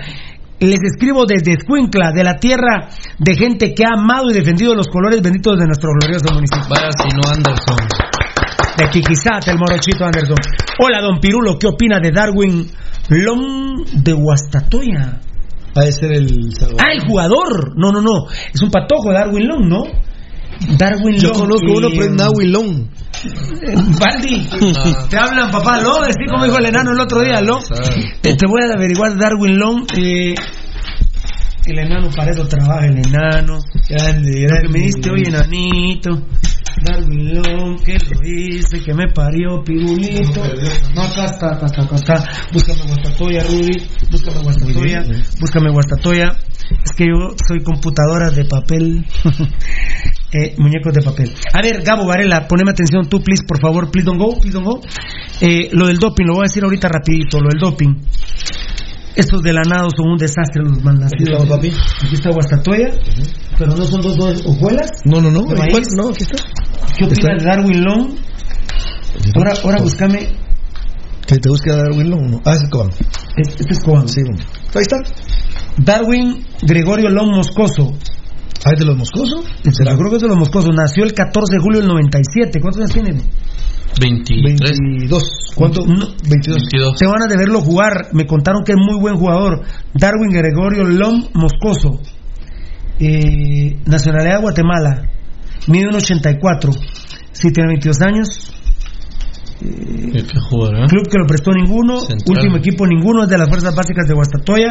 Speaker 5: Les escribo desde Escuincla, de la tierra de gente que ha amado y defendido los colores benditos de nuestro glorioso municipio.
Speaker 6: Vaya, si no Anderson.
Speaker 5: De Quiquizate, el morochito Anderson. Hola, don Pirulo, ¿qué opina de Darwin Long de Guastatoya?
Speaker 12: Va a ser el Salvador.
Speaker 5: Ah, el jugador. No, no, no. Es un patojo, Darwin Long, ¿no? Darwin
Speaker 12: Yo
Speaker 5: Long.
Speaker 12: conozco uno, pero es Nahui Long.
Speaker 5: Eh, Baldi, te hablan papá Long, así como dijo el enano el otro día, Long. Eh, te voy a averiguar Darwin Long. eh, el enano, para eso trabaja el enano.
Speaker 12: Grande,
Speaker 5: Lo que
Speaker 12: grande.
Speaker 5: me diste hoy, enanito. Darwin Long, que lo hice, que me parió, pirulito. No, acá está, acá está, acá está. Búscame Guastatoya, Rudy. Búscame Guastatoya. Búscame Guastatoya. Es que yo soy computadora de papel. Eh, muñecos de papel. A ver, Gabo Varela, poneme atención tú, please, por favor. Please don't go, please don't go. Eh, lo del doping, lo voy a decir ahorita rapidito. Lo del doping. Estos de la nado son un desastre los malnacidos.
Speaker 12: estamos, papi.
Speaker 5: Aquí está Guastatoya, pero no son dos, dos hojuelas.
Speaker 12: No, no, no. No, aquí está.
Speaker 5: ¿Qué opina de. Darwin Long? Ahora, ahora búscame.
Speaker 12: Que te busque Darwin Long. no. Ah, es Cobán.
Speaker 5: Este es Cobán.
Speaker 12: Sí, bueno. Ahí está.
Speaker 5: Darwin Gregorio Long Moscoso.
Speaker 12: Ah, es de los moscosos.
Speaker 5: Yo creo que es de los Moscosos. Nació el 14 de julio del 97. ¿Cuántos años tiene?
Speaker 6: 23.
Speaker 12: 22. ¿Cuánto?
Speaker 5: No,
Speaker 12: 22.
Speaker 6: 22.
Speaker 5: Se van a de verlo jugar. Me contaron que es muy buen jugador. Darwin Gregorio Long Moscoso. Eh, nacionalidad de Guatemala. Mide un 84. Si tiene 22 años.
Speaker 6: ¿Qué qué jugador, eh?
Speaker 5: Club que lo prestó ninguno.
Speaker 6: Central.
Speaker 5: Último equipo ninguno. Es de las fuerzas básicas de Guastatoya.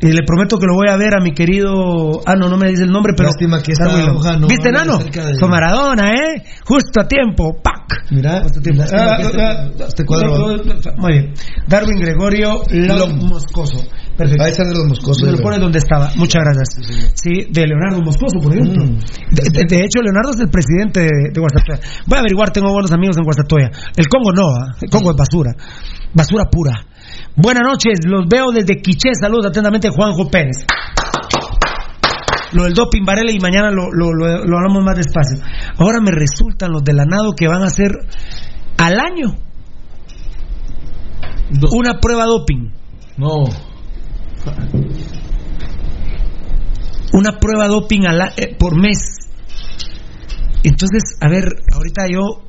Speaker 5: Y le prometo que lo voy a ver a mi querido. Ah, no, no me dice el nombre, pero.
Speaker 12: Lástima que hoja no
Speaker 5: ¿Viste, Nano?
Speaker 12: de-
Speaker 5: Su Maradona, ¿eh? Justo a tiempo. ¡Pac!
Speaker 12: Mira,
Speaker 5: tiempo.
Speaker 12: lástima
Speaker 5: Ah,
Speaker 12: que este,
Speaker 5: ah,
Speaker 12: este cuadro.
Speaker 5: Muy bien. Darwin Gregorio Long. Moscoso. Perfecto.
Speaker 12: Ahí están de los moscosos.
Speaker 5: Me lo pone donde estaba. Muchas gracias. Sí, de Leonardo Moscoso, por ejemplo.
Speaker 12: Mm.
Speaker 5: De, de- de hecho, Leonardo es el presidente de, de Guastatoya. Voy a averiguar, tengo buenos amigos en Guastatoya. El Congo no, ¿ah? el Congo es basura. Basura pura. Buenas noches, los veo desde Quiché. Saludos atentamente, Juanjo Pérez. Lo del doping Varela y mañana lo, lo, lo- lo hablamos más despacio. Ahora me resultan los de la nado que van a hacer al año una prueba doping.
Speaker 16: No.
Speaker 5: una prueba doping al eh, por mes. Entonces, a ver, ahorita yo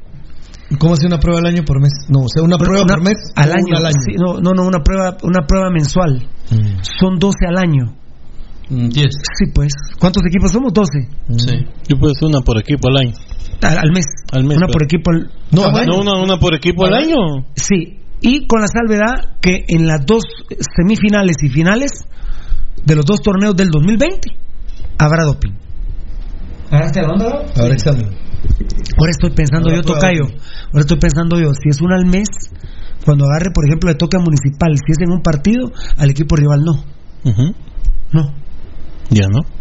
Speaker 12: ¿Cómo hace una prueba al año por mes? No, o sea, una prueba
Speaker 5: una-
Speaker 12: por mes.
Speaker 5: al año,
Speaker 12: una al año.
Speaker 5: sí, no, no, no, una prueba, una prueba mensual.
Speaker 12: Mm.
Speaker 5: Son 12 al año.
Speaker 6: 10.
Speaker 5: Sí, pues. ¿Cuántos equipos somos? 12
Speaker 6: Sí.
Speaker 10: Yo pues una por equipo al año.
Speaker 5: al, al mes.
Speaker 10: Al mes,
Speaker 5: Una
Speaker 10: pero-
Speaker 5: por equipo. al-
Speaker 12: No, al
Speaker 5: bueno.
Speaker 10: No, una, una por equipo al año.
Speaker 5: Sí, y con la salvedad que en las dos semifinales y finales de los dos torneos del 2020 habrá doping. ¿Agarraste la onda?
Speaker 12: Ahora examen.
Speaker 5: Ahora estoy pensando
Speaker 12: Habrá
Speaker 5: yo, Tocayo. Ahora estoy pensando yo, si es una al mes, cuando agarre, por ejemplo, le toca municipal, si es en un partido, al equipo rival no. No.
Speaker 10: Ya no.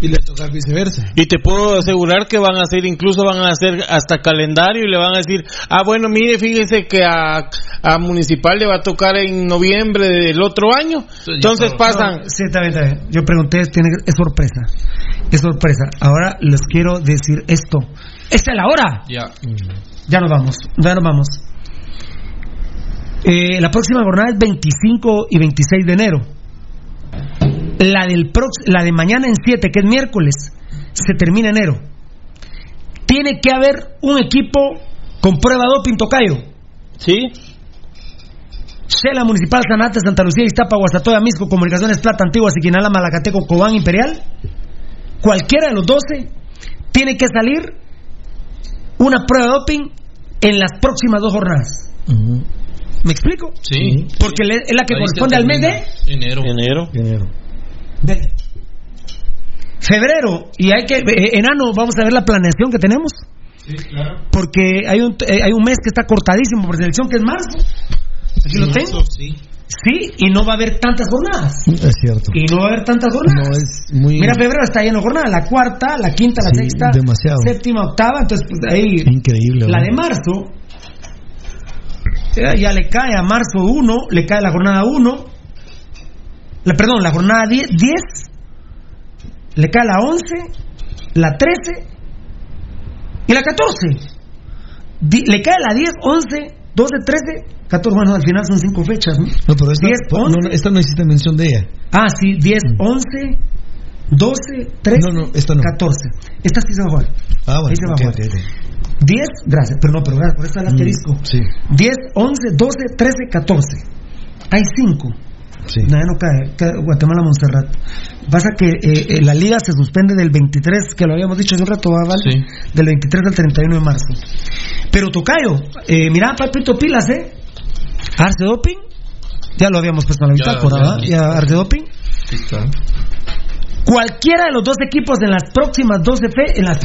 Speaker 16: Y le toca viceversa.
Speaker 10: Y te puedo asegurar que van a hacer, incluso van a hacer hasta calendario y le van a decir, ah, bueno, mire, fíjese que a, a Municipal le va a tocar en noviembre del otro año. Entonces pasan.
Speaker 5: No, sí, está bien, está bien. Yo pregunté, tiene, es sorpresa. Es sorpresa. Ahora les quiero decir esto. ¡Esta es la hora!
Speaker 6: Ya.
Speaker 5: Ya nos vamos, ya nos vamos. Eh, la próxima jornada es 25 y 26 de enero. La, del prox- la de mañana en 7, que es miércoles, se termina enero. Tiene que haber un equipo con prueba doping tocayo.
Speaker 10: ¿Sí?
Speaker 5: Shela Municipal, Sanate, Santa Lucía, Iztapa, Guastatoya, Misco, Comunicaciones, Plata, Antigua, Siquinala, Malacateco, Cobán, Imperial. Cualquiera de los 12 tiene que salir una prueba de doping en las próximas dos jornadas. ¿Me explico?
Speaker 6: Sí.
Speaker 5: Porque es la que
Speaker 6: Ahí
Speaker 5: corresponde al mes de
Speaker 6: Enero.
Speaker 16: Enero.
Speaker 5: Febrero. Y hay que, eh, enano, vamos a ver la planeación que tenemos. Porque hay un, eh, hay un mes que está cortadísimo por selección, que es marzo. Aquí lo tengo.
Speaker 12: Sí.
Speaker 5: Sí, y no va a haber tantas jornadas.
Speaker 12: Es cierto.
Speaker 5: Y no va a haber tantas jornadas.
Speaker 12: No, es muy.
Speaker 5: Mira, febrero está lleno de jornadas. La cuarta, la quinta, la
Speaker 12: Sí,
Speaker 5: sexta,
Speaker 12: demasiado.
Speaker 5: séptima, octava. Entonces, pues ahí.
Speaker 12: Increíble.
Speaker 5: La de marzo. Ya, ya le cae a marzo 1, le cae la jornada 1. La, perdón, la jornada 10, 10. Le cae la 11, la 13 y la 14. Di- le cae la 10, 11, 12, 13, 14. Bueno, al final son 5 fechas. ¿no?
Speaker 12: No, pero esta,
Speaker 5: 10,
Speaker 12: no,
Speaker 5: 11.
Speaker 12: no, esta no hiciste mención de ella.
Speaker 5: Ah, sí, 10, 11, 12, 13,
Speaker 12: No, no, esta no.
Speaker 5: 14. Esta sí se va a jugar.
Speaker 12: Ah, bueno.
Speaker 5: Ahí se va
Speaker 12: ok,
Speaker 5: a jugar.
Speaker 12: ok, ok.
Speaker 5: 10, gracias, pero no, pero gracias, por eso el asterisco.
Speaker 12: Mm, Sí.
Speaker 5: 10, 11, 12, 13, 14. Hay 5.
Speaker 12: Sí.
Speaker 5: Nada, no cae, cae Guatemala, Montserrat. Pasa que eh, eh, la liga se suspende del 23, que lo habíamos dicho hace un rato, ¿va, Val?
Speaker 6: Sí.
Speaker 5: Del 23 al 31 de marzo. Pero Tocayo, eh, mira, Papito Pilas, ¿eh? Arce Doping, ya lo habíamos puesto en la bitácora, ¿verdad? Ya, Arce Doping. Cualquiera de los dos equipos en las próximas 12 fe, en las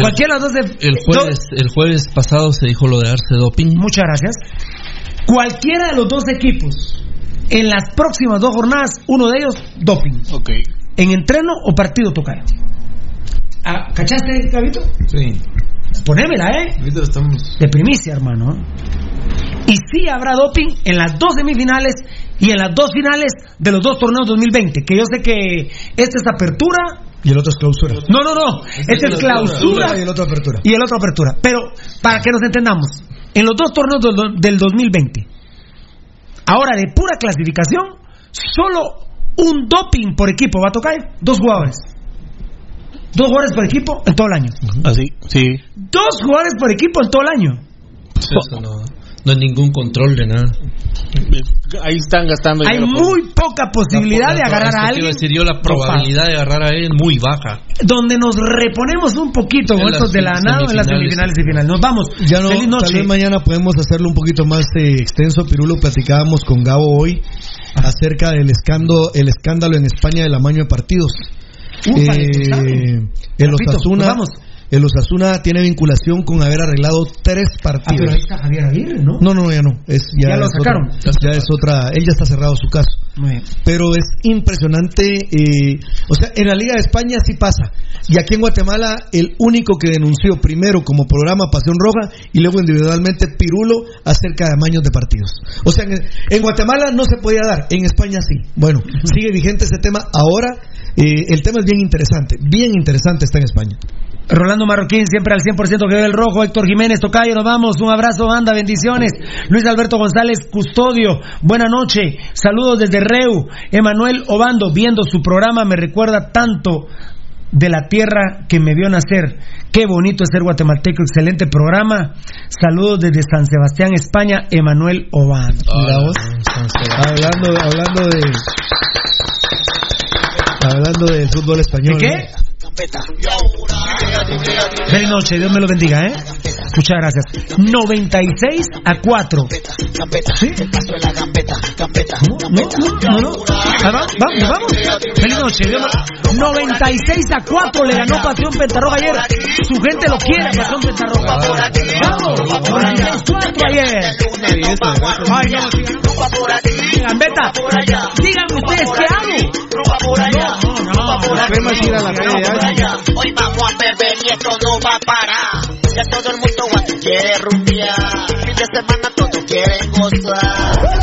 Speaker 5: cualquiera de los 12
Speaker 6: El jueves, el jueves pasado se dijo lo de Arce Doping.
Speaker 5: Muchas gracias. Cualquiera de los dos equipos en las próximas dos jornadas, uno de ellos doping.
Speaker 16: Ok.
Speaker 5: En entreno o partido tocayo. Ah, ¿Cachaste, Gabito?
Speaker 16: Sí.
Speaker 5: Ponémela, ¿eh?
Speaker 16: Ahorita estamos.
Speaker 5: De primicia, hermano. Y sí habrá doping en las dos semifinales y en las dos finales de los dos torneos 2020. Que yo sé que esta es apertura.
Speaker 12: Y el otro es clausura.
Speaker 5: No, no, no. Esta es clausura.
Speaker 12: Y el otro apertura.
Speaker 5: y el otro apertura. Pero para que nos entendamos, en los dos torneos del, del 2020, ahora de pura clasificación, solo un doping por equipo va a tocar dos jugadores. Dos jugadores por equipo en todo el año.
Speaker 10: Así, sí.
Speaker 5: Dos jugadores por equipo en todo el año.
Speaker 6: Eso no, no hay ningún control de nada.
Speaker 10: Ahí están gastando
Speaker 5: Hay
Speaker 10: por-
Speaker 5: muy poca posibilidad
Speaker 6: La-
Speaker 5: de agarrar a alguien.
Speaker 6: iba a decir yo, la probabilidad de agarrar a él es muy baja.
Speaker 5: Donde nos reponemos un poquito con estos de la nada en las
Speaker 6: semifinales.
Speaker 5: y finales. Nos vamos.
Speaker 12: Ya no,
Speaker 5: Feliz
Speaker 12: tal
Speaker 5: noche.
Speaker 12: vez mañana podemos hacerlo un poquito más eh, extenso. Pirulo, platicábamos con Gabo hoy acerca del escándalo, el escándalo en España del amaño de partidos.
Speaker 5: Ufa,
Speaker 12: Eh, el Osasuna,
Speaker 5: nos vamos.
Speaker 12: El Osasuna tiene vinculación con haber arreglado tres
Speaker 5: Ah,
Speaker 12: partidos.
Speaker 5: pero ahí está Javier Aguirre, ¿no?
Speaker 12: No, no, ya no. Es, ya,
Speaker 5: Ya lo sacaron.
Speaker 12: otra- ya es otra. Él ya está cerrado su caso.
Speaker 5: Muy bien.
Speaker 12: Pero es impresionante. eh, o sea, en la Liga de España sí pasa. Y aquí en Guatemala, el único que denunció primero como programa Pasión Roja y luego individualmente Pirulo acerca de amaños de partidos. O sea, en, en Guatemala no se podía dar, en España sí. Bueno, sigue vigente ese tema. Ahora, eh, el tema es bien interesante. Bien interesante está en España.
Speaker 5: Rolando Marroquín, siempre al 100% que ve el rojo. Héctor Jiménez, Tocayo, nos vamos. Un abrazo, banda, bendiciones. Luis Alberto González, Custodio, buena noche. Saludos desde Reu. Emanuel Obando, viendo su programa, me recuerda tanto de la tierra que me vio nacer. Qué bonito es ser guatemalteco, excelente programa. Saludos desde San Sebastián, España, Emanuel Obando.
Speaker 12: Vos. Hablando, hablando de. Hablando del fútbol español.
Speaker 5: ¿De qué? Feliz noche, Dios me lo bendiga, ¿eh? Muchas gracias. 96 a 4. ¿Sí? No, no, no, no. Ah, va- vamos, vamos. Feliz noche. Dios me- 96 a 4 le ganó Pasión Pentarroja ayer. Su gente lo quiere, Pasión Pentarroja. Vamos, 96 ayer. Ay, no, sí, Gambetta, díganme ustedes qué hago. No, no, no.
Speaker 16: La ir a la feria. Ya.
Speaker 1: Hoy vamos a beber y esto no va a parar. Ya todo el mundo quiere rumbear. Fin de semana todos quieren gozar.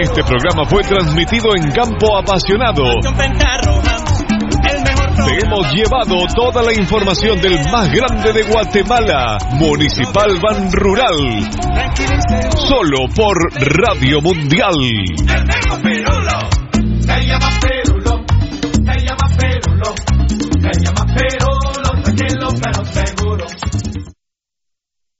Speaker 13: Este programa fue transmitido en Campo Apasionado. Te hemos llevado toda la información del más grande de Guatemala, Municipal Ban Rural solo por Radio Mundial.